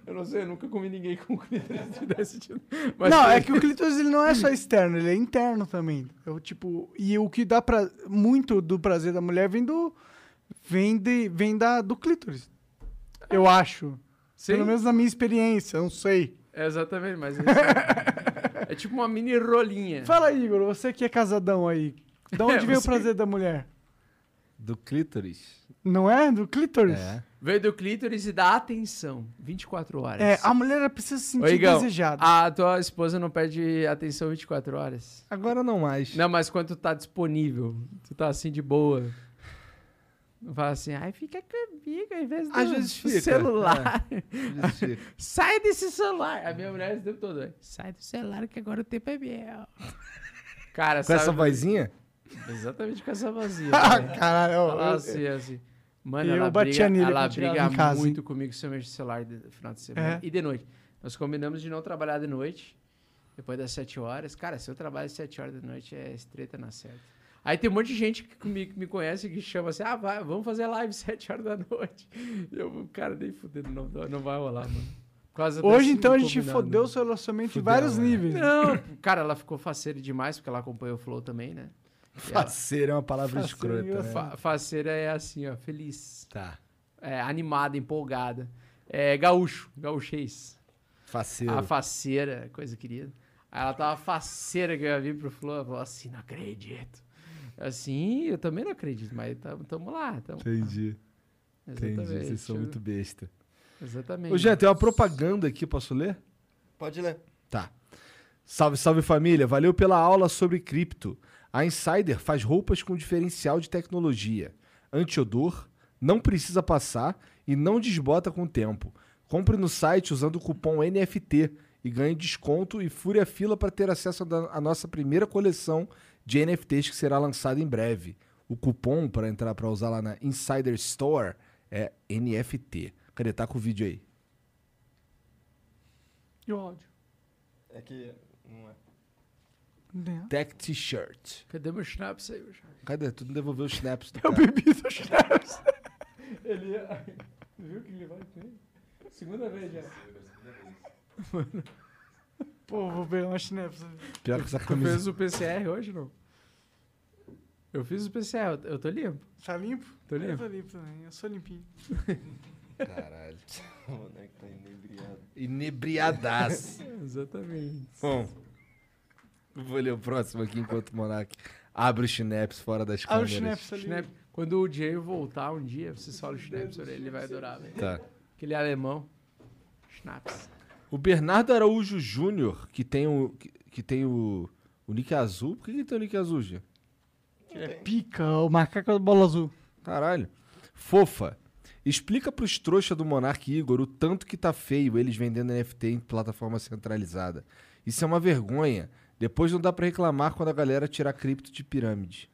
Eu não sei, eu nunca comi ninguém com clítoris de 10 centímetros. Mas não, tem- é que o clítoris ele não é só externo, ele é interno também. Eu, tipo, e o que dá pra, muito do prazer da mulher vem do vem de vem da do clítoris. Eu acho. Sim. Pelo menos na minha experiência, não sei. É exatamente, mas. É, é tipo uma mini rolinha. Fala aí, Igor, você que é casadão aí. De onde É, vem o você- prazer da mulher? Do clítoris. Não é? Do clítoris? É. Veio do clítoris e da atenção. 24 horas. É, a mulher ela precisa se Ô, sentir Igão, desejada. a tua esposa não pede atenção 24 horas? Agora não mais. Não, mas quando tu tá disponível, tu tá assim de boa. Não fala assim, ai, fica comigo ao invés do Às vezes do fica, celular. Às vezes fica. Sai desse celular. A minha mulher o tempo todo, "Ai, sai do celular que agora o tempo é meu. Cara, Com sabe... essa vozinha? Exatamente com essa vozinha. Ah, né? caralho. Fala assim, assim. Mano, Eu ela batia briga, nele ela briga casa, muito comigo se eu mexo no celular no final de semana. É? E de noite. Nós combinamos de não trabalhar de noite, depois das 7 horas. Cara, se eu trabalho às 7 horas da noite, é estreta na certa. Aí tem um monte de gente que me, que me conhece que chama assim, ah, vai, vamos fazer live 7 horas da noite. Eu, cara, nem fudendo, não, não vai rolar, mano. Hoje, então, a gente fodeu o seu relacionamento em vários é. níveis. Não, cara, ela ficou faceira demais, porque ela acompanhou o Flow também, né? Ela- Faceira é uma palavra Faceira, escrota. eu né? fa- faceira é assim, ó, feliz. Tá. é, animada, empolgada. É, gaúcho, gaúchês. Faceiro. A faceira, coisa querida. Aí ela tava faceira que eu ia vir pro ela falou assim, não acredito. Assim, eu também não acredito, mas tamo, tamo lá. Tamo lá. Entendi. Entendi. Exatamente. Vocês são muito besta. Exatamente. Ô, Jean, tem uma propaganda aqui, posso ler? Pode ler. Tá. Salve, salve família. Valeu pela aula sobre cripto. A Insider faz roupas com diferencial de tecnologia, anti-odor, não precisa passar e não desbota com o tempo. Compre no site usando o cupom NFT e ganhe desconto e fure a fila para ter acesso à nossa primeira coleção de NFTs que será lançada em breve. O cupom para entrar para usar lá na Insider Store é NFT. Cadê? Tá com o vídeo aí. E o áudio? É que. Né? Tech T-shirt. Cadê meu schnapps aí? Cadê? Tu não devolveu os snaps do Eu cara. bebi do Chaves. Ele Viu que ele vai ter? Segunda vez já. Pô, vou pegar uma snaps. Pior que essa Tu camisa. fez o PCR hoje, não? Eu fiz o PCR, eu- eu tô limpo. Tá limpo? Tô Eu limpo. tô limpo também, eu sou limpinho. Caralho. O moleque tá inebriado. Inebriadaço. Exatamente. Bom, vou ler o próximo aqui enquanto o Monark abre os snaps fora das Ah, o câmeras. snaps ali. Schnapp. Quando o Diego voltar um dia, você só o Schnapp sobre ele, ele vai adorar, velho. Tá. Aquele alemão. Schnaps. O Bernardo Araújo Júnior, que tem o que, que tem o, o nick azul. Por que ele tem o nick azul, Gia? É pica, o macaco da bola azul. Caralho. Fofa. Explica pros trouxa do Monark Igor o tanto que tá feio eles vendendo NFT em plataforma centralizada. Isso é uma vergonha. Depois não dá pra reclamar quando a galera tirar cripto de pirâmide.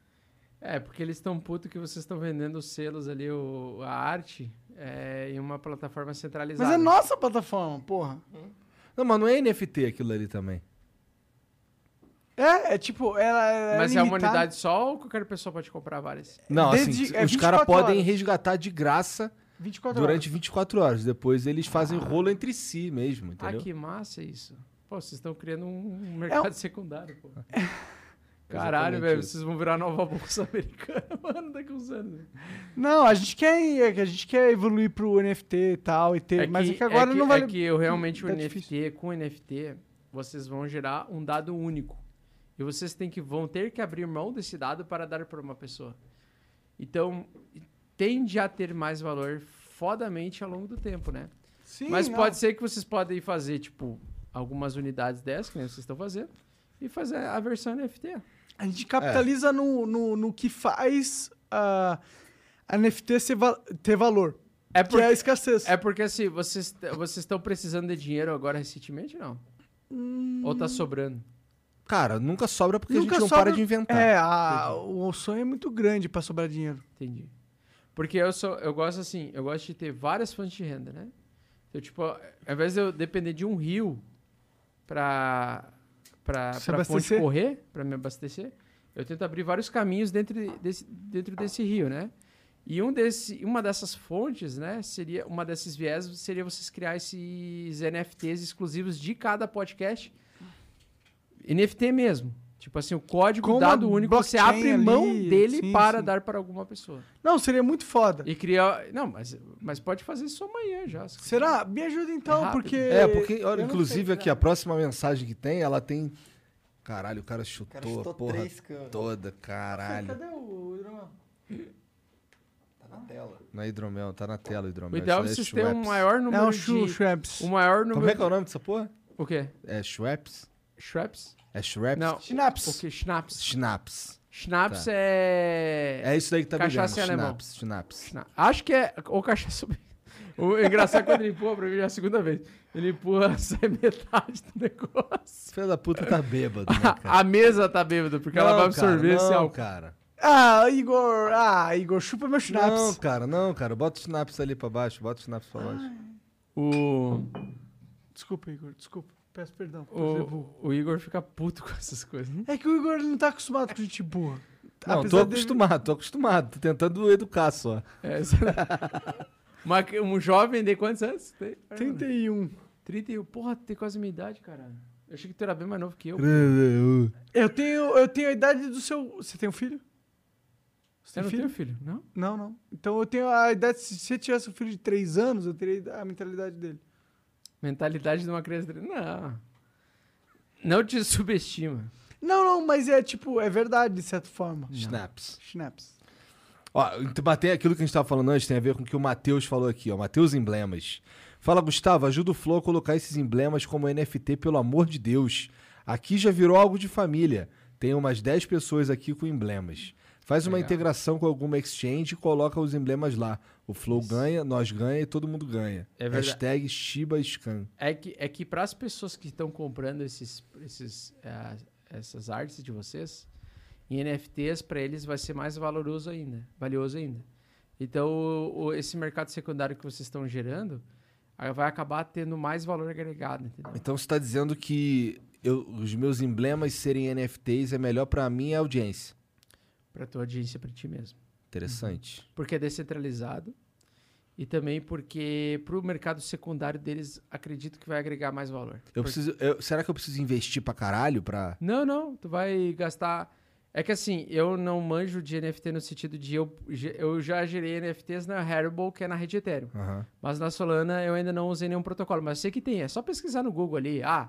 É, porque eles estão putos que vocês estão vendendo os selos ali, o, a arte, é, em uma plataforma centralizada. Mas é nossa plataforma, porra. Não, mas não é NFT aquilo ali também. É, é tipo, ela é Mas é uma limitada. unidade só ou qualquer pessoa pode comprar várias? Não, Desde- assim, é os caras 24 podem resgatar de graça 24 durante horas. 24 horas. Depois eles fazem rolo entre si mesmo, Ah, entendeu? que massa isso. Pô, vocês estão criando um mercado secundário, pô. Caralho, velho, vocês vão virar nova bolsa americana, mano, daqui uns anos. Não, a gente quer, a gente quer evoluir pro NFT e tal, e ter, mas é que agora que- não vale... É que eu realmente o tá NFT, com o NFT, vocês vão gerar um dado único. E vocês têm que, vão ter que abrir mão desse dado para dar para uma pessoa. Então, tende a ter mais valor fodamente ao longo do tempo, né? Sim, Mas não. pode ser que vocês podem fazer, tipo, algumas unidades dessas, que nem vocês estão fazendo, e fazer a versão NFT. A gente capitaliza no, no, no que faz a, a NFT va- ter valor, É que é a porque, escassez. é porque assim, vocês vocês estão precisando de dinheiro agora recentemente, não? Ou tá sobrando? Cara, nunca sobra porque a Nunca gente não sobra- para de inventar. É, a- o sonho é muito grande pra sobrar dinheiro. Entendi. Porque eu sou, eu gosto assim, eu gosto de ter várias fontes de renda, né? Então, tipo, ao invés de eu depender de um rio pra fonte abastecer? correr, pra me abastecer, eu tento abrir vários caminhos dentro desse, dentro desse rio, né? E um desse, uma dessas fontes, né, seria, uma desses viés seria vocês criar esses NFTs exclusivos de cada podcast. NFT mesmo. Tipo assim, o código Com dado único, você abre mão ali, dele sim, para sim. dar para alguma pessoa. Não, seria muito foda. E criar. Não, mas, mas pode fazer isso amanhã já. se. Será? Me ajuda então, É porque... É, porque, olha, eu inclusive sei, aqui, a próxima mensagem que tem, ela tem. Caralho, o cara O chutou, cara chutou a porra três canos. toda, caralho. Cadê o hidromel? Tá na tela. Não é hidromel, tá na tela o O hidromel. ideal é aí vocês terem um Schweppes. maior número Não, de. Shu, Shreps. O maior número. Como é que é o nome dessa porra? O quê? É Schweppes? Schweppes? É Schweppes? Não. Schnaps. O que? Schnapps. Schnaps. Schnapps Tá. é. É isso daí que tá Cachaça brilhando. em alemão. Schnaps, Schnaps. Schna- Acho que é. Ou cachaça. O engraçado é quando ele empurra pra mim já é a segunda vez. Ele empurra sai metade do negócio. Filho da puta tá bêbado, né, cara? A mesa tá bêbada, porque ela Não, vai absorver cara, esse não, álcool. cara. Ah, Igor. Ah, Igor, chupa meu Não, Schnaps. cara, não, cara. Bota o Schnaps ali pra baixo, bota o Schnaps pra baixo. O, Desculpa, Igor, desculpa. Peço perdão. por o, o Igor fica puto com essas coisas. É que o Igor não tá acostumado com gente burra. Não, Apesar tô dele- acostumado, tô acostumado. Tô tentando educar só. É, Uma- um jovem de quantos anos? Tem? 31. 31. Porra, tem quase a minha idade, cara. Eu achei que tu era bem mais novo que eu. Eu tenho, eu tenho a idade do seu. Você tem um filho? Você Eu tem não filho? tenho filho, não? Não, não. Então eu tenho a idade. Se você tivesse um filho de 3 anos, eu teria a mentalidade dele. Mentalidade de uma criança. Não. Não te subestima. Não, não, mas é tipo, é verdade, de certa forma. Schnaps. Schnaps. Ó, mas tem aquilo que a gente tava falando antes, tem a ver com o que o Matheus falou aqui, ó. Matheus Emblemas. Fala, Gustavo, ajuda o Flow a colocar esses emblemas como NFT, pelo amor de Deus. Aqui já virou algo de família. Tem umas 10 pessoas aqui com emblemas. Faz uma Legal. integração com alguma exchange e coloca os emblemas lá. O Flow ganha, nós ganha e todo mudo ganha. É verdade. Hashtag Shiba Scan. É que, é que para as pessoas que estão comprando esses, esses, eh, essas artes de vocês, em NFTs, para eles vai ser mais valoroso ainda, valioso ainda. Então, o- o- esse mercado secundário que vocês estão gerando vai acabar tendo mais valor agregado, entendeu? Então você está dizendo que eu- os meus emblemas serem NFTs é melhor para minha audiência. Para tua audiência, para ti mesmo. Interessante. Porque é descentralizado e também porque para o mercado secundário deles, acredito que vai agregar mais valor. Eu Por- preciso, eu- será que eu preciso investir pra caralho pra. Não, não, tu vai gastar. É que assim, eu não manjo de NFT no sentido de eu, eu já gerei NFTs na Haribo, que é na rede Ethereum. Aham. Mas na Solana eu ainda não usei nenhum protocolo. Mas eu sei que tem, é só pesquisar no Google ali. Ah,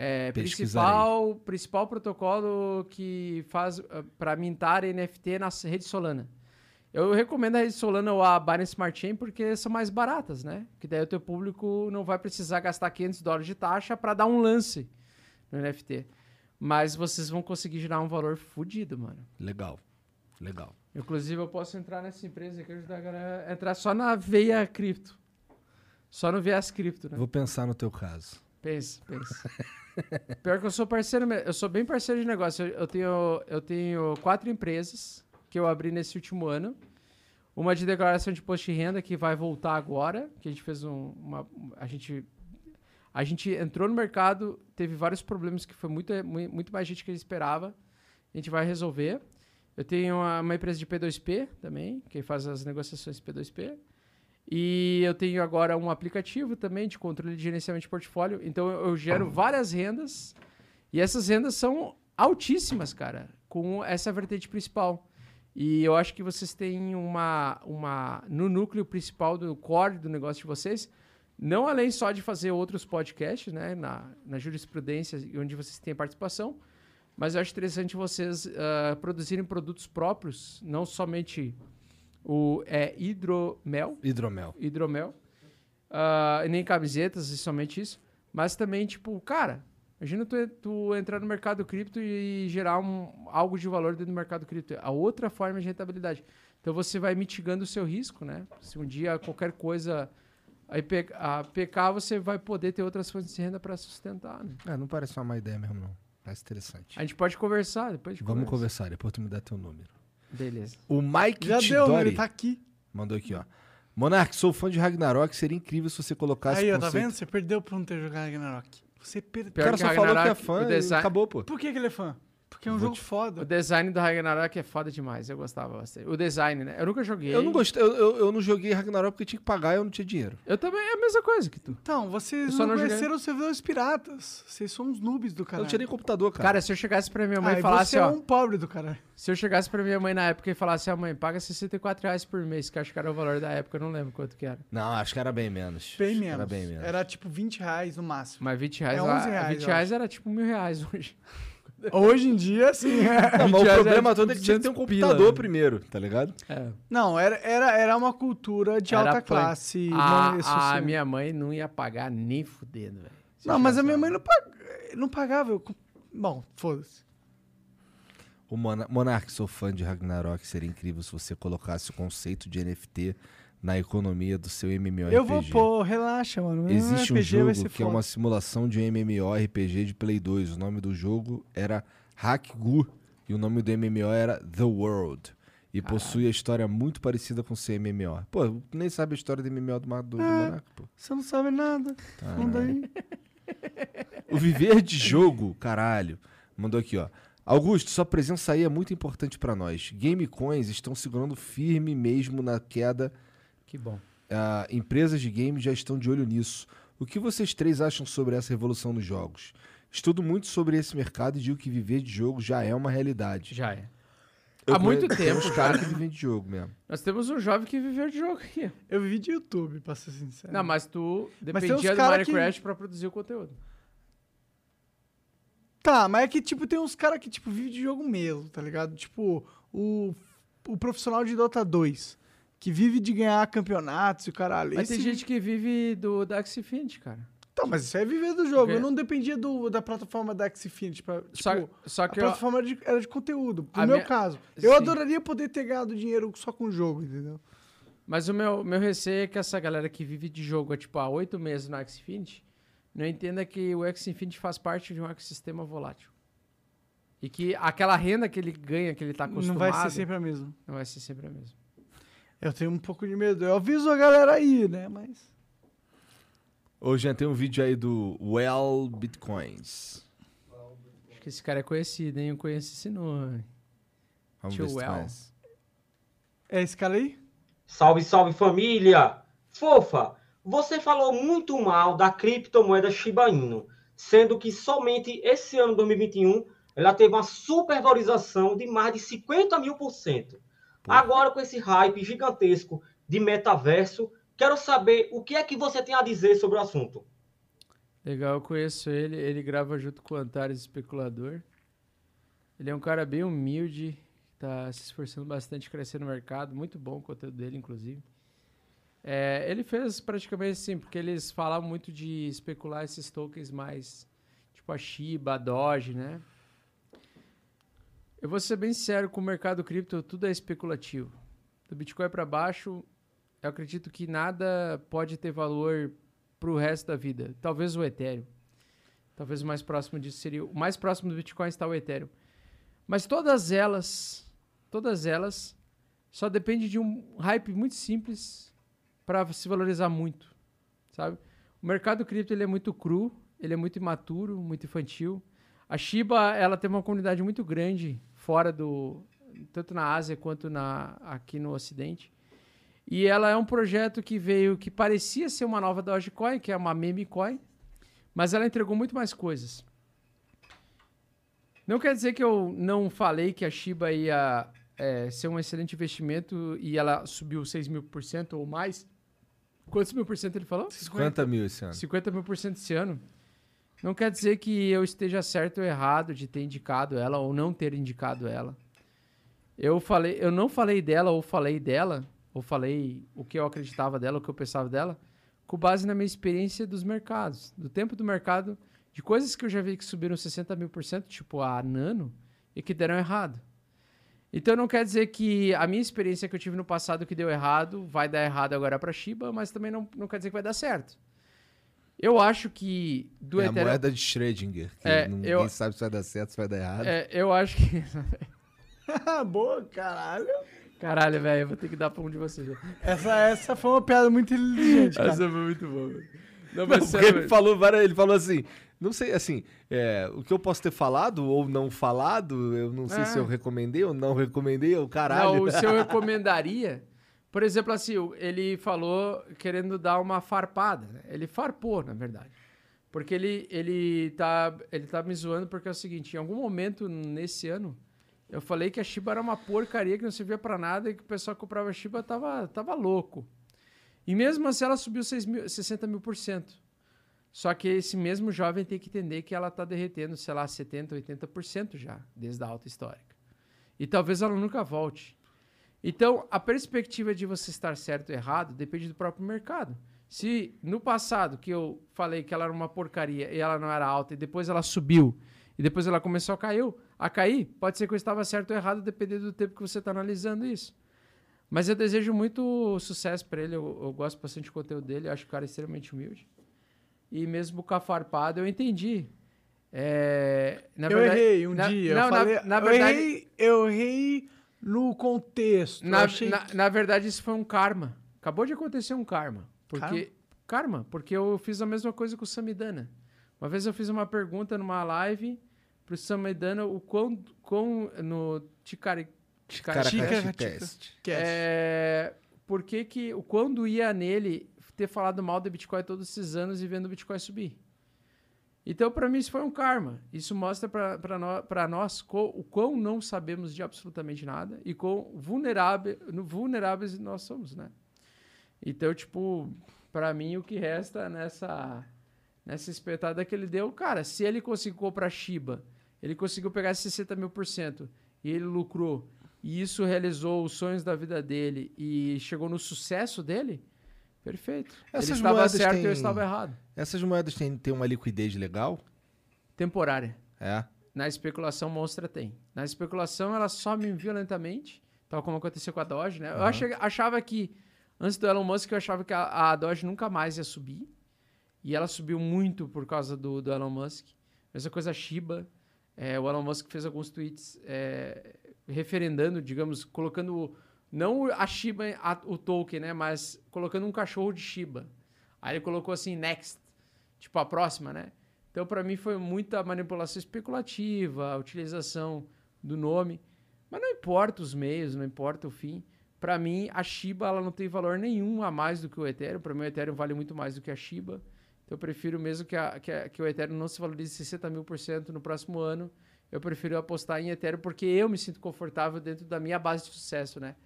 é, principal, principal protocolo que faz para mintar NFT na rede Solana. Eu recomendo a rede Solana ou a Binance Smart Chain porque são mais baratas, né? Que daí o teu público não vai precisar gastar 500 dólares de taxa para dar um lance no NFT. Mas vocês vão conseguir gerar um valor fodido, mano. Legal. Legal. Inclusive, eu posso entrar nessa empresa aqui ajudar a galera a entrar só na veia cripto. Só no viés cripto, né? Vou pensar no teu caso. Pensa, pensa. Pior que eu sou parceiro, eu sou bem parceiro de negócio. Eu, eu tenho, eu tenho quatro empresas que eu abri nesse último ano. Uma de declaração de imposto de renda que vai voltar agora, que a gente fez um, uma, a gente a gente entrou no mercado, teve vários problemas que foi muito mui- muito mais gente que esperava. A gente vai resolver. Eu tenho uma, uma empresa de P2P também, que faz as negociações P2P. E eu tenho agora um aplicativo também de controle de gerenciamento de portfólio. Então eu gero várias rendas e essas rendas são altíssimas, cara, com essa vertente principal. E eu acho que vocês têm uma, uma no núcleo principal do core do negócio de vocês, não além só de fazer outros podcasts, né, na, na jurisprudência onde vocês têm participação, mas eu acho interessante vocês ah, produzirem produtos próprios, não somente o é, hidromel, Hidromel. hidromel, e nem camisetas e somente isso, mas também, tipo, cara, imagina tu, tu entrar no mercado cripto e gerar um, algo de valor dentro do mercado cripto. A outra forma de rentabilidade. Então você vai mitigando o seu risco, né? Se um dia qualquer coisa a, a PK, você vai poder ter outras fontes de renda para sustentar, né? Ah, não parece uma má ideia mesmo, não. Parece interessante. A gente pode conversar depois de Vamos conversa. conversar, depois tu me dá teu número. Beleza. O Mike Já deu, Tidori ele tá aqui. mandou aqui, ó. Monark, sou fã de Ragnarok, seria incrível se você colocasse Aí, ó, o tá conceito- vendo? Você perdeu por não ter jogado Ragnarok. Você O perdeu. Pior cara que só falou que é Ragnarok, fã o e design- acabou, pô. Por que, que ele é fã? Porque é um Vou jogo te- foda. O design do Ragnarok é foda demais. Eu gostava bastante. O design, né? Eu nunca joguei. Eu não gostei, eu, eu, eu não joguei Ragnarok porque tinha que pagar e eu não tinha dinheiro. Eu também é a mesma coisa que tu. Então, vocês Eu só não não joguei. conheceram os servidores piratas. Vocês são uns noobs do Eu caralho. não tinha nem computador, cara. Cara, se eu chegasse pra minha mãe Ah, e falasse, você ó. é um pobre do caralho. Se eu chegasse pra minha mãe na época e falasse, ó, mãe, paga 64 reais por mês, que eu acho que era o valor da época, eu não lembro quanto que era. Não, acho que era bem menos. Bem menos. Era bem menos. Era tipo 20 reais no máximo. Mas 20 reais, É lá, 11 reais, 20 eu reais era tipo mil reais hoje. Hoje em dia, sim. é. Não, mas o 20 reais problema era todo é que tinha que ter um 200 pila, computador né? primeiro, tá ligado? É. Não, era, era, era uma cultura de Era alta classe. A, não, a minha mãe não ia pagar nem fudendo, velho. Não, mas a minha mãe não, pag... não pagava. Eu... Bom, foda-se. O Mona Monark, sou fã de Ragnarok, seria incrível se você colocasse o conceito de NFT na economia do seu MMORPG. Eu vou pôr, relaxa, mano. Meu Existe um jogo que é foda. uma simulação de um MMORPG de Play 2. O nome do jogo era Hackgu e o nome do MMO era The World. E possui a história muito parecida com o seu MMO. Pô, tu nem sabe a história do MMO do, do, do É. Monark, pô. Você não sabe nada. Manda aí. O viver de jogo, caralho. Mandou aqui, ó. Augusto, sua presença aí é muito importante pra nós. Gamecoins estão segurando firme mesmo na queda. Que bom. Ah, empresas de games já estão de olho nisso. O que vocês três acham sobre essa revolução nos jogos? Estudo muito sobre esse mercado e digo que viver de jogo já é uma realidade. Já é. Eu Há muito conheço- tempo, Tem uns caras cara. que vivem de jogo mesmo. Nós temos um jovem que viveu de jogo aqui. Eu vivi de YouTube, pra ser sincero. Não, mas tu tem dependia do cara que- Minecraft pra produzir o conteúdo. Tá, mas é que, tipo, tem uns caras que, tipo, vivem de jogo mesmo, tá ligado? Tipo, o, o profissional de Dota 2, que vive de ganhar campeonatos e o caralho. Mas tem Esse- gente que vive do da Infinity, cara. Tá, mas isso é viver do jogo. Porque- Eu não dependia do, da plataforma da Xfinity pra, tipo, Só, só a que eu, plataforma era de, era de conteúdo. No A meu minha- caso. Eu Sim. adoraria poder ter ganhado dinheiro só com o jogo, entendeu? Mas o meu, meu receio é que essa galera que vive de jogo há, tipo, há oito meses no Xfinity não entenda que o Xfinity faz parte de um ecossistema volátil. E que aquela renda que ele ganha, que ele tá acostumado, Não vai ser sempre a mesma. não vai ser sempre a mesma. Eu tenho um pouco de medo. Eu aviso a galera aí, né? Mas. Hoje já tem um vídeo aí do Well Bitcoins. Acho que esse cara é conhecido, hein? Eu conheço esse nome. Vamos Tio Well. É esse cara aí? Salve, salve família! Fofa, você falou muito mal da criptomoeda Shiba Inu, sendo que somente esse ano 2021 ela teve uma supervalorização de mais de 50 mil por cento. Agora, com esse hype gigantesco de metaverso, quero saber o que é que você tem a dizer sobre o assunto. Legal, eu conheço ele. Ele grava junto com o Antares Especulador. Ele é um cara bem humilde, tá se esforçando bastante a crescer no mercado. Muito bom o conteúdo dele, inclusive. É, ele fez praticamente assim, porque eles falavam muito de especular esses tokens mais, tipo a Shiba, a Doge, né? Eu vou ser bem sincero, com o mercado cripto tudo é especulativo. Do Bitcoin para baixo, eu acredito que nada pode ter valor pro resto da vida. Talvez o Ethereum. Talvez o mais próximo disso seria. O mais próximo do Bitcoin está o Ethereum. Mas todas elas, todas elas, só depende de um hype muito simples para se valorizar muito, sabe? O mercado cripto ele é muito cru, ele é muito imaturo, muito infantil. A Shiba ela tem uma comunidade muito grande fora do tanto na Ásia quanto na aqui no Ocidente. E ela é um projeto que veio, que parecia ser uma nova Dogecoin, que é uma meme coin, mas ela entregou muito mais coisas. Não quer dizer que eu não falei que a Shiba ia é, ser um excelente investimento e ela subiu 6 mil por cento ou mais. Quantos mil por cento ele falou? 50 mil esse ano. 50 mil por cento esse ano. Não quer dizer que eu esteja certo ou errado de ter indicado ela ou não ter indicado ela. Eu falei, eu não falei dela ou falei dela, ou falei o que eu acreditava dela, o que eu pensava dela, com base na minha experiência dos mercados, do tempo do mercado, de coisas que eu já vi que subiram 60 mil por cento, tipo a Nano, e que deram errado. Então não quer dizer que a minha experiência que eu tive no passado que deu errado vai dar errado agora para Shiba, mas também não, não quer dizer que vai dar certo. Eu acho que do é a Ethereum- moeda de Schrödinger, que É, ninguém eu- sabe se vai dar certo, se vai dar errado. É, eu acho que. Boa, caralho. Caralho, velho, eu vou ter que dar pra um de vocês. Essa, essa foi uma piada muito inteligente, cara. Essa foi muito boa, velho. Não, Não, mas porque sério, ele falou, várias- ele falou assim, não sei, assim, é, o que eu posso ter falado ou não falado, eu não sei É. se eu recomendei ou não recomendei, ou caralho. Não, o se eu recomendaria. Por exemplo, assim, ele falou querendo dar uma farpada. né? Ele farpou, na verdade. Porque ele, ele, tá, ele tá me zoando porque é o seguinte: em algum momento nesse ano, eu falei que a Shiba era uma porcaria que não servia pra nada e que o pessoal que comprava Shiba tava, tava louco. E mesmo assim ela subiu 6 mil, 60 mil por cento. Só que esse mesmo jovem tem que entender que ela tá derretendo, sei lá, 70%, 80% já, desde a alta histórica. E talvez ela nunca volte. Então, a perspectiva de você estar certo ou errado depende do próprio mercado. Se no passado que eu falei que ela era uma porcaria e ela não era alta e depois ela subiu e depois ela começou a cair, a cair, pode ser que eu estava certo ou errado dependendo do tempo que você está analisando isso. Mas eu desejo muito sucesso para ele, eu, eu gosto bastante do conteúdo dele, eu acho o cara extremamente humilde. E mesmo com a farpada, eu entendi. É, na eu verdade- errei um na- dia. Não, eu, na- falei, na eu verdade, errei, eu errei no contexto. Na, achei na, na verdade, isso foi um karma. Acabou de acontecer um karma. Porque. Karma? porque eu fiz a mesma coisa com o Samidana. Uma vez eu fiz uma pergunta numa live pro Samidana o quão. quão no Ticari. Ticari Test. É, por que que. o Quando ia nele ter falado mal do Bitcoin todos esses anos e vendo o Bitcoin subir? Então, para mim, isso foi um karma. Isso mostra para nós, o quão não sabemos de absolutamente nada e quão vulnerável, vulneráveis nós somos, né? Então, tipo, para mim, o que resta nessa, nessa espetada que ele deu, cara, se ele conseguiu comprar Shiba, ele conseguiu pegar 60 mil por cento e ele lucrou, e isso realizou os sonhos da vida dele e chegou no sucesso dele, perfeito. Essas ele estava moedas certo e têm- eu estava errado. Essas moedas têm, têm uma liquidez legal? Temporária. É. Na especulação, monstra tem. Na especulação, ela some violentamente, tal como aconteceu com a Doge, né? Eu achei- achava que, antes do Elon Musk, eu achava que a, a Doge nunca mais ia subir. E ela subiu muito por causa do, do Elon Musk. Mesma coisa a Shiba. É, o Elon Musk fez alguns tweets é, referendando, digamos, colocando não a Shiba, a- o token, né? Mas colocando um cachorro de Shiba. Aí ele colocou assim, next. Tipo, a próxima, né? Então, para mim, foi muita manipulação especulativa, a utilização do nome. Mas não importa os meios, não importa o fim. Para mim, a Shiba ela não tem valor nenhum a mais do que o Ethereum. Para mim, o Ethereum vale muito mais do que a Shiba. Então, eu prefiro mesmo que, a- que, a- que o Ethereum não se valorize 60 mil por cento no próximo ano. Eu prefiro apostar em Ethereum porque eu me sinto confortável dentro da minha base de sucesso, né?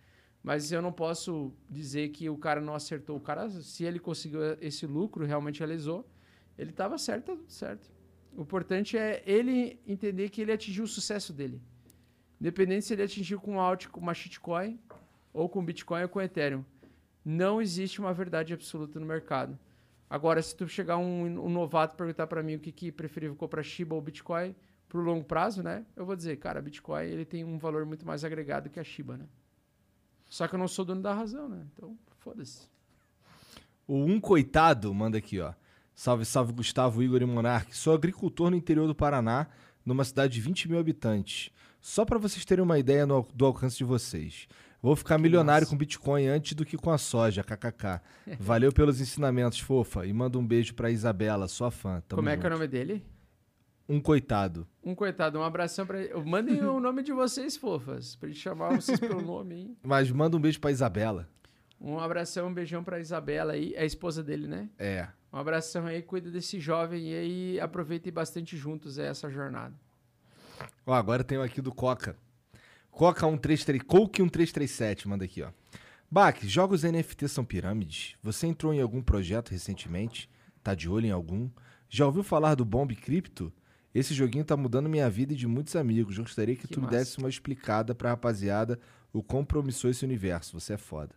Mas eu não posso dizer que o cara não acertou. O cara, se ele conseguiu esse lucro, realmente realizou, ele estava certo, tá certo. O importante é ele entender que ele atingiu o sucesso dele. Independente se ele atingiu com alt, com uma shitcoin, ou com Bitcoin ou com Ethereum. Não existe uma verdade absoluta no mercado. Agora, se tu chegar um, um novato perguntar para mim o que, que preferível comprar Shiba ou Bitcoin pro longo prazo, né? Eu vou dizer, cara, Bitcoin ele tem um valor muito mais agregado que a Shiba, né? Só que eu não sou dono da razão, né? Então, foda-se. O Um Coitado manda aqui, ó. Salve, salve, Gustavo, Igor e Monark. Sou agricultor no interior do Paraná, numa cidade de 20 mil habitantes. Só para vocês terem uma ideia no- do alcance de vocês. Vou ficar milionário com Bitcoin antes do que com a soja, kkk. Valeu pelos ensinamentos, fofa. E manda um beijo pra Isabela, sua fã. Tamo Como é que é o junto. nome dele? Um Coitado. Um coitado, um abração pra ele. Mandem o nome de vocês, fofas, pra gente chamar vocês pelo nome, hein? Mas manda um beijo pra Isabela. Um abração, um beijão pra Isabela aí, é a esposa dele, né? É. Um abração aí, cuida desse jovem e aí aproveitem bastante juntos essa jornada. Ó, agora tem aqui do Coca. Coca 133, Coke 1337, manda aqui, ó. Bac, jogos NFT são pirâmides? Você entrou em algum projeto recentemente? Tá de olho em algum? Já ouviu falar do Bomb Crypto? Esse joguinho tá mudando minha vida e de muitos amigos. Gostaria que, Que tu me massa. desse uma explicada pra rapaziada o quão promissor esse universo. Você é foda.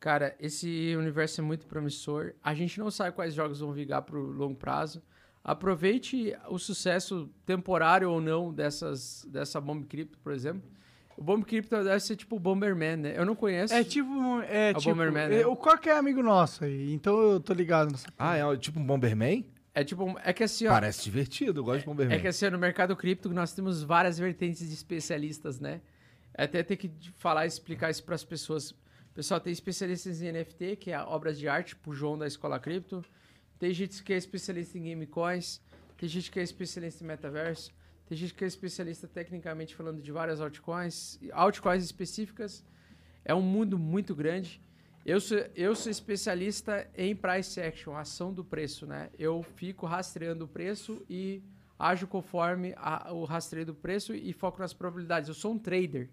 Cara, esse universo é muito promissor. A gente não sabe quais jogos vão vingar pro longo prazo. Aproveite o sucesso temporário ou não dessas, dessa Bomb Crypto, por exemplo. O Bomb Crypto deve ser tipo o Bomberman, né? Eu não conheço. É tipo. É, o tipo Bomberman, né? O Coca é amigo nosso aí, então eu tô ligado nessa. Ah, é tipo um Bomberman? É tipo. É que assim, ó. Parece divertido, eu gosto de Bomberman. É que assim, no mercado cripto nós temos várias vertentes de especialistas, né? Até ter que falar e explicar isso para as pessoas. Pessoal, tem especialistas em NFT, que é obras de arte, tipo o João da Escola Cripto. Tem gente que é especialista em game coins. Tem gente que é especialista em metaverso. Tem gente que é especialista tecnicamente falando de várias altcoins, altcoins específicas. É um mundo muito grande. Eu sou, eu sou especialista em price action, ação do preço, né? Eu fico rastreando o preço e ajo conforme a- o rastreio do preço e foco nas probabilidades. Eu sou um trader.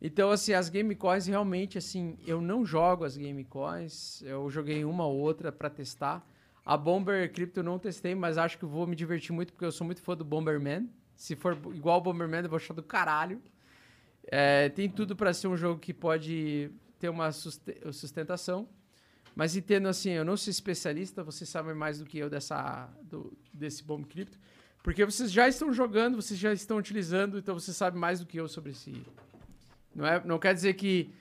Então, assim, as game coins realmente, assim, eu não jogo as game coins. Eu joguei uma ou outra para testar. A Bomber Crypto não testei, mas acho que vou me divertir muito porque eu sou muito fã do Bomberman. Se for igual o Bomberman, eu vou achar do caralho. É, tem tudo para ser um jogo que pode ter uma suste- sustentação. Mas entendo assim, eu não sou especialista, vocês sabem mais do que eu dessa, do- desse Bomb Crypto. Porque vocês já estão jogando, vocês já estão utilizando, então você sabe mais do que eu sobre esse. Não, é, não quer dizer que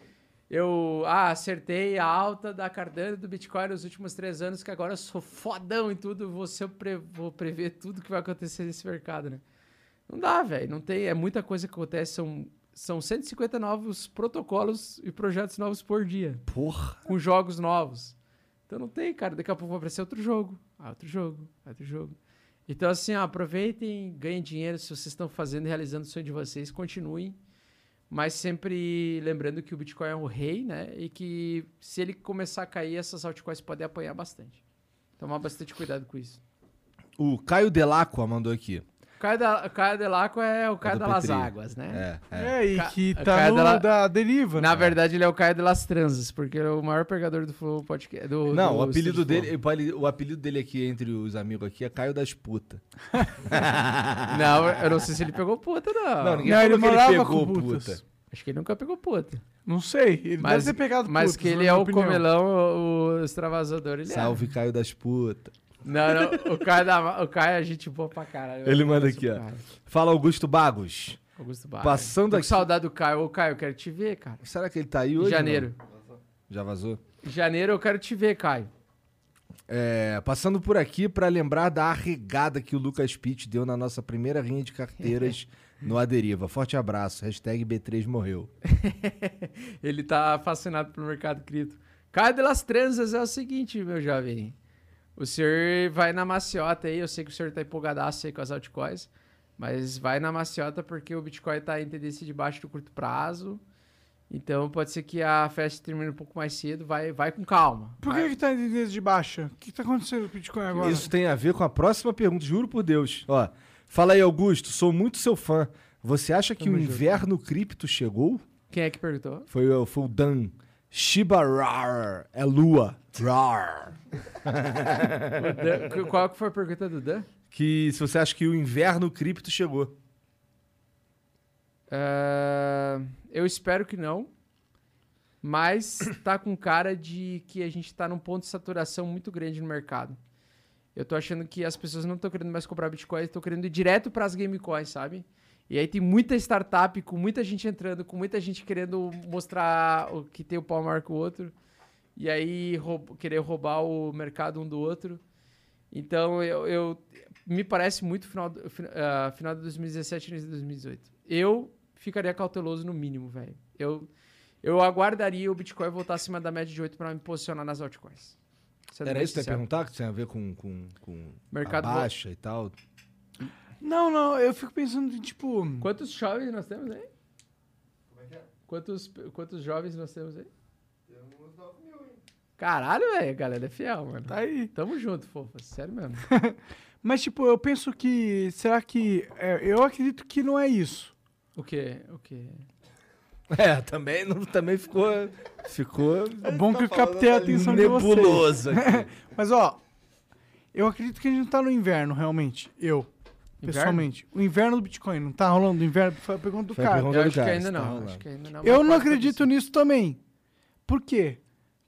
eu ah, acertei a alta da Cardano do Bitcoin nos últimos três anos, que agora eu sou fodão em tudo, você eu pre- vou prever tudo que vai acontecer nesse mercado, né? Não dá, velho. Não tem. É muita coisa que acontece. São, são 150 novos protocolos e projetos novos por dia. Porra. Com jogos novos. Então não tem, cara. Daqui a pouco vai aparecer outro jogo. Ah, outro jogo. Outro jogo. Então, assim, ó, aproveitem, ganhem dinheiro. Se vocês estão fazendo e realizando o sonho de vocês, continuem. Mas sempre lembrando que o Bitcoin é o rei, né? E que se ele começar a cair, essas altcoins podem apanhar bastante. Tomar bastante cuidado com isso. O Caio Delacqua mandou aqui. O Caio, da, Caio Delaco é o Caio do das. Águas, né? É, é. É, e Ca- que a tá cara no dela- da deriva. Na né? verdade, ele é o Caio de las Transas, porque ele é o maior pegador do Flow Podcast. Do, Não, do o apelido dele, o apeli- o apelido dele aqui entre os amigos aqui é Caio das Putas. Não, eu não sei se ele pegou puta, não. Não, ninguém Não, ele que ele morava pegou com putas. puta. Acho que ele nunca pegou puta. Não sei, ele Mas, deve ter pegado mas putas, que ele é o opinião. comelão, o, o extravasador, ele Salve Caio das Putas. Não, não, o Caio, da, o Caio é gente boa pra caralho. Ele manda aqui, ó. Fala Augusto Bagos. Augusto Barra. Passando Tô aqui- saudade do Caio. Ô, Caio, eu quero te ver, cara. Será que ele tá aí Em hoje? janeiro. não? Já vazou? Em janeiro eu quero te ver, Caio. É, passando por aqui pra lembrar da arregada que o Lucas Pitt deu na nossa primeira rinha de carteiras no Aderiva. Forte abraço. Hashtag B3 morreu. Ele tá fascinado pelo mercado cripto. Caio de las Transas é o seguinte, meu jovem. O senhor vai na maciota aí, eu sei que o senhor tá empolgadaço aí com as altcoins, mas vai na maciota porque o Bitcoin tá em tendência de baixo do curto prazo. Então pode ser que a festa termine um pouco mais cedo, vai, vai com calma. Por que, que tá em tendência de baixa? O que tá acontecendo com o Bitcoin agora? Isso tem a ver com a próxima pergunta, juro por Deus. Ó, fala aí, Augusto, sou muito seu fã. Você acha que Tamo o junto. inverno cripto chegou? Quem é que perguntou? Foi, o- foi o Dan. Shiba Rar. É lua. Rar. Dan- Qual que foi a pergunta do Dan? Que se você acha que o inverno cripto chegou. Ah, eu espero que não. Mas tá com cara de que a gente tá num ponto de saturação muito grande no mercado. Eu tô achando que as pessoas não estão querendo mais comprar Bitcoin, estão querendo ir direto para as gamecoins, sabe? E aí tem muita startup com muita gente entrando, com muita gente querendo mostrar o que tem o pau maior que o outro. E aí querer roubar o mercado um do outro. Então eu, eu- me parece muito final, ah, final de 2017 e início de 2018. Eu ficaria cauteloso no mínimo, velho. Eu, eu aguardaria o Bitcoin voltar acima da média de 8 para me posicionar nas altcoins. Era isso que você ia perguntar? Que tinha a ver com, com, com Mercado a baixa e tal? Não, não, eu fico pensando em, tipo... Quantos jovens nós temos aí? Quantos, quantos jovens nós temos aí? Caralho, velho, a galera é fiel, mano. Tá aí. Tamo junto, fofa. Sério mesmo. Mas, tipo, eu penso que. Será que. é, eu acredito que não é isso. O quê? O quê? É, também, não, também ficou. Ficou. É bom que eu captei a atenção de vocês. nebuloso aqui. Mas, ó. Eu acredito que a gente não tá no inverno, realmente. Eu. Pessoalmente. O inverno do Bitcoin. Não tá rolando o inverno? Foi a pergunta do Foi a cara. pergunta Eu do acho que cara, ainda tá não. rolando. acho que ainda não. Eu mas não pode acredito nisso também. Por quê?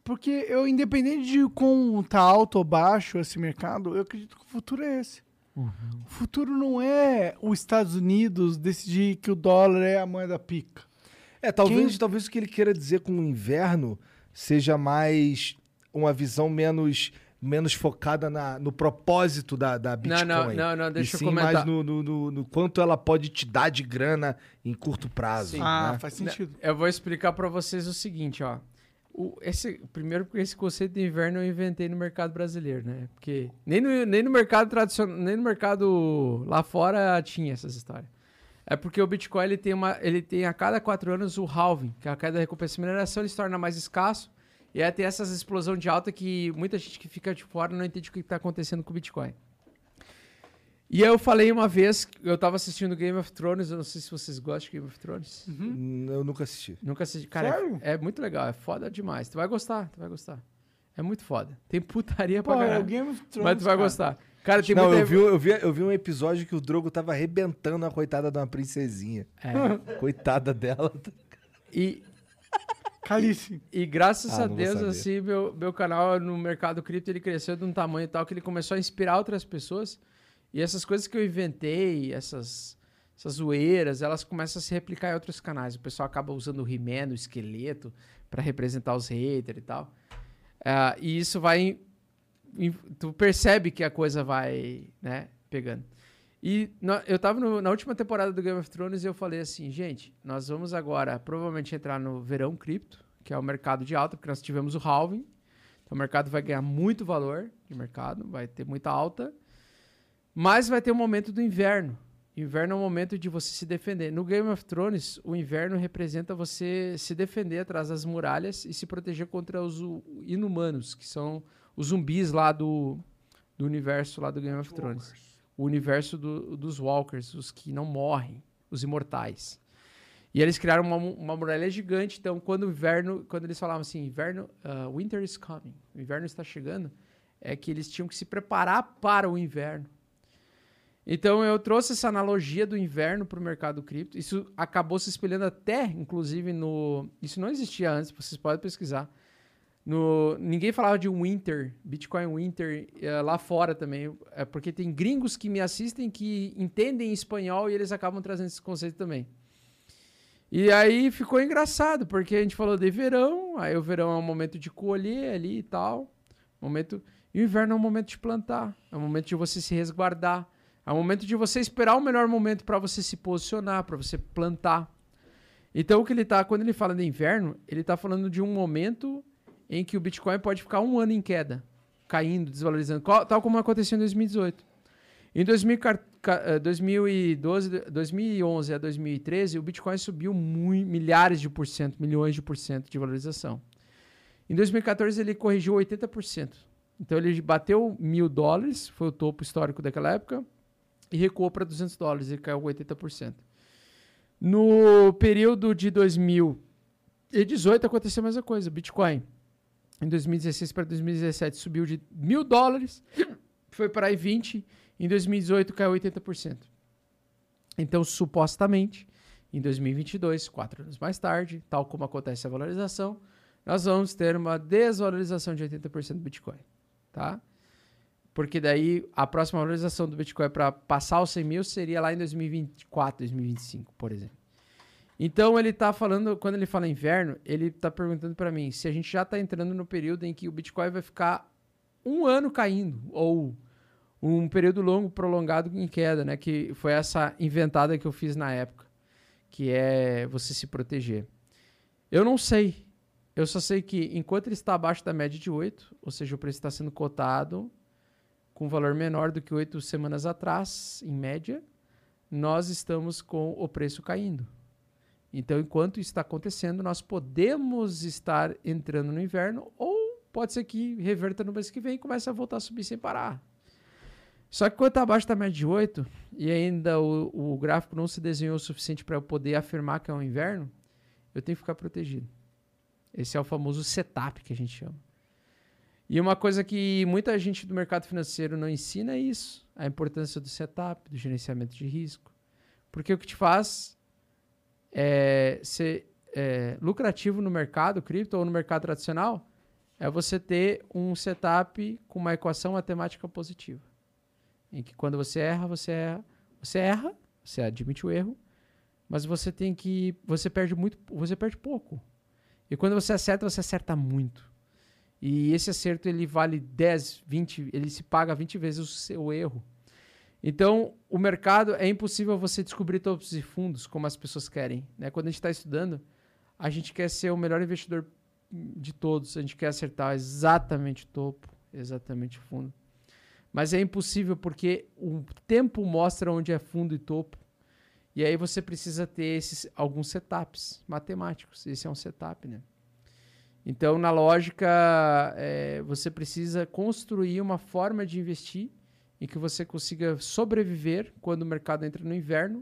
Porque eu, independente de como tá alto ou baixo esse mercado, eu acredito que o futuro é esse. Uhum. O futuro não é os Estados Unidos decidir que o dólar é a moeda pica. É, talvez, Quem- talvez o que ele queira dizer com o inverno seja mais uma visão menos, menos focada na, no propósito da, da Bitcoin. Não, não, não, não, deixa e eu sim comentar. mais no, no, no- no quanto ela pode te dar de grana em curto prazo. Sim. ah, né? faz sentido. Eu vou explicar pra vocês o seguinte, ó. O, esse, primeiro porque esse conceito de inverno eu inventei no mercado brasileiro, né? Porque nem no, nem no mercado tradicional, nem no mercado lá fora tinha essas histórias. É porque o Bitcoin ele tem, uma, ele tem a cada quatro anos o halving, que é a queda da recompensa de mineração, ele se torna mais escasso. E aí tem essas explosão de alta que muita gente que fica de fora não entende o que está acontecendo com o Bitcoin. E eu falei uma vez, eu tava assistindo Game of Thrones, eu não sei se vocês gostam de Game of Thrones. Hum, Eu nunca assisti. Nunca assisti. Cara, é- Sério? É, muito legal, é foda demais. Tu vai gostar, tu vai gostar. É muito foda. Tem putaria Pô, pra é o caralho. Game of Thrones, Mas tu vai cara. gostar. Cara, tem Não, muita... eu vi, eu, vi, eu vi um episódio que o Drogo tava arrebentando a coitada de uma princesinha. É. Coitada dela. E, Calice. e graças Ah, a Deus, assim, meu, meu canal no mercado cripto, ele cresceu de um tamanho tal que ele começou a inspirar outras pessoas. E essas coisas que eu inventei, essas, essas zoeiras, elas começam a se replicar em outros canais. O pessoal acaba usando o He-Man, o esqueleto, pra representar os haters e tal. Ah, e isso vai. em- em- tu percebe que a coisa vai, né, pegando. E na- eu tava no- na última temporada do Game of Thrones e eu falei assim, gente, nós vamos agora provavelmente entrar no verão cripto, que é o mercado de alta, porque nós tivemos o halving. Então o mercado vai ganhar muito valor de mercado, vai ter muita alta. Mas vai ter o momento do inverno. Inverno é o momento de você se defender. No Game of Thrones, o inverno representa você se defender atrás das muralhas e se proteger contra os inumanos, que são os zumbis lá do, do universo lá do Game of Thrones. O universo do- dos Walkers, os que não morrem, os imortais. E eles criaram uma, uma muralha gigante, então quando o inverno, quando eles falavam assim, inverno, ah, winter is coming, o inverno está chegando, é que eles tinham que se preparar para o inverno. Então eu trouxe essa analogia do inverno para o mercado cripto. Isso acabou se espelhando até, inclusive, no. Isso não existia antes, vocês podem pesquisar. No, ninguém falava de winter, Bitcoin winter eh, lá fora também. É porque tem gringos que me assistem que entendem espanhol e eles acabam trazendo esse conceito também. E aí ficou engraçado, porque a gente falou de verão, aí o verão é um momento de colher ali e tal. Momento, e o inverno é um momento de plantar, é um momento de você se resguardar, é um momento de você esperar o melhor momento para você se posicionar, para você plantar. Então o que ele tá, quando ele fala de inverno, ele tá falando de um momento em que o Bitcoin pode ficar um ano em queda, caindo, desvalorizando, tal como aconteceu em 2018. Em 2000 car- ca- eh, 2012, 2011 a 2013, o Bitcoin subiu milhares de por cento, milhões de por cento de valorização. Em 2014 ele corrigiu 80%. Então ele bateu mil dólares, foi o topo histórico daquela época, e recuou para 200 dólares e caiu 80%. No período de 2018 aconteceu a mesma coisa. Bitcoin em 2016 para 2017 subiu de mil dólares, foi para aí 20, em 2018 caiu 80%. Então, supostamente, em 2022, quatro anos mais tarde, tal como acontece a valorização, nós vamos ter uma desvalorização de 80% do Bitcoin, tá? Porque daí a próxima valorização do Bitcoin para passar os 100 mil seria lá em 2024, 2025, por exemplo. Então ele tá falando, quando ele fala inverno, ele tá perguntando para mim se a gente já tá entrando no período em que o Bitcoin vai ficar um ano caindo ou um período longo prolongado em queda, né? Que foi essa inventada que eu fiz na época, que é você se proteger. Eu não sei. Eu só sei que enquanto ele está abaixo da média de 8, ou seja, o preço está sendo cotado com valor menor do que oito semanas atrás, em média, nós estamos com o preço caindo. Então, enquanto isso está acontecendo, nós podemos estar entrando no inverno ou pode ser que reverta no mês que vem e comece a voltar a subir sem parar. Só que quando está abaixo da média de 8 e ainda o, o gráfico não se desenhou o suficiente para eu poder afirmar que é um inverno, eu tenho que ficar protegido. Esse é o famoso setup que a gente chama. E uma coisa que muita gente do mercado financeiro não ensina é isso: a importância do setup, do gerenciamento de risco. Porque o que te faz é, ser é, lucrativo no mercado cripto ou no mercado tradicional é você ter um setup com uma equação matemática positiva. Em que quando você erra, você erra, você erra, você admite o erro, mas você tem que. Você perde muito, você perde pouco. E quando você acerta, você acerta muito. E esse acerto ele vale 10, 20, ele se paga 20 vezes o seu erro. Então, o mercado é impossível você descobrir todos os fundos como as pessoas querem. Né? Quando a gente está estudando, a gente quer ser o melhor investidor de todos, a gente quer acertar exatamente o topo, exatamente o fundo. Mas é impossível porque o tempo mostra onde é fundo e topo. E aí você precisa ter esses alguns setups matemáticos. Esse é um setup, né? Então, na lógica, é, você precisa construir uma forma de investir em que você consiga sobreviver quando o mercado entra no inverno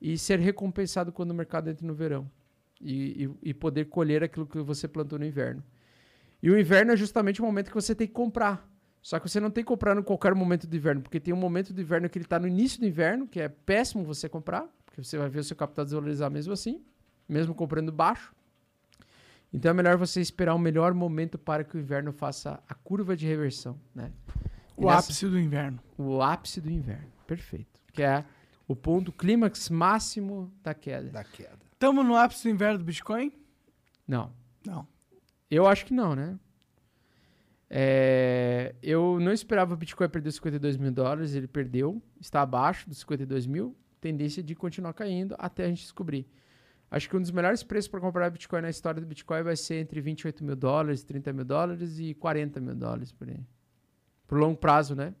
e ser recompensado quando o mercado entra no verão. E, e, e poder colher aquilo que você plantou no inverno. E o inverno é justamente o momento que você tem que comprar. Só que você não tem que comprar em qualquer momento do inverno, porque tem um momento do inverno que ele está no início do inverno, que é péssimo você comprar, porque você vai ver o seu capital desvalorizar mesmo assim, mesmo comprando baixo. Então é melhor você esperar o melhor momento para que o inverno faça a curva de reversão, né? O nessa- ápice do inverno. O ápice do inverno, perfeito. Que é o ponto clímax máximo da queda. Da queda. Estamos no ápice do inverno do Bitcoin? Não, Não. eu acho que não, né? É, eu não esperava o Bitcoin perder 52 mil dólares, ele perdeu, está abaixo dos 52 mil, tendência de continuar caindo até a gente descobrir. Acho que um dos melhores preços para comprar Bitcoin na história do Bitcoin vai ser entre 28 mil dólares, 30 mil dólares e 40 mil dólares por aí. Por longo prazo, né?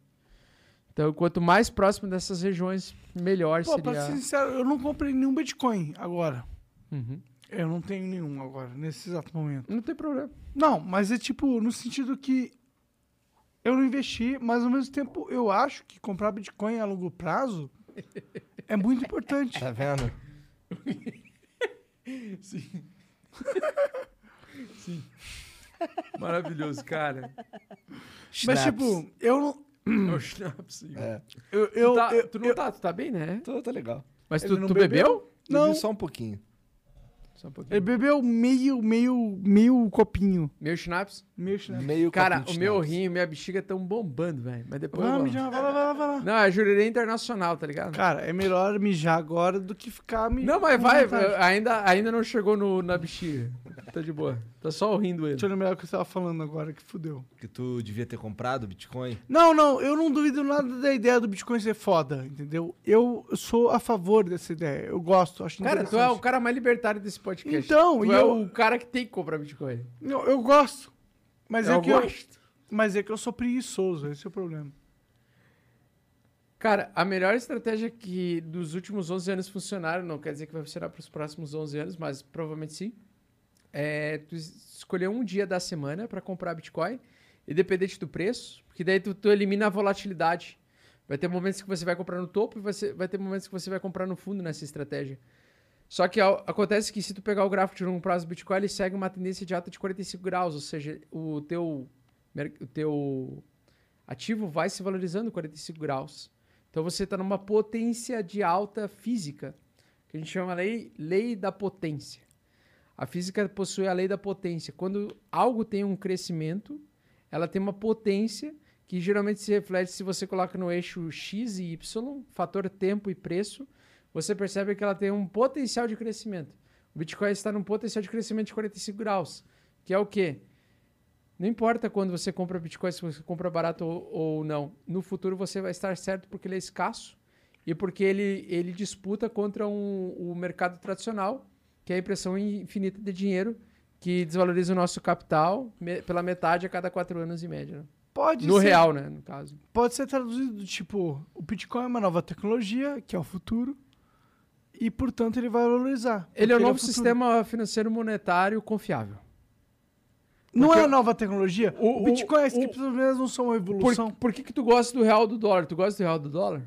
Então, quanto mais próximo dessas regiões, melhor Pô, pra seria. ser sincero, eu não comprei nenhum Bitcoin agora. Uhum. Eu não tenho nenhum agora, nesse exato momento. Não tem problema. Não, mas é tipo, no sentido que eu não investi, mas ao mesmo tempo eu acho que comprar Bitcoin a longo prazo é muito importante. Tá vendo? Maravilhoso, cara. Mas tipo, eu não. É o Schnapp, sim. É. Eu, eu, tu, tá, eu- tu não eu- tá, tu tá bem, né? Tô, tô legal. Mas Ele tu, não tu bebeu? bebeu? Não. Bebi só um pouquinho. Só um pouquinho. Ele bebeu meio, meio, meio copinho. Meu schnapps? Meio chinelo. Meio Cara, o meu schnapps. rim e minha bexiga estão bombando, velho. Mas depois Vai, vou. mijar, vai lá, vai lá, vai lá. Não, é jurerê internacional, tá ligado? Cara, é melhor mijar agora do que ficar me. não, mas vai, ainda, ainda não chegou no, na bexiga. Tá de boa. Tá só o rim doendo. Deixa eu lembrar o que você tava falando agora, que fudeu. Que tu devia ter comprado Bitcoin. Não, não, eu não duvido nada da ideia do Bitcoin ser foda, entendeu? Eu sou a favor dessa ideia. Eu gosto, acho Cara, tu é o cara mais libertário desse podcast. Então, tu e é eu- o cara que tem que comprar Bitcoin. Não, eu gosto. Mas é eu que eu, gosto. mas é que eu sou preguiçoso, esse é o problema. Cara, a melhor estratégia que dos últimos 11 anos funcionaram, não quer dizer que vai funcionar para os próximos 11 anos, mas provavelmente sim, é tu es- escolher um dia da semana para comprar Bitcoin, independente do preço, porque daí tu, tu elimina a volatilidade. Vai ter momentos que você vai comprar no topo e vai, ser- vai ter momentos que você vai comprar no fundo nessa estratégia. Só que ao- acontece que se tu pegar o gráfico de longo prazo do Bitcoin, ele segue uma tendência de alta de 45 graus, ou seja, o teu, o teu ativo vai se valorizando 45 graus. Então você está numa potência de alta física, que a gente chama lei, lei da potência. A física possui a lei da potência. Quando algo tem um crescimento, ela tem uma potência que geralmente se reflete se você coloca no eixo x e y, fator tempo e preço, você percebe que ela tem um potencial de crescimento. O Bitcoin está num potencial de crescimento de 45 graus, que é o quê? Não importa quando você compra Bitcoin, se você compra barato ou, ou não. No futuro você vai estar certo porque ele é escasso e porque ele, ele disputa contra um, o mercado tradicional, que é a impressão infinita de dinheiro, que desvaloriza o nosso capital me- pela metade a cada quatro anos em média. né? Pode No ser, real, né? No caso. Pode ser traduzido, tipo, o Bitcoin é uma nova tecnologia, que é o futuro, e, portanto, ele vai valorizar. Ele é o Porque novo futuro. sistema financeiro monetário confiável. Não porque é a nova tecnologia? o- O, Bitcoin, as o- criptomoedas não são uma Por, evolução. por que, que tu gosta do real do dólar? Tu gosta do real do dólar?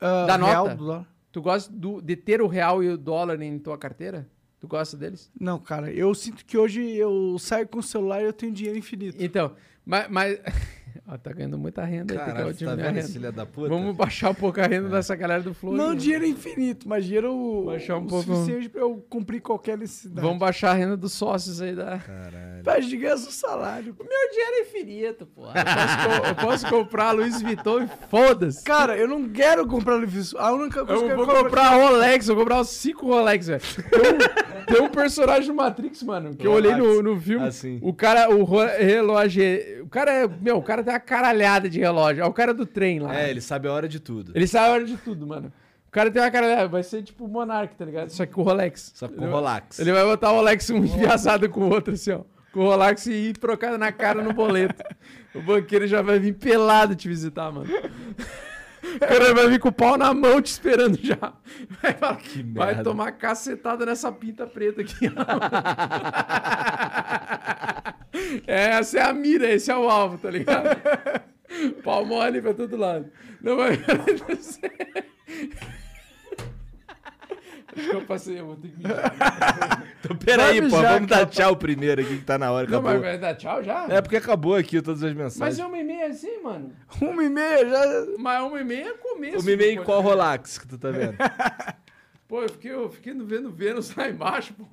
ah, da real nota? do dólar? Tu gosta do- de ter o real e o dólar em tua carteira? Tu gosta deles? Não, cara, eu sinto que hoje eu saio com o celular e eu tenho dinheiro infinito. Então, mas. mas... Ó, tá ganhando muita renda Caralho, tá a vendo renda. esse filho da puta? Vamos baixar um pouco a renda dessa galera do Flow. Não dinheiro infinito, mas dinheiro Baixar um o pouco. suficiente pra eu cumprir qualquer necessidade. Vamos baixar a renda dos sócios aí da. Caralho. Pra ganhar seu salário. Meu dinheiro é infinito, pô. Eu posso, co- eu posso comprar Luiz Vuitton e foda-se. Cara, eu não quero comprar Levis. A única coisa que Eu eu vou quero comprar Rolex, vou comprar uns 5 Rolex, velho. Tem, um- tem um personagem do Matrix, mano, que eu olhei no, no filme. Assim. O cara, o relógio. O cara é. Meu, o cara tem uma caralhada de relógio. É o cara do trem lá. É, ele sabe a hora de tudo. Ele sabe a hora de tudo, mano. O cara tem uma caralhada. Vai ser tipo o Monark, tá ligado? Só que com o Rolex. Só com Ele- Rolex. Ele vai botar o Rolex um enviesado com o outro, assim, ó. Com o Rolex e ir trocado na cara no boleto. O banqueiro já vai vir pelado te visitar, mano. O cara vai vir com o pau na mão te esperando já. Vai, falar, vai merda. tomar cacetada nessa pinta preta aqui. é, essa é a mira, esse é o alvo, tá ligado? Pau mole pra todo lado. Não, mas... Acho que eu passei, eu vou ter que mijar. Então, peraí, pô, mijar, vamos dar tchau primeiro aqui, que tá na hora. Não, Acabou. mas vai dar tchau já? É porque acabou aqui todas as mensagens. Mas é uma e meia assim, mano. Uma e meia já. Mas uma e meia é começo. O mimei em pô. qual Rolex que tu tá vendo? Pô, eu fiquei, eu fiquei vendo Vênus lá embaixo, pô.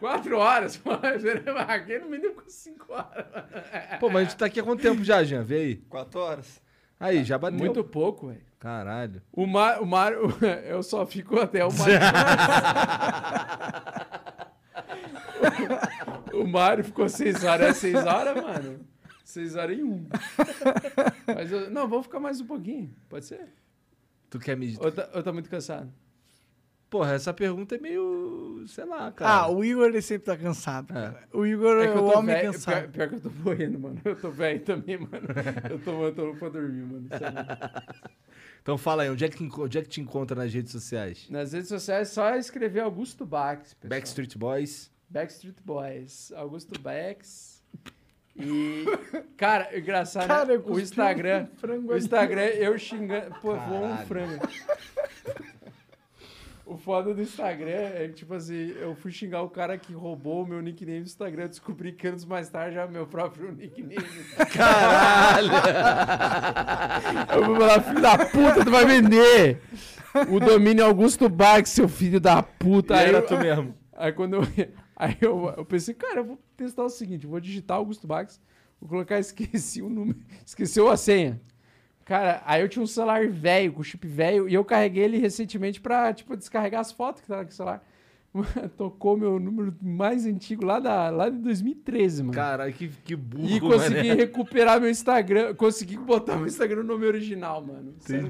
Quatro horas, pô. Aqui no mínimo com cinco horas. Pô, mas a gente tá aqui há quanto tempo já, Jean? Vê aí. Quatro horas. Aí, já bateu. Muito pouco, velho. Caralho. O, Mar, o Mário, eu só fico até o Mário. o, o Mário ficou seis horas. É seis horas, mano? Seis horas em um. Mas eu, não, vou ficar mais um pouquinho. Pode ser? Tu quer me... Ou tá, ou tá muito cansado? Porra, essa pergunta é meio... Sei lá, cara. Ah, o Igor ele sempre tá cansado. cara. O Igor é, É o homem velho. cansado. Pior, pior que eu tô morrendo, mano. Eu tô velho também, mano. Eu tô, eu tô louco pra dormir, mano. Sério. Então fala aí, onde é, que, onde é que te encontra nas redes sociais? Nas redes sociais, só escrever Augusto Bax, pessoal. Backstreet Boys. Backstreet Boys. Augusto Bax. E, cara, engraçado, Cara, né? o Instagram. um O ali. Instagram, eu xingando. Pô, voou um frango. O foda do Instagram é que, tipo assim, eu fui xingar o cara que roubou o meu nickname do Instagram. Eu descobri que anos mais tarde já é meu próprio nickname. Caralho! Eu vou falar, filho da puta, tu vai vender! O domínio Augusto Bax, seu filho da puta. Aí era eu- tu mesmo. Aí quando eu, aí eu, eu pensei, cara, eu vou testar o seguinte, vou digitar Augusto Bax, vou colocar esqueci o número, esqueceu a senha. Cara, aí eu tinha um celular velho, com chip velho, e eu carreguei ele recentemente pra, tipo, descarregar as fotos que tava com o celular. Tocou meu número mais antigo lá, da, lá de 2013, mano. Caralho, que, que burro, e consegui mané. recuperar meu Instagram, consegui botar meu Instagram no nome original, mano. Você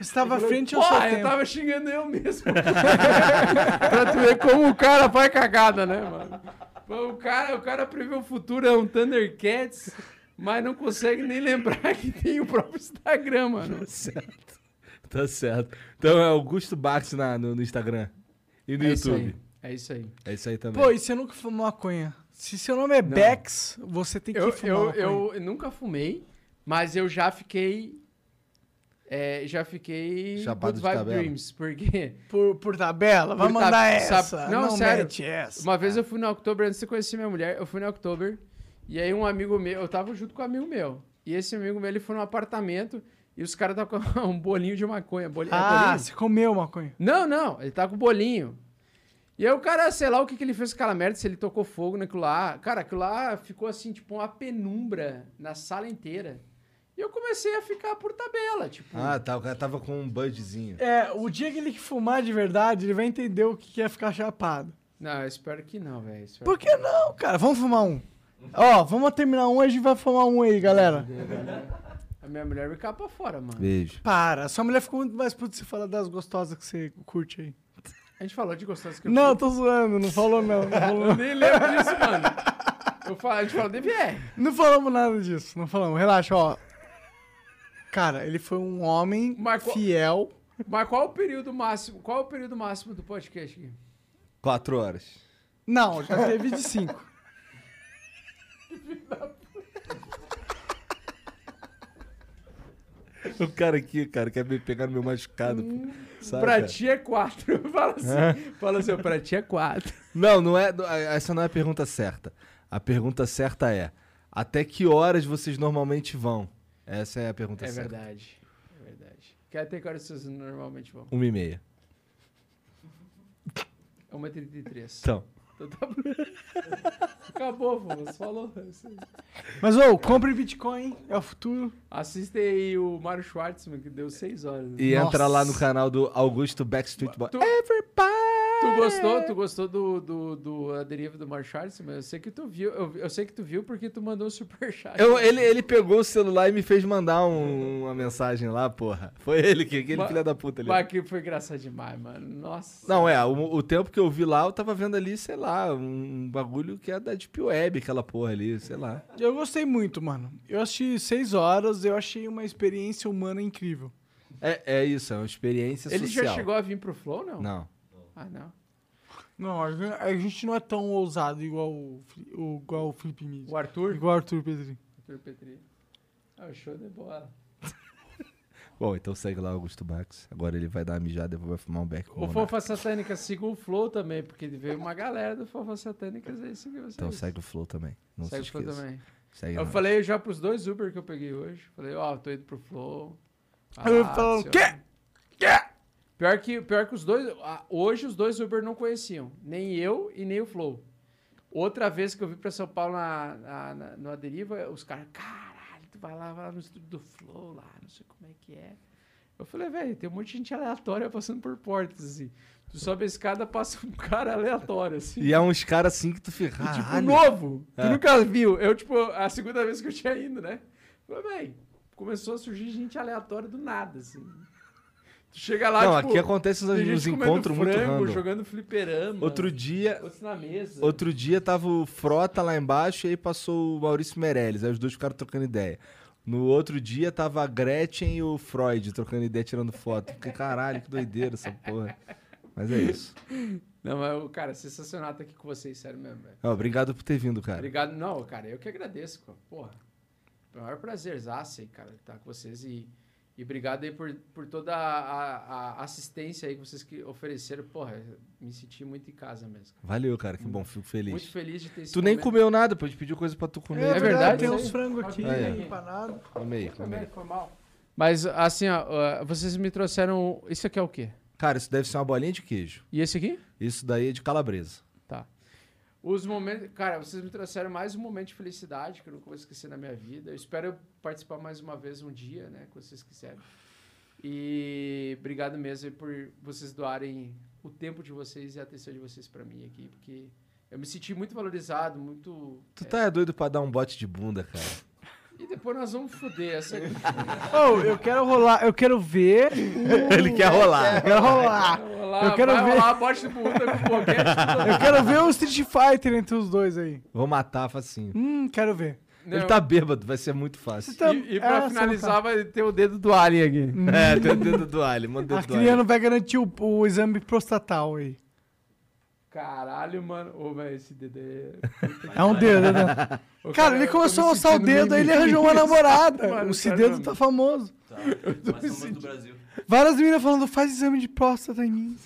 estava à frente ao seu eu tempo. tava xingando eu mesmo. pra tu ver como o cara faz cagada, né, mano? O cara, o cara prevê o futuro, é um Thundercats, mas não consegue nem lembrar que tem o próprio Instagram, mano. Tá certo. Tá certo. Então é Augusto Bax na, no, no Instagram. E no É YouTube. É isso aí. É isso aí também. Pô, e você nunca fumou maconha? Se seu nome é Bex, você tem que Eu, fumar eu, maconha. eu nunca fumei, mas eu já fiquei. é, já fiquei. Chapado Good de Vibe tabela. Dreams, porque. Por, por tabela? Vai Por mandar tab- essa. Não, Não, sério. mete essa. Uma vez eu fui no October, antes de conhecer minha mulher, eu fui no October, e aí um amigo meu, eu tava junto com um amigo meu, e esse amigo meu, ele foi num apartamento, e os caras estavam com um bolinho de maconha. Bolinho, é Ah, bolinho? você comeu maconha. Não, não, ele tá com bolinho. E aí o cara, sei lá o que, que ele fez com aquela merda, se ele tocou fogo naquilo lá. Cara, aquilo lá ficou assim, tipo, uma penumbra na sala inteira. E eu comecei a ficar por tabela, tipo... Ah, tá. O cara tava com um budzinho. É, o dia que ele fumar de verdade, ele vai entender o que é ficar chapado. Não, eu espero que não, velho. Por que não, cara? Vamos fumar um. Ó, vamos terminar um, a gente vai fumar um aí, galera. A minha mulher me capa fora, mano. Beijo. Para, sua mulher ficou muito mais puta se falar das gostosas que você curte aí. A gente falou de gostoso que eu Não, tô zoando, não falou não. Não, falou, Eu nem lembro disso, mano. Eu falo, a gente falou de VR. não falamos nada disso, não falamos. Relaxa, ó. Cara, ele foi um homem Mas qual- fiel Mas qual o período máximo? Qual o período máximo do podcast aqui? Quatro horas. Não, já teve de 5. O cara aqui, cara, quer me pegar no meu machucado. pô. Sabe, pra cara? ti é quatro. Fala assim, fala assim, pra ti é quatro. Não, não é. Essa não é a pergunta certa. A pergunta certa é: até que horas vocês normalmente vão? Essa é a pergunta É certa. verdade. É verdade. Quer até que horas vocês normalmente vão? Uma e meia. 1h33. Então. Então tá bom. Acabou. Você falou. Mas, ô, compre Bitcoin, é o futuro. Assiste aí o Mário Schwartzman, que deu 6 horas. E Nossa. entra lá no canal do Augusto Backstreet Boy. Tu- Everybody! Tu gostou? Tu gostou do, do, do A Deriva do Mário Schwartzman? Eu sei que tu viu. Eu, eu sei que tu viu porque tu mandou um superchat. Eu- ele, ele pegou o celular e me fez mandar um- uma mensagem lá, porra. Foi ele, que aquele filho da puta ali. Mas que foi engraçado demais, mano. Nossa. Não, é, o, o tempo que eu vi lá, eu tava vendo ali, sei lá, um, bagulho que é da Deep Web, aquela porra ali, sei lá. Eu gostei muito, mano. Eu assisti 6 horas, eu achei uma experiência humana incrível. É, é isso, é uma experiência Ele social. já chegou a vir pro Flow, não? Não. Ah, não. Não, a gen- a gente não é tão ousado igual o, o- igual o Felipe Mídia. O Arthur? Igual o Arthur Pedrinho. Arthur Petri. Ah, o show de bola. Bom, então segue lá, Augusto Bax. Agora ele vai dar uma mijada e vai fumar um beck O o. Fofa Satânica, siga o Flow também, porque veio uma galera do Fofa Satânicas aí, siga vocês. Então segue o Flow também. Não Segue se o Flow também. Segue Eu nós. falei já pros dois Uber que eu peguei hoje. Falei, ó, tô indo pro Flow. Eu Ah, falando, seu- quê? Pior que, pior que os dois. Hoje os dois Uber não conheciam. Nem eu e nem o Flow. Outra vez que eu vim pra São Paulo na, na, na, no Aderiva, os caras, caralho, tu vai lá, vai lá no estúdio do Flow lá, não sei como é que é. Eu falei, velho, tem um monte de gente aleatória passando por portas, assim. Tu sobe a escada, passa um cara aleatório, assim. E é uns caras assim que tu fica. E, tipo, novo. Tu É. nunca viu. Eu, tipo, a segunda vez que eu tinha ido, né? Falei, velho, começou a surgir gente aleatória do nada, assim. Tu chega lá, Não, tipo, aqui acontece uns, uns encontros muito random. jogando fliperama. Outro dia, Outros na mesa. outro dia tava o Frota lá embaixo e aí passou o Maurício Meirelles. Aí os dois ficaram trocando ideia. No outro dia tava a Gretchen e o Freud trocando ideia, tirando foto. Fiquei, caralho, que doideira essa porra. Mas é isso. Não, mas, cara, sensacional estar aqui com vocês, sério mesmo, velho. Obrigado por ter vindo, cara. Obrigado. Não, cara, eu que agradeço, pô. porra. É o maior prazerzaço aí, cara, estar com vocês e, e obrigado aí por, por toda a, a- assistência aí que vocês que ofereceram. Porra, me senti muito em casa mesmo. Valeu, cara, que bom, fico feliz. Muito feliz de ter esse Tu nem momento. comeu nada, pô, a gente pediu coisa pra tu comer. É verdade, Tem uns aí. frangos aqui, Ah, é. empanado. Come aí, come aí. Foi mal. Mas, assim, ó, vocês me trouxeram... Isso aqui é o quê? Cara, isso deve ser uma bolinha de queijo. E esse aqui? Isso daí é de calabresa. Os momentos... Cara, vocês me trouxeram mais um momento de felicidade que eu nunca vou esquecer na minha vida. Eu espero participar mais uma vez um dia, né? Que vocês quiserem. E obrigado mesmo por vocês doarem o tempo de vocês e a atenção de vocês pra mim aqui, porque eu me senti muito valorizado, muito... Tu é, tá doido pra dar um bote de bunda, cara. E depois nós vamos foder essa... Ô, eu quero rolar, eu quero ver. o- Ele quer rolar. Eu quero rolar. Vai rolar, Eu quero vai ver. rolar a bote de bunda com boquete. Eu quero ver o Street Fighter entre os dois aí. Vou matar facinho. Hum, quero ver. Ele tá bêbado, vai ser muito fácil. Tá- E, e É, pra você finalizar, não vai ter o dedo do Alien aqui. É, tem o dedo do manda o A dedo do alho. Criano vai garantir o, o exame prostatal aí. Caralho, mano. Ô, velho, esse dedo é... É um dedo, né? Ô, Cara, ele começou a lançar o dedo, aí ele arranjou uma namorada. Mano, o Cidedo mesmo. tá famoso. Mais famoso do Brasil. Várias meninas falando, faz exame de próstata em mim.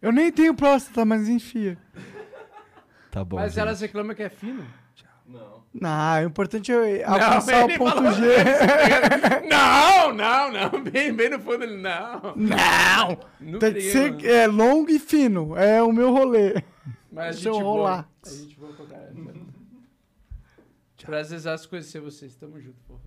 Eu nem tenho próstata, mas enfia. Tá bom. Mas gente. elas reclamam que é fino. Não. Não, o importante é alcançar o ponto G. Não, não, não. Bem, bem no fundo ele, não. Não! Nunca Tem que ser é, longo e fino. É o meu rolê. Mas Deixa eu rolar. Boa. A gente boa pra caralho. Prazer conhecer vocês. Tamo junto, porra.